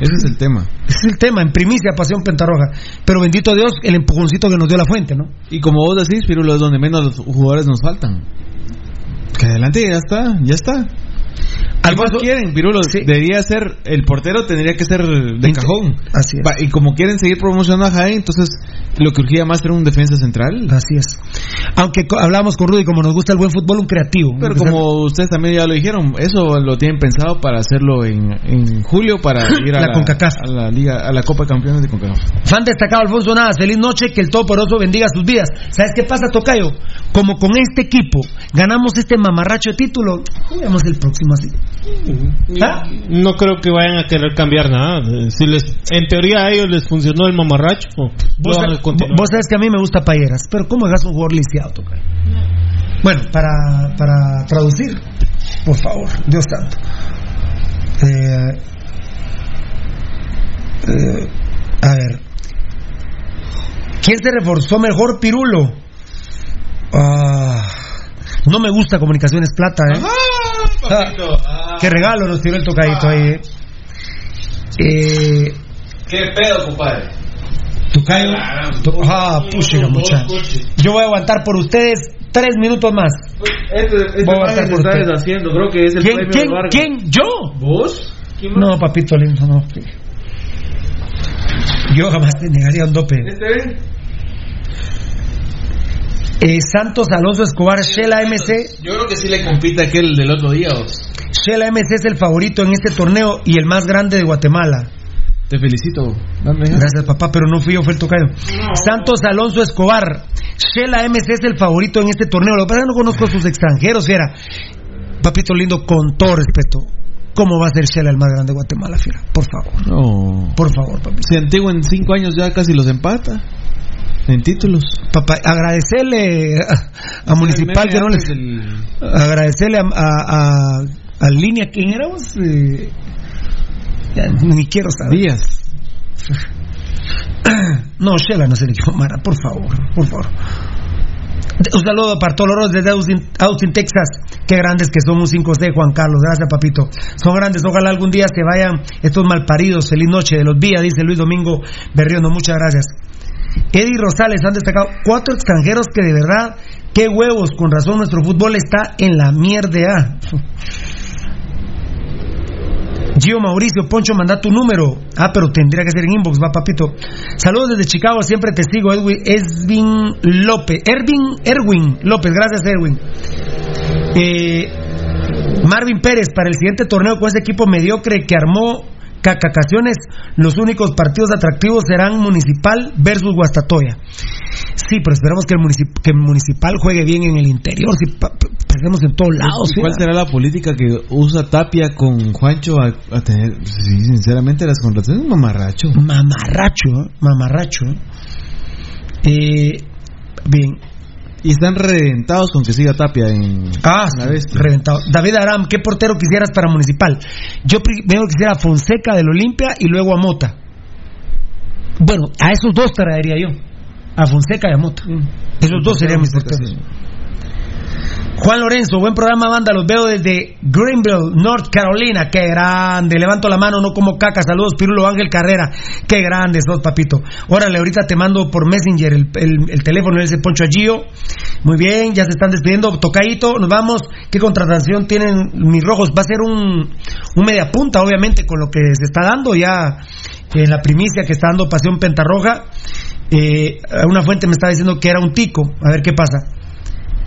Ese es el tema. Ese es el tema, en primicia, Pasión Pentarroja. Pero bendito Dios, el empujoncito que nos dio la fuente, ¿no? Y como vos decís, Pirulo, es donde menos jugadores nos faltan. Que adelante ya está, ya está. ¿Qué más quieren? Pirulo debería ser, el portero tendría que ser de cajón. Así es. Y como quieren seguir promocionando a Jaén, entonces lo que urgía más era un defensa central. Así es. Aunque hablamos con Rudy, como nos gusta el buen fútbol, un creativo. Pero como ustedes también ya lo dijeron, eso lo tienen pensado para hacerlo en, en julio para ir a La la, CONCACAF. a la liga, a la Copa de Campeones de CONCACAF. Fan destacado Alfonso Navas, feliz noche, que el Todopoderoso bendiga sus vidas. ¿Sabes qué pasa, Tocayo? Como con este equipo ganamos este mamarracho de título, juguemos el próximo así. ¿Ah? No creo que vayan a querer cambiar nada. Si les, en teoría a ellos les funcionó el mamarracho, lo Vos, sabes que a mí me gusta Payeras, pero ¿cómo dejas un jugador lisiado? Bueno, para, para traducir, por favor, Dios santo. Eh, eh, a ver. ¿Quién se reforzó mejor, Pirulo? Ah, no me gusta Comunicaciones Plata, ¿eh? Ah, qué regalo nos tiró el tocadito ahí, ¿eh? Eh, ¿Qué pedo, compadre? Tocayo. To- ah, pucha, mucha. Yo voy a aguantar por ustedes tres minutos más. Este, Voy a aguantar por ustedes. haciendo, creo que es el ¿Quién, quién, quién? ¿Yo? ¿Vos? No, papito lindo, no. Yo jamás te negaría un dope. Este Eh, Santos Alonso Escobar, Shela MC. Yo creo que sí le compite aquel del otro día. vos. Shela MC es el favorito en este torneo y el más grande de Guatemala. Te felicito. Dame. Gracias, papá, pero no fui yo, fue el tocayo. Santos Alonso Escobar. Shela MC es el favorito en este torneo. Lo que pasa es que no conozco a sus extranjeros, fiera. Papito lindo, con todo respeto. ¿Cómo va a ser Shela el más grande de Guatemala, fiera? Por favor. No. Por favor, papi. Si Antiguo en cinco años ya casi los empata. En títulos. Papá, agradecerle a, a Municipal que no les. Agradecerle a, a, a, a Línea, ¿quién era vos? Eh, ya ni quiero saber. Díaz. No, Shela no se le Mara, por favor, por favor. Un saludo para todos los desde Austin, Austin, Texas. Qué grandes que son un 5C, Juan Carlos. Gracias, papito. Son grandes. Ojalá algún día se vayan estos malparidos. Feliz noche de los días, dice Luis Domingo Berriondo. Muchas gracias. Eddie Rosales han destacado cuatro extranjeros que de verdad, qué huevos, con razón nuestro fútbol está en la mierda. Gio Mauricio, Poncho, manda tu número. Ah, pero tendría que ser en inbox, va papito. Saludos desde Chicago, siempre te sigo, Edwin, Esvin López. Ervin, Erwin López, gracias Erwin. Eh, Marvin Pérez, para el siguiente torneo con ese equipo mediocre que armó Cacacaciones, los únicos partidos atractivos serán Municipal versus Guastatoya. Sí, pero esperamos que el, municip- que el Municipal juegue bien en el interior, si perdemos en todos lados. ¿Y ¿Cuál será la política que usa Tapia con Juancho a, a tener? Sí, sinceramente, las contrataciones mamarracho. Mamarracho, mamarracho. Eh, bien. Y están reventados con que siga Tapia en Ah, la reventado. David Aram, ¿qué portero quisieras para Municipal? Yo primero quisiera a Fonseca del Olimpia y luego a Mota. Bueno, a esos dos traería yo. A Fonseca y a Mota. Esos dos serían mis porteros. Juan Lorenzo, buen programa, banda. Los veo desde Greenville, North Carolina. Qué grande. Levanto la mano, no como caca. Saludos, Pirulo Ángel Carrera. Qué grande sos, papito. Órale, ahorita te mando por Messenger el, el, el teléfono ese Poncho Agio. Muy bien, ya se están despidiendo. Tocadito, nos vamos. ¿Qué contratación tienen mis rojos? Va a ser un, un media punta, obviamente, con lo que se está dando ya en la primicia que está dando Pasión Pentarroja. Eh, una fuente me estaba diciendo que era un tico. A ver qué pasa.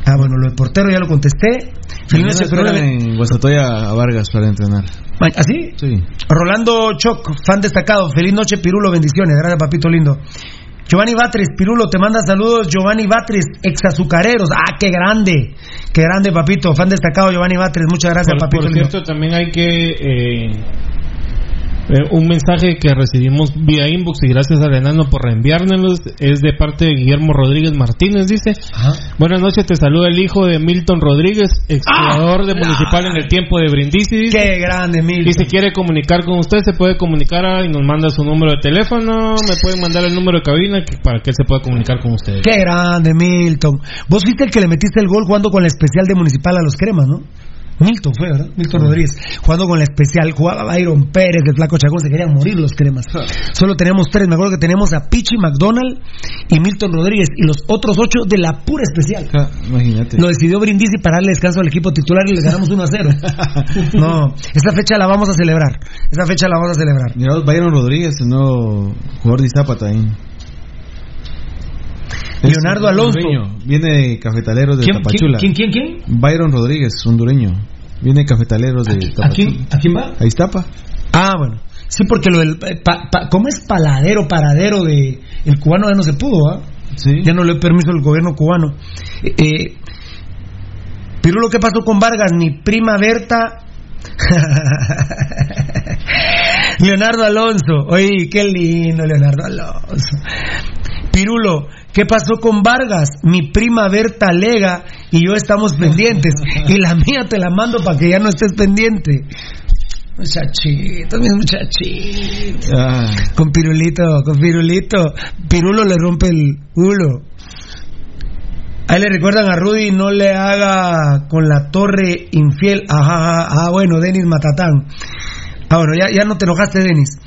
Ah, bueno, lo del portero ya lo contesté. Mañana esperan en Guastatoya a Vargas para entrenar. ¿Así? Sí. Rolando Choc, fan destacado. Feliz noche, Pirulo. Bendiciones. Gracias, papito lindo. Giovanni Batres, Pirulo, te manda saludos. Giovanni Batres, ex azucareros. Ah, qué grande. Qué grande, papito. Fan destacado, Giovanni Batres. Muchas gracias, Por, papito por lindo. cierto, también hay que eh, eh, un mensaje que recibimos vía inbox y gracias a Renano por reenviárnoslos es de parte de Guillermo Rodríguez Martínez dice buenas noches te saluda el hijo de Milton Rodríguez ex jugador de Municipal en el tiempo de Brindisi dice. qué grande Milton y si quiere comunicar con usted se puede comunicar a- y nos manda su número de teléfono me pueden mandar el número de cabina que- para que él se pueda comunicar con usted Qué grande, Milton. Vos fuiste el que le metiste el gol jugando con la especial de Municipal a los cremas, ¿no? Milton fue, ¿verdad? Milton Rodríguez. Jugando con la especial, jugaba Byron Pérez, el Flaco Chacón, se querían morir los cremas. Solo teníamos tres, me acuerdo que teníamos a Pichi McDonald y Milton Rodríguez, y los otros ocho de la pura especial. Imagínate. Lo decidió Brindisi para darle descanso al equipo titular y le ganamos 1 a 0. No, esa fecha la vamos a celebrar. Esa fecha la vamos a celebrar. Mira, Byron Rodríguez, nuevo jugador de Izapa también. Leonardo Alonso. hondureño, Viene de Cafetaleros de ¿Quién, Tapachula. quién, quién, quién, Byron Rodríguez, hondureño. Viene de Cafetaleros de Tapachula. ¿A quién, ¿A quién va? Ahí Iztapa. Ah, bueno. Sí, porque lo del. eh, pa- pa- ¿Cómo es paladero, paradero de. El cubano ya no se pudo, ¿ah? Ya no le permiso al gobierno cubano. Eh, eh, pero lo que pasó con Vargas, mi prima Berta. Leonardo Alonso. Oye, qué lindo, Leonardo Alonso. Pirulo, ¿qué pasó con Vargas? Mi prima Berta Lega y yo estamos pendientes. Y la mía te la mando para que ya no estés pendiente. Muchachito, mi muchachito. Ah, Con Pirulito, con Pirulito. Pirulo le rompe el culo. Ahí le recuerdan a Rudy, no le haga con la torre infiel. Ajá, ajá, ah, bueno, Denis Matatán. Ah, bueno, ya, ya no te enojaste, Denis.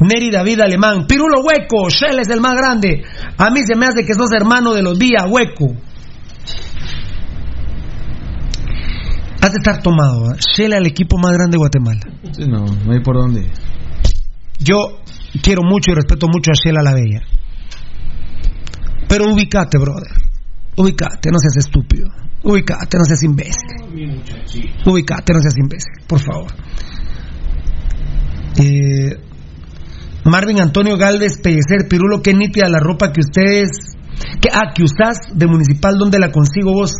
Neri David Alemán. Pirulo hueco, Shell es el más grande. A mí se me hace que sos hermano de los días, hueco. Has de estar tomado, ¿eh? Shell al equipo más grande de Guatemala. sí, no, no hay por dónde. Yo quiero mucho y respeto mucho a Shela la Bella. Pero ubicate, brother. Ubicate, no seas estúpido. Ubicate, no seas imbécil. Ubicate, no seas imbécil, por favor. Eh, Marvin Antonio Galvez Pellecer Pirulo, qué nítida la ropa que ustedes. Que, ah, que usás de municipal, ¿dónde la consigo vos?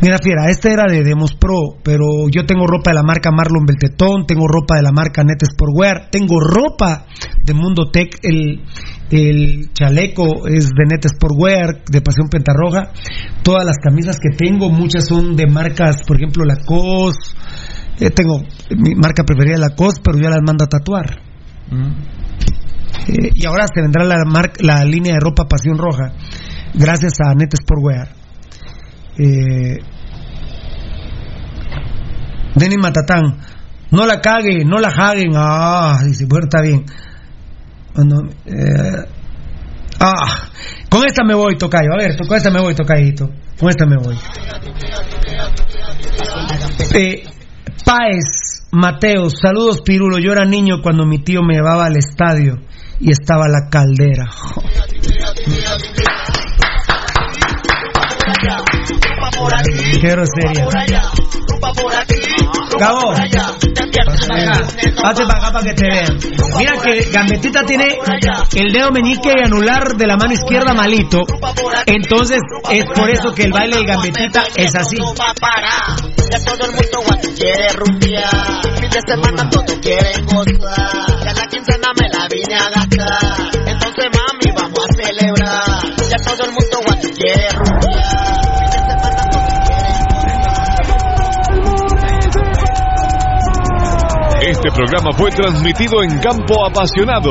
Mira, fiera, esta era de Demos Pro, pero yo tengo ropa de la marca Marlon Beltetón, tengo ropa de la marca Net Sportwear, tengo ropa de Mundo Tech, el, el chaleco es de Net Sportwear, de Pasión Pentarroja, todas las camisas que tengo, muchas son de marcas, por ejemplo, Lacoste, eh, tengo mi marca preferida Lacoste, pero yo las mando a tatuar. Eh, y ahora se vendrá la, mar- la línea de ropa Pasión Roja, gracias a Net Sportwear. Eh, Denis Matatán, no la caguen, no la jaguen. Ah, dice, bueno, está bien. Eh, ah, con esta me voy, Tocayo. A ver, con esta me voy, Tocayito. Con esta me voy. Eh, Páez, Mateo, saludos Pirulo. Yo era niño cuando mi tío me llevaba al estadio y estaba la caldera. Qué grosería. Gabo, pase para acá para que te vean. Mira que Gambetita tiene el dedo meñique y anular de la mano izquierda malito. Entonces es por eso que el baile de Gambetita es así. Ya todo. Fin de semana todo quieren gozar. Ya la quincena me la vine a gastar. Entonces mami vamos a celebrar. Ya todo el mundo guato quiere rumbear. Este programa fue transmitido en Campo Apasionado.